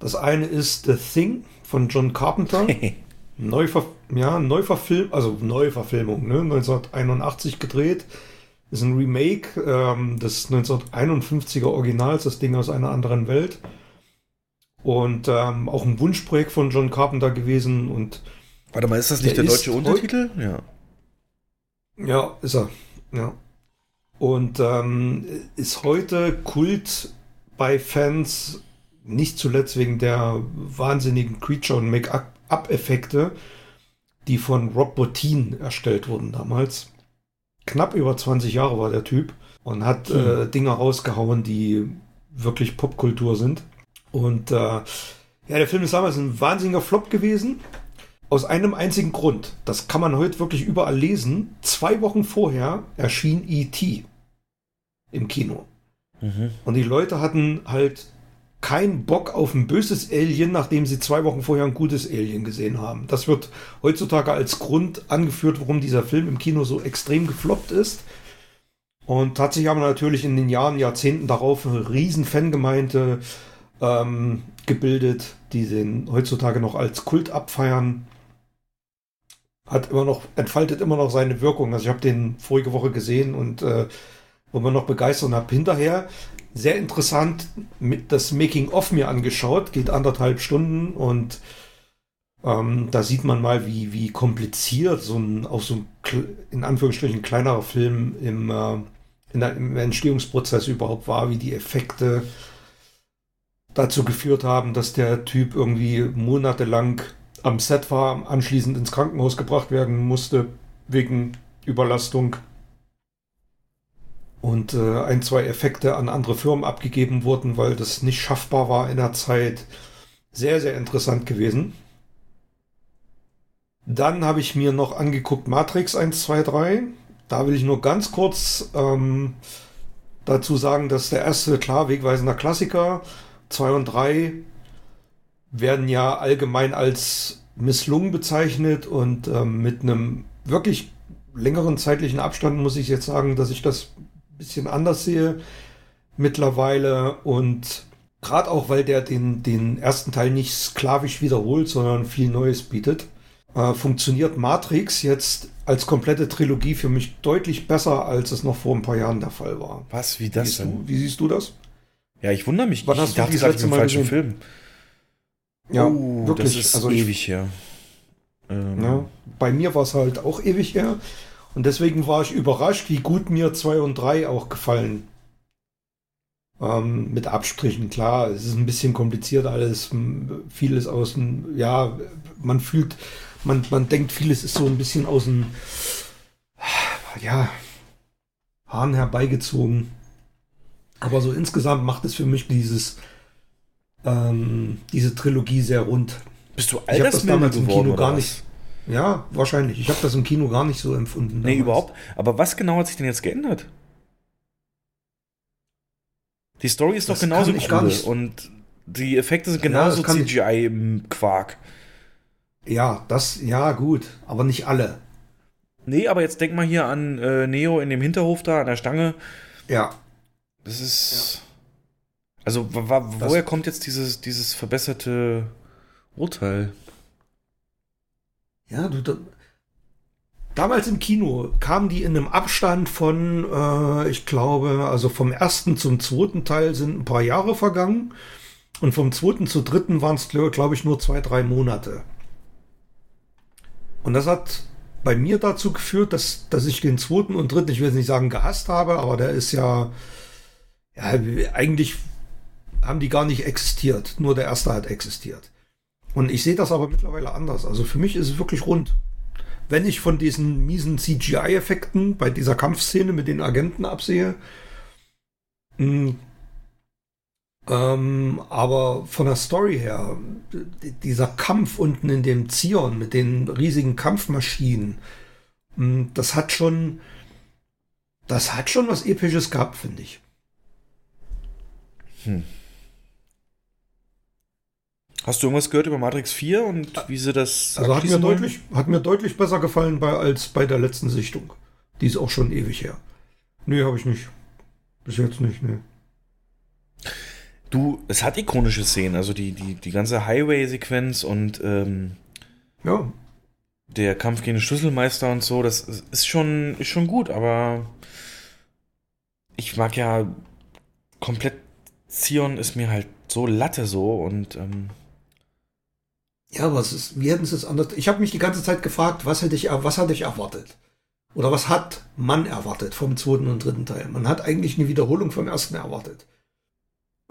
S5: Das eine ist The Thing von John Carpenter. Neuver ja, Neuverfilm, also Neuverfilmung, ne? 1981 gedreht. Ist ein Remake ähm, des 1951er Originals, das Ding aus einer anderen Welt. Und ähm, auch ein Wunschprojekt von John Carpenter gewesen. Und
S4: Warte mal, ist das nicht
S5: Der
S4: der, deutsche Untertitel? Ja.
S5: Ja, ist er. Ja. Und ähm, ist heute Kult bei Fans, nicht zuletzt wegen der wahnsinnigen Creature- und Make-up-Effekte, die von Rob Bottin erstellt wurden damals. Knapp über 20 Jahre war der Typ und hat äh, Dinge rausgehauen, die wirklich Popkultur sind. Und äh, ja, der Film ist damals ein wahnsinniger Flop gewesen. Aus einem einzigen Grund. Das kann man heute wirklich überall lesen. Zwei Wochen vorher erschien E.T. im Kino.
S4: Mhm.
S5: Und die Leute hatten halt keinen Bock auf ein böses Alien, nachdem sie zwei Wochen vorher ein gutes Alien gesehen haben. Das wird heutzutage als Grund angeführt, warum dieser Film im Kino so extrem gefloppt ist. Und hat sich aber natürlich in den Jahren, Jahrzehnten darauf eine riesen Fangemeinde ähm, gebildet, die den heutzutage noch als Kult abfeiern. Hat immer noch, entfaltet immer noch seine Wirkung. Also ich habe den vorige Woche gesehen und äh, wo man noch begeistert und habe hinterher sehr interessant mit das Making of mir angeschaut, geht anderthalb Stunden und ähm, da sieht man mal, wie, wie kompliziert so ein, auch so ein, in Anführungsstrichen, kleinerer Film im, äh, der, im Entstehungsprozess überhaupt war, wie die Effekte dazu geführt haben, dass der Typ irgendwie monatelang am Set war, anschließend ins Krankenhaus gebracht werden musste, wegen Überlastung und äh, ein, zwei Effekte an andere Firmen abgegeben wurden, weil das nicht schaffbar war in der Zeit. Sehr, sehr interessant gewesen. Dann habe ich mir noch angeguckt Matrix 1, 2, 3. Da will ich nur ganz kurz ähm, dazu sagen, dass der erste klar wegweisender Klassiker 2 und 3 werden ja allgemein als misslungen bezeichnet und ähm, mit einem wirklich längeren zeitlichen Abstand muss ich jetzt sagen, dass ich das ein bisschen anders sehe mittlerweile und Gerade auch, weil der den, den ersten Teil nicht sklavisch wiederholt, sondern viel Neues bietet, äh, funktioniert Matrix jetzt als komplette Trilogie für mich deutlich besser, als es noch vor ein paar Jahren der Fall war.
S4: Was, wie
S5: Wie,
S4: das
S5: siehst
S4: denn?
S5: du, wie siehst du das?
S4: Ja, ich wundere mich.
S5: Wann
S4: ich
S5: hast du
S4: dachte
S5: die
S4: gerade,
S5: letzte Mal
S4: falschen
S5: gesehen?
S4: Film.
S5: Ja,
S4: oh,
S5: wirklich.
S4: Das ist
S5: Also
S4: ewig her. Ähm,
S5: Ja, bei mir war es halt auch ewig her. Und deswegen war ich überrascht, wie gut mir 2 und 3 auch gefallen. Ähm, mit Abstrichen, klar, es ist ein bisschen kompliziert alles, vieles aus dem, ja, man fühlt, man, man denkt, vieles ist so ein bisschen aus dem, ja, Hahn herbeigezogen. Aber so insgesamt macht es für mich dieses, ähm, diese Trilogie sehr rund.
S4: Bist du
S5: Ich hab das
S4: altersmilde
S5: damals im Kino gar
S4: was?
S5: nicht. Ja, wahrscheinlich. Ich habe das im Kino gar nicht so empfunden.
S4: Nee,
S5: damals.
S4: überhaupt. Aber was genau hat sich denn jetzt geändert? Die Story ist doch
S5: Das
S4: genauso
S5: ich gar
S4: krude
S5: nicht-
S4: und die Effekte sind
S5: Ja,
S4: genauso
S5: das kann ich-
S4: CGI im Quark.
S5: Ja, das, ja, gut. Aber nicht alle.
S4: Nee, aber jetzt denk mal hier an äh, Neo in dem Hinterhof da an der Stange.
S5: Ja.
S4: Das ist. Also, wa- wa-
S5: Das-
S4: woher kommt jetzt dieses, dieses verbesserte Urteil?
S5: Ja, du. Da, damals im Kino kamen die in einem Abstand von, äh, ich glaube, also vom ersten zum zweiten Teil sind ein paar Jahre vergangen. Und vom zweiten zu dritten waren es, glaube ich, nur zwei, drei Monate. Und das hat bei mir dazu geführt, dass, dass ich den zweiten und dritten, ich will jetzt nicht sagen gehasst habe, aber der ist ja, ja, eigentlich haben die gar nicht existiert. Nur der erste hat existiert. Und ich sehe das aber mittlerweile anders. Also für mich ist es wirklich rund. Wenn ich von diesen miesen CGI-Effekten bei dieser Kampfszene mit den Agenten absehe, mh, ähm, aber von der Story her, dieser Kampf unten in dem Zion mit den riesigen Kampfmaschinen, mh, das hat schon, das hat schon was Episches gehabt, finde ich.
S4: Hast du irgendwas gehört über Matrix 4 und wie sie das.
S5: Also hat mir
S4: wollen?
S5: deutlich, hat mir deutlich besser gefallen bei, als bei der letzten Sichtung. Die ist auch schon ewig her. Nee, habe ich nicht. Bis jetzt nicht, nee.
S4: Du, es hat ikonische Szenen, also die, die, die ganze Highway-Sequenz und ähm,
S5: Ja,
S4: der Kampf gegen den Schlüsselmeister und so, das ist schon, ist schon gut, aber ich mag ja komplett Zion ist mir halt so Latte so und ähm,
S5: ja, was ist, wie hätten sie es anders? Ich habe mich die ganze Zeit gefragt, was hätte ich, was hatte ich erwartet? Oder was hat man erwartet vom zweiten und dritten Teil? Man hat eigentlich eine Wiederholung vom ersten erwartet.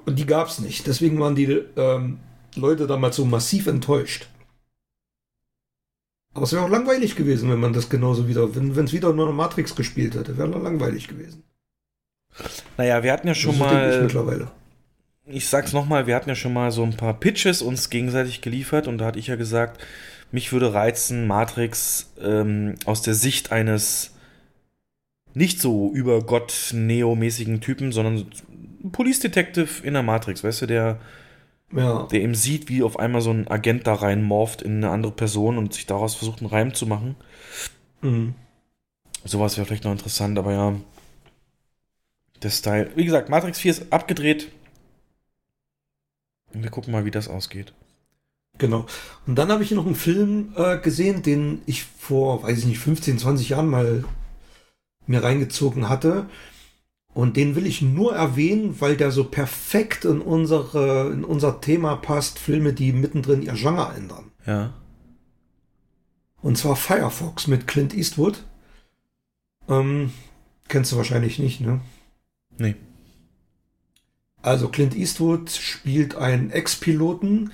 S5: Und die gab es nicht. Deswegen waren die ähm, Leute damals so massiv enttäuscht. Aber es wäre auch langweilig gewesen, wenn man das genauso wieder, wenn es wieder nur eine Matrix gespielt hätte, wäre langweilig gewesen.
S4: naja, wir hatten ja schon
S5: ich
S4: mal,
S5: mittlerweile.
S4: Ich sag's nochmal, wir hatten ja schon mal so ein paar Pitches uns gegenseitig geliefert und da hatte ich ja gesagt, mich würde reizen, Matrix ähm, aus der Sicht eines nicht so über Gott Neo-mäßigen Typen, sondern Police Detective in der Matrix, weißt du, der,
S5: Ja,
S4: der eben sieht, wie auf einmal so ein Agent da rein morpht in eine andere Person und sich daraus versucht, einen Reim zu machen.
S5: mhm.
S4: Sowas wäre vielleicht noch interessant, aber ja. Der Style. Wie gesagt, Matrix 4 ist abgedreht. Wir gucken mal, wie das ausgeht.
S5: genau. Und dann habe ich noch einen Film äh, gesehen, den ich vor, weiß ich nicht, 15, 20 Jahren mal mir reingezogen hatte. Und den will ich nur erwähnen, weil der so perfekt in, unsere, in unser Thema passt, Filme, die mittendrin ihr Genre ändern.
S4: Ja.
S5: Und zwar Firefox mit Clint Eastwood. Ähm, kennst du wahrscheinlich nicht, ne?
S4: Nee.
S5: Also Clint Eastwood spielt einen Ex-Piloten,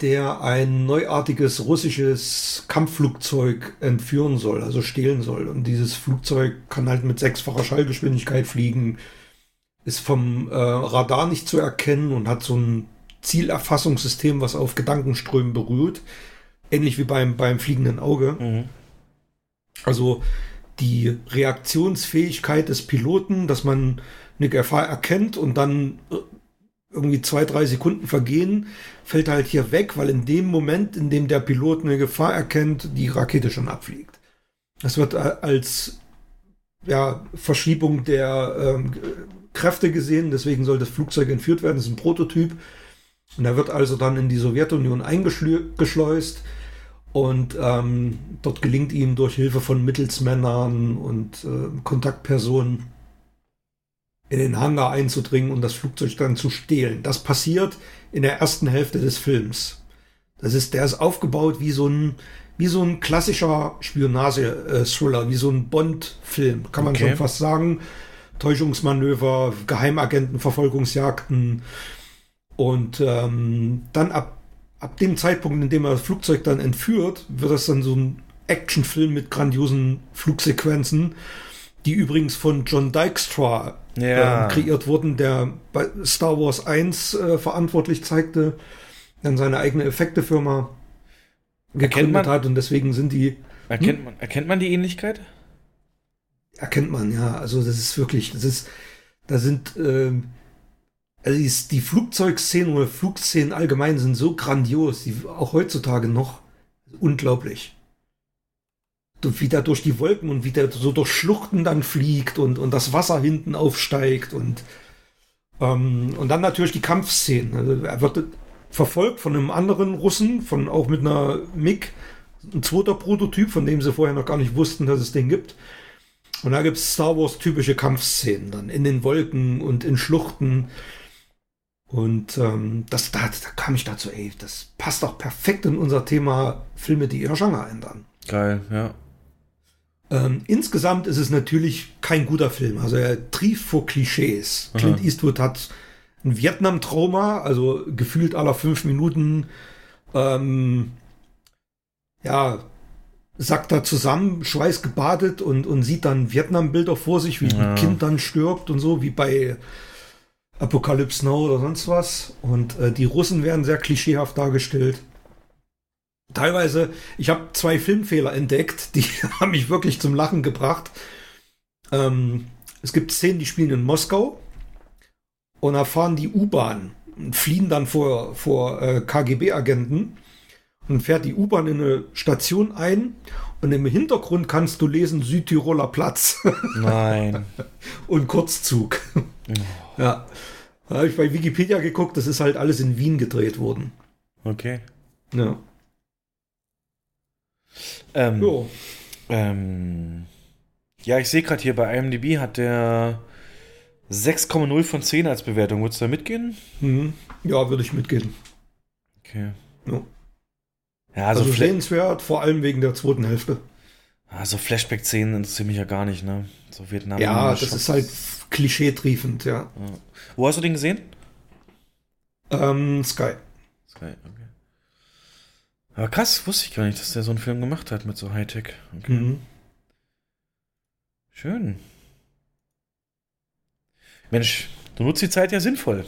S5: der ein neuartiges russisches Kampfflugzeug entführen soll, also stehlen soll. Und dieses Flugzeug kann halt mit sechsfacher Schallgeschwindigkeit fliegen, ist vom äh, Radar nicht zu erkennen und hat so ein Zielerfassungssystem, was auf Gedankenströmen berührt. Ähnlich wie beim, beim fliegenden Auge.
S4: Mhm.
S5: Also die Reaktionsfähigkeit des Piloten, dass man eine Gefahr erkennt und dann äh, irgendwie zwei, drei Sekunden vergehen, fällt halt hier weg, weil in dem Moment, in dem der Pilot eine Gefahr erkennt, die Rakete schon abfliegt. Das wird äh, als ja, Verschiebung der ähm, Kräfte gesehen, deswegen soll das Flugzeug entführt werden. Das ist ein Prototyp. Und er wird also dann in die Sowjetunion eingeschleust. Und ähm, dort gelingt ihm durch Hilfe von Mittelsmännern und äh, Kontaktpersonen in den Hangar einzudringen und das Flugzeug dann zu stehlen. Das passiert in der ersten Hälfte des Films. Das ist, der ist aufgebaut wie so ein, wie so ein klassischer Spionage-Thriller, wie so ein Bond-Film, kann man okay. schon fast sagen. Täuschungsmanöver, Geheimagenten, Verfolgungsjagden. Und ähm, dann ab, ab dem Zeitpunkt, in dem er das Flugzeug dann entführt, wird das dann so ein Actionfilm mit grandiosen Flugsequenzen die übrigens von John Dykstra ja. äh, kreiert wurden, der bei Star Wars 1 äh, verantwortlich zeigte, dann seine eigene Effektefirma gegründet hat und deswegen sind die.
S4: Erkennt, hm? man, erkennt man die Ähnlichkeit?
S5: Erkennt man, ja. Also das ist wirklich, das ist, da sind, äh, also die, die Flugzeugszenen oder Flugszenen allgemein sind so grandios, die auch heutzutage noch unglaublich wie der durch die Wolken und wie der so durch Schluchten dann fliegt und, und das Wasser hinten aufsteigt und, ähm, und dann natürlich die Kampfszenen. Also er wird verfolgt von einem anderen Russen, von auch mit einer MiG, ein zweiter Prototyp, von dem sie vorher noch gar nicht wussten, dass es den gibt. Und da gibt es Star Wars typische Kampfszenen dann in den Wolken und in Schluchten. Und ähm, das, da, da kam ich dazu, ey, das passt auch perfekt in unser Thema Filme, die ihr Genre ändern.
S4: Geil, ja.
S5: Ähm, insgesamt ist es natürlich kein guter Film. Also er trieft vor Klischees. Aha. Clint Eastwood hat ein Vietnam-Trauma, also gefühlt aller fünf Minuten, ähm, ja, sackt da zusammen, schweißgebadet und, und sieht dann Vietnam-Bilder vor sich, wie ja. ein Kind dann stirbt und so, wie bei Apocalypse Now oder sonst was. Und äh, die Russen werden sehr klischeehaft dargestellt teilweise, ich habe zwei Filmfehler entdeckt, die haben mich wirklich zum Lachen gebracht. Ähm, es gibt Szenen, die spielen in Moskau und da fahren die U-Bahn und fliehen dann vor, vor äh, KGB-Agenten und fährt die U-Bahn in eine Station ein und im Hintergrund kannst du lesen Südtiroler Platz.
S4: Nein.
S5: und Kurzzug. Oh. Ja. Da habe ich bei Wikipedia geguckt, das ist halt alles in Wien gedreht worden.
S4: Okay.
S5: Ja.
S4: Ähm, jo. Ähm, ja, ich sehe gerade hier bei IMDb hat der 6,0 von 10 als Bewertung. Würdest du da mitgehen?
S5: Mhm. Ja, würde ich mitgehen.
S4: Okay.
S5: Ja.
S4: Ja, also,
S5: also sehenswert, vor allem wegen der zweiten Hälfte.
S4: Also Flashback-Szenen interessieren mich ja gar nicht, ne? So Vietnam.
S5: Ja, das Shops. ist halt klischee-triefend, ja. ja.
S4: Wo hast du den gesehen?
S5: Ähm, Sky.
S4: Sky, okay. Aber krass, wusste ich gar nicht, dass der so einen Film gemacht hat mit so Hightech. Okay. Mhm. Schön. Mensch, du nutzt die Zeit ja sinnvoll.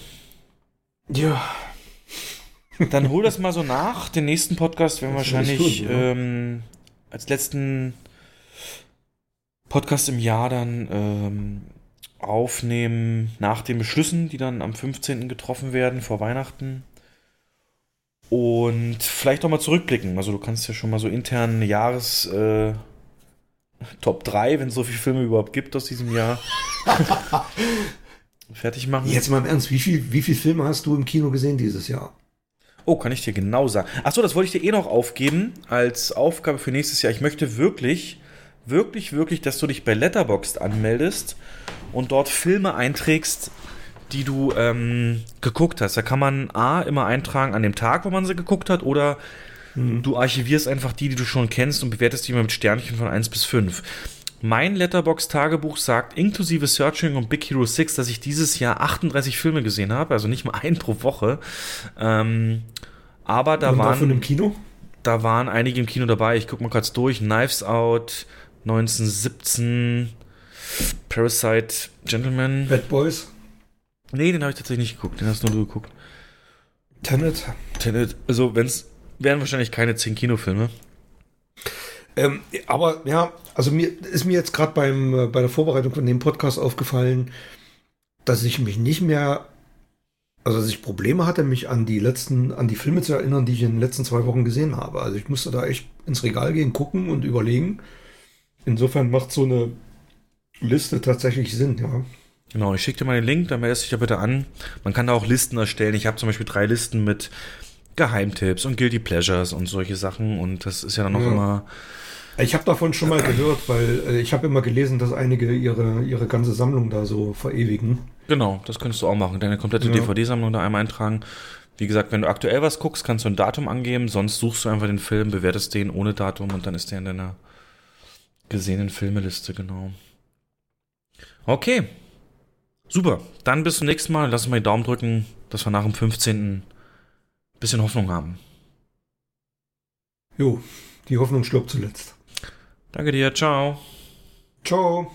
S5: Ja.
S4: Dann hol das mal so nach. Den nächsten Podcast werden wir wahrscheinlich gut, ähm, als letzten Podcast im Jahr dann ähm, aufnehmen nach den Beschlüssen, die dann am 15. getroffen werden vor Weihnachten. Und vielleicht auch mal zurückblicken. Also du kannst ja schon mal so intern Jahres äh, Top 3, wenn es so viele Filme überhaupt gibt aus diesem Jahr, fertig machen.
S5: Jetzt mal im Ernst, wie viele wie viel Filme hast du im Kino gesehen dieses Jahr?
S4: Oh, kann ich dir genau sagen. Achso, das wollte ich dir eh noch aufgeben als Aufgabe für nächstes Jahr. Ich möchte wirklich, wirklich, wirklich, dass du dich bei Letterboxd anmeldest und dort Filme einträgst, die du ähm, geguckt hast. Da kann man A immer eintragen an dem Tag, wo man sie geguckt hat, oder mhm. du archivierst einfach die, die du schon kennst und bewertest die immer mit Sternchen von 1 bis 5. Mein Letterbox-Tagebuch sagt, inklusive Searching und Big Hero 6, dass ich dieses Jahr 38 Filme gesehen habe, also nicht mal ein pro Woche. Ähm, aber da und waren.
S5: Davon im Kino?
S4: Da waren einige im Kino dabei. Ich gucke mal kurz durch. Knives Out, 1917, Parasite, Gentleman.
S5: Bad Boys.
S4: Nee, den habe ich tatsächlich nicht geguckt. Den hast nur du geguckt.
S5: Tenet.
S4: Tenet. Also, wenn es wären wahrscheinlich keine zehn Kinofilme.
S5: Ähm, aber ja, also mir ist mir jetzt gerade beim äh, bei der Vorbereitung von dem Podcast aufgefallen, dass ich mich nicht mehr, also dass ich Probleme hatte, mich an die letzten, an die Filme zu erinnern, die ich in den letzten zwei Wochen gesehen habe. Also ich musste da echt ins Regal gehen, gucken und überlegen. Insofern macht so eine Liste tatsächlich Sinn, ja.
S4: Genau, ich schicke dir mal den Link, dann meldest dich da bitte an. Man kann da auch Listen erstellen. Ich habe zum Beispiel drei Listen mit Geheimtipps und Guilty Pleasures und solche Sachen. Und das ist ja dann noch
S5: Ja.
S4: immer.
S5: Ich habe davon schon mal gehört, weil äh, ich habe immer gelesen, dass einige ihre, ihre ganze Sammlung da so verewigen.
S4: Genau, das könntest du auch machen. Deine komplette
S5: Ja.
S4: DVD-Sammlung da einmal eintragen. Wie gesagt, wenn du aktuell was guckst, kannst du ein Datum angeben. Sonst suchst du einfach den Film, bewertest den ohne Datum und dann ist der in deiner gesehenen Filmeliste, genau. Okay. Super. Dann bis zum nächsten Mal. Lass uns mal die Daumen drücken, dass wir nach dem 15. bisschen Hoffnung haben.
S5: Jo, die Hoffnung stirbt zuletzt.
S4: Danke dir. Ciao.
S5: Ciao.